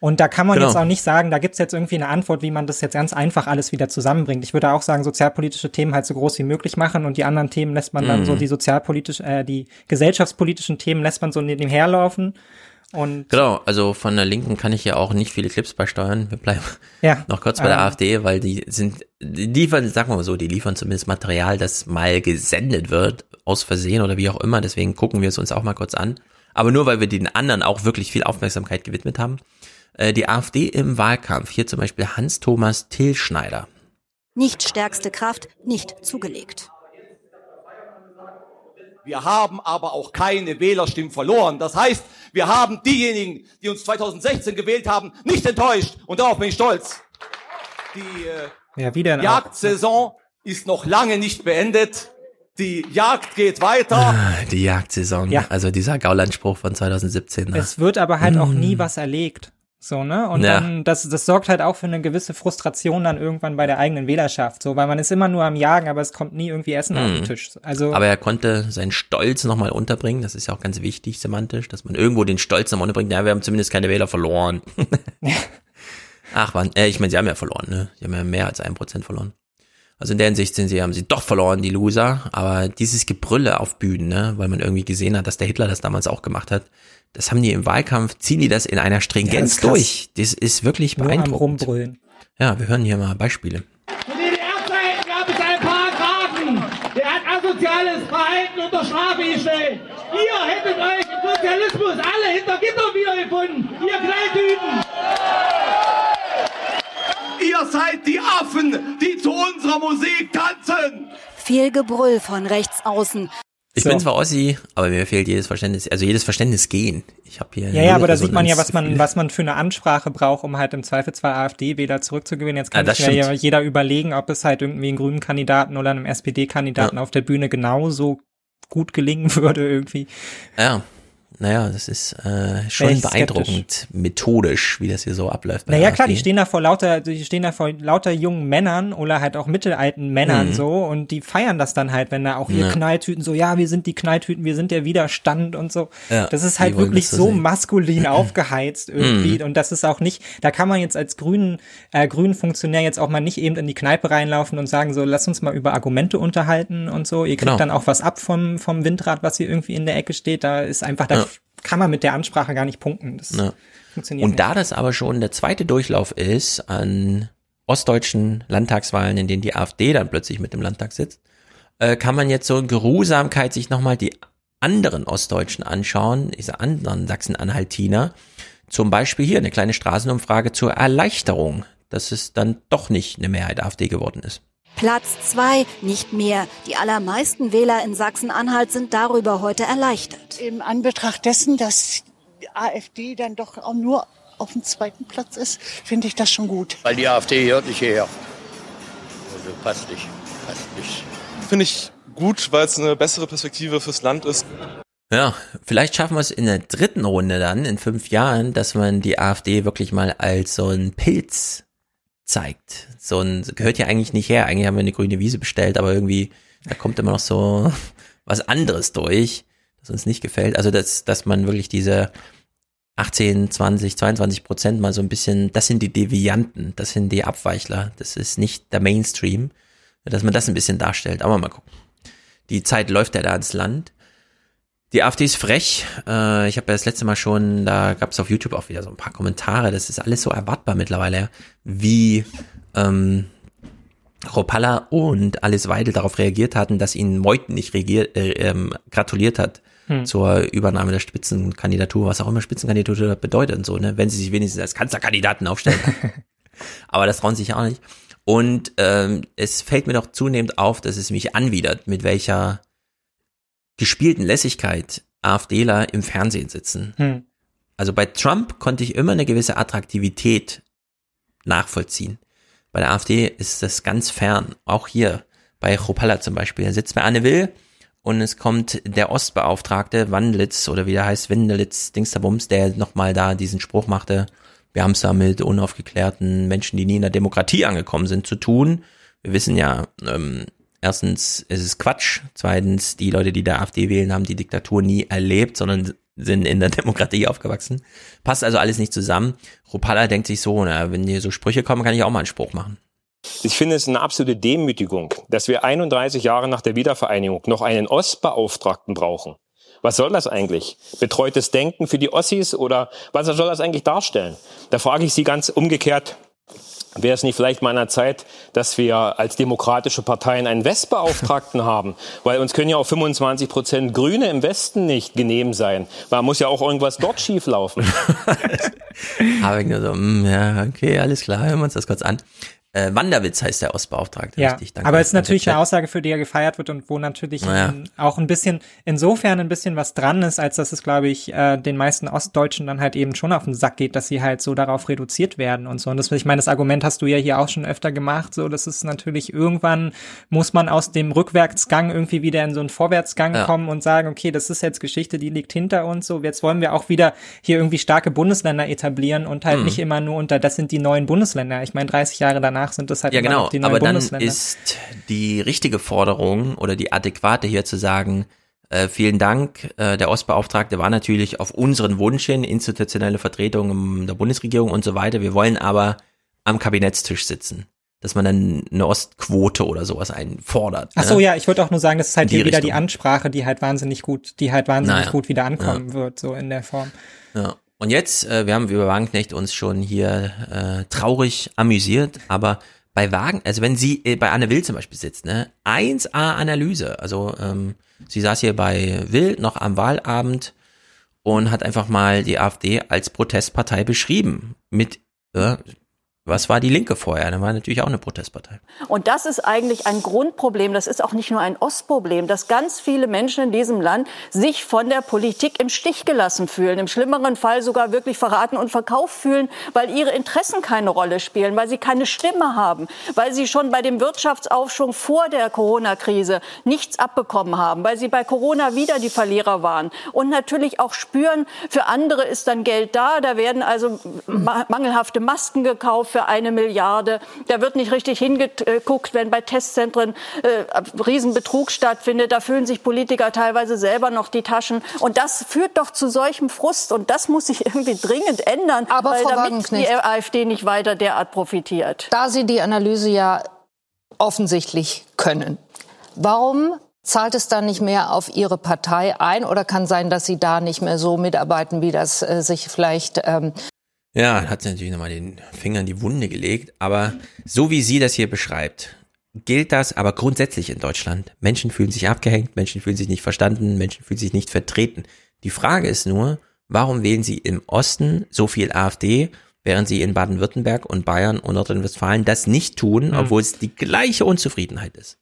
und da kann man Genau. jetzt auch nicht sagen, da gibt's jetzt irgendwie eine Antwort, wie man das jetzt ganz einfach alles wieder zusammenbringt. Ich würde auch sagen, sozialpolitische Themen halt so groß wie möglich machen und die anderen Themen lässt man dann Mhm. so die sozialpolitisch, äh, die gesellschaftspolitischen Themen lässt man so neben herlaufen. Und Genau, also von der Linken kann ich ja auch nicht viele Clips beisteuern. Wir bleiben Ja, noch kurz bei der ähm. AfD, weil die sind, die liefern, sagen wir mal so, die liefern zumindest Material, das mal gesendet wird, aus Versehen oder wie auch immer. Deswegen gucken wir es uns auch mal kurz an. Aber nur, weil wir den anderen auch wirklich viel Aufmerksamkeit gewidmet haben. Äh, Die AfD im Wahlkampf, hier zum Beispiel Hans-Thomas Tillschneider. Nicht stärkste Kraft, nicht zugelegt. Wir haben aber auch keine Wählerstimmen verloren. Das heißt, wir haben diejenigen, die uns 2016 gewählt haben, nicht enttäuscht. Und darauf bin ich stolz. Die ja, äh, Jagdsaison ist noch lange nicht beendet. Die Jagd geht weiter. Ah, Die Jagdsaison, Ja. also dieser Gaulandspruch von 2017. Ne? es wird aber halt auch nie was erlegt. So, ne? Und Ja. dann, das, das sorgt halt auch für eine gewisse Frustration dann irgendwann bei der eigenen Wählerschaft. So, weil man ist immer nur am Jagen, aber es kommt nie irgendwie Essen auf den Mhm. Tisch. Also, Aber er konnte seinen Stolz nochmal unterbringen. Das ist ja auch ganz wichtig semantisch, dass man irgendwo den Stolz nochmal unterbringt. Ja, wir haben zumindest keine Wähler verloren. <laughs> Ach, wann? Äh, ich meine, sie haben ja verloren, ne? Sie haben ja mehr als ein Prozent verloren. Also in der Hinsicht sind sie, haben sie doch verloren, die Loser. Aber dieses Gebrülle auf Bühnen, ne? Weil man irgendwie gesehen hat, dass der Hitler das damals auch gemacht hat. Das haben die im Wahlkampf, ziehen die das in einer Ja, das Stringenz krass. durch. Das ist wirklich nur am beeindruckend. Rumbrüllen. Ja, wir hören hier mal Beispiele. Zu DDR-Zeiten gab es einen Paragraphen, der hat asoziales Alten unter Strafe gestellt. Ihr hättet euch im Sozialismus alle hinter Gittern wiedergefunden. Ihr Knalltüten. Ihr seid die Affen, die zu unserer Musik tanzen. Viel Gebrüll von rechts außen. Ich So. bin zwar Ossi, aber mir fehlt jedes Verständnis, also jedes Verständnis gehen. Ich habe hier. Ja, ja, aber da sieht man ja, was man, was man für eine Ansprache braucht, um halt im Zweifelsfall AfD-Wähler zurückzugewinnen. Jetzt kann das sich ja jeder überlegen, ob es halt irgendwie einen grünen Kandidaten oder einem SPD-Kandidaten auf der Bühne genauso gut gelingen <laughs> würde irgendwie. Ja, naja, das ist äh, schon Echt beeindruckend methodisch, wie das hier so abläuft. Naja, der klar, die AfD. stehen da vor lauter, die stehen da vor lauter jungen Männern oder halt auch mittelalten Männern Mhm. so und die feiern das dann halt, wenn da auch ihr Ja. Knalltüten so, ja, wir sind die Knalltüten, wir sind der Widerstand und so. Ja, das ist halt wirklich so sehen. maskulin <laughs> aufgeheizt irgendwie Mhm. und das ist auch nicht, da kann man jetzt als grünen, äh, grünen Funktionär jetzt auch mal nicht eben in die Kneipe reinlaufen und sagen so, lass uns mal über Argumente unterhalten und so. Ihr kriegt Genau. dann auch was ab vom, vom Windrad, was hier irgendwie in der Ecke steht. Da ist einfach, da Ja. Kann man mit der Ansprache gar nicht punkten. Das Ja. funktioniert Und nicht. da das aber schon der zweite Durchlauf ist an ostdeutschen Landtagswahlen, in denen die AfD dann plötzlich mit im Landtag sitzt, äh, kann man jetzt so in Geruhsamkeit sich nochmal die anderen Ostdeutschen anschauen, diese anderen Sachsen-Anhaltiner. Zum Beispiel hier eine kleine Straßenumfrage zur Erleichterung, dass es dann doch nicht eine Mehrheit AfD geworden ist. Platz zwei, nicht mehr. Die allermeisten Wähler in Sachsen-Anhalt sind darüber heute erleichtert. Im Anbetracht dessen, dass die AfD dann doch auch nur auf dem zweiten Platz ist, finde ich das schon gut. Weil die AfD hört nicht hierher. Also passt nicht. Passt nicht. Finde ich gut, weil es eine bessere Perspektive fürs Land ist. Ja, vielleicht schaffen wir es in der dritten Runde dann, in fünf Jahren, dass man die AfD wirklich mal als so ein Pilz zeigt. So ein, gehört ja eigentlich nicht her. Eigentlich haben wir eine grüne Wiese bestellt, aber irgendwie, da kommt immer noch so <laughs> was anderes durch, das uns nicht gefällt. Also, dass, dass man wirklich diese 18, 20, 22 Prozent mal so ein bisschen, das sind die Devianten, das sind die Abweichler, das ist nicht der Mainstream, dass man das ein bisschen darstellt. Aber mal gucken. Die Zeit läuft ja da ins Land. Die AfD ist frech. Äh, ich habe ja das letzte Mal schon, da gab es auf YouTube auch wieder so ein paar Kommentare. Das ist alles so erwartbar mittlerweile, wie ähm, Ropalla und Alice Weidel darauf reagiert hatten, dass ihnen Meuthen nicht regiert, äh, ähm, gratuliert hat Hm. zur Übernahme der Spitzenkandidatur, was auch immer Spitzenkandidatur bedeutet und so, ne? Wenn sie sich wenigstens als Kanzlerkandidaten aufstellen. <laughs> Aber das trauen sie sich auch nicht. Und ähm, es fällt mir doch zunehmend auf, dass es mich anwidert, mit welcher gespielten Lässigkeit AfDler im Fernsehen sitzen. Hm. Also bei Trump konnte ich immer eine gewisse Attraktivität nachvollziehen. Bei der AfD ist das ganz fern. Auch hier bei Chopalla zum Beispiel. Da sitzt bei Anne Will und es kommt der Ostbeauftragte Wandlitz oder wie der heißt, Windelitz, Dingsterbums, der nochmal da diesen Spruch machte, wir haben es da mit unaufgeklärten Menschen, die nie in der Demokratie angekommen sind, zu tun. Wir wissen ja, ähm, erstens ist es Quatsch, zweitens die Leute, die der AfD wählen, haben die Diktatur nie erlebt, sondern sind in der <laughs> Demokratie aufgewachsen. Passt also alles nicht zusammen. Rupala denkt sich so, na, wenn hier so Sprüche kommen, kann ich auch mal einen Spruch machen. Ich finde es eine absolute Demütigung, dass wir 31 Jahre nach der Wiedervereinigung noch einen Ostbeauftragten brauchen. Was soll das eigentlich? Betreutes Denken für die Ossis oder was soll das eigentlich darstellen? Da frage ich Sie ganz umgekehrt, wäre es nicht vielleicht mal an der Zeit, dass wir als demokratische Parteien einen Westbeauftragten <laughs> haben? Weil uns können ja auch 25 Prozent Grüne im Westen nicht genehm sein. Man muss ja auch irgendwas dort schieflaufen. <laughs> Aber ich nur so, mm, ja, okay, alles klar, hören wir uns das kurz an. Äh, Wanderwitz heißt der Ostbeauftragte, Ja, richtig. danke. aber es ist natürlich Danke. eine Aussage, für die er gefeiert wird und wo natürlich Naja. auch ein bisschen, insofern ein bisschen was dran ist, als dass es, glaube ich, äh, den meisten Ostdeutschen dann halt eben schon auf den Sack geht, dass sie halt so darauf reduziert werden und so. Und das, ich meine, das Argument hast du ja hier auch schon öfter gemacht, so, das ist natürlich irgendwann muss man aus dem Rückwärtsgang irgendwie wieder in so einen Vorwärtsgang Ja. kommen und sagen, okay, das ist jetzt Geschichte, die liegt hinter uns, so, jetzt wollen wir auch wieder hier irgendwie starke Bundesländer etablieren und halt Mhm. nicht immer nur unter, das sind die neuen Bundesländer. Ich meine, 30 Jahre danach sind das halt Ja, genau. die neuen Aber dann ist die richtige Forderung oder die adäquate hier zu sagen, äh, vielen Dank. Äh, der Ostbeauftragte war natürlich auf unseren Wunsch hin, institutionelle Vertretung in der Bundesregierung und so weiter. Wir wollen aber am Kabinettstisch sitzen. Dass man dann eine Ostquote oder sowas einfordert. Ach so, ne? ja, ich würde auch nur sagen, das ist halt die hier wieder die Richtung. Ansprache, die halt wahnsinnig gut, die halt wahnsinnig Naja. gut wieder ankommen wird, so in der Form. Ja. Und jetzt, äh, wir haben über Wagenknecht uns schon hier äh, traurig amüsiert, aber bei Wagen, also wenn sie äh, bei Anne Will zum Beispiel sitzt, ne, 1A-Analyse. Also ähm, sie saß hier bei Will noch am Wahlabend und hat einfach mal die AfD als Protestpartei beschrieben. Mit, äh, was war die Linke vorher? Da war natürlich auch eine Protestpartei. Und das ist eigentlich ein Grundproblem. Das ist auch nicht nur ein Ostproblem, dass ganz viele Menschen in diesem Land sich von der Politik im Stich gelassen fühlen. Im schlimmeren Fall sogar wirklich verraten und verkauft fühlen, weil ihre Interessen keine Rolle spielen, weil sie keine Stimme haben, weil sie schon bei dem Wirtschaftsaufschwung vor der Corona-Krise nichts abbekommen haben, weil sie bei Corona wieder die Verlierer waren und natürlich auch spüren, für andere ist dann Geld da. Da werden also mangelhafte Masken gekauft für eine Milliarde. Da wird nicht richtig hingeguckt, wenn bei Testzentren äh, Riesenbetrug stattfindet. Da füllen sich Politiker teilweise selber noch die Taschen. Und das führt doch zu solchem Frust. Und das muss sich irgendwie dringend ändern, Aber weil Frau damit die AfD nicht weiter derart profitiert. Da Sie die Analyse ja offensichtlich können, warum zahlt es dann nicht mehr auf Ihre Partei ein? Oder kann sein, dass Sie da nicht mehr so mitarbeiten, wie das äh, sich vielleicht ähm, Ja, hat sie natürlich nochmal den Finger in die Wunde gelegt, aber so wie sie das hier beschreibt, gilt das aber grundsätzlich in Deutschland. Menschen fühlen sich abgehängt, Menschen fühlen sich nicht verstanden, Menschen fühlen sich nicht vertreten. Die Frage ist nur, warum wählen sie im Osten so viel AfD, während sie in Baden-Württemberg und Bayern und Nordrhein-Westfalen das nicht tun, Mhm. obwohl es die gleiche Unzufriedenheit ist.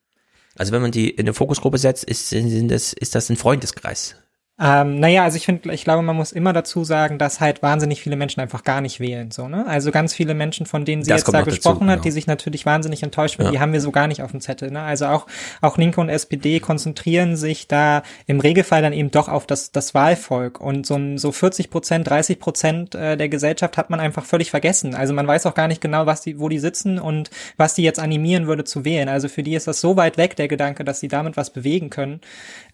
Also wenn man die in eine Fokusgruppe setzt, ist, sind das, ist das ein Freundeskreis. Ähm, naja, also ich finde, ich glaube, man muss immer dazu sagen, dass halt wahnsinnig viele Menschen einfach gar nicht wählen. So, ne? Also ganz viele Menschen, von denen sie Das jetzt da noch dazu, gesprochen hat, genau. die sich natürlich wahnsinnig enttäuscht werden, Ja. die haben wir so gar nicht auf dem Zettel. Ne? Also auch, auch Linke und SPD konzentrieren sich da im Regelfall dann eben doch auf das, das Wahlvolk. Und so, ein, so 40 Prozent, 30 Prozent äh, der Gesellschaft hat man einfach völlig vergessen. Also man weiß auch gar nicht genau, was die, wo die sitzen und was die jetzt animieren würde zu wählen. Also für die ist das so weit weg, der Gedanke, dass sie damit was bewegen können.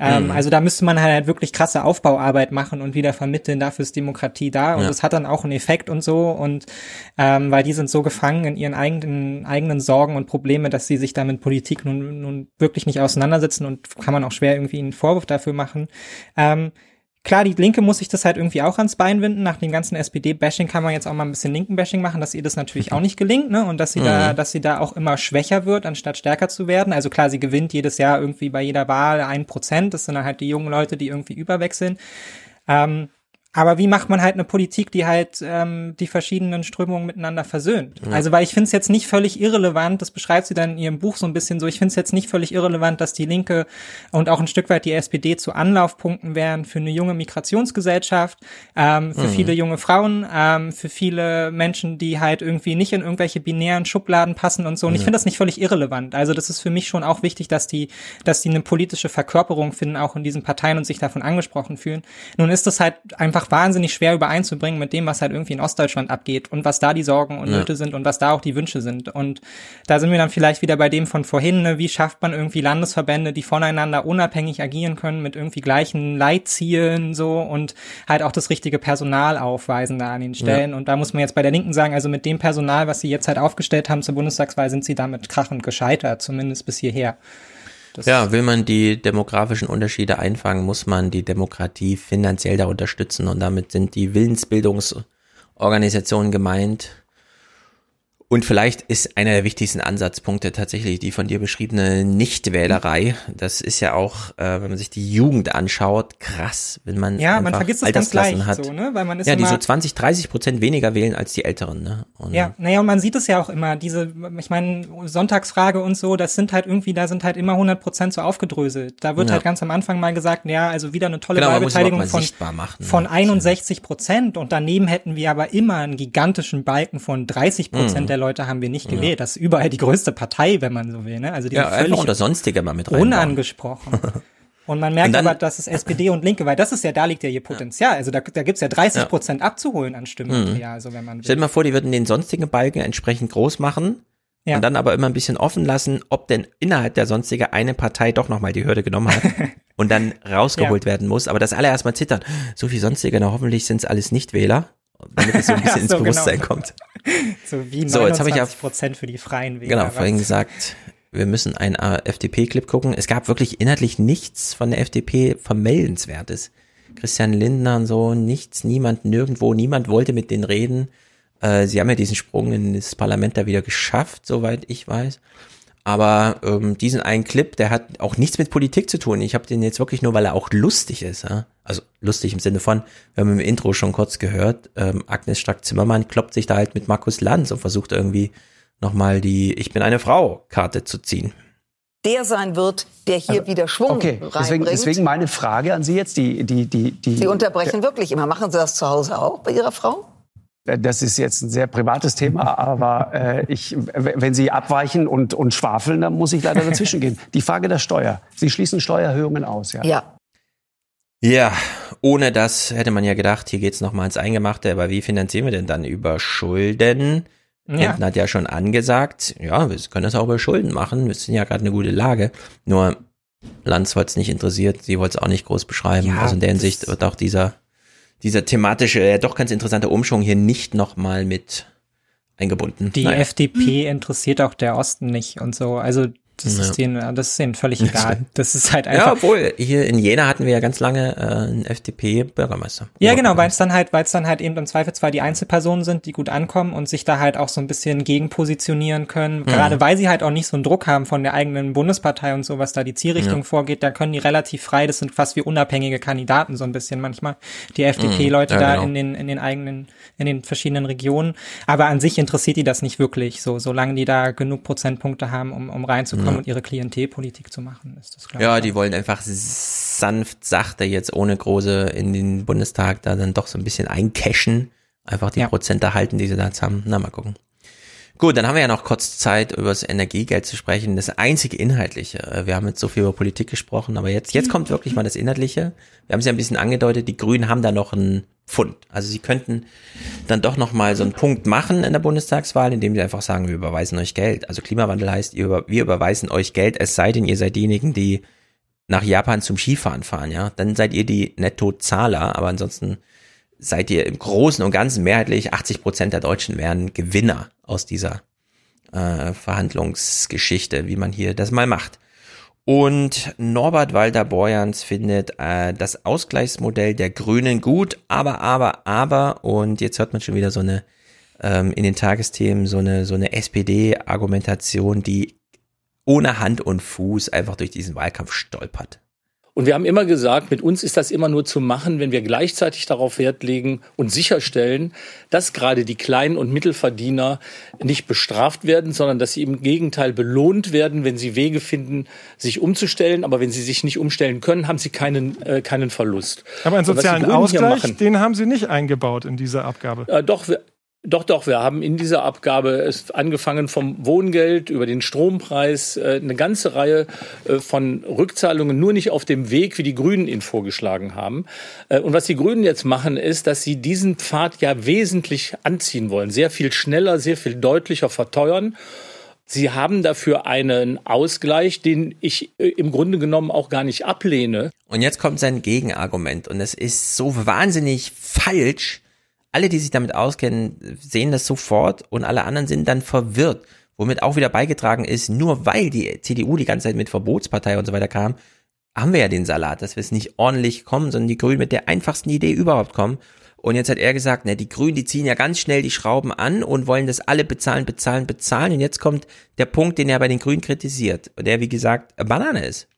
Ähm, Mhm. Also da müsste man halt wirklich krasse Aufbauarbeit machen und wieder vermitteln, dafür ist Demokratie da und Ja. das hat dann auch einen Effekt und so und ähm, weil die sind so gefangen in ihren eigenen eigenen Sorgen und Probleme, dass sie sich da mit Politik nun, nun wirklich nicht auseinandersetzen und kann man auch schwer irgendwie einen Vorwurf dafür machen. Ähm, Klar, die Linke muss sich das halt irgendwie auch ans Bein winden. Nach dem ganzen SPD-Bashing kann man jetzt auch mal ein bisschen Linken-Bashing machen, dass ihr das natürlich auch nicht gelingt, ne? Und dass sie da, Mhm. dass sie da auch immer schwächer wird, anstatt stärker zu werden. Also klar, sie gewinnt jedes Jahr irgendwie bei jeder Wahl ein Prozent. Das sind dann halt die jungen Leute, die irgendwie überwechseln. Ähm, aber wie macht man halt eine Politik, die halt ähm, die verschiedenen Strömungen miteinander versöhnt? Ja. Also weil ich finde es jetzt nicht völlig irrelevant, das beschreibt sie dann in ihrem Buch so ein bisschen so, ich finde es jetzt nicht völlig irrelevant, dass die Linke und auch ein Stück weit die SPD zu Anlaufpunkten wären für eine junge Migrationsgesellschaft, ähm, für Mhm. viele junge Frauen, ähm, für viele Menschen, die halt irgendwie nicht in irgendwelche binären Schubladen passen und so. Und ich Ja. finde das nicht völlig irrelevant. Also das ist für mich schon auch wichtig, dass die, dass die eine politische Verkörperung finden, auch in diesen Parteien und sich davon angesprochen fühlen. Nun ist das halt einfach wahnsinnig schwer übereinzubringen mit dem, was halt irgendwie in Ostdeutschland abgeht und was da die Sorgen und Ja. Nöte sind und was da auch die Wünsche sind. Und da sind wir dann vielleicht wieder bei dem von vorhin, ne? wie schafft man irgendwie Landesverbände, die voneinander unabhängig agieren können mit irgendwie gleichen Leitzielen so und halt auch das richtige Personal aufweisen da an den Stellen. Und da muss man jetzt bei der Linken sagen, also mit dem Personal, was sie jetzt halt aufgestellt haben zur Bundestagswahl, sind sie damit krachend gescheitert, zumindest bis hierher. Das Ja, will man die demografischen Unterschiede einfangen, muss man die Demokratie finanziell da unterstützen und damit sind die Willensbildungsorganisationen gemeint. Und vielleicht ist einer der wichtigsten Ansatzpunkte tatsächlich die von dir beschriebene Nichtwählerei. Das ist ja auch, äh, wenn man sich die Jugend anschaut, krass, wenn man Ja, man vergisst es ganz leicht hat. so, ne? Weil man ist ja, die so 20, 30 Prozent weniger wählen als die Älteren. Ne? Und Ja, naja, und man sieht es ja auch immer, diese, ich meine, Sonntagsfrage und so, das sind halt irgendwie, da sind halt immer 100 Prozent so aufgedröselt. Da wird Ja. halt ganz am Anfang mal gesagt, ja, also wieder eine tolle Genau, Wahlbeteiligung von, machen, ne? von 61 Prozent und daneben hätten wir aber immer einen gigantischen Balken von 30 Prozent Mhm. der Leute haben wir nicht Ja. gewählt. Das ist überall die größte Partei, wenn man so will, ne? Also die ja, einfach völlig unter Sonstige mal mit reinbauen. unangesprochen. <laughs> Und man merkt Und dann- aber, dass es SPD und Linke, weil das ist ja, da liegt ja ihr Potenzial. Also da, da gibt's ja 30 Prozent abzuholen an Stimmenmaterial, also wenn man will. Stell dir mal vor, die würden den sonstigen Balken entsprechend groß machen Ja. und dann aber immer ein bisschen offen lassen, ob denn innerhalb der sonstige eine Partei doch nochmal die Hürde genommen hat <laughs> und dann rausgeholt Ja. werden muss. Aber das alle erstmal zittern. So viel sonstige, na hoffentlich sind es alles Nichtwähler, damit es so ein <laughs> bisschen ins So, genau. Bewusstsein kommt. <laughs> So wie So, jetzt habe ich ja 29 Prozent für die Freien Wähler. Genau, vorhin gesagt, wir müssen einen FDP-Clip gucken. Es gab wirklich inhaltlich nichts von der FDP vermeldenswertes. Christian Lindner und so, nichts, niemand, nirgendwo, niemand wollte mit denen reden. Äh, sie haben ja diesen Sprung in das Parlament da wieder geschafft, soweit ich weiß. Aber ähm, diesen einen Clip, der hat auch nichts mit Politik zu tun. Ich habe den jetzt wirklich nur, weil er auch lustig ist. Ja? Also lustig im Sinne von, wir haben im Intro schon kurz gehört, ähm, Agnes Strack-Zimmermann kloppt sich da halt mit Markus Lanz und versucht irgendwie nochmal die Ich bin eine Frau-Karte zu ziehen. Der sein wird, der hier Also, wieder Schwung Okay, reinbringt. deswegen, deswegen meine Frage an Sie jetzt, die, die, die, die. Sie unterbrechen wirklich immer. Machen Sie das zu Hause auch bei Ihrer Frau? Das ist jetzt ein sehr privates Thema, aber äh, ich, wenn Sie abweichen und, und schwafeln, dann muss ich leider dazwischen gehen. Die Frage der Steuer. Sie schließen Steuererhöhungen aus, ja? Ja. Ja, ohne das hätte man ja gedacht, hier geht's noch mal ins Eingemachte, aber wie finanzieren wir denn dann über Schulden? Ja. Hat ja schon angesagt, ja, wir können das auch über Schulden machen, wir sind ja gerade eine gute Lage. Nur Lanz wollte es nicht interessiert, sie wollte es auch nicht groß beschreiben. Ja, also in der Hinsicht wird auch dieser, dieser thematische, äh, doch ganz interessante Umschwung hier nicht noch mal mit eingebunden. Die Naja. FDP interessiert auch der Osten nicht und so. Also das Ja. ist denen, das ist denen völlig <laughs> egal. Das ist halt Ja, einfach. obwohl, hier in Jena hatten wir ja ganz lange äh, einen FDP-Bürgermeister. Ja, genau, weil es dann halt, weil es dann halt eben im Zweifelsfall die Einzelpersonen sind, die gut ankommen und sich da halt auch so ein bisschen gegenpositionieren können. Mhm. Gerade weil sie halt auch nicht so einen Druck haben von der eigenen Bundespartei und so, was da die Zielrichtung Ja. vorgeht, da können die relativ frei, das sind fast wie unabhängige Kandidaten so ein bisschen manchmal, die Mhm. FDP-Leute Ja, da genau. in den, in den eigenen, in den verschiedenen Regionen. Aber an sich interessiert die das nicht wirklich, so, solange die da genug Prozentpunkte haben, um, um reinzukommen Ja. und ihre Klientelpolitik zu machen, ist das klar. Ja, die wollen einfach sanft, sachte jetzt ohne große in den Bundestag da dann doch so ein bisschen eincashen. Einfach die Prozente halten, die sie da jetzt haben. Na, mal gucken. Gut, dann haben wir ja noch kurz Zeit, über das Energiegeld zu sprechen. Das einzige Inhaltliche. Äh, Wir haben jetzt so viel über Politik gesprochen, aber jetzt, jetzt kommt wirklich mal das Inhaltliche. Wir haben es ja ein bisschen angedeutet, die Grünen haben da noch einen Pfund. Also sie könnten dann doch noch mal so einen Punkt machen in der Bundestagswahl, indem sie einfach sagen, wir überweisen euch Geld. Also Klimawandel heißt, wir überweisen euch Geld, es sei denn, ihr seid diejenigen, die nach Japan zum Skifahren fahren, ja. Dann seid ihr die Nettozahler, aber ansonsten seid ihr im Großen und Ganzen mehrheitlich 80 Prozent der Deutschen wären Gewinner aus dieser äh, Verhandlungsgeschichte, wie man hier das mal macht. Und Norbert Walter Borjans findet äh, das Ausgleichsmodell der Grünen gut, aber, aber, aber, und jetzt hört man schon wieder so eine, ähm, in den Tagesthemen, so eine, so eine SPD-Argumentation, die ohne Hand und Fuß einfach durch diesen Wahlkampf stolpert. Und wir haben immer gesagt, mit uns ist das immer nur zu machen, wenn wir gleichzeitig darauf Wert legen und sicherstellen, dass gerade die Kleinen und Mittelverdiener nicht bestraft werden, sondern dass sie im Gegenteil belohnt werden, wenn sie Wege finden, sich umzustellen. Aber wenn sie sich nicht umstellen können, haben sie keinen, äh, keinen Verlust. Aber einen sozialen Ausgleich, machen- den haben Sie nicht eingebaut in diese Abgabe. Äh, doch, wir, doch, doch, wir haben in dieser Abgabe es angefangen vom Wohngeld über den Strompreis äh, eine ganze Reihe äh, von Rückzahlungen, nur nicht auf dem Weg, wie die Grünen ihn vorgeschlagen haben. Äh, und was die Grünen jetzt machen, ist, dass sie diesen Pfad ja wesentlich anziehen wollen, sehr viel schneller, sehr viel deutlicher verteuern. Sie haben dafür einen Ausgleich, den ich im Grunde genommen auch gar nicht ablehne. Und jetzt kommt sein Gegenargument und es ist so wahnsinnig falsch. Alle, die sich damit auskennen, sehen das sofort und alle anderen sind dann verwirrt. Womit auch wieder beigetragen ist, nur weil die CDU die ganze Zeit mit Verbotspartei und so weiter kam, haben wir ja den Salat, dass wir es nicht ordentlich kommen, sondern die Grünen mit der einfachsten Idee überhaupt kommen. Und jetzt hat er gesagt, ne, die Grünen, die ziehen ja ganz schnell die Schrauben an und wollen das alle bezahlen, bezahlen, bezahlen. Und jetzt kommt der Punkt, den er bei den Grünen kritisiert, der, wie gesagt, Banane ist.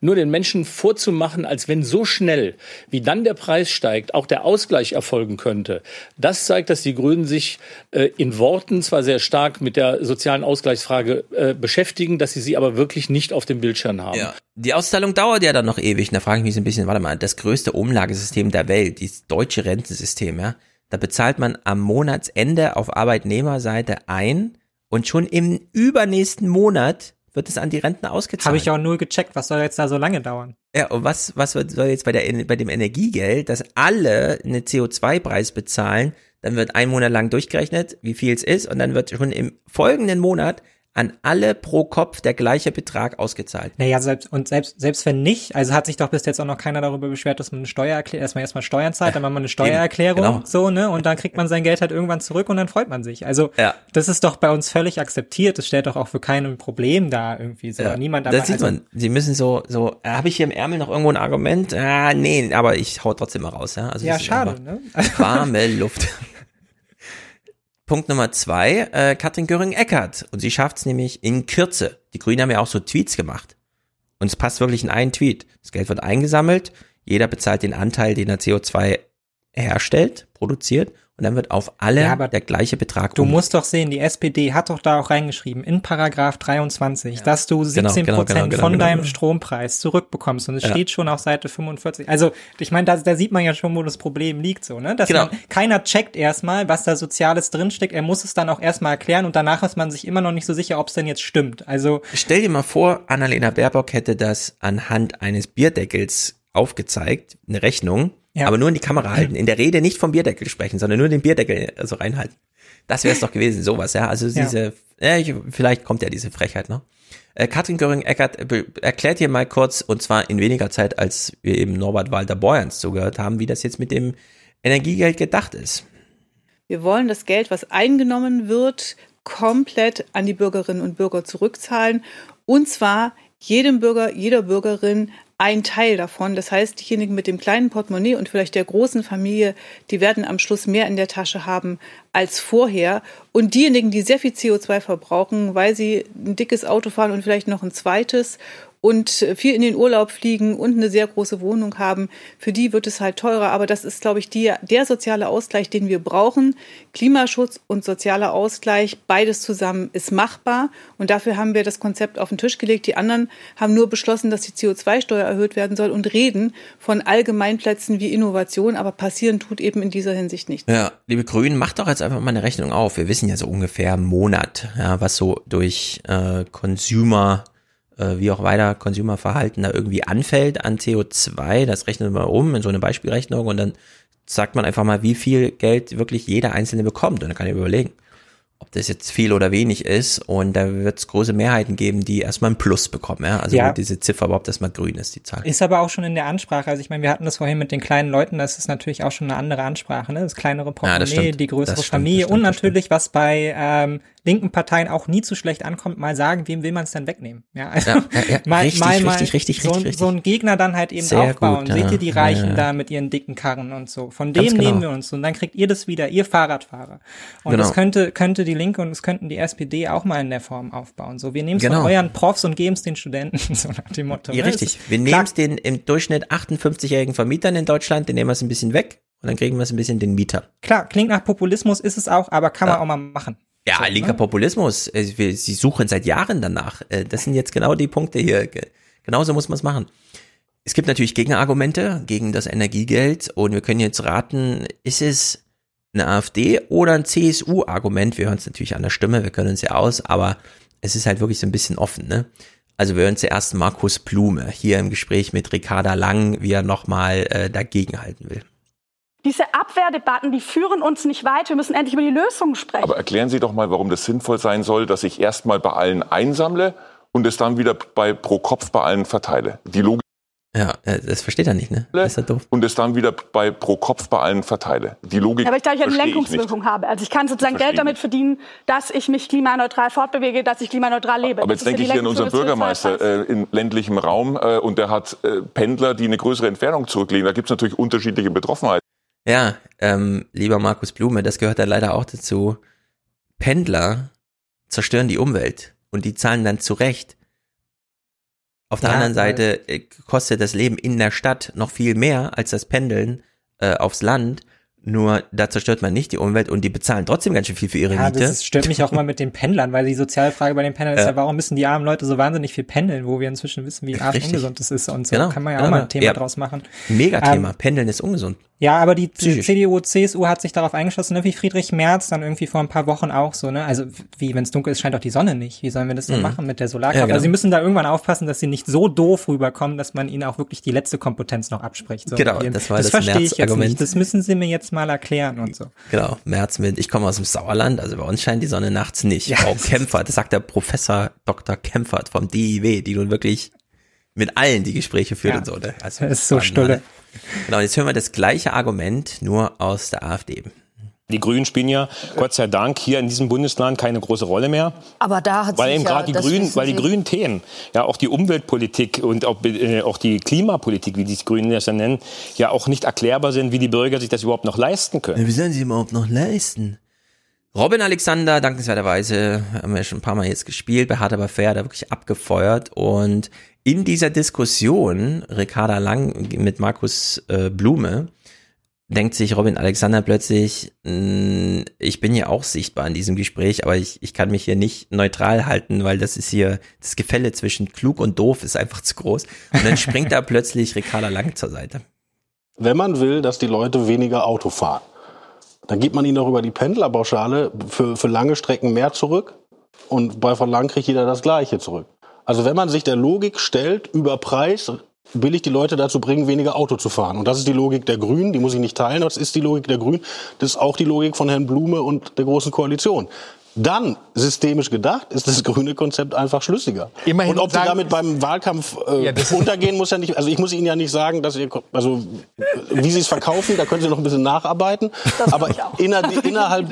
Nur den Menschen vorzumachen, als wenn so schnell, wie dann der Preis steigt, auch der Ausgleich erfolgen könnte. Das zeigt, dass die Grünen sich äh, in Worten zwar sehr stark mit der sozialen Ausgleichsfrage äh, beschäftigen, dass sie sie aber wirklich nicht auf dem Bildschirm haben. Ja. Die Auszahlung dauert ja dann noch ewig. Und da frage ich mich so ein bisschen, warte mal, das größte Umlagesystem der Welt, das deutsche Rentensystem, ja, da bezahlt man am Monatsende auf Arbeitnehmerseite ein und schon im übernächsten Monat wird es an die Rentner ausgezahlt. Habe ich auch null gecheckt, was soll jetzt da so lange dauern? Ja, und was, was soll jetzt bei, der, bei dem Energiegeld, dass alle einen CO2-Preis bezahlen, dann wird ein Monat lang durchgerechnet, wie viel es ist, und dann wird schon im folgenden Monat an alle pro Kopf der gleiche Betrag ausgezahlt. Naja, selbst, und selbst, selbst wenn nicht, also hat sich doch bis jetzt auch noch keiner darüber beschwert, dass man eine Steuererklärung, erstmal erstmal Steuern zahlt, dann macht man eine Steuererklärung, genau. so, ne, und dann kriegt man sein Geld halt irgendwann zurück und dann freut man sich. Also, Ja. das ist doch bei uns völlig akzeptiert, das stellt doch auch für keinen ein Problem dar, irgendwie, so, Ja, niemand aber, das sieht also, man. Sie müssen so, so, habe ich hier im Ärmel noch irgendwo ein Argument? Ah, nee, aber ich hau trotzdem mal raus, ja. Also Ja, schade, ne? <laughs> Warme Luft. Punkt Nummer zwei, äh, Katrin Göring-Eckardt. Und sie schafft es nämlich in Kürze. Die Grünen haben ja auch so Tweets gemacht. Und es passt wirklich in einen Tweet. Das Geld wird eingesammelt, jeder bezahlt den Anteil, den er CO2 herstellt, produziert und dann wird auf alle Ja, aber der gleiche Betrag Du musst doch sehen, die SPD hat doch da auch reingeschrieben, in Paragraph 23, dass du 17 genau, Prozent genau, genau, von genau, deinem genau. Strompreis zurückbekommst. Und es Ja. steht schon auf Seite 45. Also, ich meine, da, da sieht man ja schon, wo das Problem liegt, so, ne? Dass Genau. man, keiner checkt erstmal, was da Soziales drinsteckt. Er muss es dann auch erstmal erklären und danach ist man sich immer noch nicht so sicher, ob es denn jetzt stimmt. Also, Stell dir mal vor, Annalena Baerbock hätte das anhand eines Bierdeckels aufgezeigt, eine Rechnung, Ja. aber nur in die Kamera halten. In der Rede nicht vom Bierdeckel sprechen, sondern nur den Bierdeckel so reinhalten. Das wäre es doch gewesen, sowas, ja. Also Ja. diese, ja. ich, vielleicht kommt ja diese Frechheit noch. Äh, Katrin Göring-Eckert be- erklärt hier mal kurz, und zwar in weniger Zeit, als wir eben Norbert Walter-Borjans zugehört haben, wie das jetzt mit dem Energiegeld gedacht ist. Wir wollen das Geld, was eingenommen wird, komplett an die Bürgerinnen und Bürger zurückzahlen. Und zwar jedem Bürger, jeder Bürgerin ein Teil davon. Das heißt, diejenigen mit dem kleinen Portemonnaie und vielleicht der großen Familie, die werden am Schluss mehr in der Tasche haben als vorher. Und diejenigen, die sehr viel CO2 verbrauchen, weil sie ein dickes Auto fahren und vielleicht noch ein zweites und viel in den Urlaub fliegen und eine sehr große Wohnung haben, für die wird es halt teurer. Aber das ist, glaube ich, die, der soziale Ausgleich, den wir brauchen. Klimaschutz und sozialer Ausgleich, beides zusammen ist machbar. Und dafür haben wir das Konzept auf den Tisch gelegt. Die anderen haben nur beschlossen, dass die CO2-Steuer erhöht werden soll und reden von Allgemeinplätzen wie Innovation. Aber passieren tut eben in dieser Hinsicht nicht. Ja, liebe Grünen, macht doch jetzt einfach mal eine Rechnung auf. Wir wissen ja so ungefähr im Monat, ja, was so durch äh, Consumer, äh, wie auch weiter Consumerverhalten da irgendwie anfällt an CO2. Das rechnen wir mal um in so eine Beispielrechnung und dann sagt man einfach mal, wie viel Geld wirklich jeder Einzelne bekommt. Und dann kann ich überlegen, ob das jetzt viel oder wenig ist. Und da wird es große Mehrheiten geben, die erstmal ein Plus bekommen. Ja? Also Ja. diese Ziffer überhaupt erstmal grün ist, die Zahl. Ist aber auch schon in der Ansprache. Also ich meine, wir hatten das vorhin mit den kleinen Leuten, das ist natürlich auch schon eine andere Ansprache, ne? Das kleinere Ja, das Portemonnaie, stimmt. die größere Das stimmt, Familie das stimmt, und natürlich, was bei ähm, linken Parteien auch nie zu schlecht ankommt, mal sagen, wem will man es denn wegnehmen? Ja, also Ja, ja, <laughs> mal, Richtig, mal, mal richtig, richtig, so, richtig, so einen Gegner dann halt eben Sehr aufbauen. gut, Seht ihr die Reichen da mit ihren dicken Karren und so? Von dem genau. nehmen wir uns und dann kriegt ihr das wieder, ihr Fahrradfahrer. Und Genau. das könnte, könnte die Linke und es könnten die SPD auch mal in der Form aufbauen. So, wir nehmen es Genau. von euren Profs und geben es den Studenten, <laughs> so nach dem Motto. Ja, ne? richtig. Wir nehmen es den im Durchschnitt 58-jährigen Vermietern in Deutschland, den nehmen wir es ein bisschen weg und dann kriegen wir es ein bisschen den Mietern. Klar, klingt nach Populismus, ist es auch, aber kann Ja. man auch mal machen. Ja, So, linker ne? Populismus. äh, Sie suchen seit Jahren danach. Äh, Das sind jetzt genau die Punkte hier. Ge- Genauso muss man es machen. Es gibt natürlich Gegenargumente gegen das Energiegeld und wir können jetzt raten, ist es eine AfD oder ein CSU-Argument? Wir hören es natürlich an der Stimme, wir können uns ja aus, aber es ist halt wirklich so ein bisschen offen, ne? Also wir hören zuerst Markus Blume hier im Gespräch mit Ricarda Lang, wie er nochmal äh, dagegenhalten will. Diese Abwehrdebatten, die führen uns nicht weiter. Wir müssen endlich über die Lösungen sprechen. Aber erklären Sie doch mal, warum das sinnvoll sein soll, dass ich erstmal bei allen einsammle und es dann wieder bei pro Kopf bei allen verteile. Die Logik Ja, äh, das versteht er nicht, ne? Das ist ja doof. und es dann wieder bei pro Kopf bei allen verteile. Die Logik Ja, weil ich eine verstehe ich nicht. Lenkungswirkung habe. Also ich kann sozusagen Verstehe Geld damit verdienen, dass ich mich klimaneutral fortbewege, dass ich klimaneutral lebe. Aber Das jetzt denke ja ich hier an unseren Bürgermeister äh, in ländlichem Raum äh, und der hat äh, Pendler, die eine größere Entfernung zurücklegen. Da gibt es natürlich unterschiedliche Betroffenheiten. Ja, ähm, lieber Markus Blume, das gehört dann leider auch dazu. Pendler zerstören die Umwelt und die zahlen dann zu Recht. Auf der Ja, anderen weil- Seite äh, kostet das Leben in der Stadt noch viel mehr als das Pendeln äh, aufs Land. Nur da zerstört man nicht die Umwelt und die bezahlen trotzdem ganz schön viel für ihre Ja, Miete. das stört mich auch immer mit den Pendlern, weil die Sozialfrage bei den Pendlern ist Ja. warum müssen die armen Leute so wahnsinnig viel pendeln, wo wir inzwischen wissen, wie arg ungesund das ist und so. Genau, Kann man ja genau, auch mal ein Thema ja. draus machen. Megathema. Ähm, Pendeln ist ungesund. Ja, aber die Psychisch. CDU, CSU hat sich darauf eingeschlossen, ne, wie Friedrich Merz dann irgendwie vor ein paar Wochen auch so, ne? Also wie, wenn es dunkel ist, scheint auch die Sonne nicht. Wie sollen wir das denn Mhm. machen mit der Solarkraft? Ja, genau. Also sie müssen da irgendwann aufpassen, dass sie nicht so doof rüberkommen, dass man ihnen auch wirklich die letzte Kompetenz noch abspricht. So, Genau, das war das das verstehe ich jetzt nicht. Das müssen sie mir jetzt mal erklären und so. Genau, März mit, ich komme aus dem Sauerland, also bei uns scheint die Sonne nachts nicht. Frau Kempfert, das sagt der Professor Dr. Kempfert vom DIW, die nun wirklich mit allen die Gespräche führt Ja, und so. Ne? Also, das ist so stulle. ne? Genau, und jetzt hören wir das gleiche Argument, nur aus der AfD. Die Grünen spielen ja Gott sei Dank hier in diesem Bundesland keine große Rolle mehr. Aber da hat Weil sich eben ja, gerade die das Grünen, weil die grünen Themen, ja auch die Umweltpolitik und auch, äh, auch die Klimapolitik, wie die Grünen das ja nennen, ja auch nicht erklärbar sind, wie die Bürger sich das überhaupt noch leisten können. Wie sollen sie überhaupt noch leisten? Robin Alexander, dankenswerterweise, haben wir schon ein paar Mal jetzt gespielt, bei Hard aber fair, da wirklich abgefeuert und in dieser Diskussion, Ricarda Lang mit Markus äh, Blume, denkt sich Robin Alexander plötzlich, mh, ich bin ja auch sichtbar in diesem Gespräch, aber ich, ich kann mich hier nicht neutral halten, weil das ist hier, das Gefälle zwischen klug und doof ist einfach zu groß. Und dann springt da plötzlich Ricarda Lang zur Seite. Wenn man will, dass die Leute weniger Auto fahren, dann gibt man ihnen auch über die Pendlerpauschale für, für lange Strecken mehr zurück und bei Verlangen kriegt jeder das Gleiche zurück. Also wenn man sich der Logik stellt, über Preis will ich die Leute dazu bringen, weniger Auto zu fahren. Und das ist die Logik der Grünen, die muss ich nicht teilen, aber das ist die Logik der Grünen. Das ist auch die Logik von Herrn Blume und der Großen Koalition. Dann, systemisch gedacht, ist das grüne Konzept einfach schlüssiger. Immerhin und ob die sagen- damit beim Wahlkampf äh, Ja, das- untergehen, muss ja nicht, also ich muss Ihnen ja nicht sagen, dass ihr, also wie Sie es verkaufen, da können Sie noch ein bisschen nacharbeiten. Aber inner, <laughs> innerhalb,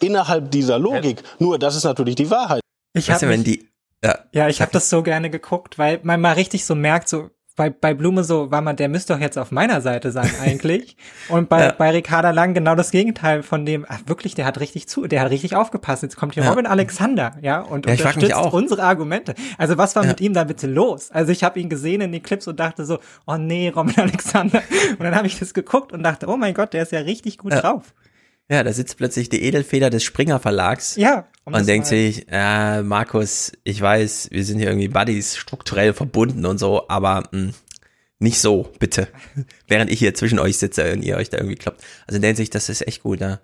innerhalb dieser Logik, nur das ist natürlich die Wahrheit. Ich Weißt hab du, wenn mich- die, ja, Ja, ich habe das so gerne geguckt, weil man mal richtig so merkt, so bei, bei Blume so, war man, der müsste doch jetzt auf meiner Seite sein <laughs> eigentlich. Und bei, Ja. bei Ricarda Lang genau das Gegenteil von dem, ach wirklich, der hat richtig zu, der hat richtig aufgepasst. Jetzt kommt hier Ja. Robin Alexander, ja, und Ja, unterstützt auch. unsere Argumente. Also was war Ja. mit ihm da bitte los? Also ich habe ihn gesehen in den Clips und dachte so, oh nee, Robin <laughs> Alexander. Und dann habe ich das geguckt und dachte, oh mein Gott, der ist ja richtig gut drauf. Ja, da sitzt plötzlich die Edelfeder des Springer Verlags. Ja. um Und denkt mal- sich, äh, Markus, ich weiß, wir sind hier irgendwie Buddies, strukturell verbunden und so, aber mh, nicht so, bitte. <laughs> Während ich hier zwischen euch sitze und ihr euch da irgendwie kloppt. Also in der Hinsicht, das ist echt gut, ja.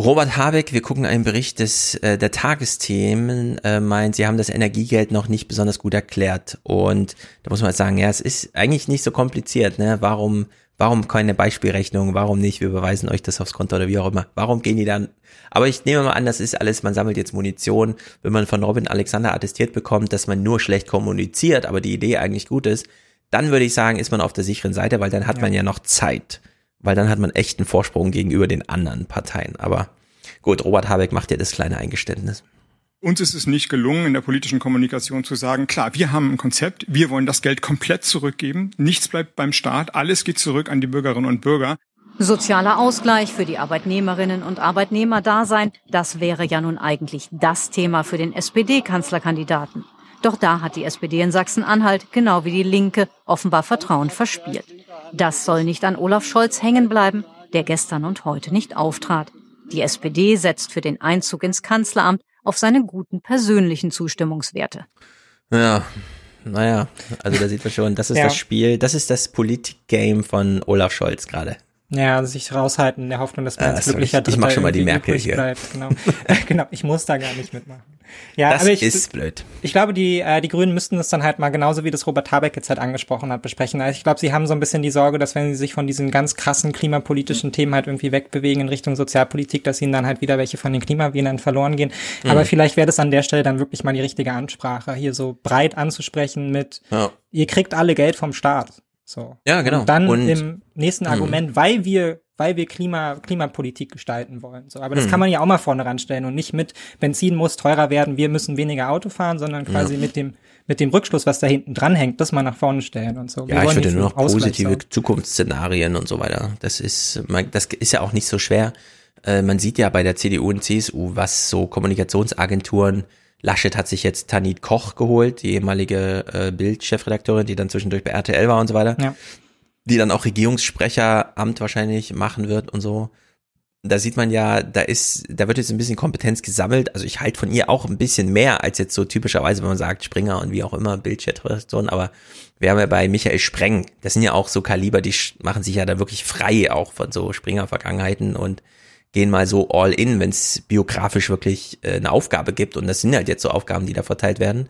Robert Habeck, wir gucken einen Bericht des, äh, der Tagesthemen, äh, meint, sie haben das Energiegeld noch nicht besonders gut erklärt. Und da muss man sagen, ja, es ist eigentlich nicht so kompliziert, ne? Warum, warum keine Beispielrechnung? Warum nicht? Wir überweisen euch das aufs Konto oder wie auch immer. Warum gehen die dann? Aber ich nehme mal an, das ist alles, man sammelt jetzt Munition. Wenn man von Robin Alexander attestiert bekommt, dass man nur schlecht kommuniziert, aber die Idee eigentlich gut ist, dann würde ich sagen, ist man auf der sicheren Seite, weil dann hat man ja noch Zeit. Weil dann hat man echt einen Vorsprung gegenüber den anderen Parteien. Aber gut, Robert Habeck macht ja das kleine Eingeständnis. Uns ist es nicht gelungen, in der politischen Kommunikation zu sagen, klar, wir haben ein Konzept, wir wollen das Geld komplett zurückgeben, nichts bleibt beim Staat, alles geht zurück an die Bürgerinnen und Bürger. Sozialer Ausgleich für die Arbeitnehmerinnen und Arbeitnehmer-Dasein, das wäre ja nun eigentlich das Thema für den SPD-Kanzlerkandidaten. Doch da hat die SPD in Sachsen-Anhalt, genau wie die Linke, offenbar Vertrauen verspielt. Das soll nicht an Olaf Scholz hängen bleiben, der gestern und heute nicht auftrat. Die SPD setzt für den Einzug ins Kanzleramt auf seine guten persönlichen Zustimmungswerte. Ja, naja, also da sieht man schon, das ist Ja. das Spiel, das ist das Politik-Game von Olaf Scholz gerade. Ja, sich raushalten in der Hoffnung, dass man Ah, als glücklicher ich mach Dritter schon mal die Merkel hier. Bleibt. Genau. <laughs> <laughs> genau, ich muss da gar nicht mitmachen. Ja, das aber ich, ist blöd. ich glaube, die, äh, die Grünen müssten das dann halt mal genauso wie das Robert Habeck jetzt halt angesprochen hat, besprechen. Also ich glaube, sie haben so ein bisschen die Sorge, dass wenn sie sich von diesen ganz krassen klimapolitischen Themen halt irgendwie wegbewegen in Richtung Sozialpolitik, dass ihnen dann halt wieder welche von den Klimawählern verloren gehen. Mhm. Aber vielleicht wäre das an der Stelle dann wirklich mal die richtige Ansprache, hier so breit anzusprechen mit, Ja. ihr kriegt alle Geld vom Staat. So. Ja, genau. Und dann Und- im nächsten Mhm. Argument, weil wir, weil wir Klima, Klimapolitik gestalten wollen. So, aber das Mhm. kann man ja auch mal vorne ranstellen und nicht mit Benzin muss teurer werden, wir müssen weniger Auto fahren, sondern quasi Ja. mit dem, mit dem Rückschluss, was da hinten dran hängt, das mal nach vorne stellen und so. Wir Ja, ich würde nur noch positive. Zukunftsszenarien und so weiter. Das ist, das ist ja auch nicht so schwer. Äh, man sieht ja bei der CDU und CSU, was so Kommunikationsagenturen, Laschet hat sich jetzt Tanit Koch geholt, die ehemalige äh, Bild-Chefredakteurin, die dann zwischendurch bei RTL war und so weiter. Ja. Die dann auch Regierungssprecheramt wahrscheinlich machen wird und so. Da sieht man ja, da ist, da wird jetzt ein bisschen Kompetenz gesammelt. Also ich halte von ihr auch ein bisschen mehr als jetzt so typischerweise, wenn man sagt Springer und wie auch immer, Bildchat-Redaktion, aber wir haben ja bei Michael Spreng, das sind ja auch so Kaliber, die machen sich ja da wirklich frei auch von so Springer-Vergangenheiten und gehen mal so all in, wenn es biografisch wirklich äh, eine Aufgabe gibt. Und das sind halt jetzt so Aufgaben, die da verteilt werden.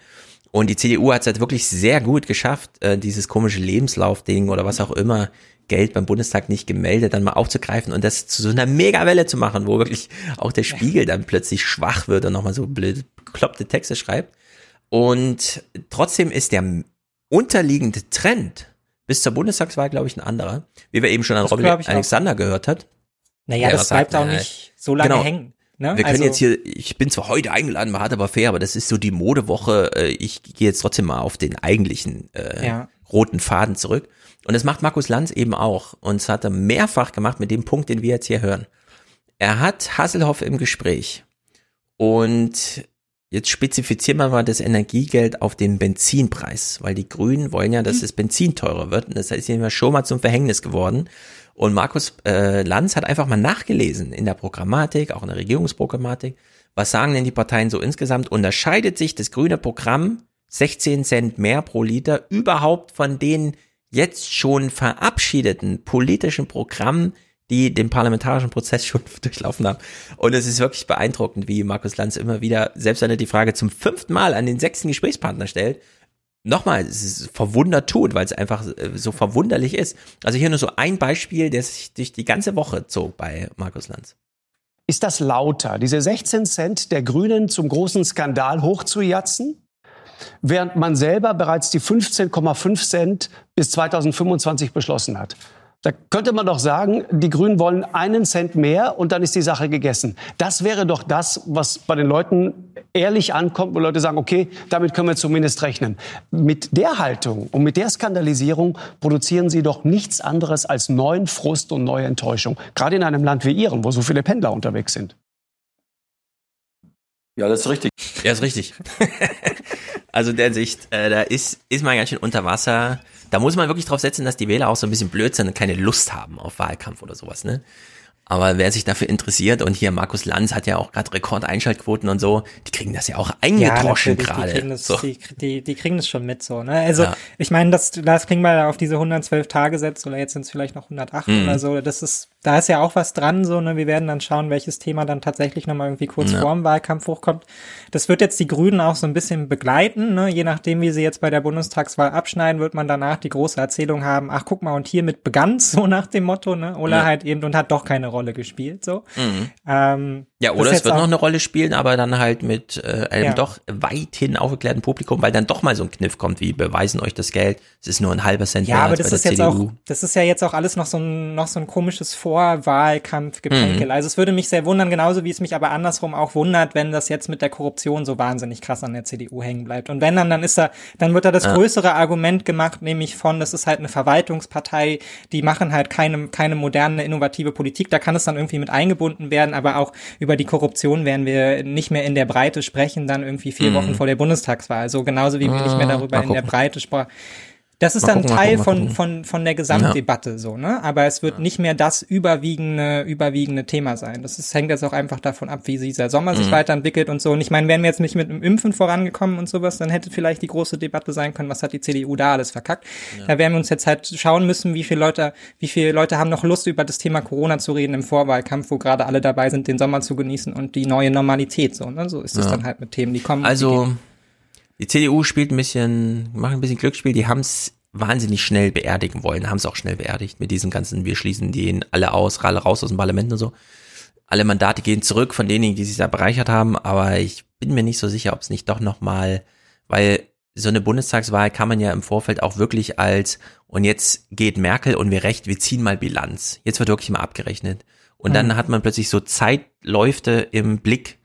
Und die CDU hat es halt wirklich sehr gut geschafft, äh, dieses komische Lebenslaufding oder was auch immer, Geld beim Bundestag nicht gemeldet, dann mal aufzugreifen und das zu so einer Megawelle zu machen, wo wirklich auch der Spiegel dann plötzlich schwach wird und nochmal so blöde, bekloppte Texte schreibt. Und trotzdem ist der unterliegende Trend bis zur Bundestagswahl, glaube ich, ein anderer. Wie wir eben schon an Das Robin ich auch. Alexander gehört hat. Naja, das sagt, bleibt auch äh, nicht so lange genau. hängen. Ne? Wir können Also- jetzt hier, ich bin zwar heute eingeladen bei Hart aber fair, aber das ist so die Modewoche. äh, Ich gehe jetzt trotzdem mal auf den eigentlichen äh, Ja. roten Faden zurück. Und das macht Markus Lanz eben auch. Und das hat er mehrfach gemacht mit dem Punkt, den wir jetzt hier hören. er hat Hasselhoff im Gespräch und jetzt spezifizieren wir mal das Energiegeld auf den Benzinpreis, weil die Grünen wollen ja, dass Mhm. das Benzin teurer wird und das ist ja schon mal zum Verhängnis geworden. Und Markus äh, Lanz hat einfach mal nachgelesen in der Programmatik, auch in der Regierungsprogrammatik, was sagen denn die Parteien so insgesamt? Unterscheidet sich das grüne Programm 16 Cent mehr pro Liter überhaupt von den jetzt schon verabschiedeten politischen Programmen, die den parlamentarischen Prozess <laughs> schon durchlaufen haben. Und es ist wirklich beeindruckend, wie Markus Lanz immer wieder, selbst wenn er die Frage zum fünften Mal an den sechsten Gesprächspartner stellt, nochmal, es ist verwundert tut, weil es einfach äh, so verwunderlich ist. Also hier nur so ein Beispiel, der sich durch die ganze Woche zog bei Markus Lanz. Ist das lauter, diese 16 Cent der Grünen zum großen Skandal hochzujatzen? Während man selber bereits die 15,5 Cent bis 2025 beschlossen hat. Da könnte man doch sagen, die Grünen wollen einen Cent mehr und dann ist die Sache gegessen. Das wäre doch das, was bei den Leuten ehrlich ankommt, wo Leute sagen, okay, damit können wir zumindest rechnen. Mit der Haltung und mit der Skandalisierung produzieren sie doch nichts anderes als neuen Frust und neue Enttäuschung. Gerade in einem Land wie Ihren, wo so viele Pendler unterwegs sind. Ja, das ist richtig. Ja, ist richtig. <laughs> also in der Sicht, äh, da ist, ist man ganz schön unter Wasser. Da muss man wirklich drauf setzen, dass die Wähler auch so ein bisschen blöd sind und keine Lust haben auf Wahlkampf oder sowas, ne? Aber wer sich dafür interessiert, und hier Markus Lanz hat ja auch gerade Rekordeinschaltquoten und so, die kriegen das ja auch eingedroschen natürlich, gerade. Die, kriegen das- so. die, die, die kriegen das schon mit so. Ne? Also Ja. ich meine, das, das kriegen wir auf diese 112 Tage setzt oder jetzt sind es vielleicht noch 108 Mhm. oder so. Das ist, da ist ja auch was dran. So, ne? Wir werden dann schauen, welches Thema dann tatsächlich nochmal irgendwie kurz Ja. vor dem Wahlkampf hochkommt. Das wird jetzt die Grünen auch so ein bisschen begleiten. Ne? Je nachdem, wie sie jetzt bei der Bundestagswahl abschneiden, wird man danach die große Erzählung haben. Ach, guck mal, und hiermit begann's <laughs> so nach dem Motto. Ne? Ola Ja. halt eben und hat doch keine Rolle gespielt. So. Mhm. Ähm, Ja, oder es wird noch eine Rolle spielen, aber dann halt mit äh, einem Ja. doch weithin aufgeklärten Publikum, weil dann doch mal so ein Kniff kommt, wie beweisen euch das Geld, es ist nur ein halber Cent Ja, mehr aber als das bei ist der jetzt CDU. auch, das ist ja jetzt auch alles noch so ein, noch so ein komisches Vorwahlkampfgeplänkel. Mhm. Also es würde mich sehr wundern, genauso wie es mich aber andersrum auch wundert, wenn das jetzt mit der Korruption so wahnsinnig krass an der CDU hängen bleibt. Und wenn dann, dann ist da, dann wird da das Ja. größere Argument gemacht, nämlich von, das ist halt eine Verwaltungspartei, die machen halt keine, keine moderne, innovative Politik. Da kann es dann irgendwie mit eingebunden werden, aber auch über die Korruption werden wir nicht mehr in der Breite sprechen, dann irgendwie vier Mhm. Wochen vor der Bundestagswahl. So genauso wie wir nicht mehr Ah, darüber in der. Breite sprachen. Das ist Mal dann gucken, Teil gucken, von, von, von der Gesamtdebatte so, ne? Aber es wird nicht mehr das überwiegende, überwiegende Thema sein. Das ist, hängt jetzt auch einfach davon ab, wie dieser Sommer sich Mhm. weiterentwickelt und so. Und ich meine, wären wir jetzt nicht mit dem Impfen vorangekommen und sowas, dann hätte vielleicht die große Debatte sein können, was hat die CDU da alles verkackt. Da werden wir uns jetzt halt schauen müssen, wie viele Leute, wie viele Leute haben noch Lust, über das Thema Corona zu reden im Vorwahlkampf, wo gerade alle dabei sind, den Sommer zu genießen und die neue Normalität so, ne? So ist es Ja. dann halt mit Themen, die kommen. die Also, gehen. Die CDU spielt ein bisschen, macht ein bisschen Glücksspiel, die haben es wahnsinnig schnell beerdigen wollen, haben es auch schnell beerdigt mit diesem ganzen, wir schließen den alle aus, alle raus aus dem Parlament und so. Alle Mandate gehen zurück von denjenigen, die sich da bereichert haben, aber ich bin mir nicht so sicher, ob es nicht doch nochmal, weil so eine Bundestagswahl kann man ja im Vorfeld auch wirklich als, und jetzt geht Merkel und wir recht, wir ziehen mal Bilanz. Jetzt wird wirklich mal abgerechnet. Und dann Mhm. hat man plötzlich so Zeitläufe im Blick,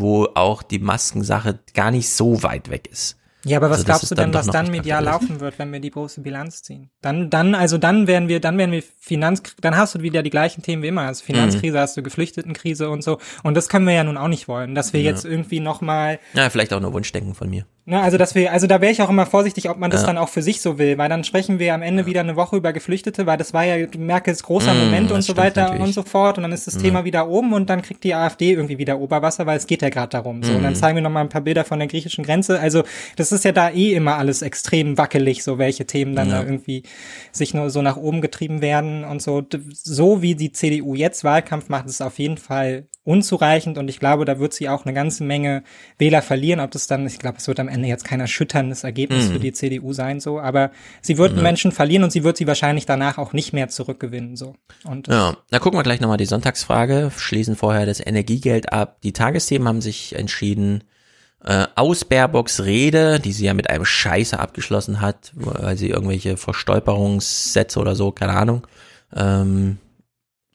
wo auch die Maskensache gar nicht so weit weg ist. Ja, aber was Also glaubst du denn, was dann medial laufen wird, wenn wir die große Bilanz ziehen? Dann, dann, also dann werden wir, dann werden wir Finanz, dann hast du wieder die gleichen Themen wie immer. Also Finanzkrise, hast du Geflüchtetenkrise und so. Und das können wir ja nun auch nicht wollen, dass wir Ja. jetzt irgendwie nochmal Ja, vielleicht auch nur Wunschdenken von mir. Ne, also dass wir, also da wäre ich auch immer vorsichtig, ob man das Ja. dann auch für sich so will, weil dann sprechen wir am Ende wieder eine Woche über Geflüchtete, weil das war ja Merkels großer Mm, Moment und so weiter natürlich. und so fort und dann ist das Ja. Thema wieder oben und dann kriegt die AfD irgendwie wieder Oberwasser, weil es geht ja gerade darum. So, und dann Mm. zeigen wir noch mal ein paar Bilder von der griechischen Grenze. Also das ist ja da eh immer alles extrem wackelig, so welche Themen dann Ja. da irgendwie sich nur so nach oben getrieben werden und so. So wie die CDU jetzt Wahlkampf macht, ist auf jeden Fall unzureichend und ich glaube, da wird sie auch eine ganze Menge Wähler verlieren. Ob das dann, ich glaube, es wird am Ende jetzt kein erschütterndes Ergebnis Mhm. für die CDU sein, so, aber sie wird Ja. Menschen verlieren und sie wird sie wahrscheinlich danach auch nicht mehr zurückgewinnen, so. Und Ja, da gucken wir gleich nochmal die Sonntagsfrage, schließen vorher das Energiegeld ab. Die Tagesthemen haben sich entschieden, äh, aus Baerbocks Rede, die sie ja mit einem Scheiße abgeschlossen hat, weil sie irgendwelche Verstolperungssätze oder so, keine Ahnung, ähm,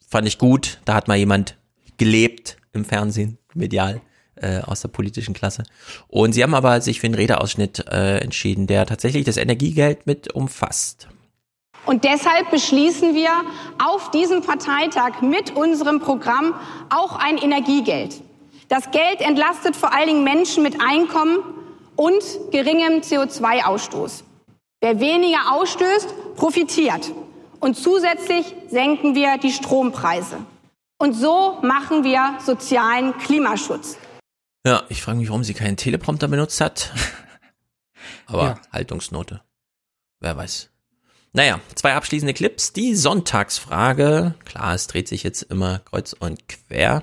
fand ich gut. Da hat mal jemand gelebt im Fernsehen, medial, äh, aus der politischen Klasse. Und sie haben aber sich für einen Redeausschnitt äh, entschieden, der tatsächlich das Energiegeld mit umfasst. Und deshalb beschließen wir auf diesem Parteitag mit unserem Programm auch ein Energiegeld. Das Geld entlastet vor allen Dingen Menschen mit Einkommen und geringem CO2-Ausstoß. Wer weniger ausstößt, profitiert. Und zusätzlich senken wir die Strompreise. Und so machen wir sozialen Klimaschutz. Ja, ich frage mich, warum sie keinen Teleprompter benutzt hat. <laughs> Aber Ja. Haltungsnote. Wer weiß. Naja, zwei abschließende Clips. Die Sonntagsfrage. Klar, es dreht sich jetzt immer kreuz und quer.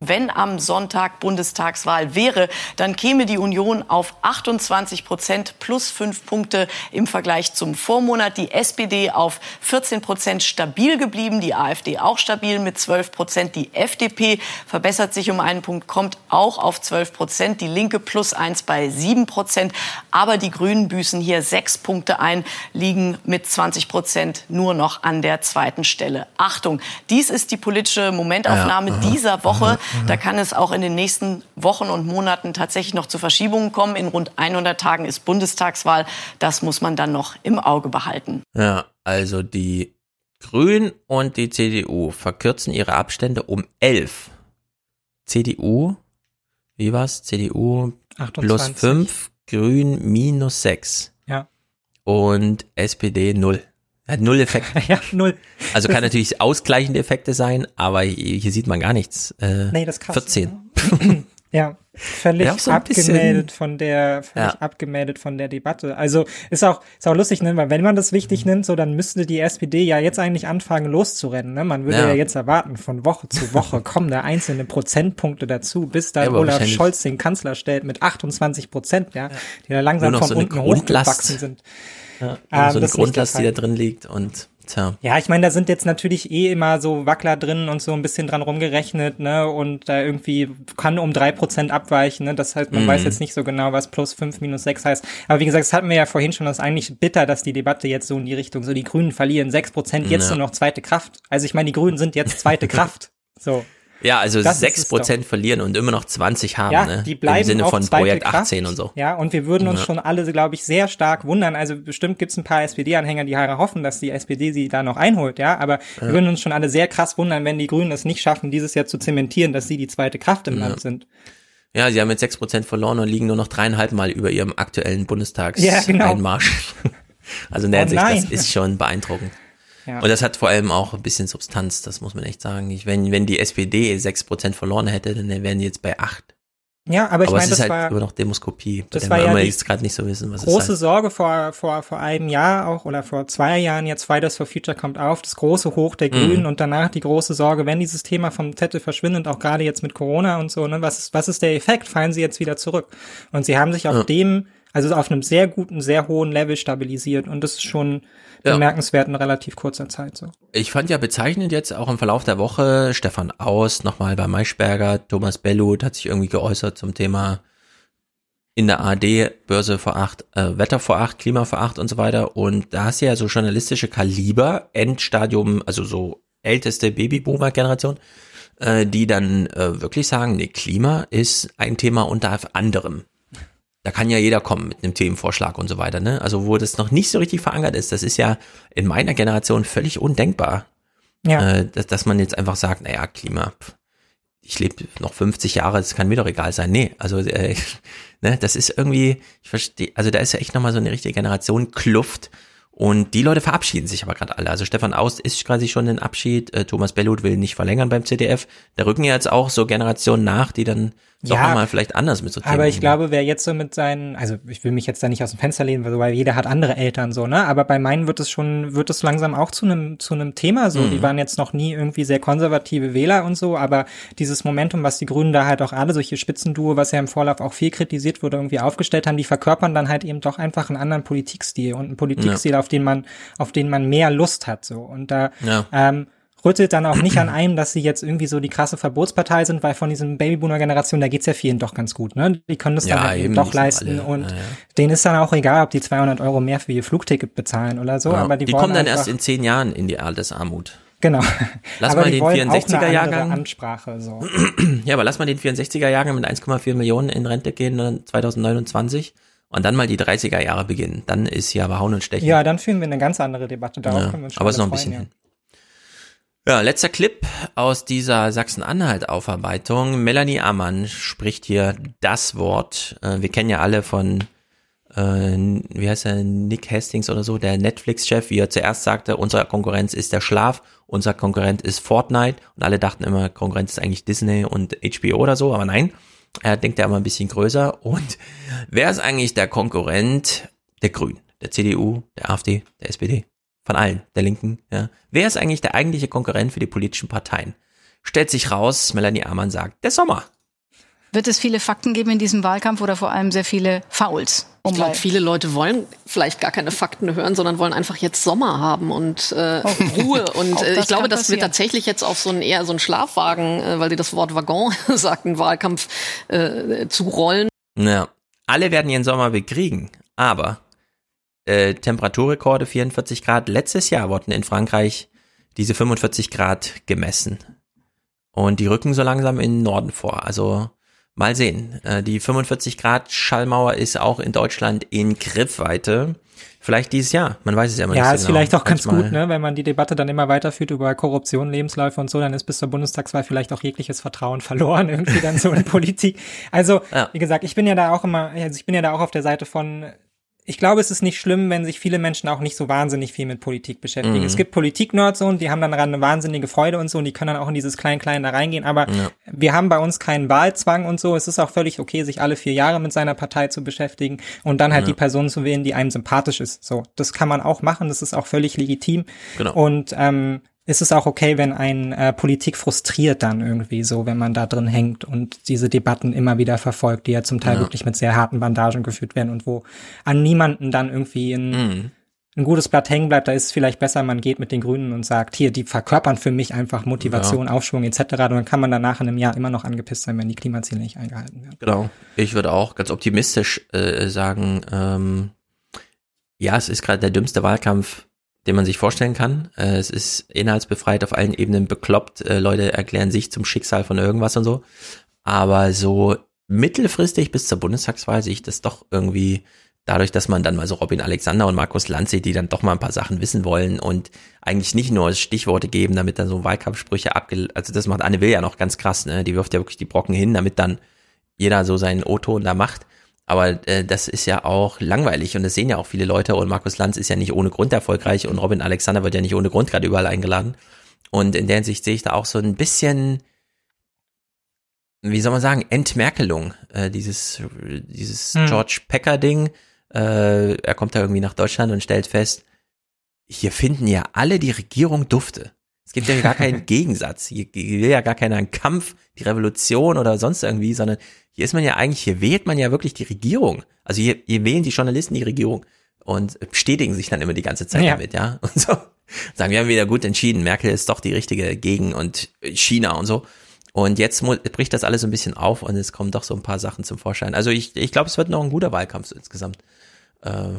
Wenn am Sonntag Bundestagswahl wäre, dann käme die Union auf 28 Prozent plus fünf Punkte im Vergleich zum Vormonat. Die SPD auf 14 Prozent stabil geblieben, die AfD auch stabil mit 12 Prozent. Die FDP verbessert sich um einen Punkt, kommt auch auf 12 Prozent. Die Linke plus eins bei 7 Prozent. Aber die Grünen büßen hier sechs Punkte ein, liegen mit 20 Prozent nur noch an der zweiten Stelle. Achtung, dies ist die politische Momentaufnahme Ja, aha, dieser Woche. aha, Da kann es auch in den nächsten Wochen und Monaten tatsächlich noch zu Verschiebungen kommen. In rund 100 Tagen ist Bundestagswahl. Das muss man dann noch im Auge behalten. Ja, also die Grünen und die CDU verkürzen ihre Abstände um 11. CDU, wie war's? CDU plus 28. 5, Grün minus 6. Ja. Und SPD 0. Hat null Effekt. <laughs> ja, null. Also kann natürlich ausgleichende Effekte sein, aber hier sieht man gar nichts. Äh, Nee, das krass. 14. Ja, völlig Ja, so abgemeldet von der, völlig Ja. abgemeldet von der Debatte. Also ist auch, ist auch lustig, ne? weil wenn man das wichtig Mhm. nimmt, so dann müsste die SPD ja jetzt eigentlich anfangen loszurennen. Ne? Man würde ja. Ja. jetzt erwarten, von Woche zu Woche <laughs> kommen da einzelne Prozentpunkte dazu, bis dann Olaf Scholz den Kanzler stellt mit 28 Prozent, ja, die da langsam von so unten hochgewachsen sind. Ja, Ähm, so der Grundlast, die da drin liegt und tja. Ja, ich meine, da sind jetzt natürlich eh immer so Wackler drin und so ein bisschen dran rumgerechnet, ne? Und da irgendwie kann um drei Prozent abweichen, ne? Das heißt, man Mhm. weiß jetzt nicht so genau, was plus fünf minus sechs heißt. Aber wie gesagt, das hatten wir ja vorhin schon, das ist eigentlich bitter, dass die Debatte jetzt so in die Richtung, so die Grünen verlieren sechs Prozent, jetzt Ja. nur noch zweite Kraft. Also ich meine, die Grünen sind jetzt zweite <laughs> Kraft. So. Ja, also sechs. Prozent verlieren und immer noch 20 haben, Ja, ne? die bleiben Im Sinne auf von Projekt Kraft. 18 und so. Ja, und wir würden uns Ja. schon alle, glaube ich, sehr stark wundern. Also bestimmt gibt's ein paar SPD-Anhänger, die hoffen, dass die SPD sie da noch einholt, ja. Aber wir Ja. würden uns schon alle sehr krass wundern, wenn die Grünen es nicht schaffen, dieses Jahr zu zementieren, dass sie die zweite Kraft im. Land sind. Ja, sie haben jetzt sechs Prozent verloren und liegen nur noch dreieinhalb Mal über ihrem aktuellen Bundestagseinmarsch. Ja, genau. <laughs> Also in der Oh Hinsicht, das ist schon beeindruckend. Ja. Und das hat vor allem auch ein bisschen Substanz, das muss man echt sagen. Ich, wenn, wenn die SPD sechs Prozent verloren hätte, dann wären die jetzt bei acht. Ja, aber ich aber meine, das ist halt war immer noch Demoskopie, das war wir ja die jetzt gerade nicht so wissen, was große heißt. Sorge vor, vor, vor einem Jahr auch oder vor zwei Jahren jetzt Fridays for Future kommt auf, das große Hoch der Mhm. Grünen und danach die große Sorge, wenn dieses Thema vom Zettel verschwindet, auch gerade jetzt mit Corona und so, ne, was ist, was ist der Effekt? Fallen sie jetzt wieder zurück? Und sie haben sich auf Ja. dem, also auf einem sehr guten, sehr hohen Level stabilisiert und das ist schon. Bemerkenswert in relativ kurzer Zeit so. Ich fand ja bezeichnend jetzt auch im Verlauf der Woche Stefan Aus nochmal bei Maischberger, Thomas Bellut hat sich irgendwie geäußert zum Thema in der AD Börse vor acht, äh, Wetter vor acht, Klima vor acht und so weiter. Und da hast du ja so journalistische Kaliber, Endstadium, also so älteste Babyboomer-Generation, äh, die dann äh, wirklich sagen, nee, Klima ist ein Thema unter anderem. Da kann ja jeder kommen mit einem Themenvorschlag und so weiter, ne? Also wo das noch nicht so richtig verankert ist, das ist ja in meiner Generation völlig undenkbar. Ja. Äh, dass, dass man jetzt einfach sagt, naja, Klima, ich lebe noch 50 Jahre, das kann mir doch egal sein. Nee, also äh, <laughs> ne, das ist irgendwie, ich verstehe, also da ist ja echt nochmal so eine richtige Generation Kluft. Und die Leute verabschieden sich aber gerade alle. Also Stefan Aust ist quasi schon in Abschied, äh, Thomas Bellut will nicht verlängern beim ZDF. Da rücken ja jetzt auch so Generationen nach, die dann Ja, nochmal vielleicht anders mit so Themen Aber ich glaube, wer jetzt so mit seinen, also ich will mich jetzt da nicht aus dem Fenster lehnen, weil jeder hat andere Eltern so, ne? Aber bei meinen wird es schon, wird es langsam auch zu einem zu einem Thema so. Mhm. Die waren jetzt noch nie irgendwie sehr konservative Wähler und so, aber dieses Momentum, was die Grünen da halt auch alle, solche Spitzenduo, was ja im Vorlauf auch viel kritisiert wurde, irgendwie aufgestellt haben, die verkörpern dann halt eben doch einfach einen anderen Politikstil und einen Politikstil, auf den man, auf den man mehr Lust hat so. Und da Ja. ähm, rüttelt dann auch nicht an einem, dass sie jetzt irgendwie so die krasse Verbotspartei sind, weil von diesem Babyboomer-Generation, da geht's ja vielen doch ganz gut, ne? Die können das Ja, dann halt eben doch leisten alle, und ja, ja. denen ist dann auch egal, ob die 200 Euro mehr für ihr Flugticket bezahlen oder so, Ja, aber die, die kommen dann erst in zehn Jahren in die Altersarmut. Genau. Lass aber mal die den wollen auch eine 64er-Jahrgang. andere Ansprache, so. Ja, aber lass mal den 64er Jahrgang mit 1,4 Millionen in Rente gehen dann 2029 und dann mal die 30er Jahre beginnen. Dann ist hier aber Hauen und Stechen. Ja, dann führen wir eine ganz andere Debatte. Darauf Ja, können wir uns schon aber es ist noch ein bisschen hin. Ja, letzter Clip aus dieser Sachsen-Anhalt-Aufarbeitung. Melanie Ammann spricht hier das Wort. Äh, wir kennen ja alle von, äh, wie heißt er, Nick Hastings oder so, der Netflix-Chef, wie er zuerst sagte, unsere Konkurrenz ist der Schlaf, unser Konkurrent ist Fortnite. Und alle dachten immer, Konkurrenz ist eigentlich Disney und HBO oder so, aber nein. Er denkt ja immer ein bisschen größer. Und wer ist eigentlich der Konkurrent der Grünen, der CDU, der AfD, der SPD? Von allen, der Linken, ja. Wer ist eigentlich der eigentliche Konkurrent für die politischen Parteien? Stellt sich raus, Melanie Amann sagt, der Sommer. Wird es viele Fakten geben in diesem Wahlkampf oder vor allem sehr viele Fouls? Ich glaube, viele Leute wollen vielleicht gar keine Fakten hören, sondern wollen einfach jetzt Sommer haben und äh, Ruhe. <laughs> Und äh, ich glaube, kann das wird passieren. tatsächlich jetzt auf so einen eher so einen Schlafwagen, äh, weil die das Wort Waggon <laughs> sagten, Wahlkampf äh, zurollen. Ja, alle werden ihren Sommer bekriegen, aber äh, Temperaturrekorde 44 Grad. Letztes Jahr wurden in Frankreich diese 45 Grad gemessen. Und die rücken so langsam in den Norden vor. Also mal sehen. Äh, die 45 Grad Schallmauer ist auch in Deutschland in Griffweite. Vielleicht dieses Jahr. Man weiß es ja immer Ja, nicht ist so genau. vielleicht auch ganz Manchmal- gut, ne? wenn man die Debatte dann immer weiterführt über Korruption, Lebensläufe und so, dann ist bis zur Bundestagswahl vielleicht auch jegliches Vertrauen <laughs> verloren irgendwie dann so in Politik. Also, wie gesagt, ich bin ja da auch immer, also ich bin ja da auch auf der Seite von, ich glaube, es ist nicht schlimm, wenn sich viele Menschen auch nicht so wahnsinnig viel mit Politik beschäftigen. Mhm. Es gibt Politik-Nerds und die haben dann daran eine wahnsinnige Freude und so und die können dann auch in dieses Klein-Klein da reingehen, aber Ja. wir haben bei uns keinen Wahlzwang und so. Es ist auch völlig okay, sich alle vier Jahre mit seiner Partei zu beschäftigen und dann halt Ja. die Person zu wählen, die einem sympathisch ist. So, das kann man auch machen. Das ist auch völlig legitim. Genau. Und ähm, es ist auch okay, wenn ein äh, Politik frustriert dann irgendwie so, wenn man da drin hängt und diese Debatten immer wieder verfolgt, die ja zum Teil Ja. wirklich mit sehr harten Bandagen geführt werden und wo an niemanden dann irgendwie ein, Mhm. ein gutes Blatt hängen bleibt. Da ist es vielleicht besser, man geht mit den Grünen und sagt, hier, die verkörpern für mich einfach Motivation, Ja. Aufschwung etc. Und dann kann man danach in einem Jahr immer noch angepisst sein, wenn die Klimaziele nicht eingehalten werden. Genau. Ich würde auch ganz optimistisch äh, sagen, ähm, ja, es ist gerade der dümmste Wahlkampf, den man sich vorstellen kann. Äh, es ist inhaltsbefreit auf allen Ebenen bekloppt. Äh, Leute erklären sich zum Schicksal von irgendwas und so. Aber so mittelfristig bis zur Bundestagswahl sehe ich das doch irgendwie dadurch, dass man dann mal so Robin Alexander und Markus Lanz die dann doch mal ein paar Sachen wissen wollen und eigentlich nicht nur Stichworte geben, damit dann so Wahlkampfsprüche abge... Also das macht Anne Will ja noch ganz krass, ne? Die wirft ja wirklich die Brocken hin, damit dann jeder so seinen O-Ton da macht. Aber äh, das ist ja auch langweilig und das sehen ja auch viele Leute und Markus Lanz ist ja nicht ohne Grund erfolgreich und Robin Alexander wird ja nicht ohne Grund gerade überall eingeladen. Und in der Hinsicht sehe ich da auch so ein bisschen, wie soll man sagen, Entmerkelung, äh, dieses, dieses Hm. George Pecker-Ding. Äh, er kommt da irgendwie nach Deutschland und stellt fest, hier finden ja alle die Regierung dufte. Es gibt ja gar keinen <laughs> Gegensatz. Hier will ja gar keiner einen Kampf, die Revolution oder sonst irgendwie, sondern hier ist man ja eigentlich, hier wählt man ja wirklich die Regierung. Also hier, hier wählen die Journalisten die Regierung und bestätigen sich dann immer die ganze Zeit Ja. damit, ja. <laughs> Und so sagen, wir haben wieder gut entschieden, Merkel ist doch die richtige gegen und China und so. Und jetzt bricht das alles so ein bisschen auf und es kommen doch so ein paar Sachen zum Vorschein. Also ich, ich glaube, es wird noch ein guter Wahlkampf so insgesamt. Äh,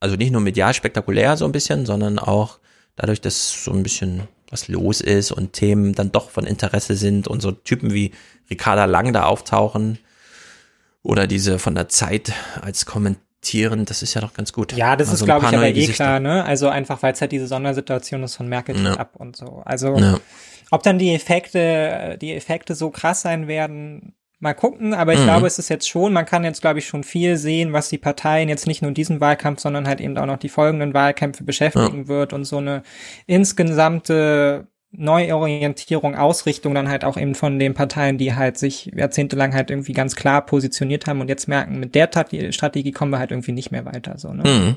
also nicht nur medial spektakulär so ein bisschen, sondern auch dadurch, dass so ein bisschen was los ist und Themen dann doch von Interesse sind und so Typen wie Ricarda Lang da auftauchen oder diese von der Zeit als kommentieren, das ist ja doch ganz gut. Ja, das Mal ist, so glaube ich, aber eh klar, ne? Also einfach, weil es halt diese Sondersituation ist von Merkel Ja. ab und so. Also Ja. ob dann die Effekte, die Effekte so krass sein werden, mal gucken, aber ich Mhm. glaube, es ist jetzt schon, man kann jetzt, glaube ich, schon viel sehen, was die Parteien jetzt nicht nur diesen Wahlkampf, sondern halt eben auch noch die folgenden Wahlkämpfe beschäftigen wird und so eine insgesamte Neuorientierung, Ausrichtung dann halt auch eben von den Parteien, die halt sich jahrzehntelang halt irgendwie ganz klar positioniert haben und jetzt merken, mit der Tat- Strategie kommen wir halt irgendwie nicht mehr weiter, so, ne? Mhm.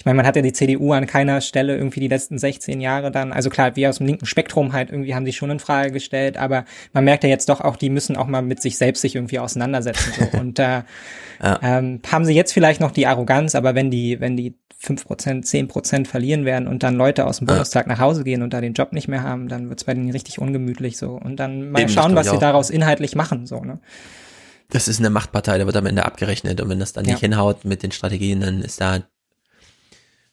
Ich meine, man hat ja die CDU an keiner Stelle irgendwie die letzten 16 Jahre dann, also klar, wir aus dem linken Spektrum halt irgendwie haben sie schon in Frage gestellt, aber man merkt ja jetzt doch auch, die müssen auch mal mit sich selbst sich irgendwie auseinandersetzen. So. <laughs> Und da ähm, haben sie jetzt vielleicht noch die Arroganz, aber wenn die, wenn die 5%, 10% verlieren werden und dann Leute aus dem Ja. Bundestag nach Hause gehen und da den Job nicht mehr haben, dann wird's bei denen richtig ungemütlich so. Und dann mal Eben, schauen, was sie auch. daraus inhaltlich machen, so, ne? Das ist eine Machtpartei, da wird am Ende abgerechnet und wenn das dann Ja. nicht hinhaut mit den Strategien, dann ist da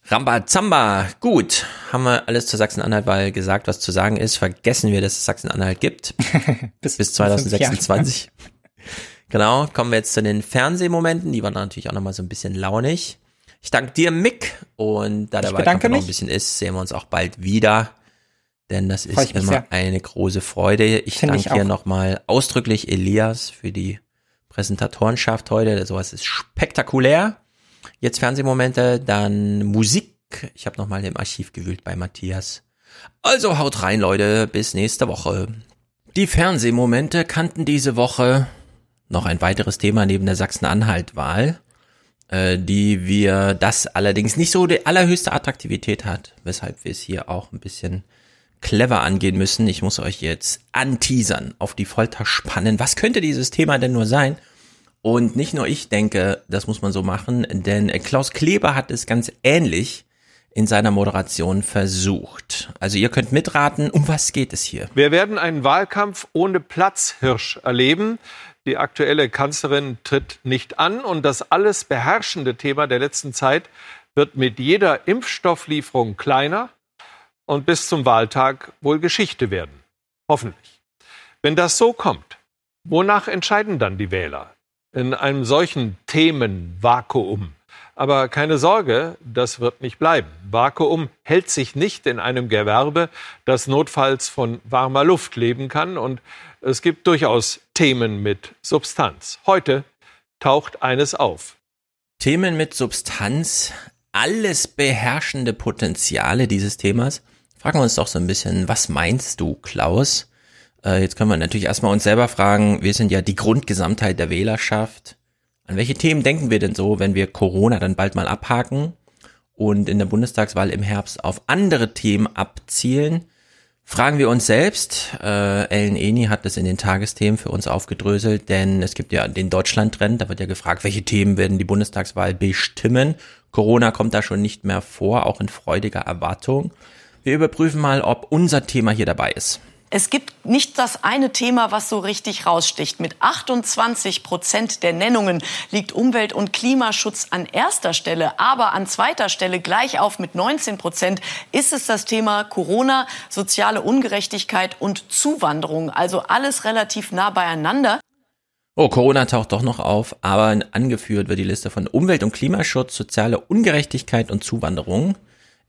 Rambazamba. Gut, haben wir alles zur Sachsen-Anhalt-Wahl gesagt, was zu sagen ist. Vergessen wir, dass es Sachsen-Anhalt gibt. <laughs> bis, bis in fünf 2026. <laughs> Genau, kommen wir jetzt zu den Fernsehmomenten. Die waren natürlich auch nochmal so ein bisschen launig. Ich danke dir, Mick. Und da der Wahlkampf noch ein bisschen ist, sehen wir uns auch bald wieder. Denn das ist immer sehr. eine große Freude. Ich Find danke hier nochmal ausdrücklich Elias für die Präsentatorenschaft heute. Sowas ist spektakulär. Jetzt Fernsehmomente, dann Musik. Ich habe nochmal im Archiv gewühlt bei Matthias. Also haut rein, Leute. Bis nächste Woche. Die Fernsehmomente kannten diese Woche noch ein weiteres Thema neben der Sachsen-Anhalt-Wahl, äh, die wir das allerdings nicht so die allerhöchste Attraktivität hat, weshalb wir es hier auch ein bisschen clever angehen müssen. Ich muss euch jetzt anteasern, auf die Folter spannen. Was könnte dieses Thema denn nur sein? Und nicht nur ich denke, das muss man so machen, denn Klaus Kleber hat es ganz ähnlich in seiner Moderation versucht. Also ihr könnt mitraten, um was geht es hier? Wir werden einen Wahlkampf ohne Platzhirsch erleben. Die aktuelle Kanzlerin tritt nicht an und das alles beherrschende Thema der letzten Zeit wird mit jeder Impfstofflieferung kleiner und bis zum Wahltag wohl Geschichte werden. Hoffentlich. Wenn das so kommt, wonach entscheiden dann die Wähler? In einem solchen Themenvakuum. Aber keine Sorge, das wird nicht bleiben. Vakuum hält sich nicht in einem Gewerbe, das notfalls von warmer Luft leben kann. Und es gibt durchaus Themen mit Substanz. Heute taucht eines auf. Themen mit Substanz, alles beherrschende Potenziale dieses Themas. Fragen wir uns doch so ein bisschen, was meinst du, Klaus? Äh, jetzt können wir natürlich erstmal uns selber fragen, wir sind ja die Grundgesamtheit der Wählerschaft. An welche Themen denken wir denn so, wenn wir Corona dann bald mal abhaken und in der Bundestagswahl im Herbst auf andere Themen abzielen? Fragen wir uns selbst. Äh, Ellen Eni hat das in den Tagesthemen für uns aufgedröselt, denn es gibt ja den Deutschland-Trend, da wird ja gefragt, welche Themen werden die Bundestagswahl bestimmen. Corona kommt da schon nicht mehr vor, auch in freudiger Erwartung. Wir überprüfen mal, ob unser Thema hier dabei ist. Es gibt nicht das eine Thema, was so richtig raussticht. Mit 28 Prozent der Nennungen liegt Umwelt- und Klimaschutz an erster Stelle. Aber an zweiter Stelle, gleich auf mit 19 Prozent, ist es das Thema Corona, soziale Ungerechtigkeit und Zuwanderung. Also alles relativ nah beieinander. Oh, Corona taucht doch noch auf, aber angeführt wird die Liste von Umwelt- und Klimaschutz, soziale Ungerechtigkeit und Zuwanderung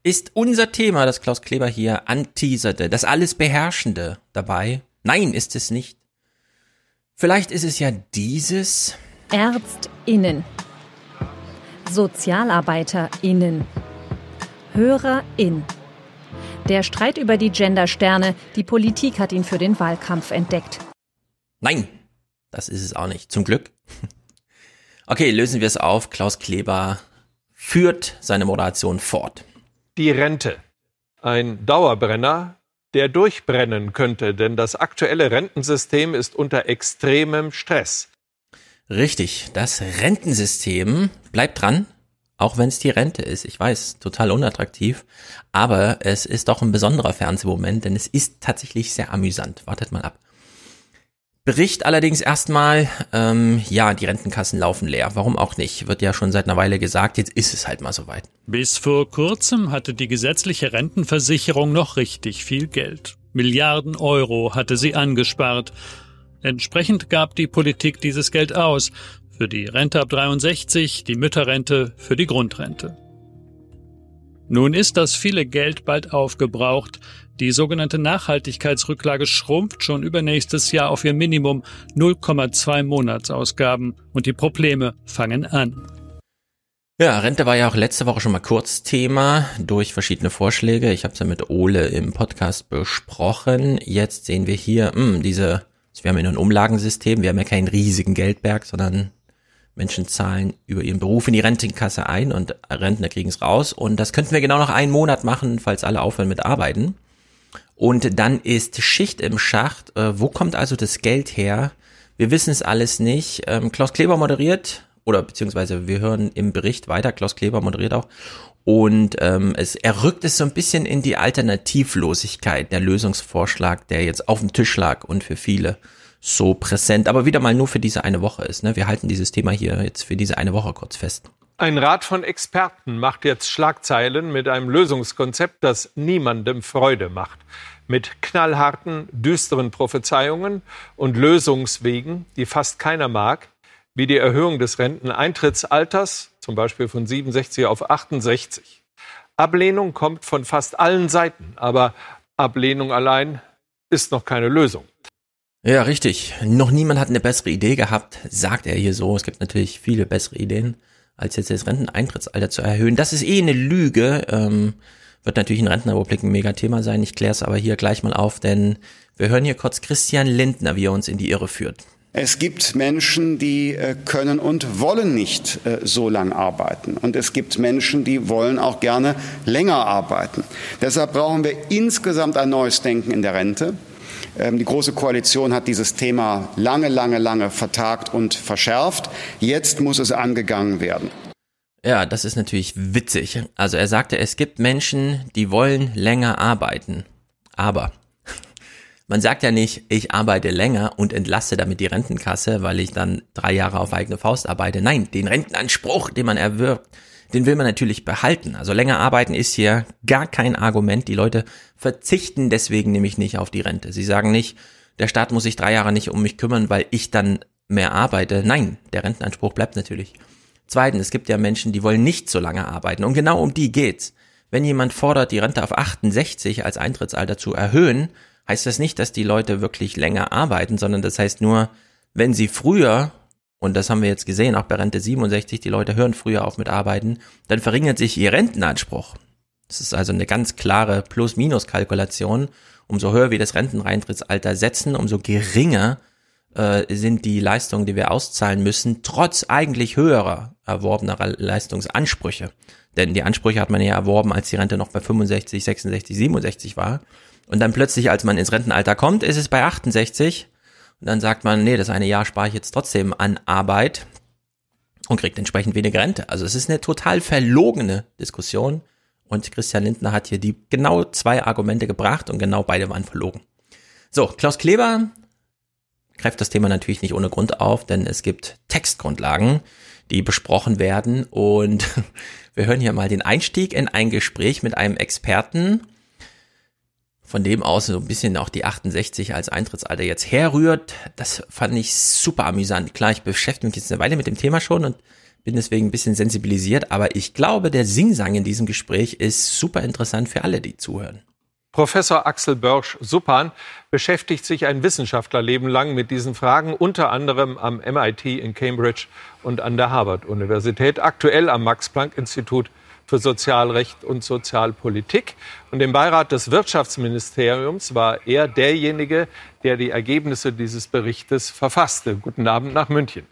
ist unser Thema, das Klaus Kleber hier anteaserte, das alles Beherrschende dabei? Nein, ist es nicht. Vielleicht ist es ja dieses. ÄrztInnen. SozialarbeiterInnen. HörerIn. Der Streit über die Gendersterne, die Politik hat ihn für den Wahlkampf entdeckt. Nein, das ist es auch nicht. Zum Glück. <laughs> Okay, lösen wir es auf. Klaus Kleber führt seine Moderation fort die Rente. Ein Dauerbrenner, der durchbrennen könnte, denn das aktuelle Rentensystem ist unter extremem Stress. Richtig, das Rentensystem bleibt dran, auch wenn es die Rente ist. Ich weiß, total unattraktiv, aber es ist doch ein besonderer Fernsehmoment, denn es ist tatsächlich sehr amüsant. Wartet mal ab. Bericht allerdings erstmal, ähm, ja, die Rentenkassen laufen leer. Warum auch nicht? Wird ja schon seit einer Weile gesagt, jetzt ist es halt mal soweit. Bis vor kurzem hatte die gesetzliche Rentenversicherung noch richtig viel Geld. Milliarden Euro hatte sie angespart. Entsprechend gab die Politik dieses Geld aus. Für die Rente ab 63, die Mütterrente, für die Grundrente. Nun ist das viele Geld bald aufgebraucht. Die sogenannte Nachhaltigkeitsrücklage schrumpft schon übernächstes Jahr auf ihr Minimum 0,2 Monatsausgaben und die Probleme fangen an. Ja, Rente war ja auch letzte Woche schon mal kurz Thema durch verschiedene Vorschläge. Ich habe es ja mit Ole im Podcast besprochen. Jetzt sehen wir hier mh, hm, diese, wir haben ja nur ein Umlagensystem, wir haben ja keinen riesigen Geldberg, sondern Menschen zahlen über ihren Beruf in die Rentenkasse ein und Rentner kriegen es raus. Und das könnten wir genau noch einen Monat machen, falls alle aufhören mit Arbeiten. Und dann ist Schicht im Schacht. Äh, wo kommt also das Geld her? Wir wissen es alles nicht. Ähm, Klaus Kleber moderiert, oder beziehungsweise wir hören im Bericht weiter, Klaus Kleber moderiert auch. Und ähm, es, er rückt es so ein bisschen in die Alternativlosigkeit, der Lösungsvorschlag, der jetzt auf dem Tisch lag und für viele so präsent, aber wieder mal nur für diese eine Woche ist. Ne? Wir halten dieses Thema hier jetzt für diese eine Woche kurz fest. Ein Rat von Experten macht jetzt Schlagzeilen mit einem Lösungskonzept, das niemandem Freude macht. Mit knallharten, düsteren Prophezeiungen und Lösungswegen, die fast keiner mag, wie die Erhöhung des Renteneintrittsalters, zum Beispiel von 67 auf 68. Ablehnung kommt von fast allen Seiten, aber Ablehnung allein ist noch keine Lösung. Ja, richtig. Noch niemand hat eine bessere Idee gehabt, sagt er hier so. Es gibt natürlich viele bessere Ideen als jetzt das Renteneintrittsalter zu erhöhen. Das ist eh eine Lüge. Ähm, wird natürlich in Rentenrepublik ein Megathema sein. Ich kläre es aber hier gleich mal auf, denn wir hören hier kurz Christian Lindner, wie er uns in die Irre führt. Es gibt Menschen, die äh, können und wollen nicht äh, so lang arbeiten. Und es gibt Menschen, die wollen auch gerne länger arbeiten. Deshalb brauchen wir insgesamt ein neues Denken in der Rente. Ähm, die Große Koalition hat dieses Thema lange, lange, lange vertagt und verschärft. Jetzt muss es angegangen werden. Ja, das ist natürlich witzig. Also er sagte, es gibt Menschen, die wollen länger arbeiten. Aber <laughs> man sagt ja nicht, ich arbeite länger und entlasse damit die Rentenkasse, weil ich dann drei Jahre auf eigene Faust arbeite. Nein, den Rentenanspruch, den man erwirbt, den will man natürlich behalten. Also länger arbeiten ist hier gar kein Argument. Die Leute verzichten deswegen nämlich nicht auf die Rente. Sie sagen nicht, der Staat muss sich drei Jahre nicht um mich kümmern, weil ich dann mehr arbeite. Nein, der Rentenanspruch bleibt natürlich. Zweitens, es gibt ja Menschen, die wollen nicht so lange arbeiten. Und genau um die geht's. Wenn jemand fordert, die Rente auf 68 als Eintrittsalter zu erhöhen, heißt das nicht, dass die Leute wirklich länger arbeiten, sondern das heißt nur, wenn sie früher und das haben wir jetzt gesehen, auch bei Rente 67, die Leute hören früher auf mit Arbeiten, dann verringert sich ihr Rentenanspruch. Das ist also eine ganz klare Plus-Minus-Kalkulation. Umso höher wir das Renteneintrittsalter setzen, umso geringer äh, sind die Leistungen, die wir auszahlen müssen, trotz eigentlich höherer erworbener Leistungsansprüche. Denn die Ansprüche hat man ja erworben, als die Rente noch bei 65, 66, 67 war. Und dann plötzlich, als man ins Rentenalter kommt, ist es bei 68 und dann sagt man, nee, das eine Jahr spare ich jetzt trotzdem an Arbeit und kriegt entsprechend weniger Rente. Also es ist eine total verlogene Diskussion. Und Christian Lindner hat hier die genau zwei Argumente gebracht und genau beide waren verlogen. So, Klaus Kleber greift das Thema natürlich nicht ohne Grund auf, denn es gibt Textgrundlagen, die besprochen werden. Und <laughs> wir hören hier mal den Einstieg in ein Gespräch mit einem Experten, von dem aus so ein bisschen auch die 68 als Eintrittsalter jetzt herrührt. Das fand ich super amüsant. Klar, ich beschäftige mich jetzt eine Weile mit dem Thema schon und bin deswegen ein bisschen sensibilisiert, aber ich glaube, der Singsang in diesem Gespräch ist super interessant für alle, die zuhören. Professor Axel Börsch-Suppan beschäftigt sich ein Wissenschaftlerleben lang mit diesen Fragen, unter anderem am MIT in Cambridge und an der Harvard-Universität, aktuell am Max-Planck-Institut für Sozialrecht und Sozialpolitik. Und im Beirat des Wirtschaftsministeriums war er derjenige, der die Ergebnisse dieses Berichtes verfasste. Guten Abend nach München.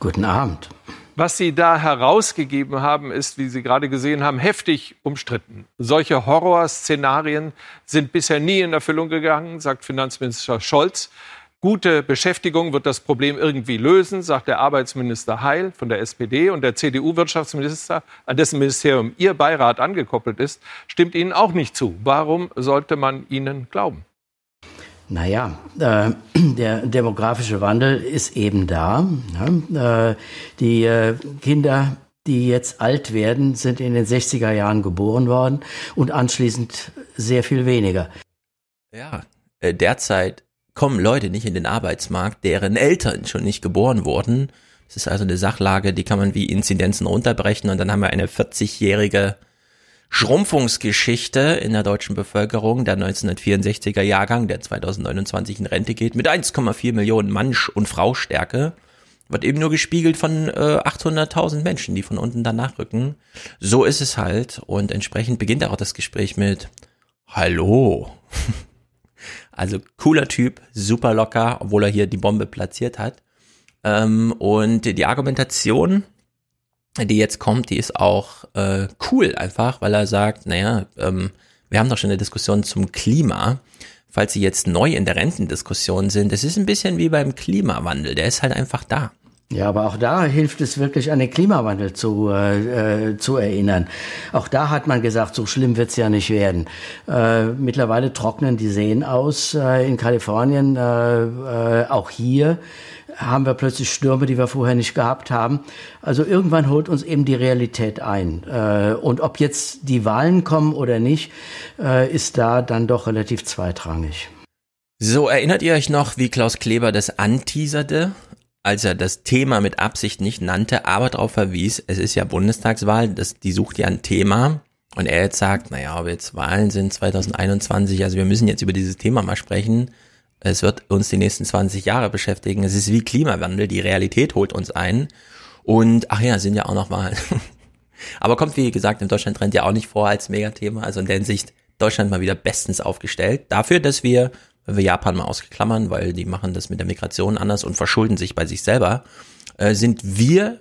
Guten Abend. Was Sie da herausgegeben haben, ist, wie Sie gerade gesehen haben, heftig umstritten. Solche Horrorszenarien sind bisher nie in Erfüllung gegangen, sagt Finanzminister Scholz. Gute Beschäftigung wird das Problem irgendwie lösen, sagt der Arbeitsminister Heil von der SPD und der CDU-Wirtschaftsminister, an dessen Ministerium Ihr Beirat angekoppelt ist, stimmt Ihnen auch nicht zu. Warum sollte man Ihnen glauben? Naja, äh, der demografische Wandel ist eben da. Ne? Äh, die äh, Kinder, die jetzt alt werden, sind in den 60er Jahren geboren worden und anschließend sehr viel weniger. Ja, äh, derzeit kommen Leute nicht in den Arbeitsmarkt, deren Eltern schon nicht geboren wurden. Das ist also eine Sachlage, die kann man wie Inzidenzen runterbrechen und dann haben wir eine 40-jährige Schrumpfungsgeschichte in der deutschen Bevölkerung, der 1964er Jahrgang, der 2029 in Rente geht, mit 1,4 Millionen Mann- und Frau-Stärke, wird eben nur gespiegelt von äh, 800.000 Menschen, die von unten danach rücken. So ist es halt und entsprechend beginnt auch das Gespräch mit Hallo. <laughs> Also cooler Typ, super locker, obwohl er hier die Bombe platziert hat. Ähm, und die Argumentation, die jetzt kommt, die ist auch äh, cool einfach, weil er sagt, naja, ähm, wir haben doch schon eine Diskussion zum Klima. Falls Sie jetzt neu in der Rentendiskussion sind, es ist ein bisschen wie beim Klimawandel, der ist halt einfach da. Ja, aber auch da hilft es wirklich, an den Klimawandel zu, äh, äh, zu erinnern. Auch da hat man gesagt, so schlimm wird's ja nicht werden. Äh, mittlerweile trocknen die Seen aus äh, in Kalifornien, äh, äh, auch hier. haben wir plötzlich Stürme, die wir vorher nicht gehabt haben. Also irgendwann holt uns eben die Realität ein. Und ob jetzt die Wahlen kommen oder nicht, ist da dann doch relativ zweitrangig. So, erinnert ihr euch noch, wie Klaus Kleber das anteaserte, als er das Thema mit Absicht nicht nannte, aber darauf verwies, es ist ja Bundestagswahl, das, die sucht ja ein Thema. Und er jetzt sagt, naja, ob jetzt Wahlen sind 2021, also wir müssen jetzt über dieses Thema mal sprechen. Es wird uns die nächsten 20 Jahre beschäftigen. Es ist wie Klimawandel, die Realität holt uns ein. Und ach ja, sind ja auch noch Wahlen. <laughs> Aber kommt, wie gesagt, im Deutschland-Trend ja auch nicht vor als Megathema. Also in der Hinsicht Deutschland mal wieder bestens aufgestellt. Dafür, dass wir wir Japan mal ausklammern, weil die machen das mit der Migration anders und verschulden sich bei sich selber, äh, sind wir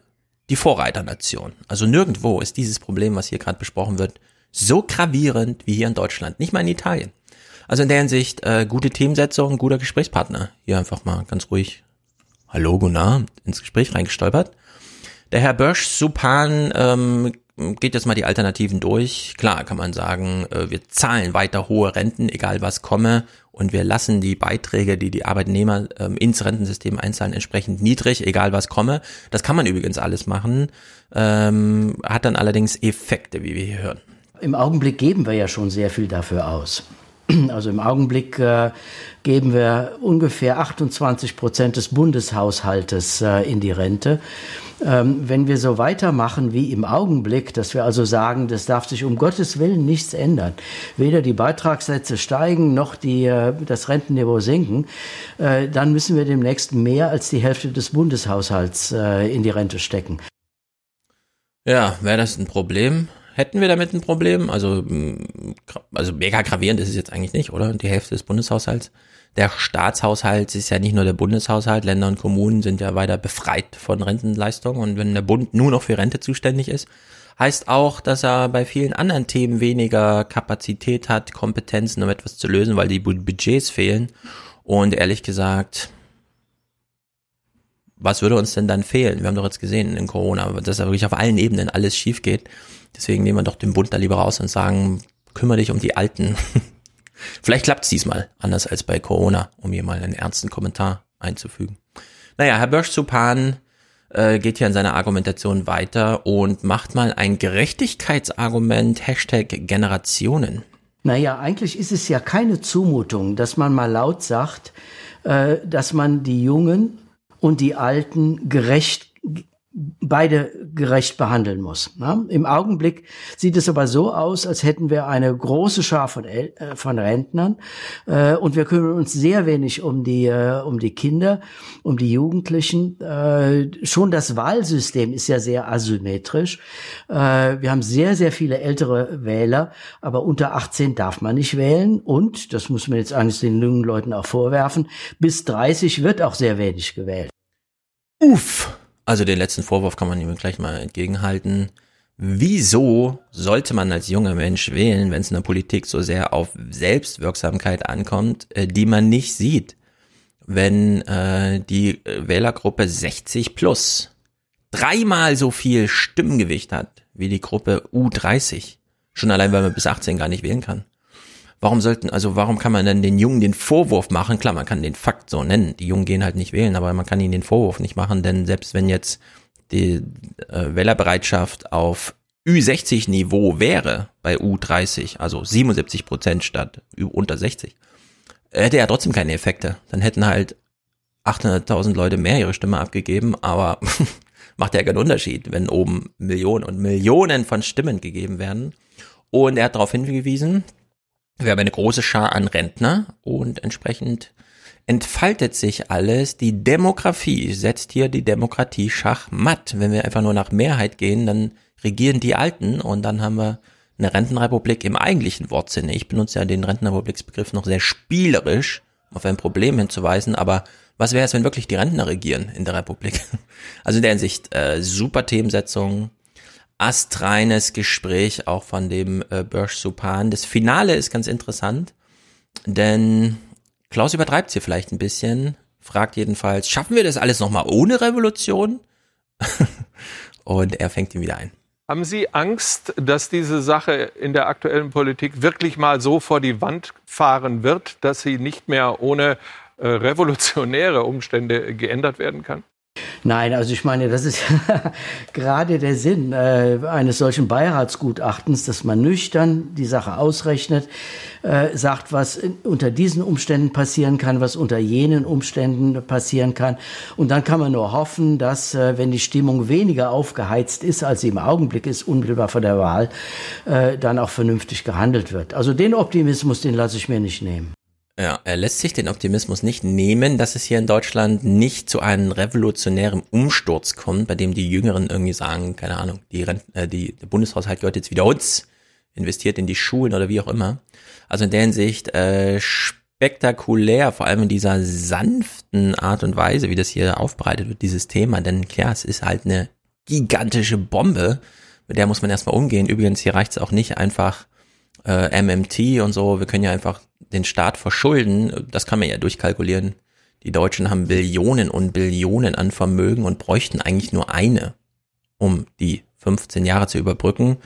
die Vorreiternation. Also nirgendwo ist dieses Problem, was hier gerade besprochen wird, so gravierend wie hier in Deutschland, nicht mal in Italien. Also in der Hinsicht äh, gute Themensetzung, guter Gesprächspartner. Hier einfach mal ganz ruhig Hallo, Gunnar, ins Gespräch reingestolpert. Der Herr Bösch, Supan ähm, geht jetzt mal die Alternativen durch. Klar kann man sagen, äh, wir zahlen weiter hohe Renten, egal was komme, und wir lassen die Beiträge, die die Arbeitnehmer ähm, ins Rentensystem einzahlen, entsprechend niedrig, egal was komme. Das kann man übrigens alles machen, ähm, hat dann allerdings Effekte, wie wir hier hören. Im Augenblick geben wir ja schon sehr viel dafür aus. <clears throat> Also im Augenblick äh, geben wir ungefähr 28 Prozent des Bundeshaushaltes äh, in die Rente. Ähm, wenn wir so weitermachen wie im Augenblick, dass wir also sagen, das darf sich um Gottes Willen nichts ändern, weder die Beitragssätze steigen noch die, äh, das Rentenniveau sinken, äh, dann müssen wir demnächst mehr als die Hälfte des Bundeshaushalts äh, in die Rente stecken. Ja, wäre das ein Problem? Hätten wir damit ein Problem? Also, also mega gravierend ist es jetzt eigentlich nicht, oder? Die Hälfte des Bundeshaushalts der Staatshaushalt ist ja nicht nur der Bundeshaushalt, Länder und Kommunen sind ja weiter befreit von Rentenleistungen und wenn der Bund nur noch für Rente zuständig ist, heißt auch, dass er bei vielen anderen Themen weniger Kapazität hat, Kompetenzen, um etwas zu lösen, weil die Budgets fehlen. Und ehrlich gesagt, was würde uns denn dann fehlen? Wir haben doch jetzt gesehen in Corona, dass da wirklich auf allen Ebenen alles schief geht. Deswegen nehmen wir doch den Bund da lieber raus und sagen, kümmere dich um die Alten. <laughs> Vielleicht klappt es diesmal, anders als bei Corona, um hier mal einen ernsten Kommentar einzufügen. Naja, Herr Bösch-Zupan äh, geht hier in seiner Argumentation weiter und macht mal ein Gerechtigkeitsargument, Hashtag Generationen. Naja, eigentlich ist es ja keine Zumutung, dass man mal laut sagt, äh, dass man die Jungen und die Alten gerecht beide gerecht behandeln muss. Ne? Im Augenblick sieht es aber so aus, als hätten wir eine große Schar von, El äh, von Rentnern äh, und wir kümmern uns sehr wenig um die, äh, um die Kinder, um die Jugendlichen. Äh, schon das Wahlsystem ist ja sehr asymmetrisch. Äh, wir haben sehr, sehr viele ältere Wähler, aber unter 18 darf man nicht wählen und, das muss man jetzt eigentlich den jungen Leuten auch vorwerfen, bis 30 wird auch sehr wenig gewählt. Uff. Also den letzten Vorwurf kann man ihm gleich mal entgegenhalten. Wieso sollte man als junger Mensch wählen, wenn es in der Politik so sehr auf Selbstwirksamkeit ankommt, äh, die man nicht sieht? Wenn äh, die äh, Wählergruppe 60 plus dreimal so viel Stimmgewicht hat wie die Gruppe U30. Schon allein, weil man bis 18 gar nicht wählen kann. Warum sollten, also warum kann man denn den Jungen den Vorwurf machen? Klar, man kann den Fakt so nennen. Die Jungen gehen halt nicht wählen, aber man kann ihnen den Vorwurf nicht machen, denn selbst wenn jetzt die äh, Wählerbereitschaft auf Ü60-Niveau wäre bei U30, also 77 Prozent statt Ü unter 60, hätte er trotzdem keine Effekte. Dann hätten halt 800.000 Leute mehr ihre Stimme abgegeben, aber <laughs> macht ja keinen Unterschied, wenn oben Millionen und Millionen von Stimmen gegeben werden. Und er hat darauf hingewiesen, wir haben eine große Schar an Rentner und entsprechend entfaltet sich alles. Die Demografie setzt hier die Demokratie schachmatt. Wenn wir einfach nur nach Mehrheit gehen, dann regieren die Alten und dann haben wir eine Rentenrepublik im eigentlichen Wortsinne. Ich benutze ja den Rentenrepubliksbegriff noch sehr spielerisch, um auf ein Problem hinzuweisen, aber was wäre es, wenn wirklich die Rentner regieren in der Republik? <laughs> Also in der Hinsicht äh, super Themensetzung, astreines Gespräch auch von dem äh, Börsch Supan. Das Finale ist ganz interessant, denn Klaus übertreibt hier vielleicht ein bisschen, fragt jedenfalls, schaffen wir das alles nochmal ohne Revolution? <laughs> Und er fängt ihn wieder ein. Haben Sie Angst, dass diese Sache in der aktuellen Politik wirklich mal so vor die Wand fahren wird, dass sie nicht mehr ohne äh, revolutionäre Umstände geändert werden kann? Nein, also ich meine, das ist <laughs> gerade der Sinn äh, eines solchen Beiratsgutachtens, dass man nüchtern die Sache ausrechnet, äh, sagt, was unter diesen Umständen passieren kann, was unter jenen Umständen passieren kann. Und dann kann man nur hoffen, dass, äh, wenn die Stimmung weniger aufgeheizt ist, als sie im Augenblick ist, unmittelbar vor der Wahl, äh, dann auch vernünftig gehandelt wird. Also den Optimismus, den lasse ich mir nicht nehmen. Ja, er lässt sich den Optimismus nicht nehmen, dass es hier in Deutschland nicht zu einem revolutionären Umsturz kommt, bei dem die Jüngeren irgendwie sagen, keine Ahnung, die, Rent äh, die der Bundeshaushalt gehört jetzt wieder uns, investiert in die Schulen oder wie auch immer. Also in der Hinsicht äh, spektakulär, vor allem in dieser sanften Art und Weise, wie das hier aufbereitet wird, dieses Thema. Denn klar, es ist halt eine gigantische Bombe, mit der muss man erstmal umgehen. Übrigens, hier reicht es auch nicht einfach äh, MMT und so, wir können ja einfach den Staat verschulden, das kann man ja durchkalkulieren. Die Deutschen haben Billionen und Billionen an Vermögen und bräuchten eigentlich nur eine, um die 15 Jahre zu überbrücken,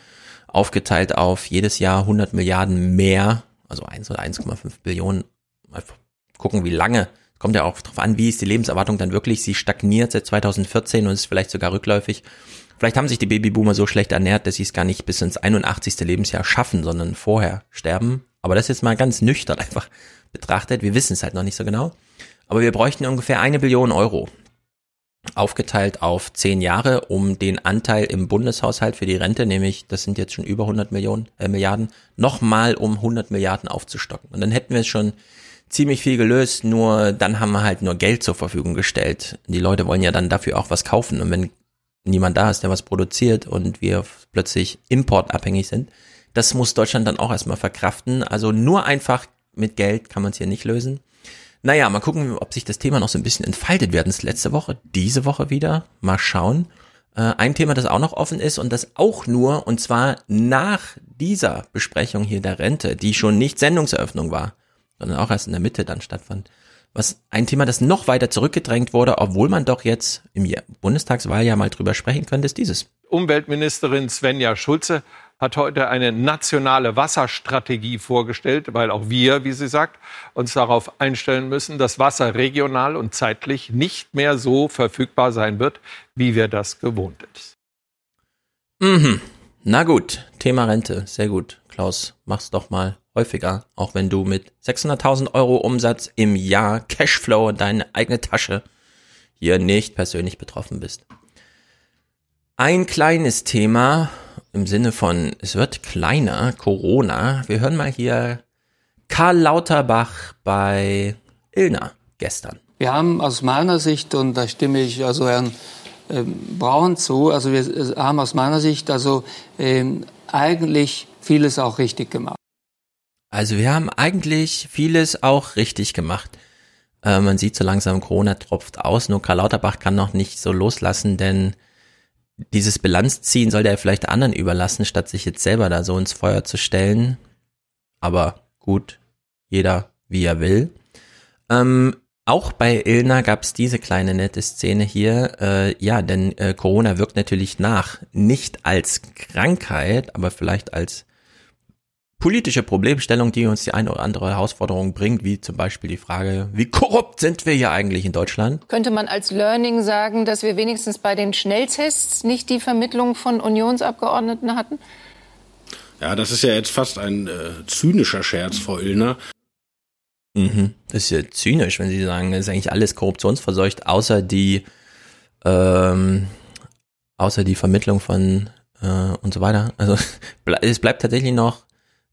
aufgeteilt auf jedes Jahr 100 Milliarden mehr, also 1 oder 1,5 Billionen. Mal gucken, wie lange. Kommt ja auch drauf an, wie ist die Lebenserwartung dann wirklich. Sie stagniert seit 2014 und ist vielleicht sogar rückläufig. Vielleicht haben sich die Babyboomer so schlecht ernährt, dass sie es gar nicht bis ins 81. Lebensjahr schaffen, sondern vorher sterben. Aber das jetzt mal ganz nüchtern einfach betrachtet. Wir wissen es halt noch nicht so genau. Aber wir bräuchten ungefähr eine Billion Euro. Aufgeteilt auf zehn Jahre, um den Anteil im Bundeshaushalt für die Rente, nämlich das sind jetzt schon über 100 Millionen, äh, Milliarden, nochmal um 100 Milliarden aufzustocken. Und dann hätten wir es schon ziemlich viel gelöst, nur dann haben wir halt nur Geld zur Verfügung gestellt. Die Leute wollen ja dann dafür auch was kaufen. Und wenn niemand da ist, der was produziert und wir plötzlich importabhängig sind, das muss Deutschland dann auch erstmal verkraften. Also nur einfach mit Geld kann man es hier nicht lösen. Naja, mal gucken, ob sich das Thema noch so ein bisschen entfaltet. Wir hatten es letzte Woche, diese Woche wieder. Mal schauen. Äh, ein Thema, das auch noch offen ist und das auch nur, und zwar nach dieser Besprechung hier der Rente, die schon nicht Sendungseröffnung war, sondern auch erst in der Mitte dann stattfand. Was ein Thema, das noch weiter zurückgedrängt wurde, obwohl man doch jetzt im Bundestagswahl ja mal drüber sprechen könnte, ist dieses. Umweltministerin Svenja Schulze hat heute eine nationale Wasserstrategie vorgestellt, weil auch wir, wie sie sagt, uns darauf einstellen müssen, dass Wasser regional und zeitlich nicht mehr so verfügbar sein wird, wie wir das gewohnt sind. Mhm. Na gut, Thema Rente, sehr gut. Klaus, mach's doch mal häufiger, auch wenn du mit 600.000 Euro Umsatz im Jahr Cashflow in deine eigene Tasche hier nicht persönlich betroffen bist. Ein kleines Thema, im Sinne von, es wird kleiner, Corona. Wir hören mal hier Karl Lauterbach bei Ilna gestern. Wir haben aus meiner Sicht, und da stimme ich also Herrn äh, Braun zu, also wir äh, haben aus meiner Sicht also äh, eigentlich vieles auch richtig gemacht. Also wir haben eigentlich vieles auch richtig gemacht. Äh, man sieht so langsam, Corona tropft aus, nur Karl Lauterbach kann noch nicht so loslassen, denn dieses Bilanzziehen soll der vielleicht anderen überlassen, statt sich jetzt selber da so ins Feuer zu stellen. Aber gut, jeder wie er will. Ähm, auch bei Ilna gab es diese kleine nette Szene hier. Äh, ja, denn äh, Corona wirkt natürlich nach. Nicht als Krankheit, aber vielleicht als politische Problemstellung, die uns die eine oder andere Herausforderung bringt, wie zum Beispiel die Frage, wie korrupt sind wir hier eigentlich in Deutschland? Könnte man als Learning sagen, dass wir wenigstens bei den Schnelltests nicht die Vermittlung von Unionsabgeordneten hatten? Ja, das ist ja jetzt fast ein äh, zynischer Scherz, Frau Illner. Mhm. Das ist ja zynisch, wenn Sie sagen, es ist eigentlich alles korruptionsverseucht, außer die, ähm, außer die Vermittlung von äh, und so weiter. Also <laughs> es bleibt tatsächlich noch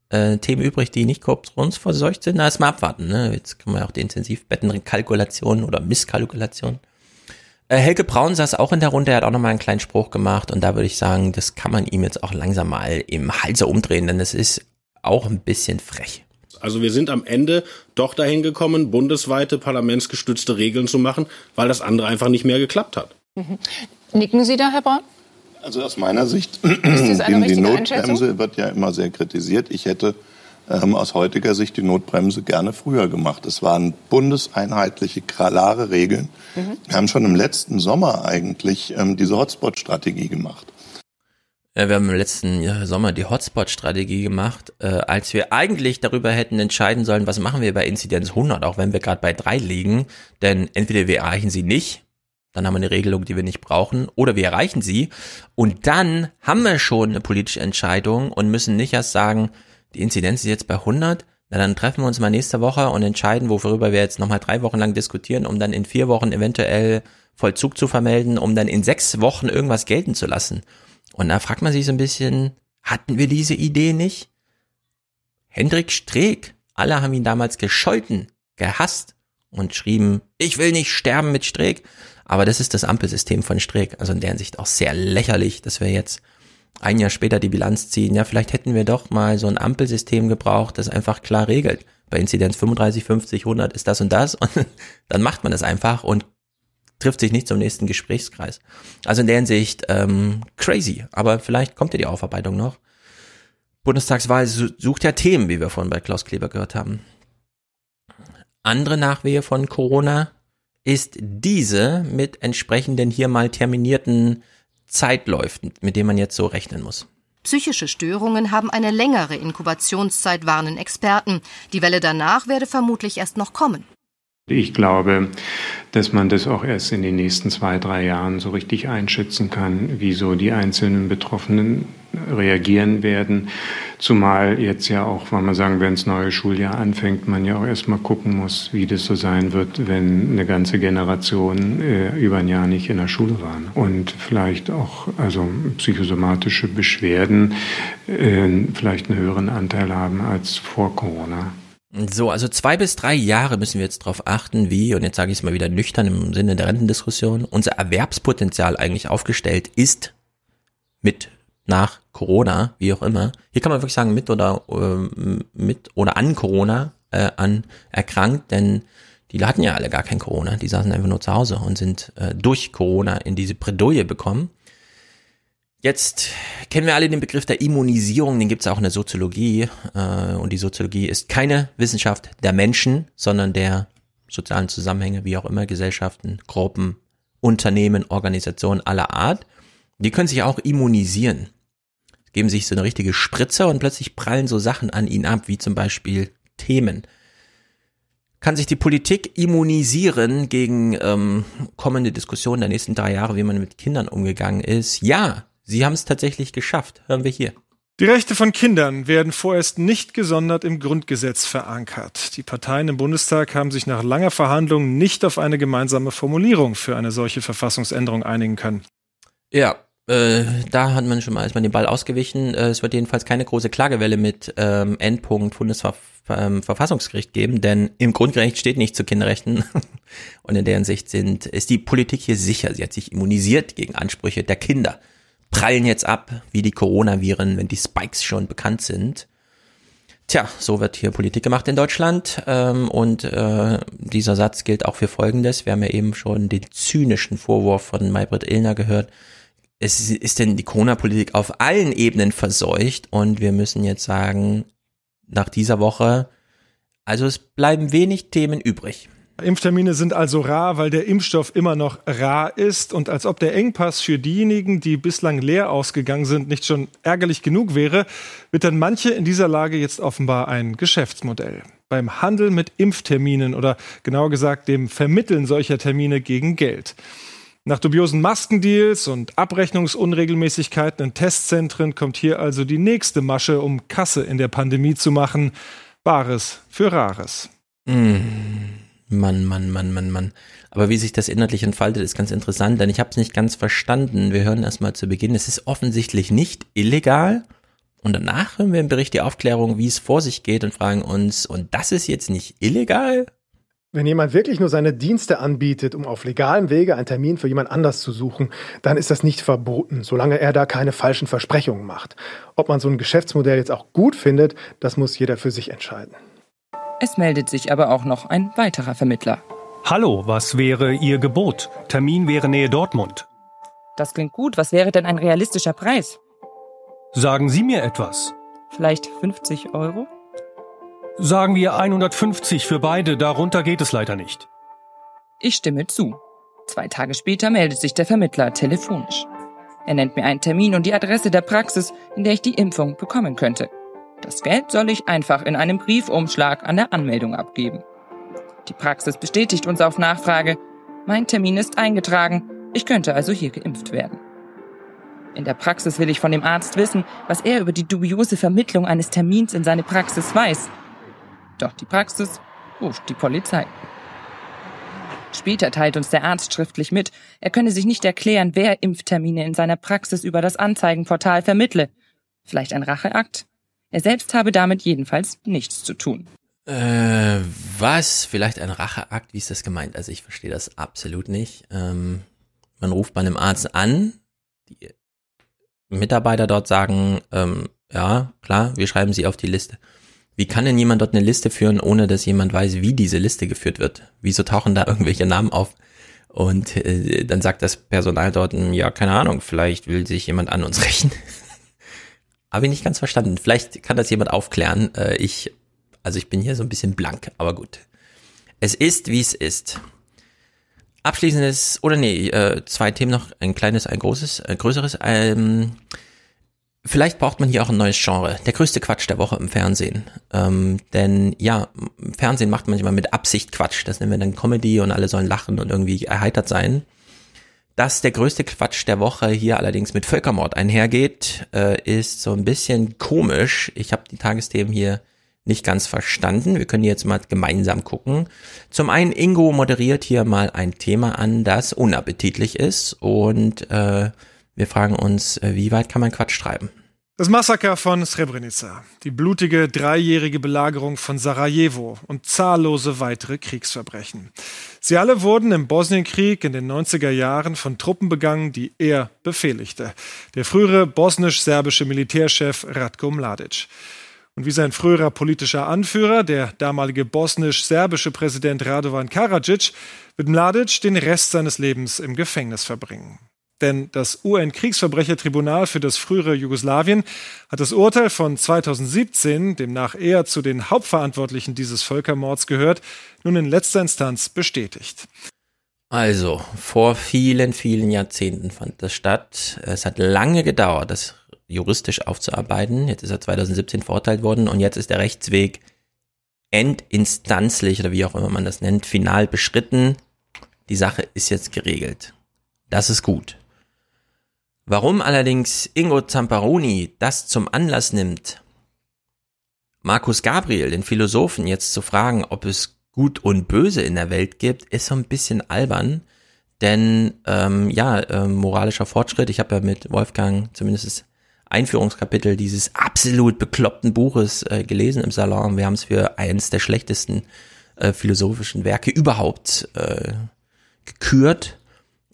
äh, Themen übrig, die nicht korruptionsverseucht sind. Na, erst mal abwarten. Ne? Jetzt können wir auch die Intensivbettenkalkulation oder Misskalkulation. Äh, Helge Braun saß auch in der Runde, er hat auch nochmal einen kleinen Spruch gemacht und da würde ich sagen, das kann man ihm jetzt auch langsam mal im Halse umdrehen, denn es ist auch ein bisschen frech. Also wir sind am Ende doch dahin gekommen, bundesweite parlamentsgestützte Regeln zu machen, weil das andere einfach nicht mehr geklappt hat. Mhm. <laughs> Nicken Sie da, Herr Braun? Also aus meiner Sicht, <clears throat> die Notbremse wird ja immer sehr kritisiert. Ich hätte ähm, aus heutiger Sicht die Notbremse gerne früher gemacht. Es waren bundeseinheitliche, klare Regeln. Mhm. Wir haben schon im letzten Sommer eigentlich ähm, diese Hotspot-Strategie gemacht. Ja, wir haben im letzten Sommer die Hotspot-Strategie gemacht, äh, als wir eigentlich darüber hätten entscheiden sollen, was machen wir bei Inzidenz 100, auch wenn wir gerade bei drei liegen. Denn entweder wir erreichen sie nicht, dann haben wir eine Regelung, die wir nicht brauchen, oder wir erreichen sie und dann haben wir schon eine politische Entscheidung und müssen nicht erst sagen, die Inzidenz ist jetzt bei 100, na dann treffen wir uns mal nächste Woche und entscheiden, worüber wir jetzt nochmal drei Wochen lang diskutieren, um dann in vier Wochen eventuell Vollzug zu vermelden, um dann in sechs Wochen irgendwas gelten zu lassen. Und da fragt man sich so ein bisschen, hatten wir diese Idee nicht? Hendrik Streeck, alle haben ihn damals gescholten, gehasst und schrieben, ich will nicht sterben mit Streeck. Aber das ist das Ampelsystem von Streeck. Also in der Hinsicht auch sehr lächerlich, dass wir jetzt ein Jahr später die Bilanz ziehen. Ja, vielleicht hätten wir doch mal so ein Ampelsystem gebraucht, das einfach klar regelt. Bei Inzidenz 35, 50, 100 ist das und das und <laughs> dann macht man das einfach und trifft sich nicht zum nächsten Gesprächskreis. Also in der Hinsicht ähm, crazy, aber vielleicht kommt ja die Aufarbeitung noch. Bundestagswahl sucht ja Themen, wie wir vorhin bei Klaus Kleber gehört haben. Andere Nachwehe von Corona ist diese mit entsprechenden hier mal terminierten Zeitläufen, mit denen man jetzt so rechnen muss. Psychische Störungen haben eine längere Inkubationszeit, warnen Experten. Die Welle danach werde vermutlich erst noch kommen. Ich glaube, dass man das auch erst in den nächsten zwei, drei Jahren so richtig einschätzen kann, wie so die einzelnen Betroffenen reagieren werden. Zumal jetzt ja auch, wenn man sagen, wenn das neue Schuljahr anfängt, man ja auch erstmal gucken muss, wie das so sein wird, wenn eine ganze Generation äh, über ein Jahr nicht in der Schule war. Und vielleicht auch also psychosomatische Beschwerden äh, vielleicht einen höheren Anteil haben als vor Corona. So, also zwei bis drei Jahre müssen wir jetzt darauf achten, wie, und jetzt sage ich es mal wieder nüchtern im Sinne der Rentendiskussion, unser Erwerbspotenzial eigentlich aufgestellt ist mit nach Corona, wie auch immer. Hier kann man wirklich sagen, mit oder äh, mit oder an Corona äh, an erkrankt, denn die hatten ja alle gar kein Corona, die saßen einfach nur zu Hause und sind äh, durch Corona in diese Bredouille bekommen. Jetzt kennen wir alle den Begriff der Immunisierung, den gibt es auch in der Soziologie. Äh, und die Soziologie ist keine Wissenschaft der Menschen, sondern der sozialen Zusammenhänge, wie auch immer, Gesellschaften, Gruppen, Unternehmen, Organisationen aller Art. Die können sich auch immunisieren. Geben sich so eine richtige Spritze und plötzlich prallen so Sachen an ihnen ab, wie zum Beispiel Themen. Kann sich die Politik immunisieren gegen ähm, kommende Diskussionen der nächsten drei Jahre, wie man mit Kindern umgegangen ist? Ja, Sie haben es tatsächlich geschafft. Hören wir hier. Die Rechte von Kindern werden vorerst nicht gesondert im Grundgesetz verankert. Die Parteien im Bundestag haben sich nach langer Verhandlung nicht auf eine gemeinsame Formulierung für eine solche Verfassungsänderung einigen können. Ja, äh, da hat man schon mal ist man den Ball ausgewichen. Äh, es wird jedenfalls keine große Klagewelle mit ähm, Endpunkt Bundesverfassungsgericht ähm, geben, denn im Grundrecht steht nicht zu Kinderrechten. <laughs> Und in deren Sicht sind, ist die Politik hier sicher. Sie hat sich immunisiert gegen Ansprüche der Kinder prallen jetzt ab, wie die Coronaviren, wenn die Spikes schon bekannt sind. Tja, so wird hier Politik gemacht in Deutschland. Ähm, und äh, dieser Satz gilt auch für Folgendes. Wir haben ja eben schon den zynischen Vorwurf von Maybrit Illner gehört. Es ist denn die Corona-Politik auf allen Ebenen verseucht und wir müssen jetzt sagen, nach dieser Woche, also es bleiben wenig Themen übrig. Impftermine sind also rar, weil der Impfstoff immer noch rar ist und als ob der Engpass für diejenigen, die bislang leer ausgegangen sind, nicht schon ärgerlich genug wäre, wird dann manche in dieser Lage jetzt offenbar ein Geschäftsmodell. Beim Handel mit Impfterminen oder genauer gesagt dem Vermitteln solcher Termine gegen Geld. Nach dubiosen Maskendeals und Abrechnungsunregelmäßigkeiten in Testzentren kommt hier also die nächste Masche, um Kasse in der Pandemie zu machen. Bares für Rares. Mmh. Mann, Mann, Mann, Mann, Mann. Aber wie sich das inhaltlich entfaltet, ist ganz interessant, denn ich habe es nicht ganz verstanden. Wir hören erstmal zu Beginn, es ist offensichtlich nicht illegal. Und danach hören wir im Bericht die Aufklärung, wie es vor sich geht und fragen uns, und das ist jetzt nicht illegal? Wenn jemand wirklich nur seine Dienste anbietet, um auf legalem Wege einen Termin für jemand anders zu suchen, dann ist das nicht verboten, solange er da keine falschen Versprechungen macht. Ob man so ein Geschäftsmodell jetzt auch gut findet, das muss jeder für sich entscheiden. Es meldet sich aber auch noch ein weiterer Vermittler. Hallo, was wäre Ihr Gebot? Termin wäre Nähe Dortmund. Das klingt gut. Was wäre denn ein realistischer Preis? Sagen Sie mir etwas. Vielleicht 50 Euro? Sagen wir 150 für beide, darunter geht es leider nicht. Ich stimme zu. Zwei Tage später meldet sich der Vermittler telefonisch. Er nennt mir einen Termin und die Adresse der Praxis, in der ich die Impfung bekommen könnte. Das Geld soll ich einfach in einem Briefumschlag an der Anmeldung abgeben. Die Praxis bestätigt uns auf Nachfrage. Mein Termin ist eingetragen. Ich könnte also hier geimpft werden. In der Praxis will ich von dem Arzt wissen, was er über die dubiose Vermittlung eines Termins in seine Praxis weiß. Doch die Praxis ruft die Polizei. Später teilt uns der Arzt schriftlich mit, er könne sich nicht erklären, wer Impftermine in seiner Praxis über das Anzeigenportal vermittle. Vielleicht ein Racheakt? Er selbst habe damit jedenfalls nichts zu tun. Äh, was? Vielleicht ein Racheakt? Wie ist das gemeint? Also ich verstehe das absolut nicht. Ähm, man ruft bei einem Arzt an, die Mitarbeiter dort sagen, ähm, ja, klar, wir schreiben sie auf die Liste. Wie kann denn jemand dort eine Liste führen, ohne dass jemand weiß, wie diese Liste geführt wird? Wieso tauchen da <laughs> irgendwelche Namen auf? Und äh, dann sagt das Personal dort, hm, ja, keine Ahnung, vielleicht will sich jemand an uns <laughs> rächen. Habe ich nicht ganz verstanden. Vielleicht kann das jemand aufklären. Äh, ich, also ich bin hier so ein bisschen blank, aber gut. Es ist, wie es ist. Abschließendes, oder nee, äh, zwei Themen noch, ein kleines, ein großes, ein größeres. Ähm, Vielleicht braucht man hier auch ein neues Genre. Der größte Quatsch der Woche im Fernsehen. Ähm, denn ja, Fernsehen macht manchmal mit Absicht Quatsch. Das nennen wir dann Comedy und alle sollen lachen und irgendwie erheitert sein. Dass der größte Quatsch der Woche hier allerdings mit Völkermord einhergeht, äh, ist so ein bisschen komisch. Ich habe die Tagesthemen hier nicht ganz verstanden. Wir können jetzt mal gemeinsam gucken. Zum einen, Ingo moderiert hier mal ein Thema an, das unappetitlich ist und äh, wir fragen uns, äh, wie weit kann man Quatsch treiben? Das Massaker von Srebrenica, die blutige dreijährige Belagerung von Sarajevo und zahllose weitere Kriegsverbrechen. Sie alle wurden im Bosnienkrieg in den 90er Jahren von Truppen begangen, die er befehligte. Der frühere bosnisch-serbische Militärchef Ratko Mladic. Und wie sein früherer politischer Anführer, der damalige bosnisch-serbische Präsident Radovan Karadzic, wird Mladic den Rest seines Lebens im Gefängnis verbringen. Denn das UN-Kriegsverbrechertribunal für das frühere Jugoslawien hat das Urteil von 2017, demnach er zu den Hauptverantwortlichen dieses Völkermords gehört, nun in letzter Instanz bestätigt. Also, vor vielen, vielen Jahrzehnten fand das statt. Es hat lange gedauert, das juristisch aufzuarbeiten. Jetzt ist er 2017 verurteilt worden und jetzt ist der Rechtsweg endinstanzlich oder wie auch immer man das nennt, final beschritten. Die Sache ist jetzt geregelt. Das ist gut. Warum allerdings Ingo Zamparoni das zum Anlass nimmt, Markus Gabriel, den Philosophen, jetzt zu fragen, ob es Gut und Böse in der Welt gibt, ist so ein bisschen albern. Denn ähm, ja, äh, moralischer Fortschritt, ich habe ja mit Wolfgang zumindest das Einführungskapitel dieses absolut bekloppten Buches äh, gelesen im Salon. Wir haben es für eines der schlechtesten äh, philosophischen Werke überhaupt äh, gekürt.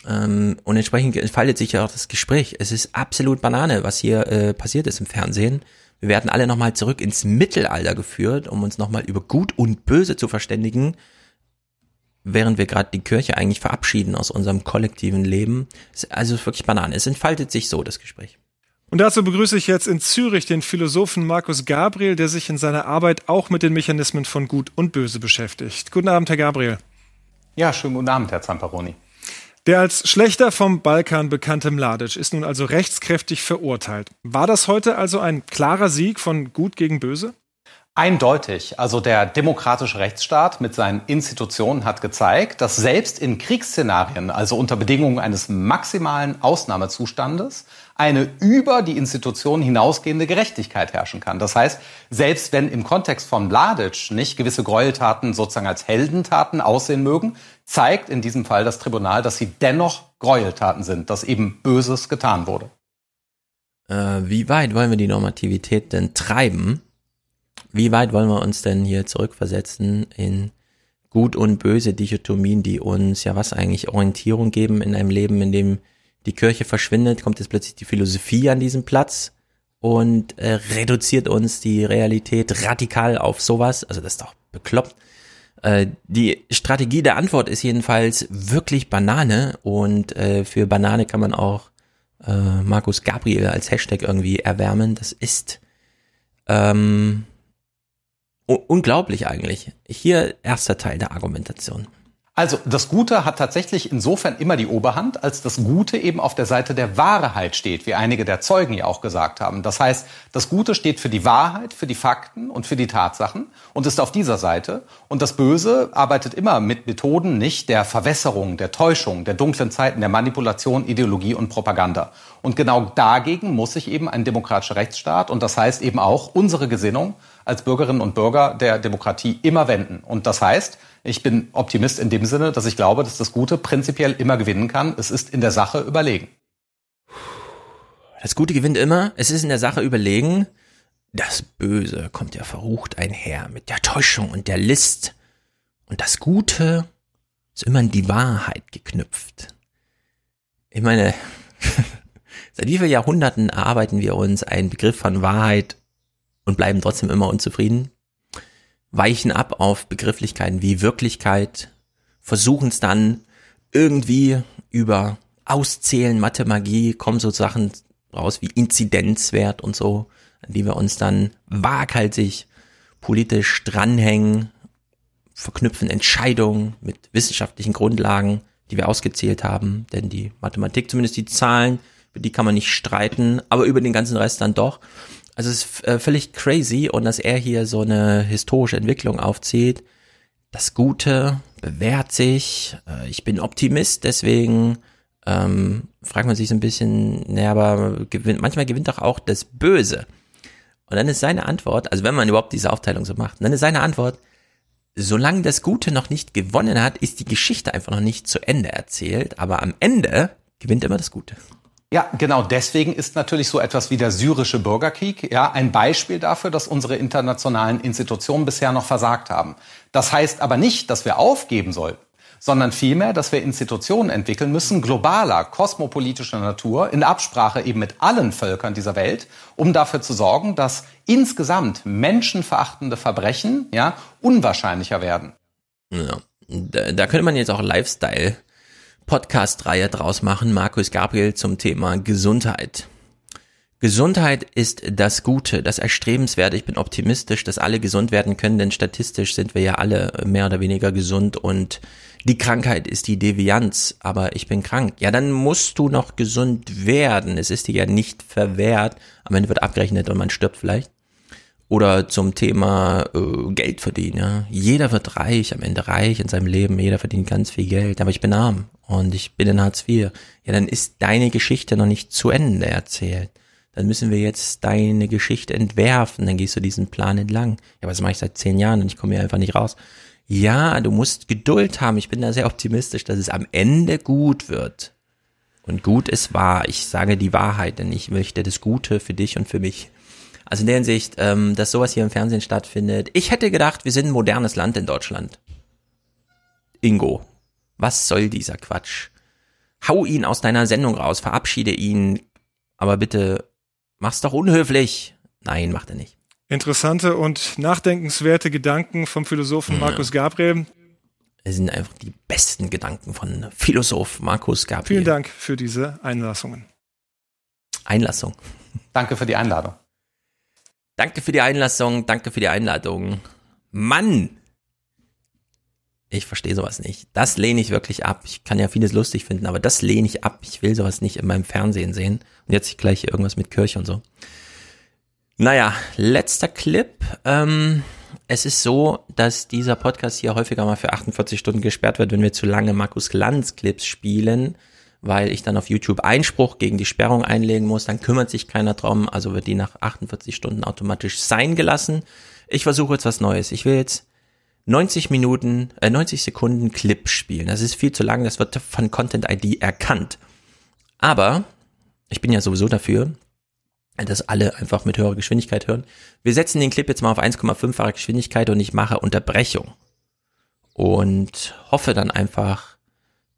Ähm, und entsprechend entfaltet sich ja auch das Gespräch. Es ist absolut Banane, was hier äh, passiert ist im Fernsehen. Wir werden alle nochmal zurück ins Mittelalter geführt, um uns nochmal über Gut und Böse zu verständigen, während wir gerade die Kirche eigentlich verabschieden aus unserem kollektiven Leben. Also wirklich Banane. Es entfaltet sich so, das Gespräch. Und dazu begrüße ich jetzt in Zürich den Philosophen Markus Gabriel, der sich in seiner Arbeit auch mit den Mechanismen von Gut und Böse beschäftigt. Guten Abend, Herr Gabriel. Ja, schönen guten Abend, Herr Zamperoni. Der als schlechter vom Balkan bekannte Mladic ist nun also rechtskräftig verurteilt. War das heute also ein klarer Sieg von Gut gegen Böse? Eindeutig. Also der demokratische Rechtsstaat mit seinen Institutionen hat gezeigt, dass selbst in Kriegsszenarien, also unter Bedingungen eines maximalen Ausnahmezustandes, eine über die Institutionen hinausgehende Gerechtigkeit herrschen kann. Das heißt, selbst wenn im Kontext von Mladic nicht gewisse Gräueltaten sozusagen als Heldentaten aussehen mögen, zeigt in diesem Fall das Tribunal, dass sie dennoch Gräueltaten sind, dass eben Böses getan wurde. Äh, wie weit wollen wir die Normativität denn treiben? Wie weit wollen wir uns denn hier zurückversetzen in gut und böse Dichotomien, die uns ja was eigentlich Orientierung geben in einem Leben, in dem die Kirche verschwindet, kommt jetzt plötzlich die Philosophie an diesen Platz und äh, reduziert uns die Realität radikal auf sowas. Also das ist doch bekloppt. Äh, die Strategie der Antwort ist jedenfalls wirklich Banane und äh, für Banane kann man auch äh, Markus Gabriel als Hashtag irgendwie erwärmen. Das ist ähm, unglaublich eigentlich. Hier erster Teil der Argumentation. Also das Gute hat tatsächlich insofern immer die Oberhand, als das Gute eben auf der Seite der Wahrheit steht, wie einige der Zeugen ja auch gesagt haben. Das heißt, das Gute steht für die Wahrheit, für die Fakten und für die Tatsachen und ist auf dieser Seite. Und das Böse arbeitet immer mit Methoden nicht der Verwässerung, der Täuschung, der dunklen Zeiten, der Manipulation, Ideologie und Propaganda. Und genau dagegen muss sich eben ein demokratischer Rechtsstaat und das heißt eben auch unsere Gesinnung als Bürgerinnen und Bürger der Demokratie immer wenden. Und das heißt, ich bin Optimist in dem Sinne, dass ich glaube, dass das Gute prinzipiell immer gewinnen kann. Es ist in der Sache überlegen. Das Gute gewinnt immer. Es ist in der Sache überlegen. Das Böse kommt ja verrucht einher mit der Täuschung und der List. Und das Gute ist immer an die Wahrheit geknüpft. Ich meine, <laughs> seit wie vielen Jahrhunderten erarbeiten wir uns einen Begriff von Wahrheit und bleiben trotzdem immer unzufrieden? weichen ab auf Begrifflichkeiten wie Wirklichkeit, versuchen es dann irgendwie über Auszählen, Mathemagie, kommen so Sachen raus wie Inzidenzwert und so, an die wir uns dann waghalsig politisch dranhängen, verknüpfen Entscheidungen mit wissenschaftlichen Grundlagen, die wir ausgezählt haben, denn die Mathematik, zumindest die Zahlen, über die kann man nicht streiten, aber über den ganzen Rest dann doch. Also es ist äh, völlig crazy und dass er hier so eine historische Entwicklung aufzieht. Das Gute bewährt sich. Äh, ich bin Optimist, deswegen ähm, fragt man sich so ein bisschen, naja, aber gewinnt, manchmal gewinnt doch auch das Böse. Und dann ist seine Antwort, also wenn man überhaupt diese Aufteilung so macht, dann ist seine Antwort, solange das Gute noch nicht gewonnen hat, ist die Geschichte einfach noch nicht zu Ende erzählt, aber am Ende gewinnt immer das Gute. Ja, genau deswegen ist natürlich so etwas wie der syrische Bürgerkrieg ja ein Beispiel dafür, dass unsere internationalen Institutionen bisher noch versagt haben. Das heißt aber nicht, dass wir aufgeben sollten, sondern vielmehr, dass wir Institutionen entwickeln müssen, globaler, kosmopolitischer Natur, in Absprache eben mit allen Völkern dieser Welt, um dafür zu sorgen, dass insgesamt menschenverachtende Verbrechen ja unwahrscheinlicher werden. Ja, da, da könnte man jetzt auch Lifestyle Podcast-Reihe draus machen, Markus Gabriel zum Thema Gesundheit. Gesundheit ist das Gute, das Erstrebenswerte. Ich bin optimistisch, dass alle gesund werden können, denn statistisch sind wir ja alle mehr oder weniger gesund und die Krankheit ist die Devianz, aber ich bin krank. Ja, dann musst du noch gesund werden. Es ist dir ja nicht verwehrt. Am Ende wird abgerechnet und man stirbt vielleicht. Oder zum Thema äh, Geld verdienen. Ja. Jeder wird reich, am Ende reich in seinem Leben. Jeder verdient ganz viel Geld. Aber ich bin arm und ich bin in Hartz IV. Ja, dann ist deine Geschichte noch nicht zu Ende erzählt. Dann müssen wir jetzt deine Geschichte entwerfen. Dann gehst du diesen Plan entlang. Ja, das mache ich seit zehn Jahren und ich komme hier einfach nicht raus. Ja, du musst Geduld haben. Ich bin da sehr optimistisch, dass es am Ende gut wird. Und gut ist wahr. Ich sage die Wahrheit, denn ich möchte das Gute für dich und für mich. Also in der Hinsicht, ähm, dass sowas hier im Fernsehen stattfindet. Ich hätte gedacht, wir sind ein modernes Land in Deutschland. Ingo, was soll dieser Quatsch? Hau ihn aus deiner Sendung raus, verabschiede ihn, aber bitte mach's doch unhöflich. Nein, macht er nicht. Interessante und nachdenkenswerte Gedanken vom Philosophen ja. Markus Gabriel. Es sind einfach die besten Gedanken von Philosoph Markus Gabriel. Vielen Dank für diese Einlassungen. Einlassung. Danke für die Einladung. Danke für die Einlassung, danke für die Einladung. Mann! Ich verstehe sowas nicht. Das lehne ich wirklich ab. Ich kann ja vieles lustig finden, aber das lehne ich ab. Ich will sowas nicht in meinem Fernsehen sehen. Und jetzt gleich irgendwas mit Kirche und so. Naja, letzter Clip. Ähm, es ist so, dass dieser Podcast hier häufiger mal für 48 Stunden gesperrt wird, wenn wir zu lange Markus Glanz Clips spielen weil ich dann auf YouTube Einspruch gegen die Sperrung einlegen muss, dann kümmert sich keiner drum, also wird die nach 48 Stunden automatisch sein gelassen. Ich versuche jetzt was Neues. Ich will jetzt 90 Minuten, äh 90 Sekunden Clip spielen. Das ist viel zu lang, das wird von Content ID erkannt. Aber ich bin ja sowieso dafür, dass alle einfach mit höherer Geschwindigkeit hören. Wir setzen den Clip jetzt mal auf 1,5-fache Geschwindigkeit und ich mache Unterbrechung. Und hoffe dann einfach,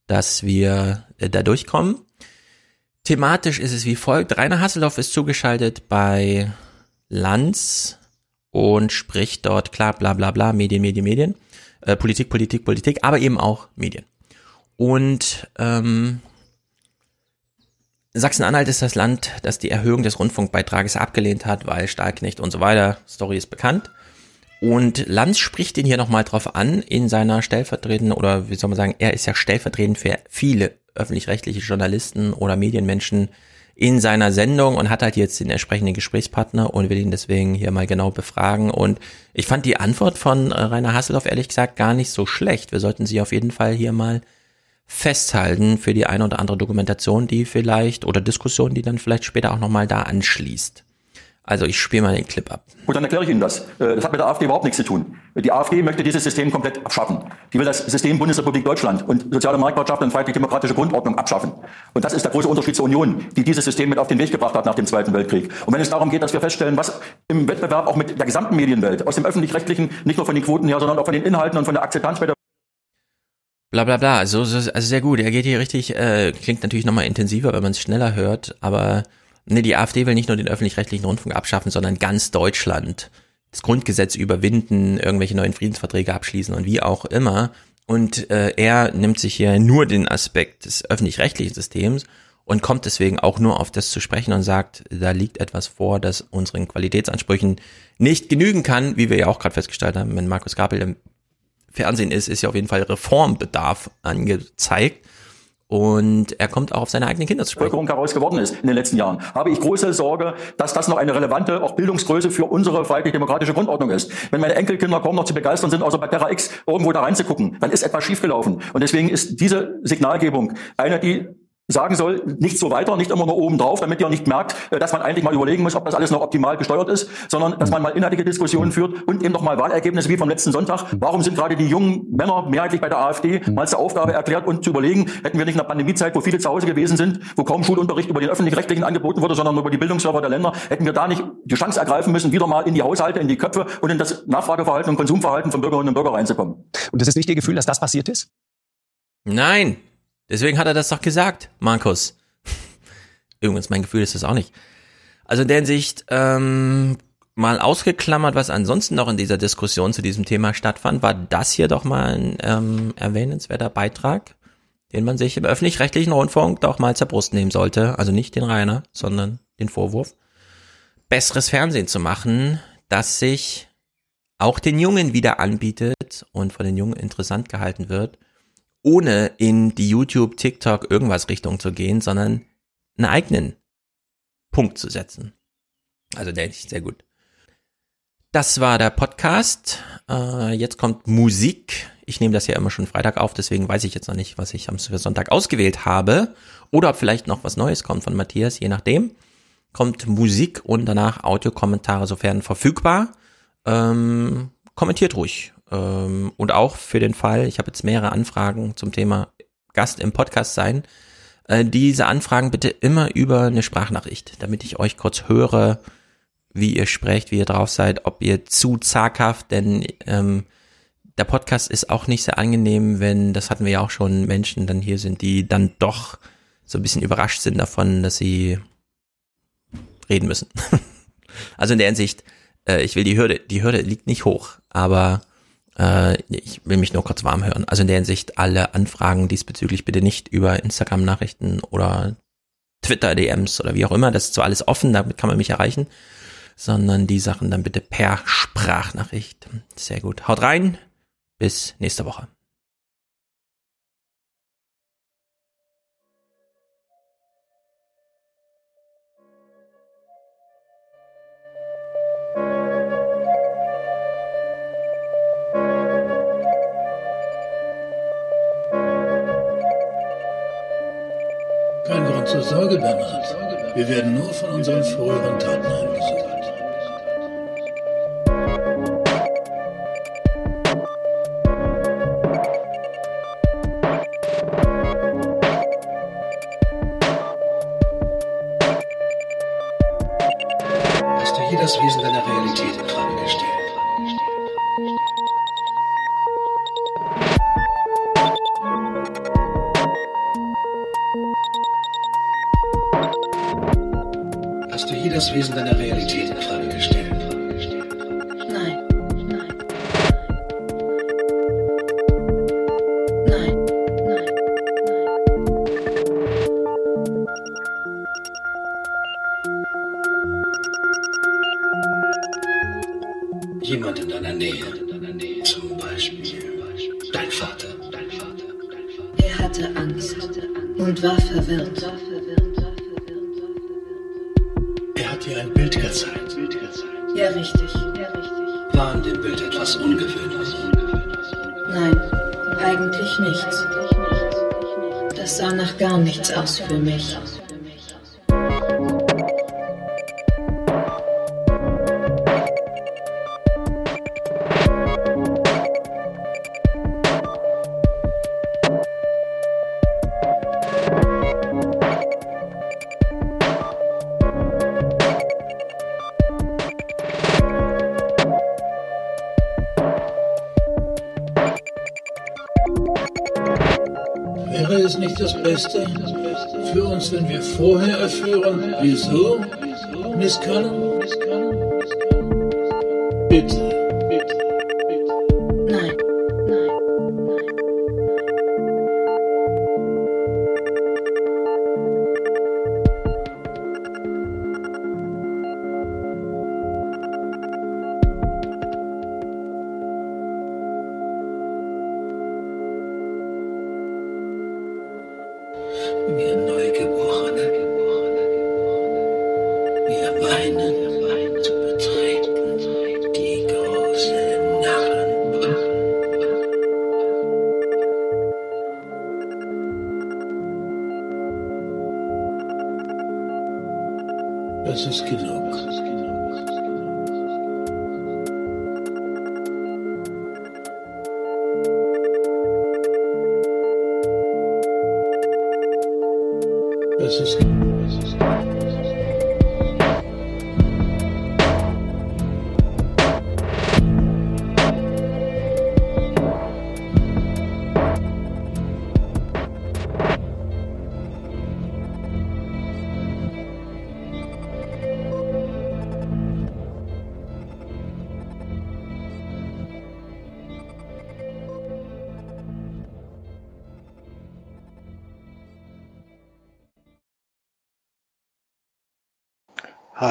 dass wir äh, da durchkommen. Thematisch ist es wie folgt. Rainer Hasselhoff ist zugeschaltet bei Lanz und spricht dort klar bla bla bla, Medien, Medien, Medien, äh, Politik, Politik, Politik, aber eben auch Medien. Und ähm, Sachsen-Anhalt ist das Land, das die Erhöhung des Rundfunkbeitrages abgelehnt hat, weil Stahlknecht und so weiter, Story ist bekannt. Und Lanz spricht ihn hier nochmal drauf an in seiner stellvertretenden, oder wie soll man sagen, er ist ja stellvertretend für viele öffentlich-rechtliche Journalisten oder Medienmenschen in seiner Sendung und hat halt jetzt den entsprechenden Gesprächspartner und will ihn deswegen hier mal genau befragen. Und ich fand die Antwort von äh, Rainer Hasselhoff ehrlich gesagt gar nicht so schlecht. Wir sollten sie auf jeden Fall hier mal festhalten für die eine oder andere Dokumentation, die vielleicht oder Diskussion, die dann vielleicht später auch nochmal da anschließt. Also ich spiele mal den Clip ab. Gut, dann erkläre ich Ihnen das. Äh, das hat mit der AfD überhaupt nichts zu tun. Die AfD möchte dieses System komplett abschaffen. Die will das System Bundesrepublik Deutschland und soziale Marktwirtschaft und freiheitlich-demokratische Grundordnung abschaffen. Und das ist der große Unterschied zur Union, die dieses System mit auf den Weg gebracht hat nach dem Zweiten Weltkrieg. Und wenn es darum geht, dass wir feststellen, was im Wettbewerb auch mit der gesamten Medienwelt, aus dem öffentlich-rechtlichen, nicht nur von den Quoten her, sondern auch von den Inhalten und von der Akzeptanz bei der Bla bla bla, also, also sehr gut. Er geht hier richtig, äh, klingt natürlich nochmal intensiver, wenn man es schneller hört, aber Nee, die AfD will nicht nur den öffentlich-rechtlichen Rundfunk abschaffen, sondern ganz Deutschland. Das Grundgesetz überwinden, irgendwelche neuen Friedensverträge abschließen und wie auch immer. Und äh, er nimmt sich hier nur den Aspekt des öffentlich-rechtlichen Systems und kommt deswegen auch nur auf das zu sprechen und sagt, da liegt etwas vor, das unseren Qualitätsansprüchen nicht genügen kann, wie wir ja auch gerade festgestellt haben, wenn Markus Gabel im Fernsehen ist, ist ja auf jeden Fall Reformbedarf angezeigt. Und er kommt auch auf seine eigenen Kinder zu sprechen. Bevölkerung geworden ist in den letzten Jahren, habe ich große Sorge, dass das noch eine relevante auch Bildungsgröße für unsere freiheitlich-demokratische Grundordnung ist. Wenn meine Enkelkinder kaum noch zu begeistern sind, außer bei Terra X irgendwo da reinzugucken, dann ist etwas schiefgelaufen. Und deswegen ist diese Signalgebung eine, die sagen soll, nicht so weiter, nicht immer nur oben drauf, damit ihr nicht merkt, äh, dass man eigentlich mal überlegen muss, ob das alles noch optimal gesteuert ist, sondern dass man mal inhaltliche Diskussionen führt und eben noch mal Wahlergebnisse wie vom letzten Sonntag. Warum sind gerade die jungen Männer mehrheitlich bei der AfD mal zur Aufgabe erklärt und zu überlegen, hätten wir nicht in der Pandemiezeit, wo viele zu Hause gewesen sind, wo kaum Schulunterricht über den öffentlich-rechtlichen angeboten wurde, sondern über die Bildungsserver der Länder, hätten wir da nicht die Chance ergreifen müssen, wieder mal in die Haushalte, in die Köpfe und in das Nachfrageverhalten und Konsumverhalten von Bürgerinnen und Bürgern reinzukommen. Und das ist nicht Ihr Gefühl, dass das passiert ist? Nein, Deswegen hat er das doch gesagt, Markus. <laughs> Übrigens, mein Gefühl ist das auch nicht. Also in der Hinsicht, ähm, mal ausgeklammert, was ansonsten noch in dieser Diskussion zu diesem Thema stattfand, war das hier doch mal ein ähm, erwähnenswerter Beitrag, den man sich im öffentlich-rechtlichen Rundfunk doch mal zur Brust nehmen sollte. Also nicht den Rainer, sondern den Vorwurf, besseres Fernsehen zu machen, das sich auch den Jungen wieder anbietet und von den Jungen interessant gehalten wird, ohne in die YouTube, TikTok, irgendwas Richtung zu gehen, sondern einen eigenen Punkt zu setzen. Also der ist sehr gut. Das war der Podcast. Äh, jetzt kommt Musik. Ich nehme das ja immer schon Freitag auf, deswegen weiß ich jetzt noch nicht, was ich am Sonntag ausgewählt habe. Oder ob vielleicht noch was Neues kommt von Matthias, je nachdem. Kommt Musik und danach Audiokommentare, sofern verfügbar. Ähm, kommentiert ruhig. Ähm, und auch für den Fall, ich habe jetzt mehrere Anfragen zum Thema Gast im Podcast sein. Äh, diese Anfragen bitte immer über eine Sprachnachricht, damit ich euch kurz höre, wie ihr sprecht, wie ihr drauf seid, ob ihr zu zaghaft, denn ähm, der Podcast ist auch nicht sehr angenehm, wenn, das hatten wir ja auch schon, Menschen dann hier sind, die dann doch so ein bisschen überrascht sind davon, dass sie reden müssen. <laughs> also in der Hinsicht, äh, ich will die Hürde, die Hürde liegt nicht hoch, aber äh, ich will mich nur kurz warm hören. Also in der Hinsicht alle Anfragen diesbezüglich bitte nicht über Instagram-Nachrichten oder Twitter-DMs oder wie auch immer. Das ist zwar alles offen, damit kann man mich erreichen, sondern die Sachen dann bitte per Sprachnachricht. Sehr gut. Haut rein. Bis nächste Woche. Zur Sorge, Bernhard. Wir werden nur von unseren früheren Taten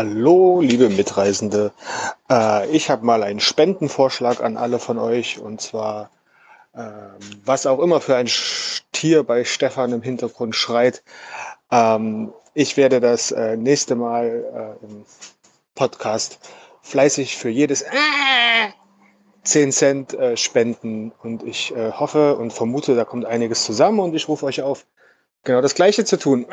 Hallo, liebe Mitreisende. Äh, ich habe mal einen Spendenvorschlag an alle von euch und zwar, ähm, was auch immer für ein Tier bei Stefan im Hintergrund schreit. Ähm, ich werde das äh, nächste Mal äh, im Podcast fleißig für jedes 10 Cent äh, spenden und ich äh, hoffe und vermute, da kommt einiges zusammen und ich rufe euch auf, genau das Gleiche zu tun.